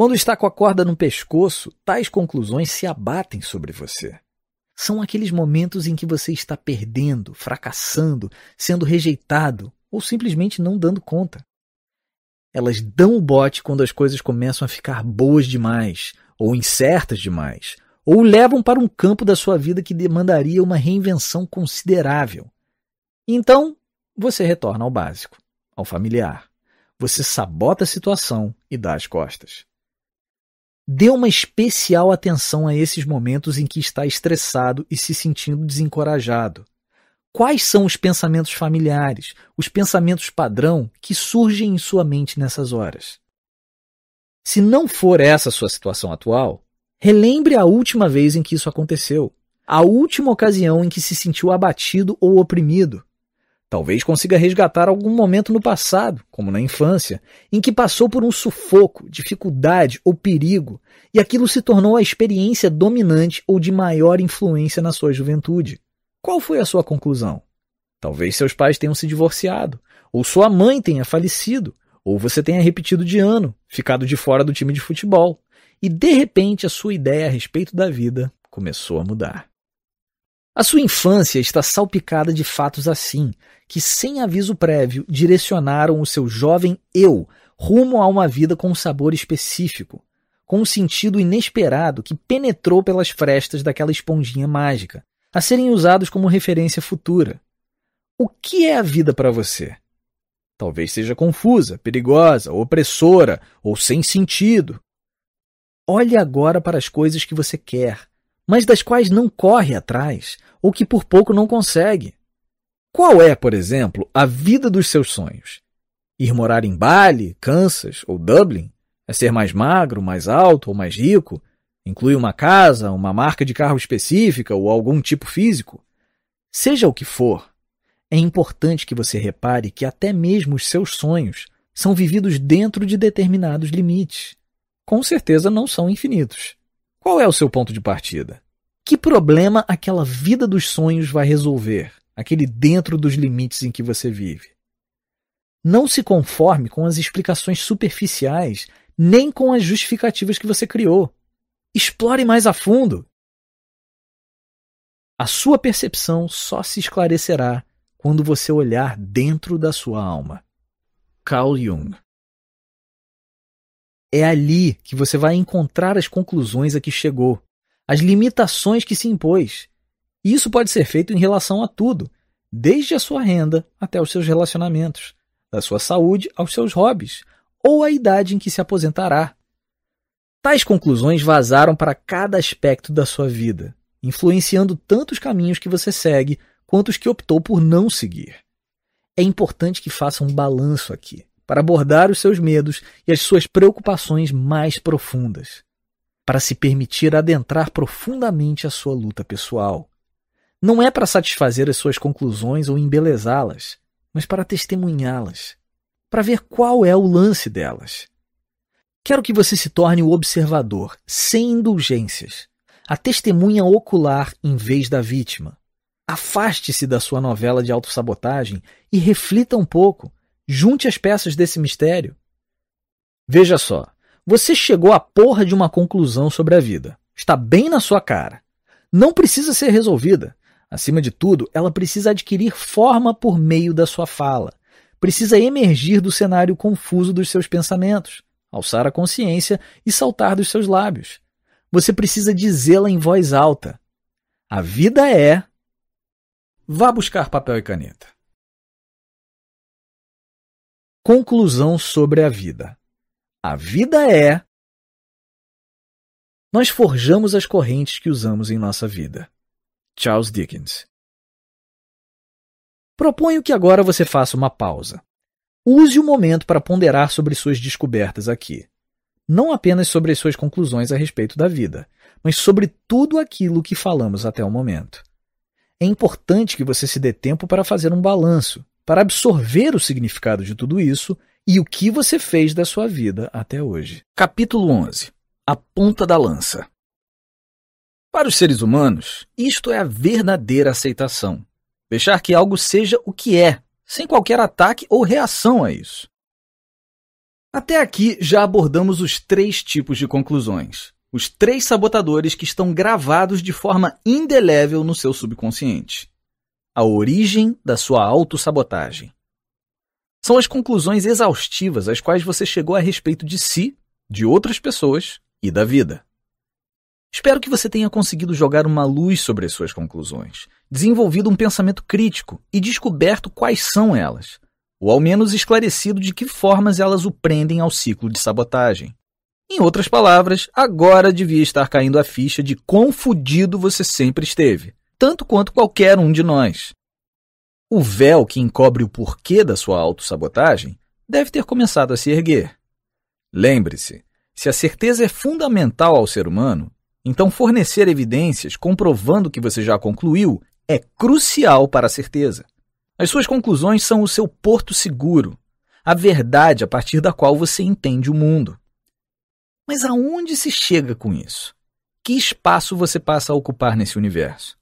Quando está com a corda no pescoço, tais conclusões se abatem sobre você. São aqueles momentos em que você está perdendo, fracassando, sendo rejeitado ou simplesmente não dando conta. Elas dão o bote quando as coisas começam a ficar boas demais, ou incertas demais, ou levam para um campo da sua vida que demandaria uma reinvenção considerável. Então, você retorna ao básico, ao familiar. Você sabota a situação e dá as costas. Dê uma especial atenção a esses momentos em que está estressado e se sentindo desencorajado. Quais são os pensamentos familiares, os pensamentos padrão que surgem em sua mente nessas horas? Se não for essa sua situação atual, relembre a última vez em que isso aconteceu, a última ocasião em que se sentiu abatido ou oprimido. Talvez consiga resgatar algum momento no passado, como na infância, em que passou por um sufoco, dificuldade ou perigo, e aquilo se tornou a experiência dominante ou de maior influência na sua juventude. Qual foi a sua conclusão? Talvez seus pais tenham se divorciado, ou sua mãe tenha falecido, ou você tenha repetido de ano, ficado de fora do time de futebol, e de repente a sua ideia a respeito da vida começou a mudar. A sua infância está salpicada de fatos assim, que sem aviso prévio direcionaram o seu jovem eu rumo a uma vida com um sabor específico, com um sentido inesperado que penetrou pelas frestas daquela esponjinha mágica, a serem usados como referência futura. O que é a vida para você? Talvez seja confusa, perigosa, opressora ou sem sentido. Olhe agora para as coisas que você quer, mas das quais não corre atrás ou que por pouco não consegue. Qual é, por exemplo, a vida dos seus sonhos? Ir morar em Bali, Kansas ou Dublin? É ser mais magro, mais alto ou mais rico? Inclui uma casa, uma marca de carro específica ou algum tipo físico? Seja o que for, é importante que você repare que até mesmo os seus sonhos são vividos dentro de determinados limites. Com certeza não são infinitos. Qual é o seu ponto de partida? Que problema aquela vida dos sonhos vai resolver, aquele dentro dos limites em que você vive? Não se conforme com as explicações superficiais, nem com as justificativas que você criou. Explore mais a fundo. A sua percepção só se esclarecerá quando você olhar dentro da sua alma. Carl Jung. É ali que você vai encontrar as conclusões a que chegou, as limitações que se impôs. E isso pode ser feito em relação a tudo, desde a sua renda até os seus relacionamentos, da sua saúde aos seus hobbies, ou a idade em que se aposentará. Tais conclusões vazaram para cada aspecto da sua vida, influenciando tanto os caminhos que você segue quanto os que optou por não seguir. É importante que faça um balanço aqui, para abordar os seus medos e as suas preocupações mais profundas, para se permitir adentrar profundamente a sua luta pessoal. Não é para satisfazer as suas conclusões ou embelezá-las, mas para testemunhá-las, para ver qual é o lance delas. Quero que você se torne o observador, sem indulgências, a testemunha ocular em vez da vítima, Afaste-se da sua novela de autossabotagem e reflita um pouco. Junte as peças desse mistério. Veja só, você chegou à porra de uma conclusão sobre a vida. Está bem na sua cara. Não precisa ser resolvida. Acima de tudo, ela precisa adquirir forma por meio da sua fala. Precisa emergir do cenário confuso dos seus pensamentos, alçar a consciência e saltar dos seus lábios. Você precisa dizê-la em voz alta. A vida é Vá buscar papel e caneta. Conclusão sobre a vida. A vida é. Nós forjamos as correntes que usamos em nossa vida. Charles Dickens. Proponho que agora você faça uma pausa. Use o momento para ponderar sobre suas descobertas aqui. Não apenas sobre as suas conclusões a respeito da vida, mas sobre tudo aquilo que falamos até o momento é importante que você se dê tempo para fazer um balanço, para absorver o significado de tudo isso e o que você fez da sua vida até hoje. Capítulo 11 A Ponta da Lança Para os seres humanos, isto é a verdadeira aceitação. Deixar que algo seja o que é, sem qualquer ataque ou reação a isso. Até aqui já abordamos os três tipos de conclusões. Os três sabotadores que estão gravados de forma indelével no seu subconsciente. A origem da sua autossabotagem. São as conclusões exaustivas às quais você chegou a respeito de si, de outras pessoas e da vida. Espero que você tenha conseguido jogar uma luz sobre as suas conclusões, desenvolvido um pensamento crítico e descoberto quais são elas, ou ao menos esclarecido de que formas elas o prendem ao ciclo de sabotagem. Em outras palavras, agora devia estar caindo a ficha de quão fudido você sempre esteve, tanto quanto qualquer um de nós. O véu que encobre o porquê da sua autossabotagem deve ter começado a se erguer. Lembre-se, se a certeza é fundamental ao ser humano, então, fornecer evidências comprovando que você já concluiu é crucial para a certeza. As suas conclusões são o seu porto seguro, a verdade a partir da qual você entende o mundo. Mas aonde se chega com isso? Que espaço você passa a ocupar nesse universo?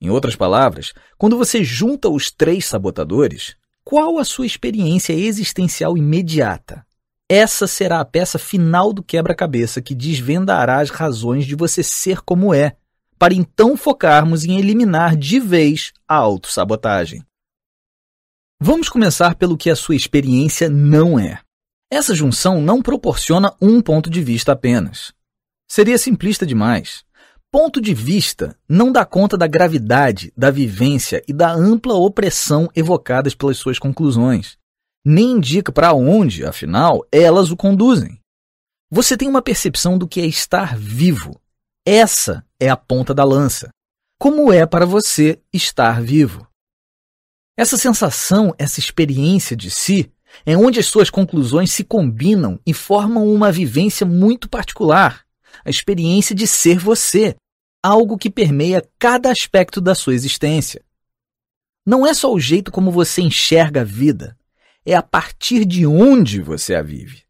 Em outras palavras, quando você junta os três sabotadores, qual a sua experiência existencial imediata? Essa será a peça final do quebra-cabeça que desvendará as razões de você ser como é, para então focarmos em eliminar de vez a autossabotagem. Vamos começar pelo que a sua experiência não é. Essa junção não proporciona um ponto de vista apenas. Seria simplista demais. Ponto de vista não dá conta da gravidade, da vivência e da ampla opressão evocadas pelas suas conclusões nem indica para onde, afinal, elas o conduzem. Você tem uma percepção do que é estar vivo. Essa é a ponta da lança. Como é para você estar vivo? Essa sensação, essa experiência de si, é onde as suas conclusões se combinam e formam uma vivência muito particular, a experiência de ser você, algo que permeia cada aspecto da sua existência. Não é só o jeito como você enxerga a vida, é a partir de onde você a vive.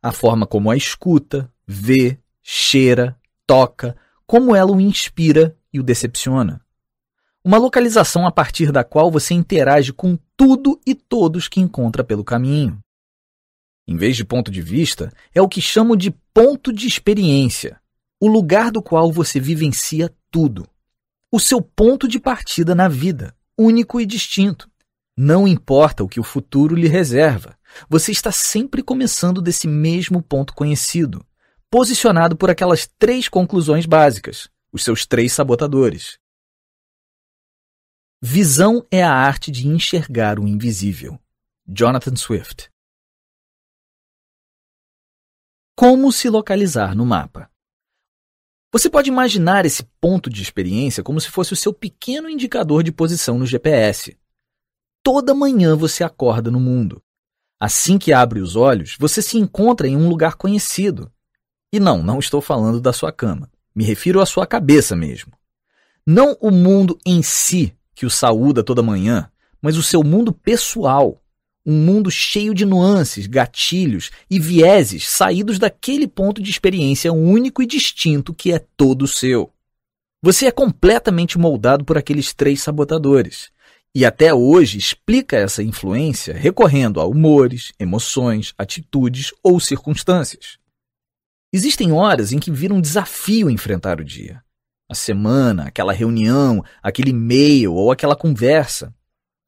A forma como a escuta, vê, cheira, toca, como ela o inspira e o decepciona. Uma localização a partir da qual você interage com tudo e todos que encontra pelo caminho. Em vez de ponto de vista, é o que chamo de ponto de experiência, o lugar do qual você vivencia tudo. O seu ponto de partida na vida, único e distinto. Não importa o que o futuro lhe reserva, você está sempre começando desse mesmo ponto conhecido, posicionado por aquelas três conclusões básicas, os seus três sabotadores. Visão é a arte de enxergar o invisível. Jonathan Swift. Como se localizar no mapa? Você pode imaginar esse ponto de experiência como se fosse o seu pequeno indicador de posição no GPS toda manhã você acorda no mundo. Assim que abre os olhos, você se encontra em um lugar conhecido. E não, não estou falando da sua cama. Me refiro à sua cabeça mesmo. Não o mundo em si que o saúda toda manhã, mas o seu mundo pessoal. Um mundo cheio de nuances, gatilhos e vieses saídos daquele ponto de experiência único e distinto que é todo seu. Você é completamente moldado por aqueles três sabotadores e até hoje explica essa influência recorrendo a humores, emoções, atitudes ou circunstâncias. Existem horas em que vira um desafio enfrentar o dia. A semana, aquela reunião, aquele e-mail ou aquela conversa,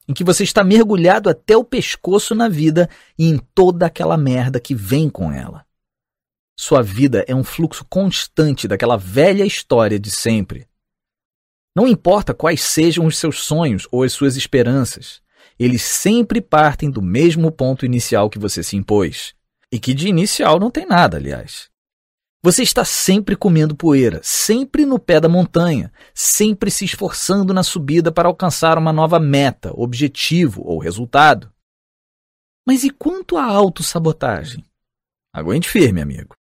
em que você está mergulhado até o pescoço na vida e em toda aquela merda que vem com ela. Sua vida é um fluxo constante daquela velha história de sempre, não importa quais sejam os seus sonhos ou as suas esperanças, eles sempre partem do mesmo ponto inicial que você se impôs. E que de inicial não tem nada, aliás. Você está sempre comendo poeira, sempre no pé da montanha, sempre se esforçando na subida para alcançar uma nova meta, objetivo ou resultado. Mas e quanto à autossabotagem? Aguente firme, amigo.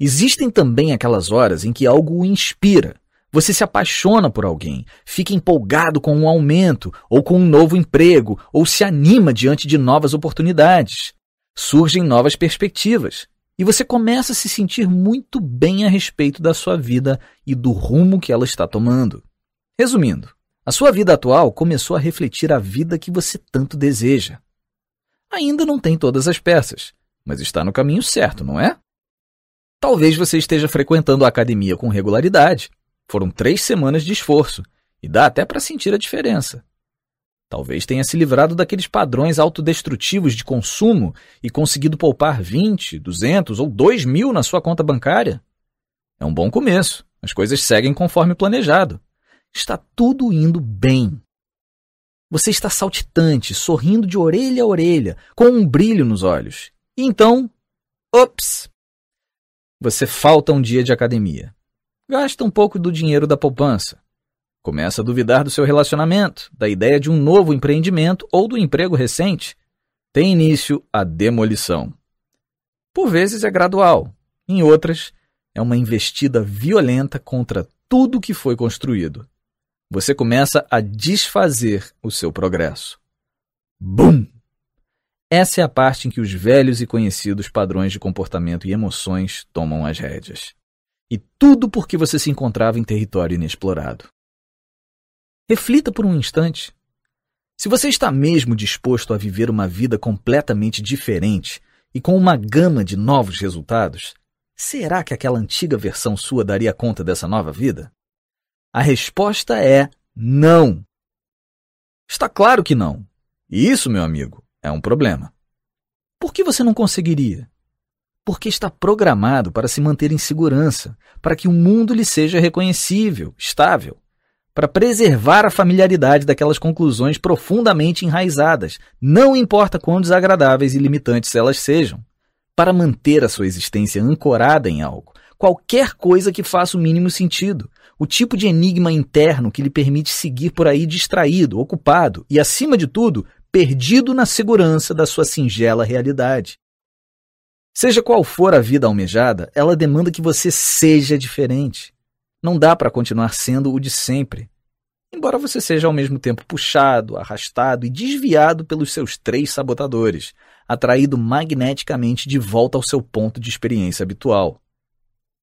Existem também aquelas horas em que algo o inspira, você se apaixona por alguém, fica empolgado com um aumento, ou com um novo emprego, ou se anima diante de novas oportunidades. Surgem novas perspectivas, e você começa a se sentir muito bem a respeito da sua vida e do rumo que ela está tomando. Resumindo, a sua vida atual começou a refletir a vida que você tanto deseja. Ainda não tem todas as peças, mas está no caminho certo, não é? Talvez você esteja frequentando a academia com regularidade. Foram três semanas de esforço, e dá até para sentir a diferença. Talvez tenha se livrado daqueles padrões autodestrutivos de consumo e conseguido poupar 20, 200 ou 2 mil na sua conta bancária. É um bom começo. As coisas seguem conforme planejado. Está tudo indo bem. Você está saltitante, sorrindo de orelha a orelha, com um brilho nos olhos. E então, ops! Você falta um dia de academia. Gasta um pouco do dinheiro da poupança. Começa a duvidar do seu relacionamento, da ideia de um novo empreendimento ou do emprego recente. Tem início a demolição. Por vezes é gradual, em outras, é uma investida violenta contra tudo que foi construído. Você começa a desfazer o seu progresso. Bum! Essa é a parte em que os velhos e conhecidos padrões de comportamento e emoções tomam as rédeas. E tudo porque você se encontrava em território inexplorado. Reflita por um instante. Se você está mesmo disposto a viver uma vida completamente diferente e com uma gama de novos resultados, será que aquela antiga versão sua daria conta dessa nova vida? A resposta é não. Está claro que não. E isso, meu amigo, é um problema. Por que você não conseguiria? Porque está programado para se manter em segurança, para que o mundo lhe seja reconhecível, estável para preservar a familiaridade daquelas conclusões profundamente enraizadas, não importa quão desagradáveis e limitantes elas sejam, para manter a sua existência ancorada em algo, qualquer coisa que faça o mínimo sentido, o tipo de enigma interno que lhe permite seguir por aí distraído, ocupado e, acima de tudo, perdido na segurança da sua singela realidade. Seja qual for a vida almejada, ela demanda que você seja diferente. Não dá para continuar sendo o de sempre. Embora você seja ao mesmo tempo puxado, arrastado e desviado pelos seus três sabotadores, atraído magneticamente de volta ao seu ponto de experiência habitual.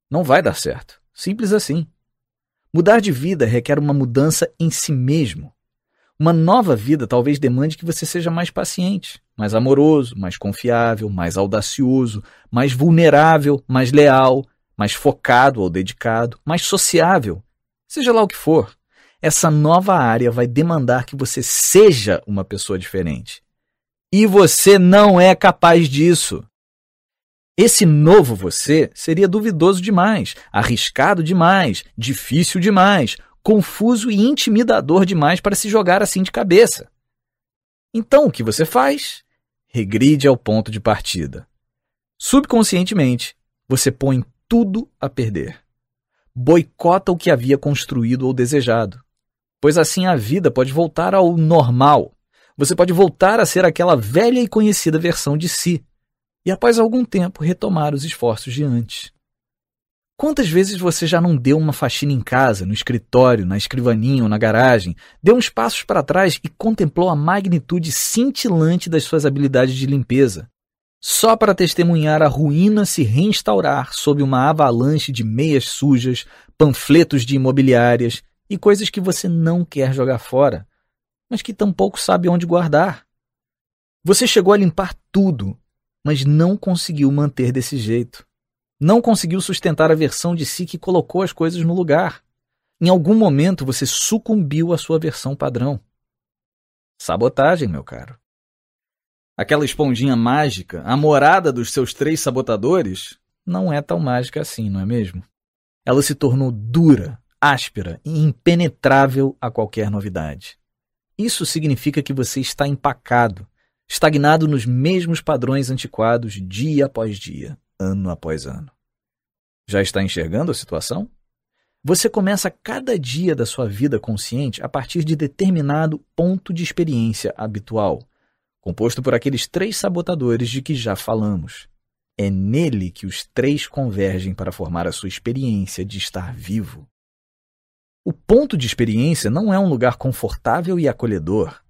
Não vai dar certo. Simples assim. Mudar de vida requer uma mudança em si mesmo. Uma nova vida talvez demande que você seja mais paciente, mais amoroso, mais confiável, mais audacioso, mais vulnerável, mais leal, mais focado ou dedicado, mais sociável, seja lá o que for. Essa nova área vai demandar que você seja uma pessoa diferente. E você não é capaz disso. Esse novo você seria duvidoso demais, arriscado demais, difícil demais, confuso e intimidador demais para se jogar assim de cabeça. Então o que você faz? Regride ao ponto de partida. Subconscientemente, você põe tudo a perder. Boicota o que havia construído ou desejado, pois assim a vida pode voltar ao normal. Você pode voltar a ser aquela velha e conhecida versão de si, e após algum tempo retomar os esforços de antes. Quantas vezes você já não deu uma faxina em casa, no escritório, na escrivaninha ou na garagem, deu uns passos para trás e contemplou a magnitude cintilante das suas habilidades de limpeza, só para testemunhar a ruína se reinstaurar sob uma avalanche de meias sujas, panfletos de imobiliárias e coisas que você não quer jogar fora, mas que tampouco sabe onde guardar. Você chegou a limpar tudo, mas não conseguiu manter desse jeito. Não conseguiu sustentar a versão de si que colocou as coisas no lugar. Em algum momento você sucumbiu à sua versão padrão. Sabotagem, meu caro. Aquela esponjinha mágica, a morada dos seus três sabotadores, não é tão mágica assim, não é mesmo? Ela se tornou dura, áspera e impenetrável a qualquer novidade. Isso significa que você está empacado, estagnado nos mesmos padrões antiquados dia após dia, ano após ano. Já está enxergando a situação? Você começa cada dia da sua vida consciente a partir de determinado ponto de experiência habitual composto por aqueles três sabotadores de que já falamos. É nele que os três convergem para formar a sua experiência de estar vivo. O ponto de experiência não é um lugar confortável e acolhedor,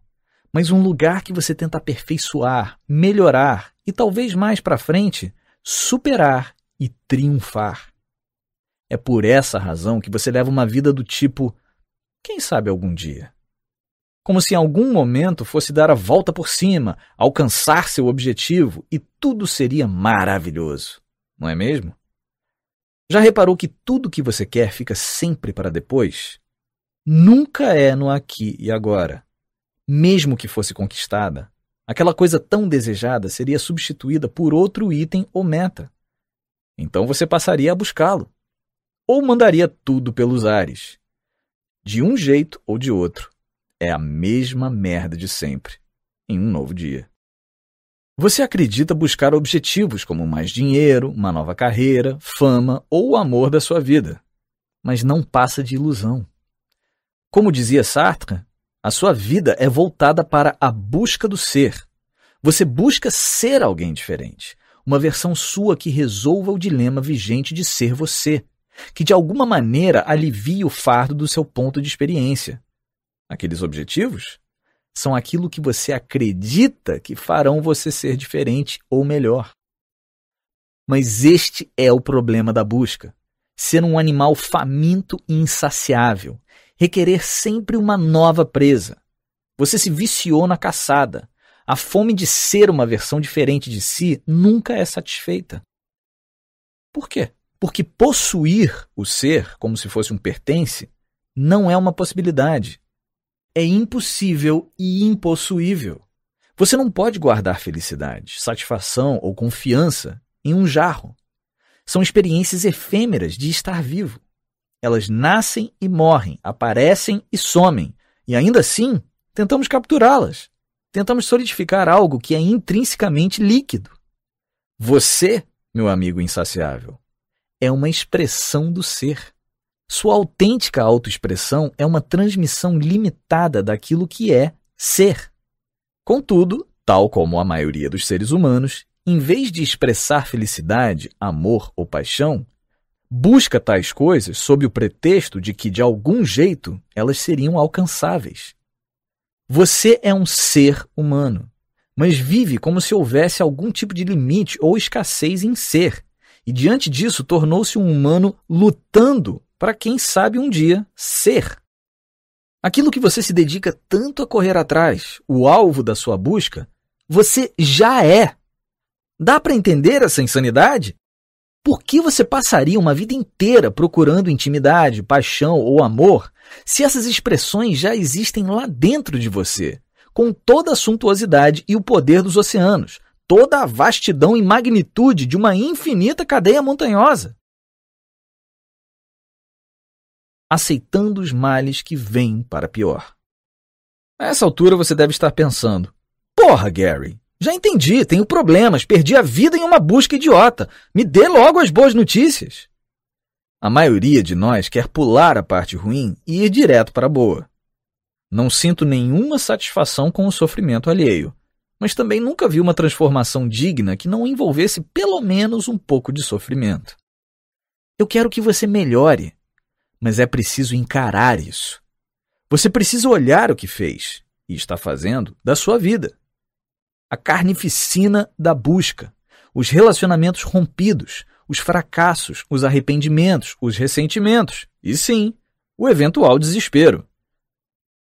mas um lugar que você tenta aperfeiçoar, melhorar e talvez mais para frente superar e triunfar. É por essa razão que você leva uma vida do tipo: quem sabe algum dia? Como se em algum momento fosse dar a volta por cima, alcançar seu objetivo e tudo seria maravilhoso, não é mesmo? Já reparou que tudo que você quer fica sempre para depois? Nunca é no aqui e agora. Mesmo que fosse conquistada, aquela coisa tão desejada seria substituída por outro item ou meta. Então você passaria a buscá-lo. Ou mandaria tudo pelos ares. De um jeito ou de outro, é a mesma merda de sempre, em um novo dia. Você acredita buscar objetivos como mais dinheiro, uma nova carreira, fama ou o amor da sua vida, mas não passa de ilusão. Como dizia Sartre, a sua vida é voltada para a busca do ser. Você busca ser alguém diferente, uma versão sua que resolva o dilema vigente de ser você, que de alguma maneira alivie o fardo do seu ponto de experiência. Aqueles objetivos são aquilo que você acredita que farão você ser diferente ou melhor. Mas este é o problema da busca. Ser um animal faminto e insaciável, requerer sempre uma nova presa. Você se viciou na caçada. A fome de ser uma versão diferente de si nunca é satisfeita. Por quê? Porque possuir o ser como se fosse um pertence não é uma possibilidade é impossível e impossuível. Você não pode guardar felicidade, satisfação ou confiança em um jarro. São experiências efêmeras de estar vivo. Elas nascem e morrem, aparecem e somem, e ainda assim tentamos capturá-las. Tentamos solidificar algo que é intrinsecamente líquido. Você, meu amigo insaciável, é uma expressão do ser. Sua autêntica autoexpressão é uma transmissão limitada daquilo que é ser. Contudo, tal como a maioria dos seres humanos, em vez de expressar felicidade, amor ou paixão, busca tais coisas sob o pretexto de que, de algum jeito, elas seriam alcançáveis. Você é um ser humano, mas vive como se houvesse algum tipo de limite ou escassez em ser, e diante disso tornou-se um humano lutando para quem sabe um dia ser. Aquilo que você se dedica tanto a correr atrás, o alvo da sua busca, você já é. Dá para entender essa insanidade? Por que você passaria uma vida inteira procurando intimidade, paixão ou amor se essas expressões já existem lá dentro de você, com toda a suntuosidade e o poder dos oceanos, toda a vastidão e magnitude de uma infinita cadeia montanhosa? Aceitando os males que vêm para pior. A essa altura você deve estar pensando: Porra, Gary, já entendi, tenho problemas, perdi a vida em uma busca idiota. Me dê logo as boas notícias. A maioria de nós quer pular a parte ruim e ir direto para a boa. Não sinto nenhuma satisfação com o sofrimento alheio, mas também nunca vi uma transformação digna que não envolvesse pelo menos um pouco de sofrimento. Eu quero que você melhore, mas é preciso encarar isso. Você precisa olhar o que fez e está fazendo da sua vida. A carnificina da busca, os relacionamentos rompidos, os fracassos, os arrependimentos, os ressentimentos e sim, o eventual desespero.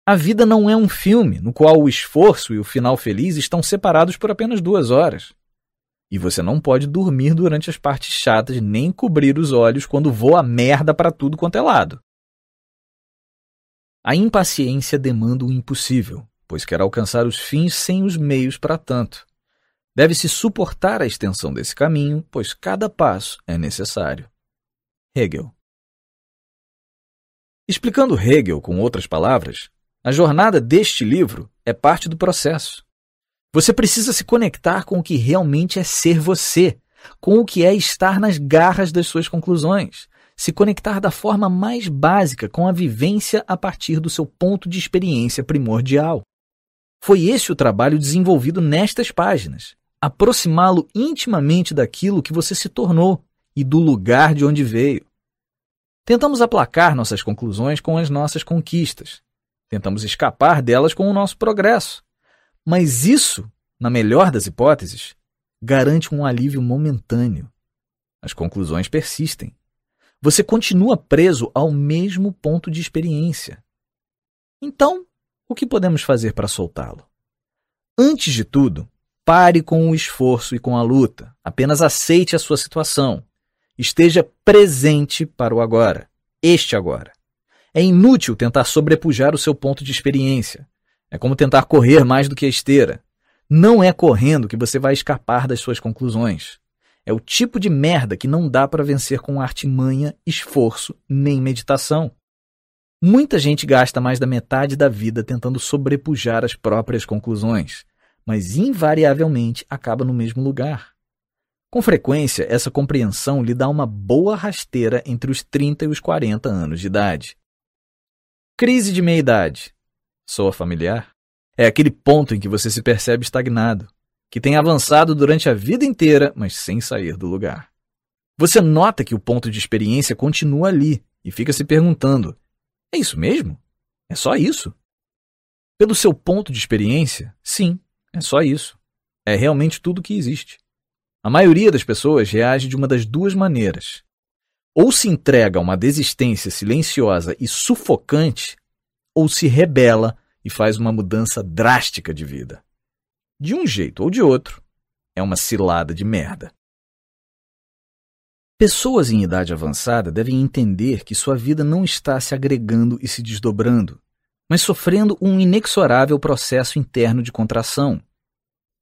A vida não é um filme no qual o esforço e o final feliz estão separados por apenas duas horas. E você não pode dormir durante as partes chatas nem cobrir os olhos quando voa merda para tudo quanto é lado. A impaciência demanda o impossível, pois quer alcançar os fins sem os meios para tanto. Deve-se suportar a extensão desse caminho, pois cada passo é necessário. Hegel. Explicando Hegel com outras palavras, a jornada deste livro é parte do processo. Você precisa se conectar com o que realmente é ser você, com o que é estar nas garras das suas conclusões, se conectar da forma mais básica com a vivência a partir do seu ponto de experiência primordial. Foi esse o trabalho desenvolvido nestas páginas. Aproximá-lo intimamente daquilo que você se tornou e do lugar de onde veio. Tentamos aplacar nossas conclusões com as nossas conquistas. Tentamos escapar delas com o nosso progresso. Mas isso, na melhor das hipóteses, garante um alívio momentâneo. As conclusões persistem. Você continua preso ao mesmo ponto de experiência. Então, o que podemos fazer para soltá-lo? Antes de tudo, pare com o esforço e com a luta. Apenas aceite a sua situação. Esteja presente para o agora, este agora. É inútil tentar sobrepujar o seu ponto de experiência. É como tentar correr mais do que a esteira. Não é correndo que você vai escapar das suas conclusões. É o tipo de merda que não dá para vencer com artimanha, esforço nem meditação. Muita gente gasta mais da metade da vida tentando sobrepujar as próprias conclusões, mas invariavelmente acaba no mesmo lugar. Com frequência, essa compreensão lhe dá uma boa rasteira entre os 30 e os 40 anos de idade. Crise de meia-idade. Soa familiar? É aquele ponto em que você se percebe estagnado, que tem avançado durante a vida inteira, mas sem sair do lugar. Você nota que o ponto de experiência continua ali e fica se perguntando: é isso mesmo? É só isso? Pelo seu ponto de experiência, sim, é só isso. É realmente tudo que existe. A maioria das pessoas reage de uma das duas maneiras. Ou se entrega a uma desistência silenciosa e sufocante, ou se rebela e faz uma mudança drástica de vida. De um jeito ou de outro, é uma cilada de merda. Pessoas em idade avançada devem entender que sua vida não está se agregando e se desdobrando, mas sofrendo um inexorável processo interno de contração.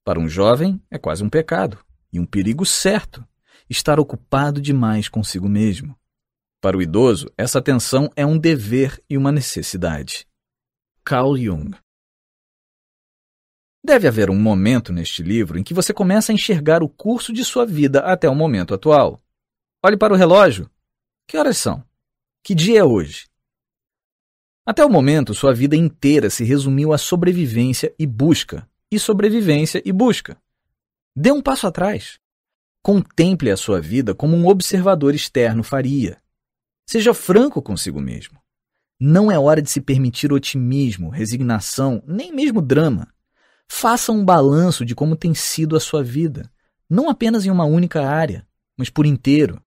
Para um jovem, é quase um pecado e um perigo certo estar ocupado demais consigo mesmo. Para o idoso, essa tensão é um dever e uma necessidade. Carl Jung Deve haver um momento neste livro em que você começa a enxergar o curso de sua vida até o momento atual. Olhe para o relógio. Que horas são? Que dia é hoje? Até o momento, sua vida inteira se resumiu a sobrevivência e busca, e sobrevivência e busca. Dê um passo atrás. Contemple a sua vida como um observador externo faria. Seja franco consigo mesmo. Não é hora de se permitir otimismo, resignação, nem mesmo drama. Faça um balanço de como tem sido a sua vida, não apenas em uma única área, mas por inteiro.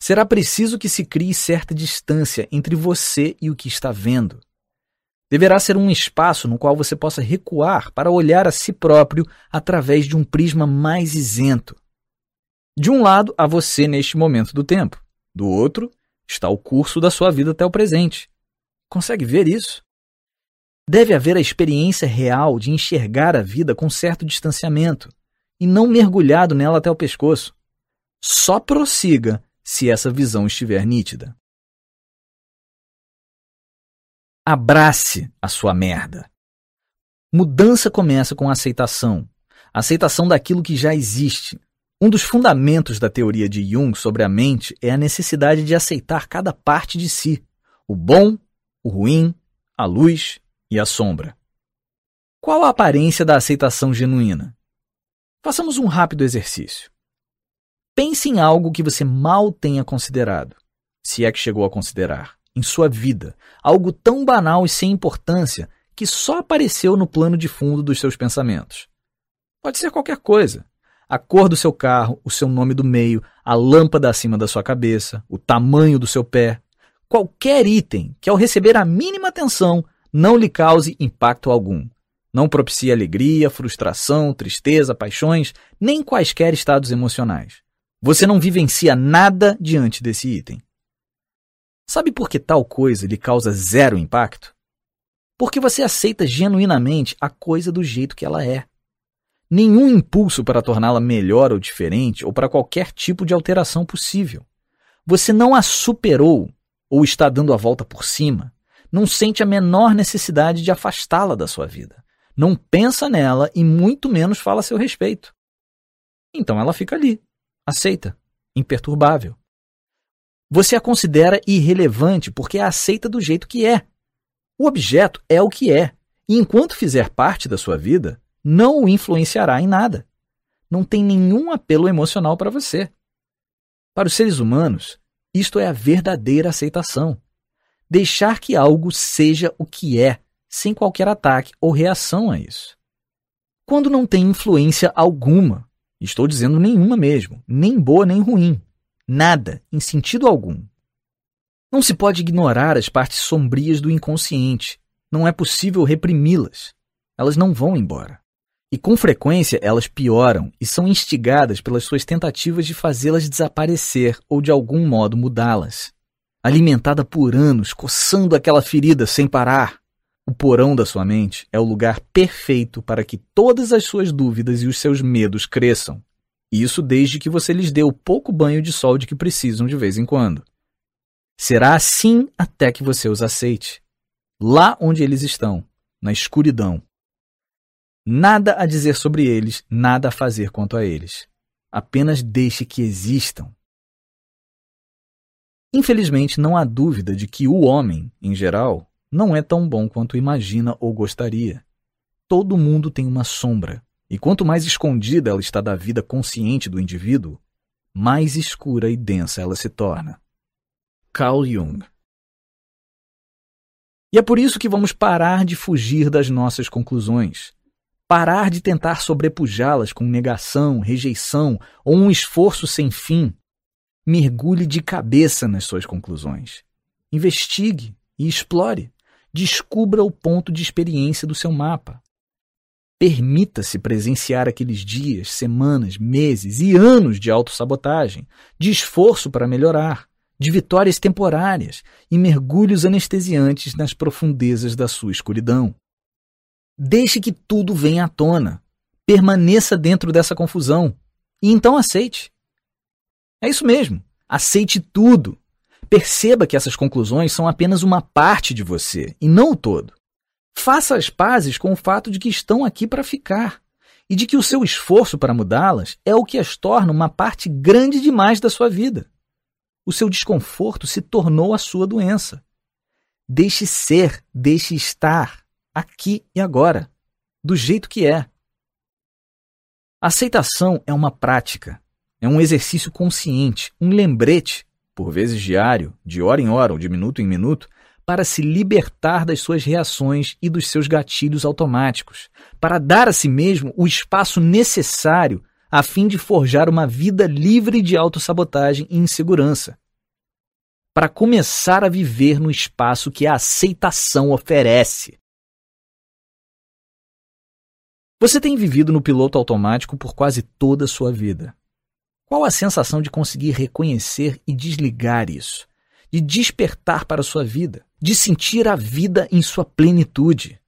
Será preciso que se crie certa distância entre você e o que está vendo. Deverá ser um espaço no qual você possa recuar para olhar a si próprio através de um prisma mais isento. De um lado, há você neste momento do tempo. Do outro, está o curso da sua vida até o presente. Consegue ver isso? Deve haver a experiência real de enxergar a vida com certo distanciamento e não mergulhado nela até o pescoço. Só prossiga se essa visão estiver nítida. Abrace a sua merda. Mudança começa com aceitação. Aceitação daquilo que já existe. Um dos fundamentos da teoria de Jung sobre a mente é a necessidade de aceitar cada parte de si: o bom, o ruim, a luz e a sombra. Qual a aparência da aceitação genuína? Façamos um rápido exercício. Pense em algo que você mal tenha considerado, se é que chegou a considerar, em sua vida, algo tão banal e sem importância que só apareceu no plano de fundo dos seus pensamentos. Pode ser qualquer coisa. A cor do seu carro, o seu nome do meio, a lâmpada acima da sua cabeça, o tamanho do seu pé. Qualquer item que, ao receber a mínima atenção, não lhe cause impacto algum. Não propicie alegria, frustração, tristeza, paixões, nem quaisquer estados emocionais. Você não vivencia nada diante desse item. Sabe por que tal coisa lhe causa zero impacto? Porque você aceita genuinamente a coisa do jeito que ela é. Nenhum impulso para torná-la melhor ou diferente ou para qualquer tipo de alteração possível. Você não a superou ou está dando a volta por cima. Não sente a menor necessidade de afastá-la da sua vida. Não pensa nela e muito menos fala a seu respeito. Então ela fica ali, aceita, imperturbável. Você a considera irrelevante porque a aceita do jeito que é. O objeto é o que é, e enquanto fizer parte da sua vida, não o influenciará em nada. Não tem nenhum apelo emocional para você. Para os seres humanos, isto é a verdadeira aceitação. Deixar que algo seja o que é, sem qualquer ataque ou reação a isso. Quando não tem influência alguma Estou dizendo nenhuma mesmo, nem boa nem ruim. Nada, em sentido algum. Não se pode ignorar as partes sombrias do inconsciente. não é possível reprimi-las. Elas não vão embora. E com frequência elas pioram e são instigadas pelas suas tentativas de fazê-las desaparecer ou de algum modo mudá-las. Alimentada por anos, coçando aquela ferida sem parar, o porão da sua mente é o lugar perfeito para que todas as suas dúvidas e os seus medos cresçam. Isso desde que você lhes dê o pouco banho de sol de que precisam de vez em quando. Será assim até que você os aceite. Lá onde eles estão, na escuridão. Nada a dizer sobre eles, nada a fazer quanto a eles. Apenas deixe que existam. Infelizmente, não há dúvida de que o homem, em geral, não é tão bom quanto imagina ou gostaria. Todo mundo tem uma sombra, e quanto mais escondida ela está da vida consciente do indivíduo, mais escura e densa ela se torna. Carl Jung E é por isso que vamos parar de fugir das nossas conclusões. Parar de tentar sobrepujá-las com negação, rejeição ou um esforço sem fim. Mergulhe de cabeça nas suas conclusões. Investigue e explore. Descubra o ponto de experiência do seu mapa. Permita-se presenciar aqueles dias, semanas, meses e anos de autossabotagem, de esforço para melhorar, de vitórias temporárias e mergulhos anestesiantes nas profundezas da sua escuridão. Deixe que tudo venha à tona. Permaneça dentro dessa confusão. E então aceite. É isso mesmo. Aceite tudo. Perceba que essas conclusões são apenas uma parte de você e não o todo. Faça as pazes com o fato de que estão aqui para ficar e de que o seu esforço para mudá-las é o que as torna uma parte grande demais da sua vida. O seu desconforto se tornou a sua doença. Deixe ser, deixe estar, aqui e agora, do jeito que é. Aceitação é uma prática, é um exercício consciente, um lembrete por vezes diário, de hora em hora ou de minuto em minuto, para se libertar das suas reações e dos seus gatilhos automáticos, para dar a si mesmo o espaço necessário a fim de forjar uma vida livre de autossabotagem e insegurança. Para começar a viver no espaço que a aceitação oferece. Você tem vivido no piloto automático por quase toda a sua vida. Qual a sensação de conseguir reconhecer e desligar isso? De despertar para a sua vida? De sentir a vida em sua plenitude?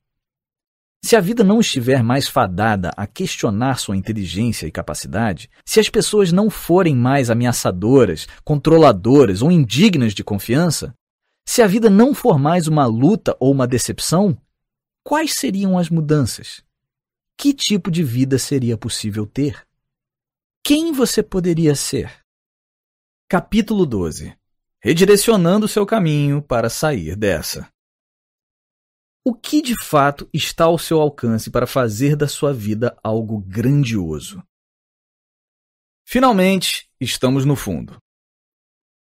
Se a vida não estiver mais fadada a questionar sua inteligência e capacidade, se as pessoas não forem mais ameaçadoras, controladoras ou indignas de confiança, se a vida não for mais uma luta ou uma decepção, quais seriam as mudanças? Que tipo de vida seria possível ter? Quem você poderia ser? Capítulo 12 Redirecionando seu caminho para sair dessa. O que de fato está ao seu alcance para fazer da sua vida algo grandioso? Finalmente, estamos no fundo.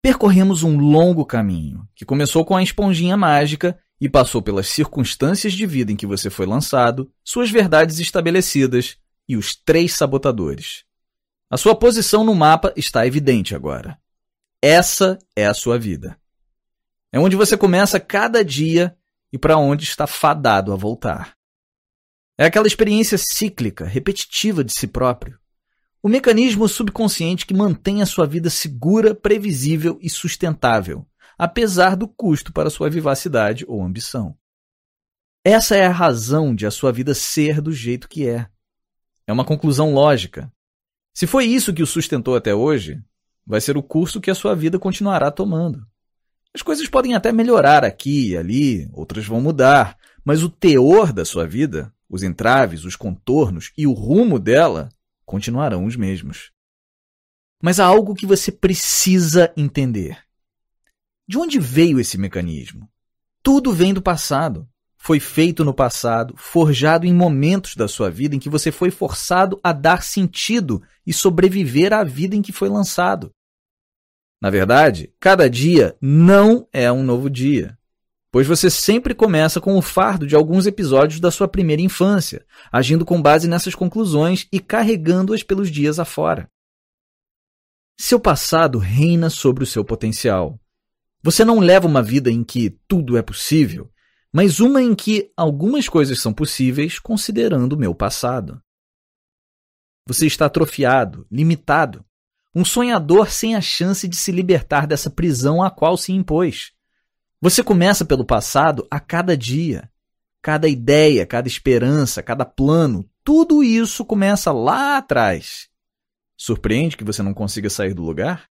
Percorremos um longo caminho, que começou com a esponjinha mágica e passou pelas circunstâncias de vida em que você foi lançado, suas verdades estabelecidas e os três sabotadores. A sua posição no mapa está evidente agora. Essa é a sua vida. É onde você começa cada dia e para onde está fadado a voltar. É aquela experiência cíclica, repetitiva de si próprio. O mecanismo subconsciente que mantém a sua vida segura, previsível e sustentável, apesar do custo para sua vivacidade ou ambição. Essa é a razão de a sua vida ser do jeito que é. É uma conclusão lógica, se foi isso que o sustentou até hoje, vai ser o curso que a sua vida continuará tomando. As coisas podem até melhorar aqui e ali, outras vão mudar, mas o teor da sua vida, os entraves, os contornos e o rumo dela continuarão os mesmos. Mas há algo que você precisa entender. De onde veio esse mecanismo? Tudo vem do passado foi feito no passado, forjado em momentos da sua vida em que você foi forçado a dar sentido e sobreviver à vida em que foi lançado. Na verdade, cada dia não é um novo dia, pois você sempre começa com o fardo de alguns episódios da sua primeira infância, agindo com base nessas conclusões e carregando-as pelos dias afora. Seu passado reina sobre o seu potencial. Você não leva uma vida em que tudo é possível, mas uma em que algumas coisas são possíveis considerando o meu passado. Você está atrofiado, limitado, um sonhador sem a chance de se libertar dessa prisão a qual se impôs. Você começa pelo passado a cada dia. Cada ideia, cada esperança, cada plano, tudo isso começa lá atrás. Surpreende que você não consiga sair do lugar?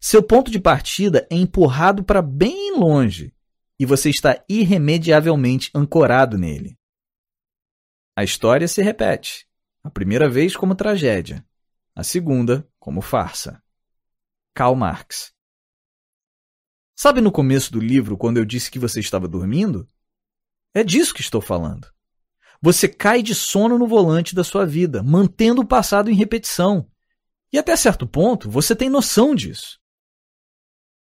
Seu ponto de partida é empurrado para bem longe e você está irremediavelmente ancorado nele. A história se repete, a primeira vez como tragédia, a segunda como farsa. Karl Marx. Sabe no começo do livro quando eu disse que você estava dormindo? É disso que estou falando. Você cai de sono no volante da sua vida, mantendo o passado em repetição. E até certo ponto, você tem noção disso.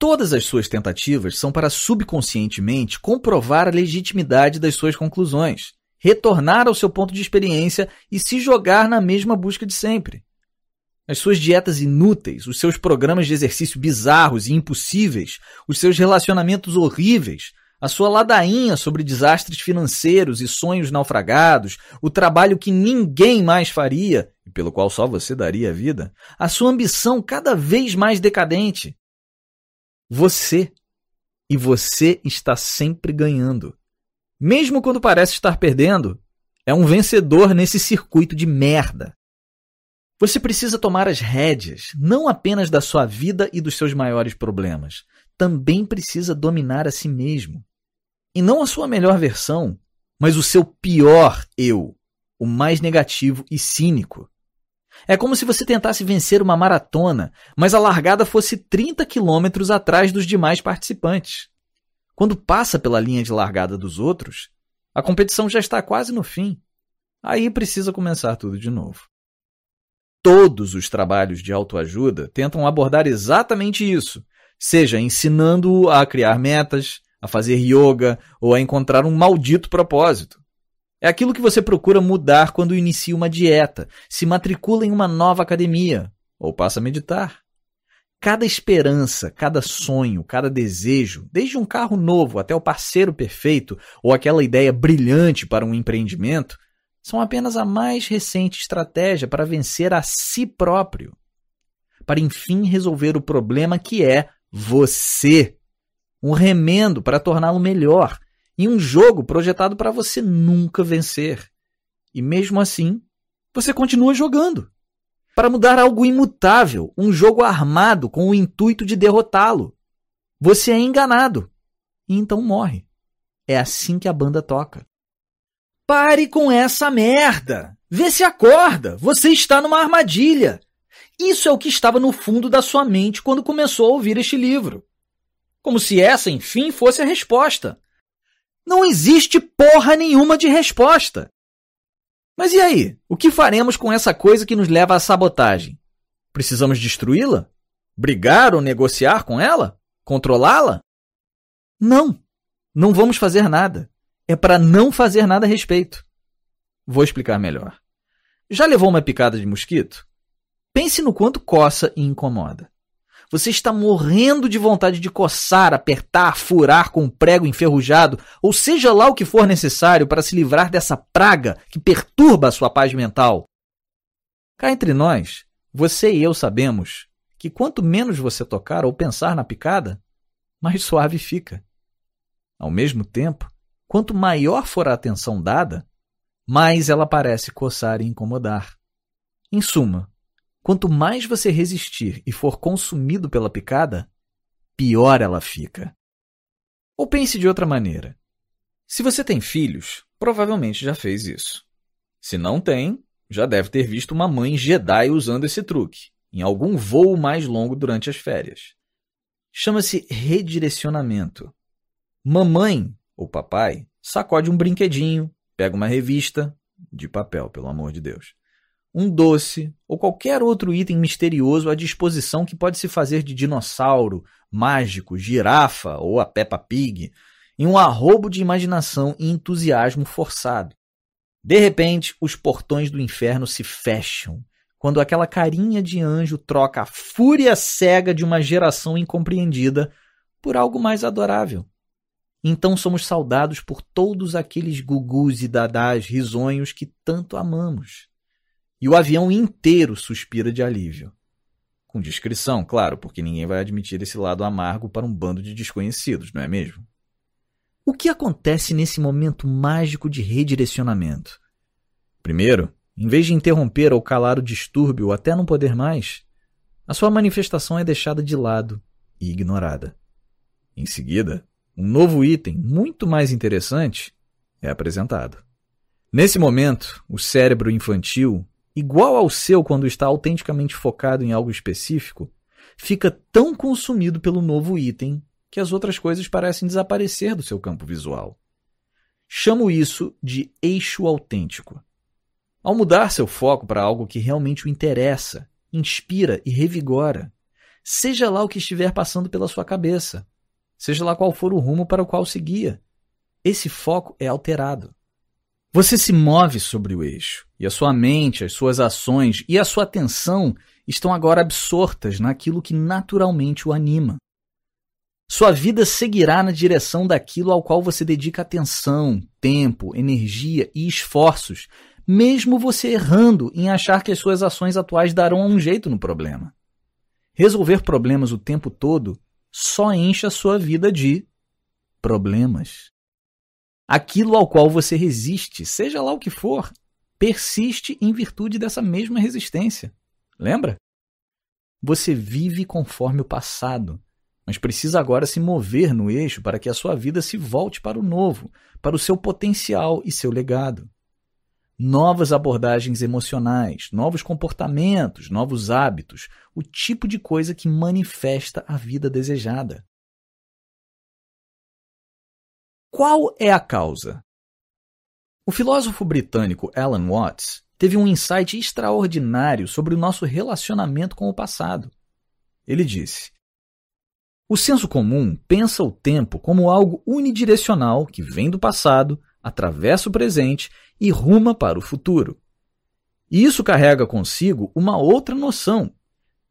Todas as suas tentativas são para subconscientemente comprovar a legitimidade das suas conclusões, retornar ao seu ponto de experiência e se jogar na mesma busca de sempre. As suas dietas inúteis, os seus programas de exercício bizarros e impossíveis, os seus relacionamentos horríveis, a sua ladainha sobre desastres financeiros e sonhos naufragados, o trabalho que ninguém mais faria e pelo qual só você daria a vida, a sua ambição cada vez mais decadente, você. E você está sempre ganhando. Mesmo quando parece estar perdendo, é um vencedor nesse circuito de merda. Você precisa tomar as rédeas, não apenas da sua vida e dos seus maiores problemas, também precisa dominar a si mesmo. E não a sua melhor versão, mas o seu pior eu, o mais negativo e cínico. É como se você tentasse vencer uma maratona, mas a largada fosse 30 quilômetros atrás dos demais participantes. Quando passa pela linha de largada dos outros, a competição já está quase no fim. Aí precisa começar tudo de novo. Todos os trabalhos de autoajuda tentam abordar exatamente isso, seja ensinando-o a criar metas, a fazer yoga ou a encontrar um maldito propósito. É aquilo que você procura mudar quando inicia uma dieta, se matricula em uma nova academia ou passa a meditar. Cada esperança, cada sonho, cada desejo, desde um carro novo até o parceiro perfeito ou aquela ideia brilhante para um empreendimento, são apenas a mais recente estratégia para vencer a si próprio. Para enfim resolver o problema que é você. Um remendo para torná-lo melhor, em um jogo projetado para você nunca vencer. E mesmo assim, você continua jogando. Para mudar algo imutável, um jogo armado com o intuito de derrotá-lo. Você é enganado e então morre. É assim que a banda toca. Pare com essa merda! Vê se acorda! Você está numa armadilha! Isso é o que estava no fundo da sua mente quando começou a ouvir este livro. Como se essa, enfim, fosse a resposta. Não existe porra nenhuma de resposta. Mas e aí? O que faremos com essa coisa que nos leva à sabotagem? Precisamos destruí-la? Brigar ou negociar com ela? Controlá-la? Não. Não vamos fazer nada. É para não fazer nada a respeito. Vou explicar melhor. Já levou uma picada de mosquito? Pense no quanto coça e incomoda. Você está morrendo de vontade de coçar, apertar, furar com um prego enferrujado, ou seja lá o que for necessário para se livrar dessa praga que perturba a sua paz mental. Cá entre nós, você e eu sabemos que quanto menos você tocar ou pensar na picada, mais suave fica. Ao mesmo tempo, quanto maior for a atenção dada, mais ela parece coçar e incomodar. Em suma, Quanto mais você resistir e for consumido pela picada, pior ela fica. Ou pense de outra maneira. Se você tem filhos, provavelmente já fez isso. Se não tem, já deve ter visto uma mãe Jedi usando esse truque, em algum voo mais longo durante as férias. Chama-se redirecionamento. Mamãe ou papai sacode um brinquedinho, pega uma revista, de papel, pelo amor de Deus, um doce ou qualquer outro item misterioso à disposição que pode se fazer de dinossauro, mágico, girafa ou a Peppa Pig, em um arrobo de imaginação e entusiasmo forçado. De repente, os portões do inferno se fecham, quando aquela carinha de anjo troca a fúria cega de uma geração incompreendida por algo mais adorável. então somos saudados por todos aqueles gugus e dadás risonhos que tanto amamos. E o avião inteiro suspira de alívio. Com discrição, claro, porque ninguém vai admitir esse lado amargo para um bando de desconhecidos, não é mesmo? O que acontece nesse momento mágico de redirecionamento? Primeiro, em vez de interromper ou calar o distúrbio até não poder mais, a sua manifestação é deixada de lado e ignorada. Em seguida, um novo item muito mais interessante é apresentado. Nesse momento, o cérebro infantil, igual ao seu quando está autenticamente focado em algo específico, fica tão consumido pelo novo item que as outras coisas parecem desaparecer do seu campo visual. Chamo isso de eixo autêntico. Ao mudar seu foco para algo que realmente o interessa, inspira e revigora, seja lá o que estiver passando pela sua cabeça, seja lá qual for o rumo para o qual seguia. Esse foco é alterado. Você se move sobre o eixo, e a sua mente, as suas ações e a sua atenção estão agora absortas naquilo que naturalmente o anima. Sua vida seguirá na direção daquilo ao qual você dedica atenção, tempo, energia e esforços, mesmo você errando em achar que as suas ações atuais darão um jeito no problema. Resolver problemas o tempo todo só enche a sua vida de problemas. Aquilo ao qual você resiste, seja lá o que for, persiste em virtude dessa mesma resistência. Lembra? Você vive conforme o passado, mas precisa agora se mover no eixo para que a sua vida se volte para o novo, para o seu potencial e seu legado novas abordagens emocionais, novos comportamentos, novos hábitos, o tipo de coisa que manifesta a vida desejada. Qual é a causa? O filósofo britânico Alan Watts teve um insight extraordinário sobre o nosso relacionamento com o passado. Ele disse: O senso comum pensa o tempo como algo unidirecional que vem do passado, atravessa o presente e ruma para o futuro. E isso carrega consigo uma outra noção,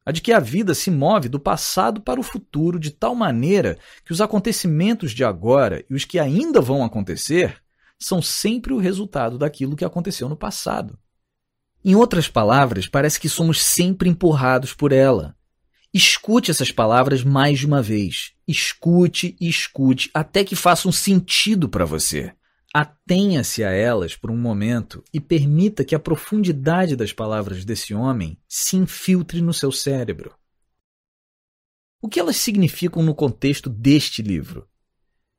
a de que a vida se move do passado para o futuro de tal maneira que os acontecimentos de agora e os que ainda vão acontecer são sempre o resultado daquilo que aconteceu no passado. Em outras palavras, parece que somos sempre empurrados por ela. Escute essas palavras mais de uma vez. Escute e escute até que façam sentido para você. Atenha-se a elas por um momento e permita que a profundidade das palavras desse homem se infiltre no seu cérebro. O que elas significam no contexto deste livro?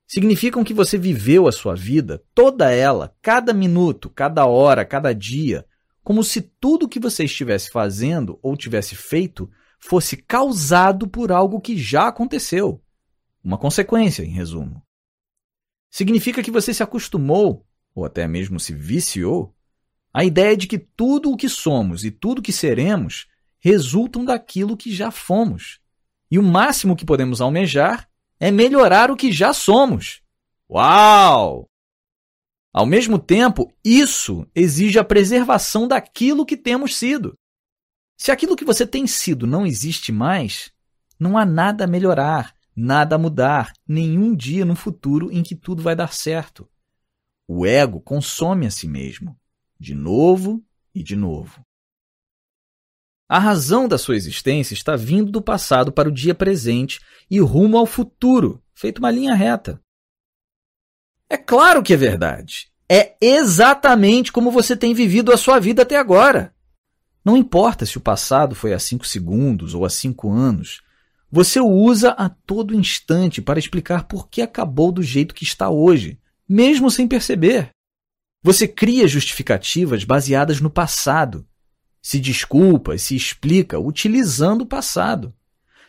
Significam que você viveu a sua vida, toda ela, cada minuto, cada hora, cada dia, como se tudo o que você estivesse fazendo ou tivesse feito fosse causado por algo que já aconteceu. Uma consequência, em resumo. Significa que você se acostumou, ou até mesmo se viciou, à ideia de que tudo o que somos e tudo o que seremos resultam daquilo que já fomos. E o máximo que podemos almejar é melhorar o que já somos. Uau! Ao mesmo tempo, isso exige a preservação daquilo que temos sido. Se aquilo que você tem sido não existe mais, não há nada a melhorar, nada a mudar, nenhum dia no futuro em que tudo vai dar certo. O ego consome a si mesmo, de novo e de novo. A razão da sua existência está vindo do passado para o dia presente e rumo ao futuro, feito uma linha reta. É claro que é verdade. É exatamente como você tem vivido a sua vida até agora. Não importa se o passado foi há cinco segundos ou há cinco anos, você o usa a todo instante para explicar por que acabou do jeito que está hoje, mesmo sem perceber. Você cria justificativas baseadas no passado. Se desculpa e se explica utilizando o passado.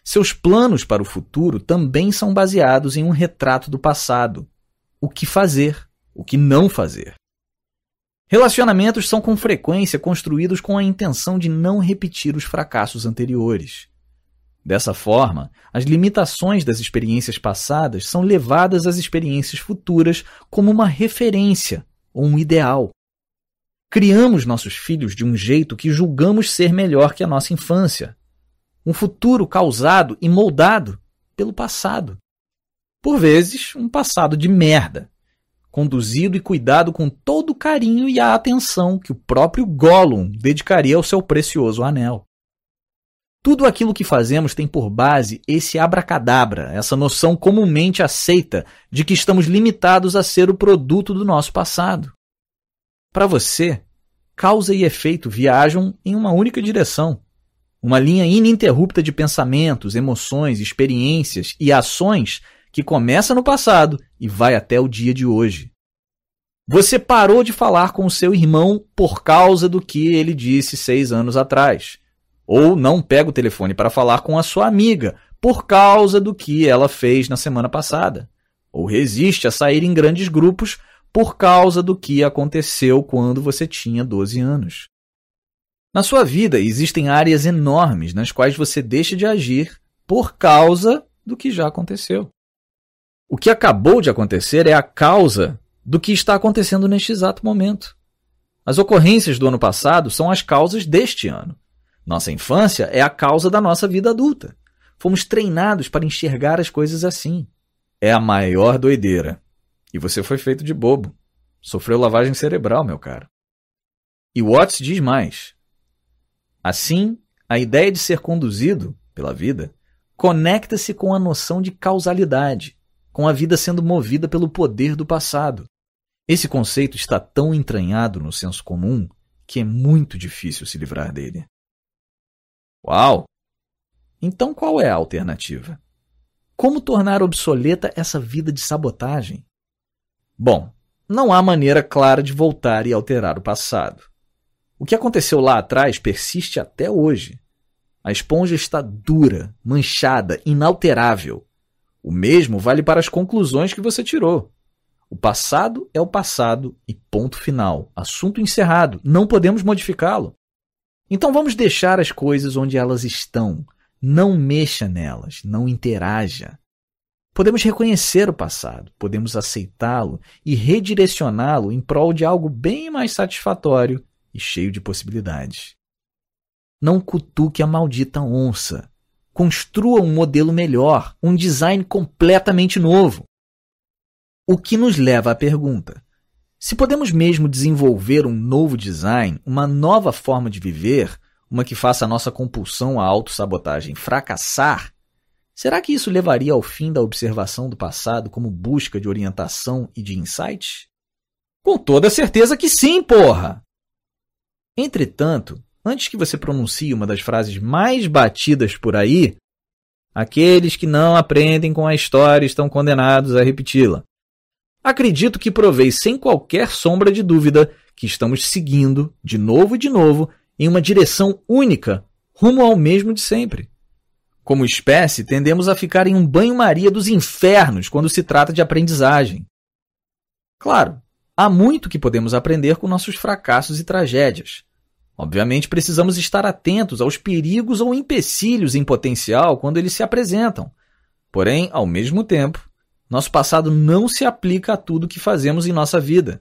Seus planos para o futuro também são baseados em um retrato do passado. O que fazer, o que não fazer. Relacionamentos são com frequência construídos com a intenção de não repetir os fracassos anteriores. Dessa forma, as limitações das experiências passadas são levadas às experiências futuras como uma referência ou um ideal. Criamos nossos filhos de um jeito que julgamos ser melhor que a nossa infância. Um futuro causado e moldado pelo passado. Por vezes, um passado de merda, conduzido e cuidado com todo o carinho e a atenção que o próprio Gollum dedicaria ao seu precioso anel. Tudo aquilo que fazemos tem por base esse abracadabra, essa noção comumente aceita de que estamos limitados a ser o produto do nosso passado. Para você, causa e efeito viajam em uma única direção. Uma linha ininterrupta de pensamentos, emoções, experiências e ações que começa no passado e vai até o dia de hoje. Você parou de falar com o seu irmão por causa do que ele disse seis anos atrás. Ou não pega o telefone para falar com a sua amiga por causa do que ela fez na semana passada. Ou resiste a sair em grandes grupos por causa do que aconteceu quando você tinha 12 anos. Na sua vida existem áreas enormes nas quais você deixa de agir por causa do que já aconteceu. O que acabou de acontecer é a causa do que está acontecendo neste exato momento. As ocorrências do ano passado são as causas deste ano. Nossa infância é a causa da nossa vida adulta. Fomos treinados para enxergar as coisas assim. É a maior doideira. E você foi feito de bobo. Sofreu lavagem cerebral, meu caro. E Watts diz mais. Assim, a ideia de ser conduzido pela vida conecta-se com a noção de causalidade, com a vida sendo movida pelo poder do passado. Esse conceito está tão entranhado no senso comum que é muito difícil se livrar dele. Uau! Então qual é a alternativa? Como tornar obsoleta essa vida de sabotagem? Bom, não há maneira clara de voltar e alterar o passado. O que aconteceu lá atrás persiste até hoje. A esponja está dura, manchada, inalterável. O mesmo vale para as conclusões que você tirou. O passado é o passado e ponto final. Assunto encerrado. Não podemos modificá-lo. Então vamos deixar as coisas onde elas estão. Não mexa nelas, não interaja. Podemos reconhecer o passado, podemos aceitá-lo e redirecioná-lo em prol de algo bem mais satisfatório e cheio de possibilidades. Não cutuque a maldita onça. Construa um modelo melhor, um design completamente novo. O que nos leva à pergunta: se podemos mesmo desenvolver um novo design, uma nova forma de viver, uma que faça a nossa compulsão à autossabotagem fracassar, será que isso levaria ao fim da observação do passado como busca de orientação e de insight? Com toda certeza que sim, porra! Entretanto, antes que você pronuncie uma das frases mais batidas por aí, aqueles que não aprendem com a história estão condenados a repeti-la. Acredito que provei sem qualquer sombra de dúvida que estamos seguindo, de novo e de novo, em uma direção única, rumo ao mesmo de sempre. Como espécie, tendemos a ficar em um banho-maria dos infernos quando se trata de aprendizagem. Claro, há muito que podemos aprender com nossos fracassos e tragédias. Obviamente, precisamos estar atentos aos perigos ou empecilhos em potencial quando eles se apresentam. Porém, ao mesmo tempo, nosso passado não se aplica a tudo que fazemos em nossa vida.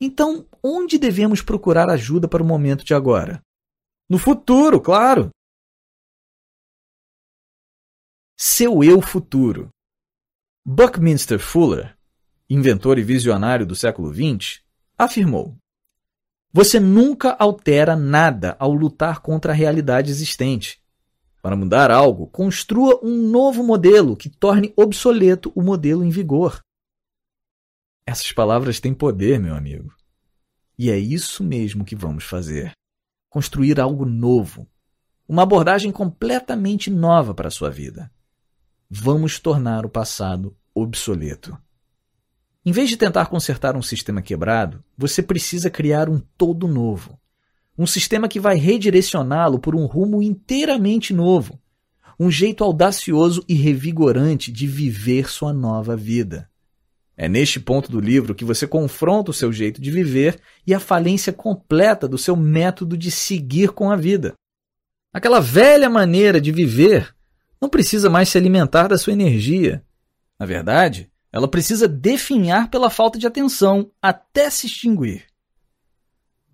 Então, onde devemos procurar ajuda para o momento de agora? No futuro, claro! Seu eu futuro. Buckminster Fuller, inventor e visionário do século XX, afirmou: você nunca altera nada ao lutar contra a realidade existente. Para mudar algo, construa um novo modelo que torne obsoleto o modelo em vigor. Essas palavras têm poder, meu amigo. E é isso mesmo que vamos fazer. Construir algo novo. Uma abordagem completamente nova para a sua vida. Vamos tornar o passado obsoleto. Em vez de tentar consertar um sistema quebrado, você precisa criar um todo novo. Um sistema que vai redirecioná-lo por um rumo inteiramente novo. Um jeito audacioso e revigorante de viver sua nova vida. É neste ponto do livro que você confronta o seu jeito de viver e a falência completa do seu método de seguir com a vida. Aquela velha maneira de viver não precisa mais se alimentar da sua energia. Na verdade, ela precisa definhar pela falta de atenção até se extinguir.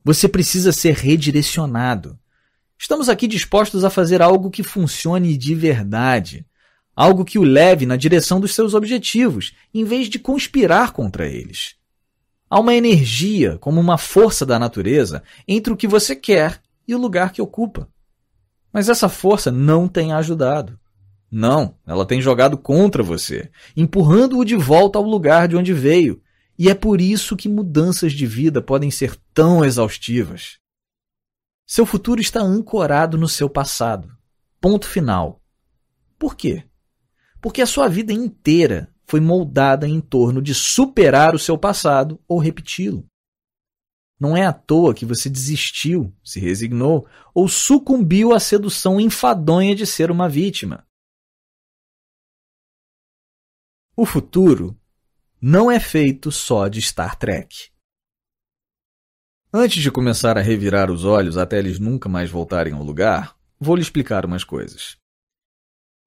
Você precisa ser redirecionado. Estamos aqui dispostos a fazer algo que funcione de verdade, algo que o leve na direção dos seus objetivos, em vez de conspirar contra eles. Há uma energia, como uma força da natureza, entre o que você quer e o lugar que ocupa. Mas essa força não tem ajudado. Não, ela tem jogado contra você, empurrando-o de volta ao lugar de onde veio. E é por isso que mudanças de vida podem ser tão exaustivas. Seu futuro está ancorado no seu passado. Ponto final. Por quê? Porque a sua vida inteira foi moldada em torno de superar o seu passado ou repeti-lo. Não é à toa que você desistiu, se resignou ou sucumbiu à sedução enfadonha de ser uma vítima. O futuro não é feito só de Star Trek. Antes de começar a revirar os olhos até eles nunca mais voltarem ao lugar, vou lhe explicar umas coisas.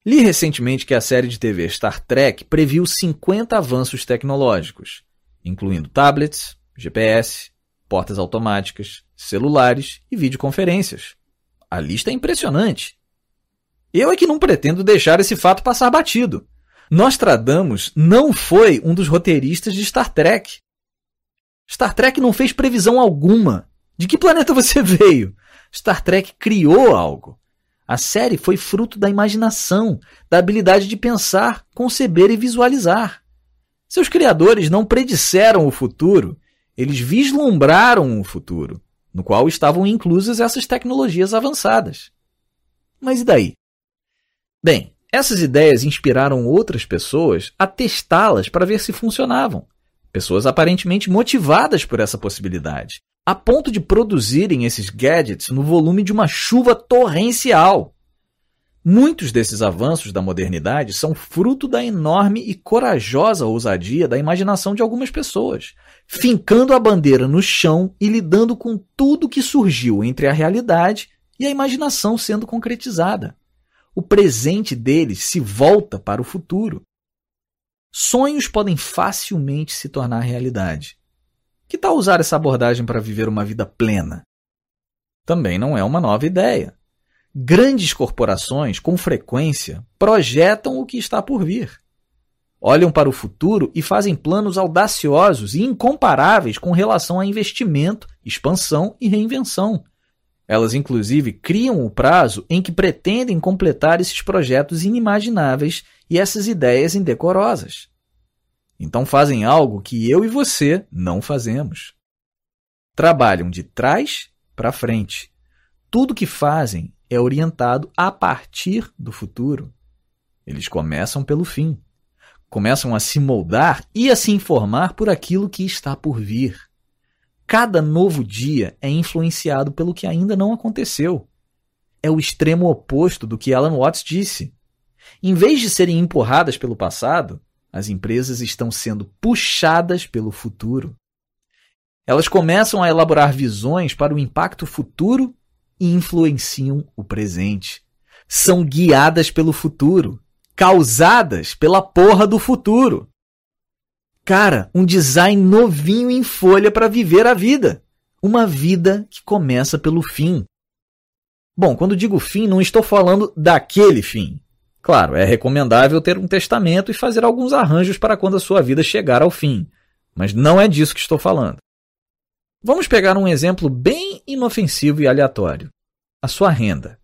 Li recentemente que a série de TV Star Trek previu 50 avanços tecnológicos, incluindo tablets, GPS, portas automáticas, celulares e videoconferências. A lista é impressionante. Eu é que não pretendo deixar esse fato passar batido. Nostradamus não foi um dos roteiristas de Star Trek. Star Trek não fez previsão alguma. De que planeta você veio? Star Trek criou algo. A série foi fruto da imaginação, da habilidade de pensar, conceber e visualizar. Seus criadores não predisseram o futuro, eles vislumbraram o futuro, no qual estavam inclusas essas tecnologias avançadas. Mas e daí? Bem, essas ideias inspiraram outras pessoas a testá-las para ver se funcionavam. Pessoas aparentemente motivadas por essa possibilidade, a ponto de produzirem esses gadgets no volume de uma chuva torrencial. Muitos desses avanços da modernidade são fruto da enorme e corajosa ousadia da imaginação de algumas pessoas, fincando a bandeira no chão e lidando com tudo que surgiu entre a realidade e a imaginação sendo concretizada. O presente deles se volta para o futuro. Sonhos podem facilmente se tornar realidade. Que tal usar essa abordagem para viver uma vida plena? Também não é uma nova ideia. Grandes corporações, com frequência, projetam o que está por vir. Olham para o futuro e fazem planos audaciosos e incomparáveis com relação a investimento, expansão e reinvenção. Elas, inclusive, criam o prazo em que pretendem completar esses projetos inimagináveis e essas ideias indecorosas. Então fazem algo que eu e você não fazemos. Trabalham de trás para frente. Tudo que fazem é orientado a partir do futuro. Eles começam pelo fim. Começam a se moldar e a se informar por aquilo que está por vir. Cada novo dia é influenciado pelo que ainda não aconteceu. É o extremo oposto do que Alan Watts disse. Em vez de serem empurradas pelo passado, as empresas estão sendo puxadas pelo futuro. Elas começam a elaborar visões para o impacto futuro e influenciam o presente. São guiadas pelo futuro, causadas pela porra do futuro. Cara, um design novinho em folha para viver a vida. Uma vida que começa pelo fim. Bom, quando digo fim, não estou falando daquele fim. Claro, é recomendável ter um testamento e fazer alguns arranjos para quando a sua vida chegar ao fim. Mas não é disso que estou falando. Vamos pegar um exemplo bem inofensivo e aleatório: a sua renda.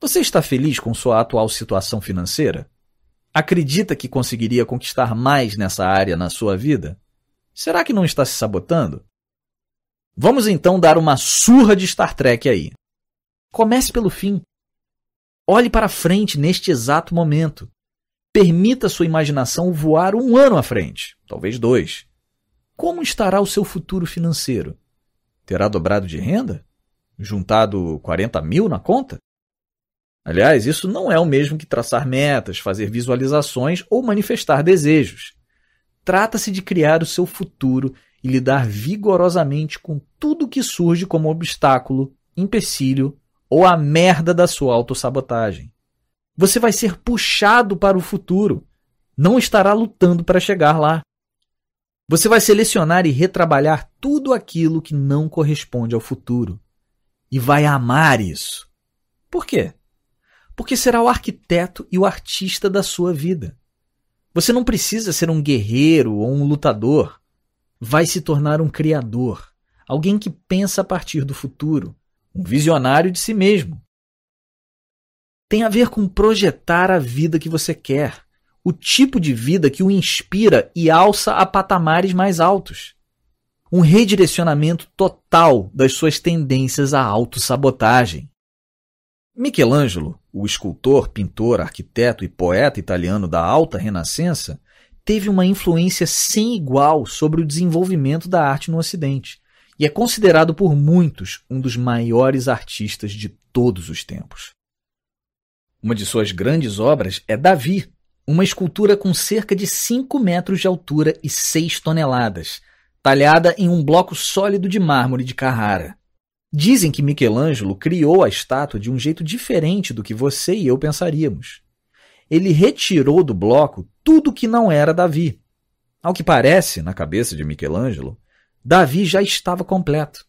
Você está feliz com sua atual situação financeira? Acredita que conseguiria conquistar mais nessa área na sua vida? Será que não está se sabotando? Vamos então dar uma surra de Star Trek aí. Comece pelo fim. Olhe para frente neste exato momento. Permita sua imaginação voar um ano à frente, talvez dois. Como estará o seu futuro financeiro? Terá dobrado de renda? Juntado 40 mil na conta? Aliás, isso não é o mesmo que traçar metas, fazer visualizações ou manifestar desejos. Trata-se de criar o seu futuro e lidar vigorosamente com tudo que surge como obstáculo, empecilho ou a merda da sua autossabotagem. Você vai ser puxado para o futuro, não estará lutando para chegar lá. Você vai selecionar e retrabalhar tudo aquilo que não corresponde ao futuro. E vai amar isso. Por quê? Porque será o arquiteto e o artista da sua vida. Você não precisa ser um guerreiro ou um lutador. Vai se tornar um criador, alguém que pensa a partir do futuro, um visionário de si mesmo. Tem a ver com projetar a vida que você quer, o tipo de vida que o inspira e alça a patamares mais altos. Um redirecionamento total das suas tendências à autossabotagem. Michelangelo, o escultor, pintor, arquiteto e poeta italiano da alta renascença, teve uma influência sem igual sobre o desenvolvimento da arte no Ocidente e é considerado por muitos um dos maiores artistas de todos os tempos. Uma de suas grandes obras é Davi, uma escultura com cerca de 5 metros de altura e 6 toneladas, talhada em um bloco sólido de mármore de Carrara. Dizem que Michelangelo criou a estátua de um jeito diferente do que você e eu pensaríamos. Ele retirou do bloco tudo que não era Davi. Ao que parece, na cabeça de Michelangelo, Davi já estava completo,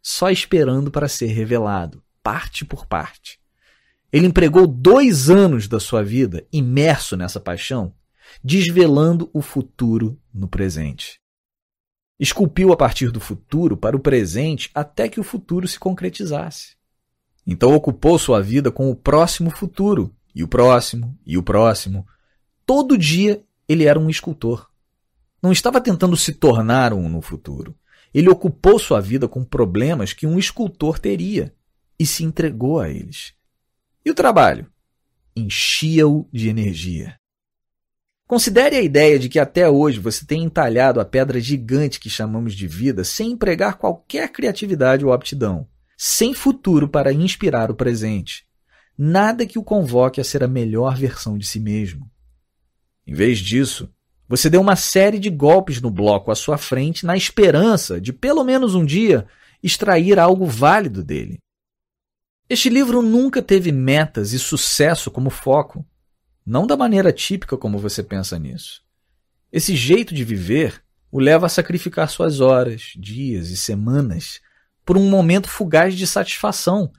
só esperando para ser revelado, parte por parte. Ele empregou dois anos da sua vida imerso nessa paixão, desvelando o futuro no presente. Esculpiu a partir do futuro para o presente até que o futuro se concretizasse. Então ocupou sua vida com o próximo futuro, e o próximo, e o próximo. Todo dia ele era um escultor. Não estava tentando se tornar um no futuro. Ele ocupou sua vida com problemas que um escultor teria e se entregou a eles. E o trabalho? Enchia-o de energia. Considere a ideia de que até hoje você tem entalhado a pedra gigante que chamamos de vida sem empregar qualquer criatividade ou aptidão, sem futuro para inspirar o presente. Nada que o convoque a ser a melhor versão de si mesmo. Em vez disso, você deu uma série de golpes no bloco à sua frente na esperança de, pelo menos um dia, extrair algo válido dele. Este livro nunca teve metas e sucesso como foco. Não da maneira típica como você pensa nisso. Esse jeito de viver o leva a sacrificar suas horas, dias e semanas por um momento fugaz de satisfação,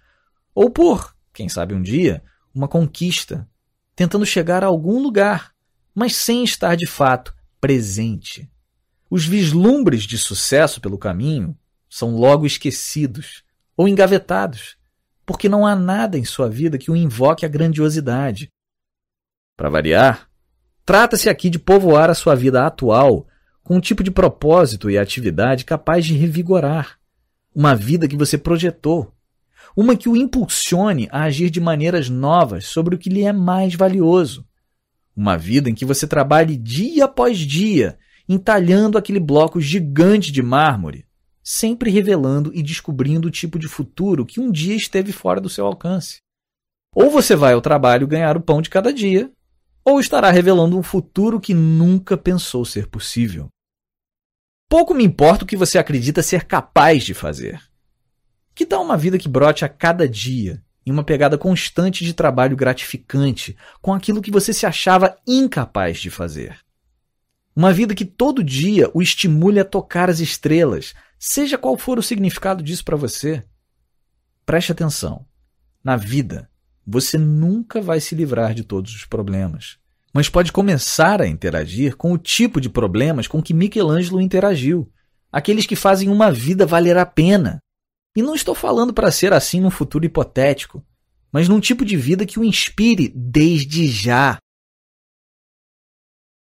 ou por, quem sabe um dia, uma conquista, tentando chegar a algum lugar, mas sem estar de fato presente. Os vislumbres de sucesso pelo caminho são logo esquecidos ou engavetados, porque não há nada em sua vida que o invoque à grandiosidade, para variar, trata-se aqui de povoar a sua vida atual com um tipo de propósito e atividade capaz de revigorar. Uma vida que você projetou. Uma que o impulsione a agir de maneiras novas sobre o que lhe é mais valioso. Uma vida em que você trabalhe dia após dia, entalhando aquele bloco gigante de mármore, sempre revelando e descobrindo o tipo de futuro que um dia esteve fora do seu alcance. Ou você vai ao trabalho ganhar o pão de cada dia, ou estará revelando um futuro que nunca pensou ser possível. Pouco me importa o que você acredita ser capaz de fazer. Que tal uma vida que brote a cada dia, em uma pegada constante de trabalho gratificante, com aquilo que você se achava incapaz de fazer? Uma vida que todo dia o estimule a tocar as estrelas, seja qual for o significado disso para você. Preste atenção. Na vida, você nunca vai se livrar de todos os problemas, mas pode começar a interagir com o tipo de problemas com que Michelangelo interagiu, aqueles que fazem uma vida valer a pena. E não estou falando para ser assim num futuro hipotético, mas num tipo de vida que o inspire desde já.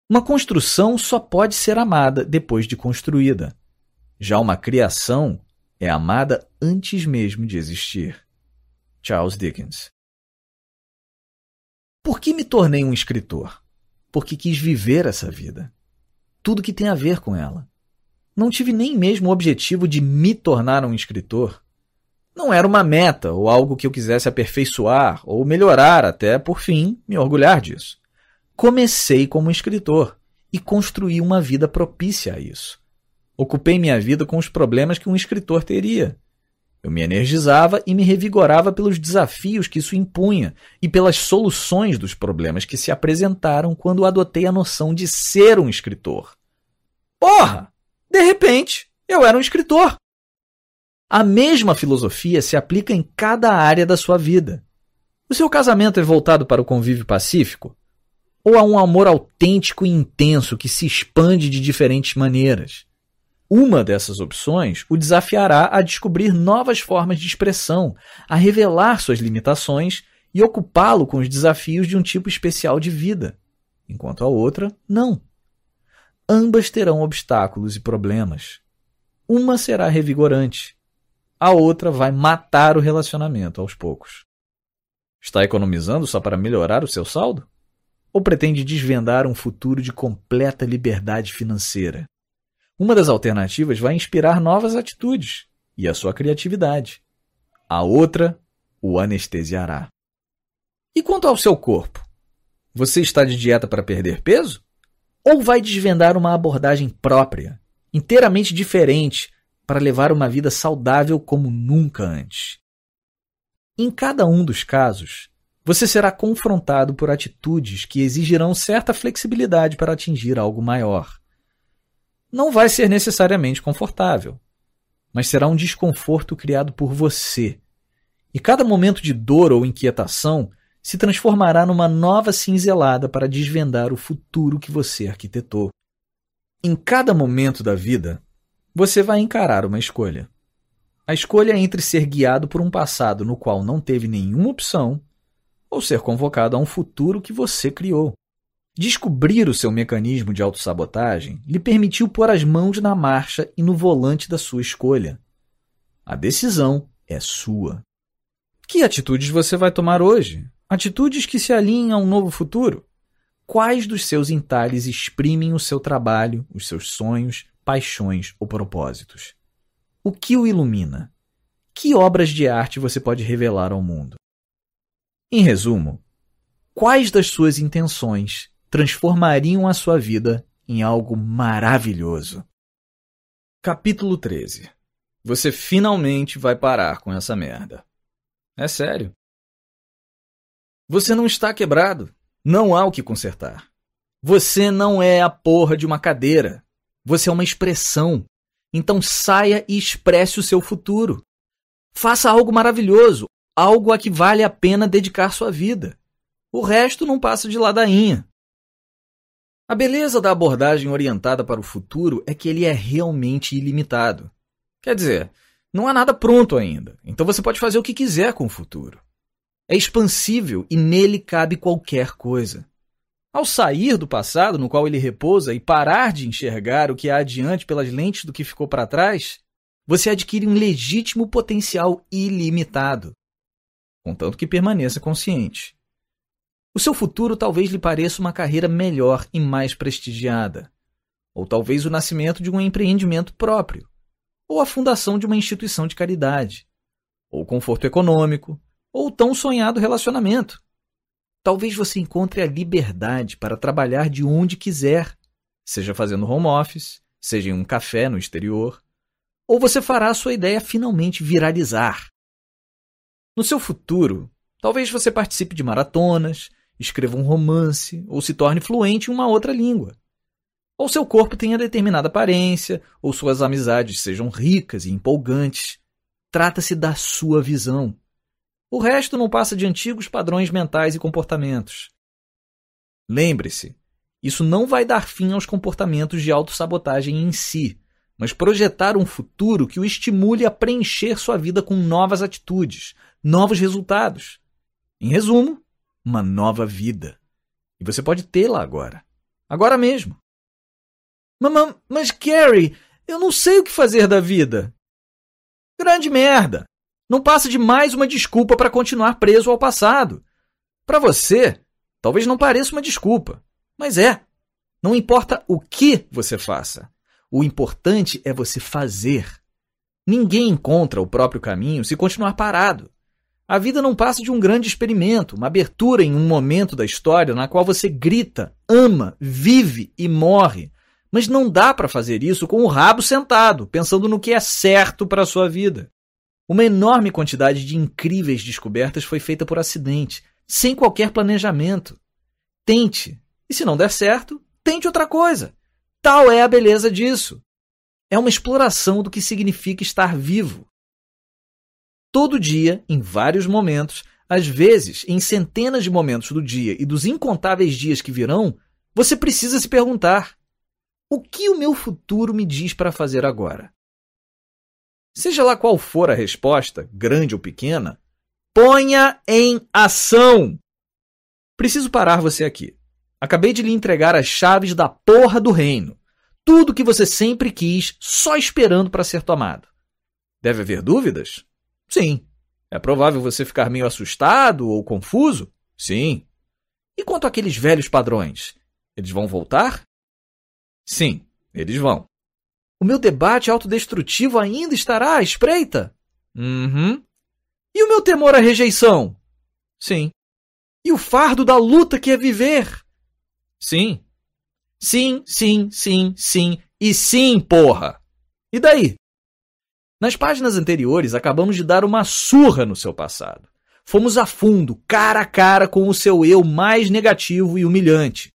Uma construção só pode ser amada depois de construída. Já uma criação é amada antes mesmo de existir. Charles Dickens por que me tornei um escritor? Porque quis viver essa vida. Tudo que tem a ver com ela. Não tive nem mesmo o objetivo de me tornar um escritor. Não era uma meta ou algo que eu quisesse aperfeiçoar ou melhorar até, por fim, me orgulhar disso. Comecei como escritor e construí uma vida propícia a isso. Ocupei minha vida com os problemas que um escritor teria eu me energizava e me revigorava pelos desafios que isso impunha e pelas soluções dos problemas que se apresentaram quando adotei a noção de ser um escritor. Porra! De repente, eu era um escritor. A mesma filosofia se aplica em cada área da sua vida. O seu casamento é voltado para o convívio pacífico? Ou há um amor autêntico e intenso que se expande de diferentes maneiras? Uma dessas opções o desafiará a descobrir novas formas de expressão, a revelar suas limitações e ocupá-lo com os desafios de um tipo especial de vida, enquanto a outra, não. Ambas terão obstáculos e problemas. Uma será revigorante, a outra vai matar o relacionamento aos poucos. Está economizando só para melhorar o seu saldo? Ou pretende desvendar um futuro de completa liberdade financeira? Uma das alternativas vai inspirar novas atitudes e a sua criatividade. A outra o anestesiará. E quanto ao seu corpo? Você está de dieta para perder peso? Ou vai desvendar uma abordagem própria, inteiramente diferente, para levar uma vida saudável como nunca antes? Em cada um dos casos, você será confrontado por atitudes que exigirão certa flexibilidade para atingir algo maior não vai ser necessariamente confortável, mas será um desconforto criado por você. E cada momento de dor ou inquietação se transformará numa nova cinzelada para desvendar o futuro que você arquitetou. Em cada momento da vida, você vai encarar uma escolha. A escolha é entre ser guiado por um passado no qual não teve nenhuma opção ou ser convocado a um futuro que você criou. Descobrir o seu mecanismo de autossabotagem lhe permitiu pôr as mãos na marcha e no volante da sua escolha. A decisão é sua. Que atitudes você vai tomar hoje? Atitudes que se alinhem a um novo futuro? Quais dos seus entalhes exprimem o seu trabalho, os seus sonhos, paixões ou propósitos? O que o ilumina? Que obras de arte você pode revelar ao mundo? Em resumo, quais das suas intenções transformariam a sua vida em algo maravilhoso. Capítulo 13 Você finalmente vai parar com essa merda. É sério. Você não está quebrado. Não há o que consertar. Você não é a porra de uma cadeira. Você é uma expressão. Então saia e expresse o seu futuro. Faça algo maravilhoso, algo a que vale a pena dedicar sua vida. O resto não passa de ladainha. A beleza da abordagem orientada para o futuro é que ele é realmente ilimitado. Quer dizer, não há nada pronto ainda, então você pode fazer o que quiser com o futuro. É expansível e nele cabe qualquer coisa. Ao sair do passado no qual ele repousa e parar de enxergar o que há adiante pelas lentes do que ficou para trás, você adquire um legítimo potencial ilimitado, contanto que permaneça consciente. O seu futuro talvez lhe pareça uma carreira melhor e mais prestigiada, ou talvez o nascimento de um empreendimento próprio, ou a fundação de uma instituição de caridade, ou conforto econômico, ou tão sonhado relacionamento. Talvez você encontre a liberdade para trabalhar de onde quiser, seja fazendo home office, seja em um café no exterior, ou você fará a sua ideia finalmente viralizar. No seu futuro, talvez você participe de maratonas, escreva um romance ou se torne fluente em uma outra língua. Ou seu corpo tenha determinada aparência, ou suas amizades sejam ricas e empolgantes. Trata-se da sua visão. O resto não passa de antigos padrões mentais e comportamentos. Lembre-se, isso não vai dar fim aos comportamentos de autossabotagem em si, mas projetar um futuro que o estimule a preencher sua vida com novas atitudes, novos resultados. Em resumo, uma nova vida. E você pode tê-la agora. Agora mesmo. Mamãe, mas Carrie, eu não sei o que fazer da vida. Grande merda. Não passa de mais uma desculpa para continuar preso ao passado. Para você, talvez não pareça uma desculpa, mas é. Não importa o que você faça. O importante é você fazer. Ninguém encontra o próprio caminho se continuar parado. A vida não passa de um grande experimento, uma abertura em um momento da história na qual você grita, ama, vive e morre. Mas não dá para fazer isso com o rabo sentado, pensando no que é certo para a sua vida. Uma enorme quantidade de incríveis descobertas foi feita por acidente, sem qualquer planejamento. Tente, e se não der certo, tente outra coisa. Tal é a beleza disso. É uma exploração do que significa estar vivo. Todo dia, em vários momentos, às vezes, em centenas de momentos do dia e dos incontáveis dias que virão, você precisa se perguntar: o que o meu futuro me diz para fazer agora? Seja lá qual for a resposta, grande ou pequena, ponha em ação. Preciso parar você aqui. Acabei de lhe entregar as chaves da porra do reino. Tudo que você sempre quis, só esperando para ser tomado. Deve haver dúvidas? Sim. É provável você ficar meio assustado ou confuso? Sim. E quanto àqueles velhos padrões? Eles vão voltar? Sim, eles vão. O meu debate autodestrutivo ainda estará à espreita? Uhum. E o meu temor à rejeição? Sim. E o fardo da luta que é viver? Sim. Sim, sim, sim, sim e sim, porra! E daí? Nas páginas anteriores, acabamos de dar uma surra no seu passado. Fomos a fundo, cara a cara com o seu eu mais negativo e humilhante.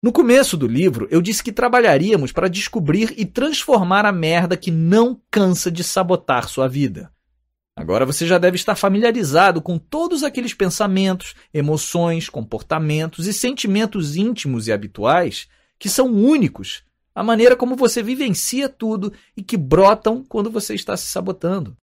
No começo do livro, eu disse que trabalharíamos para descobrir e transformar a merda que não cansa de sabotar sua vida. Agora você já deve estar familiarizado com todos aqueles pensamentos, emoções, comportamentos e sentimentos íntimos e habituais que são únicos, a maneira como você vivencia tudo e que brotam quando você está se sabotando.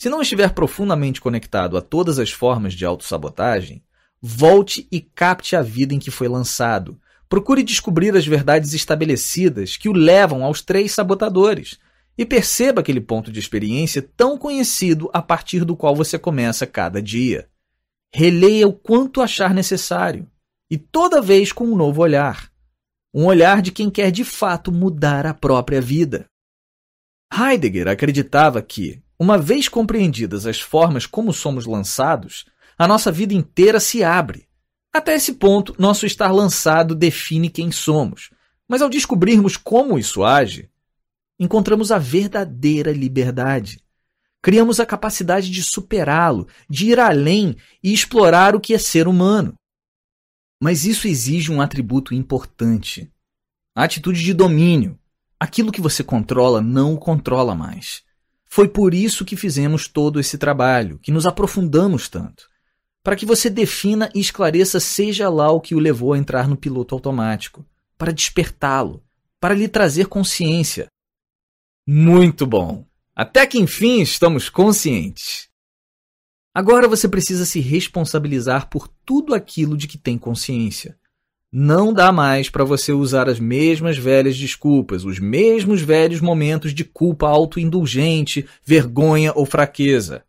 Se não estiver profundamente conectado a todas as formas de autossabotagem, volte e capte a vida em que foi lançado. Procure descobrir as verdades estabelecidas que o levam aos três sabotadores e perceba aquele ponto de experiência tão conhecido a partir do qual você começa cada dia. Releia o quanto achar necessário e toda vez com um novo olhar um olhar de quem quer de fato mudar a própria vida. Heidegger acreditava que, uma vez compreendidas as formas como somos lançados, a nossa vida inteira se abre. Até esse ponto, nosso estar lançado define quem somos, mas ao descobrirmos como isso age, encontramos a verdadeira liberdade. Criamos a capacidade de superá-lo, de ir além e explorar o que é ser humano. Mas isso exige um atributo importante: a atitude de domínio. Aquilo que você controla não o controla mais. Foi por isso que fizemos todo esse trabalho, que nos aprofundamos tanto. Para que você defina e esclareça seja lá o que o levou a entrar no piloto automático, para despertá-lo, para lhe trazer consciência. Muito bom! Até que enfim estamos conscientes. Agora você precisa se responsabilizar por tudo aquilo de que tem consciência. Não dá mais para você usar as mesmas velhas desculpas, os mesmos velhos momentos de culpa autoindulgente, vergonha ou fraqueza.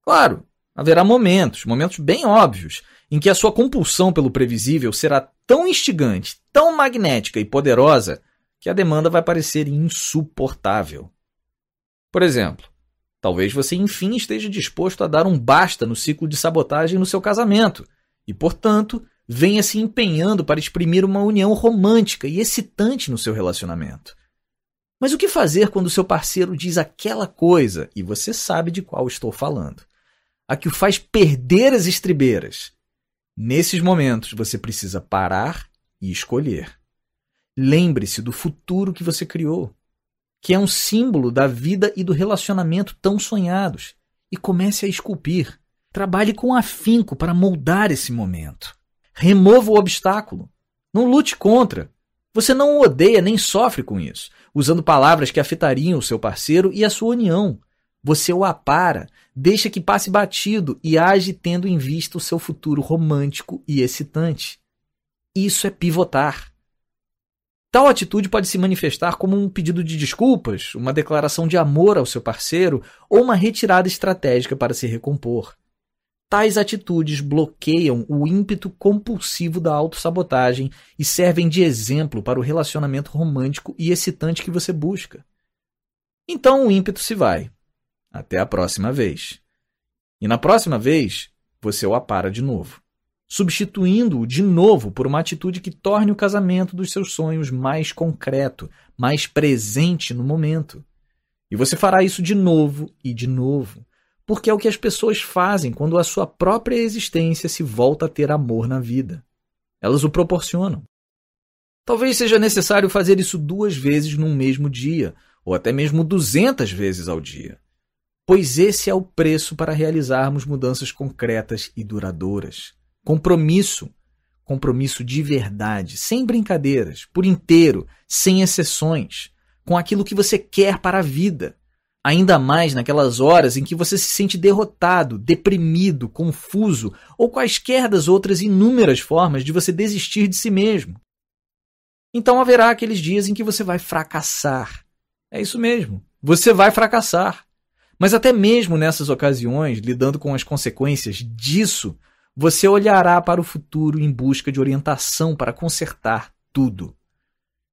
Claro, haverá momentos, momentos bem óbvios, em que a sua compulsão pelo previsível será tão instigante, tão magnética e poderosa, que a demanda vai parecer insuportável. Por exemplo, Talvez você enfim esteja disposto a dar um basta no ciclo de sabotagem no seu casamento e, portanto, venha se empenhando para exprimir uma união romântica e excitante no seu relacionamento. Mas o que fazer quando seu parceiro diz aquela coisa, e você sabe de qual estou falando, a que o faz perder as estribeiras? Nesses momentos você precisa parar e escolher. Lembre-se do futuro que você criou que é um símbolo da vida e do relacionamento tão sonhados, e comece a esculpir. Trabalhe com afinco para moldar esse momento. Remova o obstáculo. Não lute contra. Você não o odeia nem sofre com isso, usando palavras que afetariam o seu parceiro e a sua união. Você o apara, deixa que passe batido e age tendo em vista o seu futuro romântico e excitante. Isso é pivotar. Tal atitude pode se manifestar como um pedido de desculpas, uma declaração de amor ao seu parceiro ou uma retirada estratégica para se recompor. Tais atitudes bloqueiam o ímpeto compulsivo da autossabotagem e servem de exemplo para o relacionamento romântico e excitante que você busca. Então o ímpeto se vai. Até a próxima vez. E na próxima vez, você o apara de novo substituindo-o de novo por uma atitude que torne o casamento dos seus sonhos mais concreto, mais presente no momento. E você fará isso de novo e de novo, porque é o que as pessoas fazem quando a sua própria existência se volta a ter amor na vida. Elas o proporcionam. Talvez seja necessário fazer isso duas vezes num mesmo dia, ou até mesmo duzentas vezes ao dia. pois esse é o preço para realizarmos mudanças concretas e duradouras. Compromisso. Compromisso de verdade, sem brincadeiras, por inteiro, sem exceções, com aquilo que você quer para a vida. Ainda mais naquelas horas em que você se sente derrotado, deprimido, confuso ou quaisquer das outras inúmeras formas de você desistir de si mesmo. Então haverá aqueles dias em que você vai fracassar. É isso mesmo, você vai fracassar. Mas até mesmo nessas ocasiões, lidando com as consequências disso, você olhará para o futuro em busca de orientação para consertar tudo.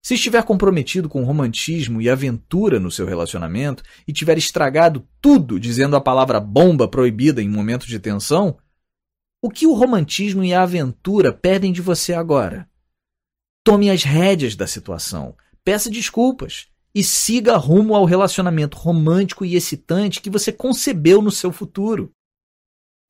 Se estiver comprometido com romantismo e aventura no seu relacionamento e tiver estragado tudo dizendo a palavra bomba proibida em momentos de tensão, o que o romantismo e a aventura pedem de você agora? Tome as rédeas da situação, peça desculpas e siga rumo ao relacionamento romântico e excitante que você concebeu no seu futuro.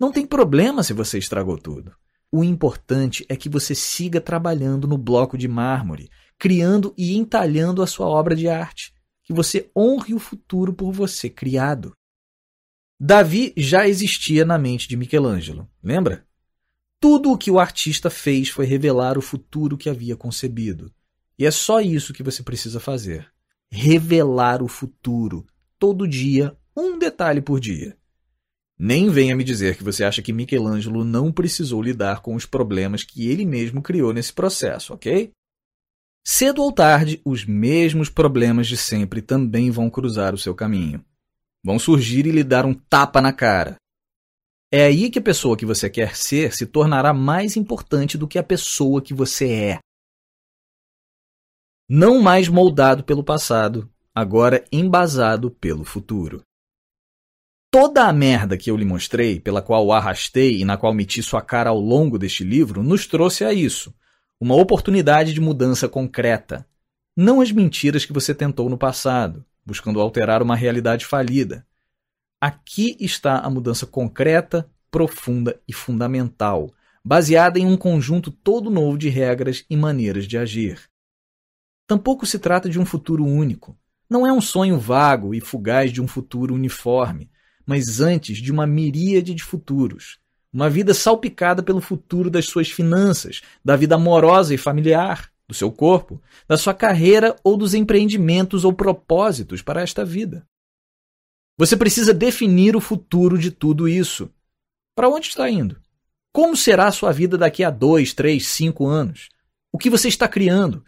Não tem problema se você estragou tudo. O importante é que você siga trabalhando no bloco de mármore, criando e entalhando a sua obra de arte, que você honre o futuro por você criado. Davi já existia na mente de Michelangelo, lembra? Tudo o que o artista fez foi revelar o futuro que havia concebido. E é só isso que você precisa fazer: revelar o futuro, todo dia, um detalhe por dia. Nem venha me dizer que você acha que Michelangelo não precisou lidar com os problemas que ele mesmo criou nesse processo, ok? Cedo ou tarde, os mesmos problemas de sempre também vão cruzar o seu caminho. Vão surgir e lhe dar um tapa na cara. É aí que a pessoa que você quer ser se tornará mais importante do que a pessoa que você é. Não mais moldado pelo passado, agora embasado pelo futuro. Toda a merda que eu lhe mostrei, pela qual o arrastei e na qual meti sua cara ao longo deste livro, nos trouxe a isso. Uma oportunidade de mudança concreta. Não as mentiras que você tentou no passado, buscando alterar uma realidade falida. Aqui está a mudança concreta, profunda e fundamental, baseada em um conjunto todo novo de regras e maneiras de agir. Tampouco se trata de um futuro único. Não é um sonho vago e fugaz de um futuro uniforme, mas antes de uma miríade de futuros. Uma vida salpicada pelo futuro das suas finanças, da vida amorosa e familiar, do seu corpo, da sua carreira ou dos empreendimentos ou propósitos para esta vida. Você precisa definir o futuro de tudo isso. Para onde está indo? Como será a sua vida daqui a dois, três, cinco anos? O que você está criando?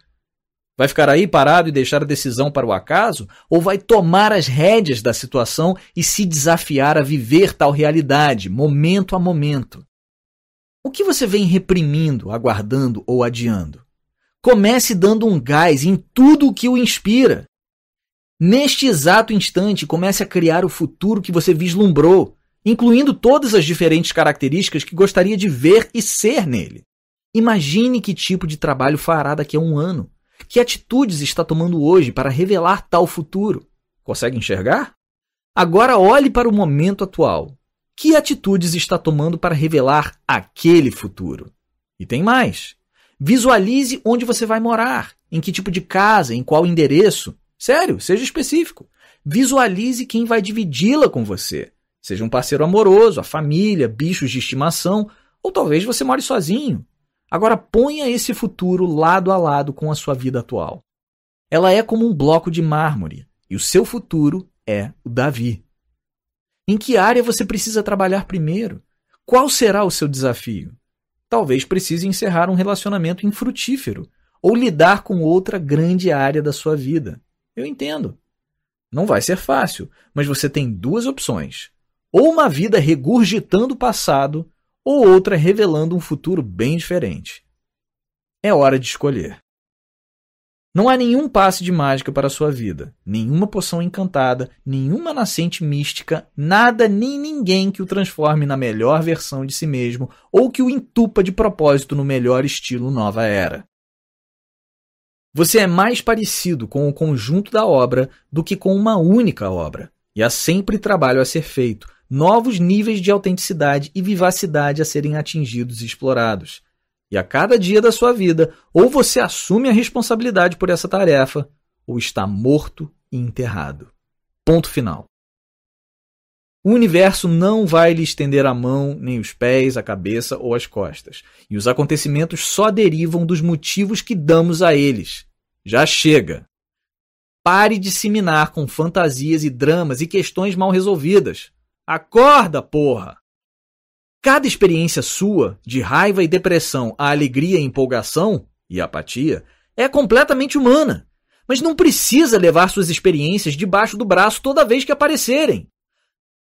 Vai ficar aí parado e deixar a decisão para o acaso? Ou vai tomar as rédeas da situação e se desafiar a viver tal realidade, momento a momento? O que você vem reprimindo, aguardando ou adiando? Comece dando um gás em tudo o que o inspira. Neste exato instante, comece a criar o futuro que você vislumbrou, incluindo todas as diferentes características que gostaria de ver e ser nele. Imagine que tipo de trabalho fará daqui a um ano. Que atitudes está tomando hoje para revelar tal futuro? Consegue enxergar? Agora olhe para o momento atual. Que atitudes está tomando para revelar aquele futuro? E tem mais. Visualize onde você vai morar, em que tipo de casa, em qual endereço, Sério, seja específico. Visualize quem vai dividi-la com você. Seja um parceiro amoroso, a família, bichos de estimação, ou talvez você more sozinho. Agora ponha esse futuro lado a lado com a sua vida atual. Ela é como um bloco de mármore, e o seu futuro é o Davi. Em que área você precisa trabalhar primeiro? Qual será o seu desafio? Talvez precise encerrar um relacionamento infrutífero ou lidar com outra grande área da sua vida. Eu entendo. Não vai ser fácil, mas você tem duas opções: ou uma vida regurgitando o passado, ou outra revelando um futuro bem diferente. É hora de escolher. Não há nenhum passe de mágica para a sua vida, nenhuma poção encantada, nenhuma nascente mística, nada nem ninguém que o transforme na melhor versão de si mesmo ou que o entupa de propósito no melhor estilo nova era. Você é mais parecido com o conjunto da obra do que com uma única obra. E há sempre trabalho a ser feito, novos níveis de autenticidade e vivacidade a serem atingidos e explorados. E a cada dia da sua vida, ou você assume a responsabilidade por essa tarefa, ou está morto e enterrado. Ponto final. O universo não vai lhe estender a mão, nem os pés, a cabeça ou as costas. E os acontecimentos só derivam dos motivos que damos a eles. Já chega. Pare de se minar com fantasias e dramas e questões mal resolvidas. Acorda, porra! Cada experiência sua, de raiva e depressão, a alegria e empolgação, e apatia, é completamente humana. Mas não precisa levar suas experiências debaixo do braço toda vez que aparecerem.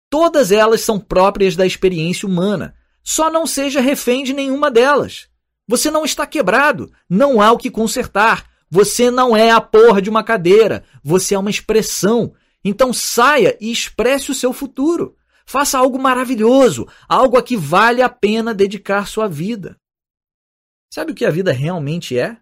Todas elas são próprias da experiência humana. Só não seja refém de nenhuma delas. Você não está quebrado, não há o que consertar. Você não é a porra de uma cadeira, você é uma expressão. Então saia e expresse o seu futuro. Faça algo maravilhoso, algo a que vale a pena dedicar sua vida. Sabe o que a vida realmente é?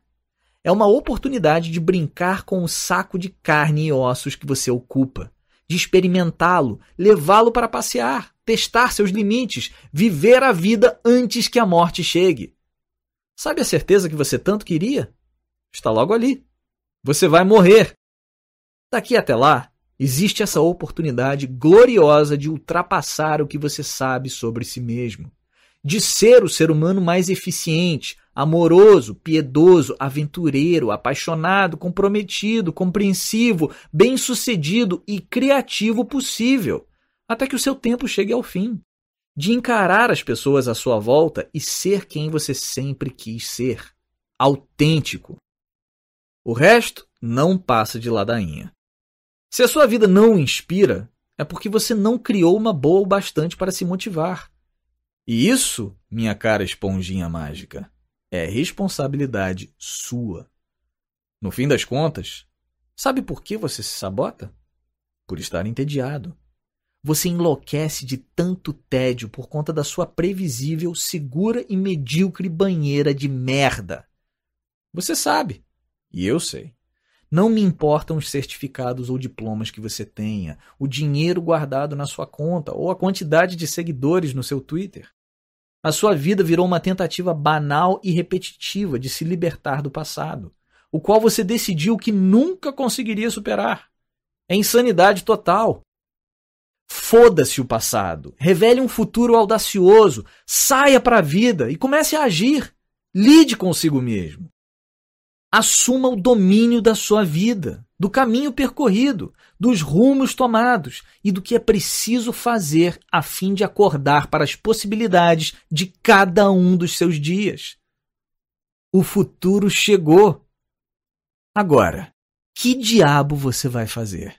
É uma oportunidade de brincar com o saco de carne e ossos que você ocupa de experimentá-lo, levá-lo para passear, testar seus limites, viver a vida antes que a morte chegue. Sabe a certeza que você tanto queria? Está logo ali. Você vai morrer. Daqui até lá, existe essa oportunidade gloriosa de ultrapassar o que você sabe sobre si mesmo, de ser o ser humano mais eficiente, amoroso, piedoso, aventureiro, apaixonado, comprometido, compreensivo, bem-sucedido e criativo possível, até que o seu tempo chegue ao fim. De encarar as pessoas à sua volta e ser quem você sempre quis ser, autêntico. O resto não passa de ladainha. Se a sua vida não inspira, é porque você não criou uma boa o bastante para se motivar. E isso, minha cara esponjinha mágica, é responsabilidade sua. No fim das contas, sabe por que você se sabota? Por estar entediado. Você enlouquece de tanto tédio por conta da sua previsível, segura e medíocre banheira de merda. Você sabe, e eu sei. Não me importam os certificados ou diplomas que você tenha, o dinheiro guardado na sua conta ou a quantidade de seguidores no seu Twitter. A sua vida virou uma tentativa banal e repetitiva de se libertar do passado, o qual você decidiu que nunca conseguiria superar. É insanidade total. Foda-se o passado, revele um futuro audacioso, saia para a vida e comece a agir. Lide consigo mesmo. Assuma o domínio da sua vida, do caminho percorrido, dos rumos tomados e do que é preciso fazer a fim de acordar para as possibilidades de cada um dos seus dias. O futuro chegou. Agora, que diabo você vai fazer?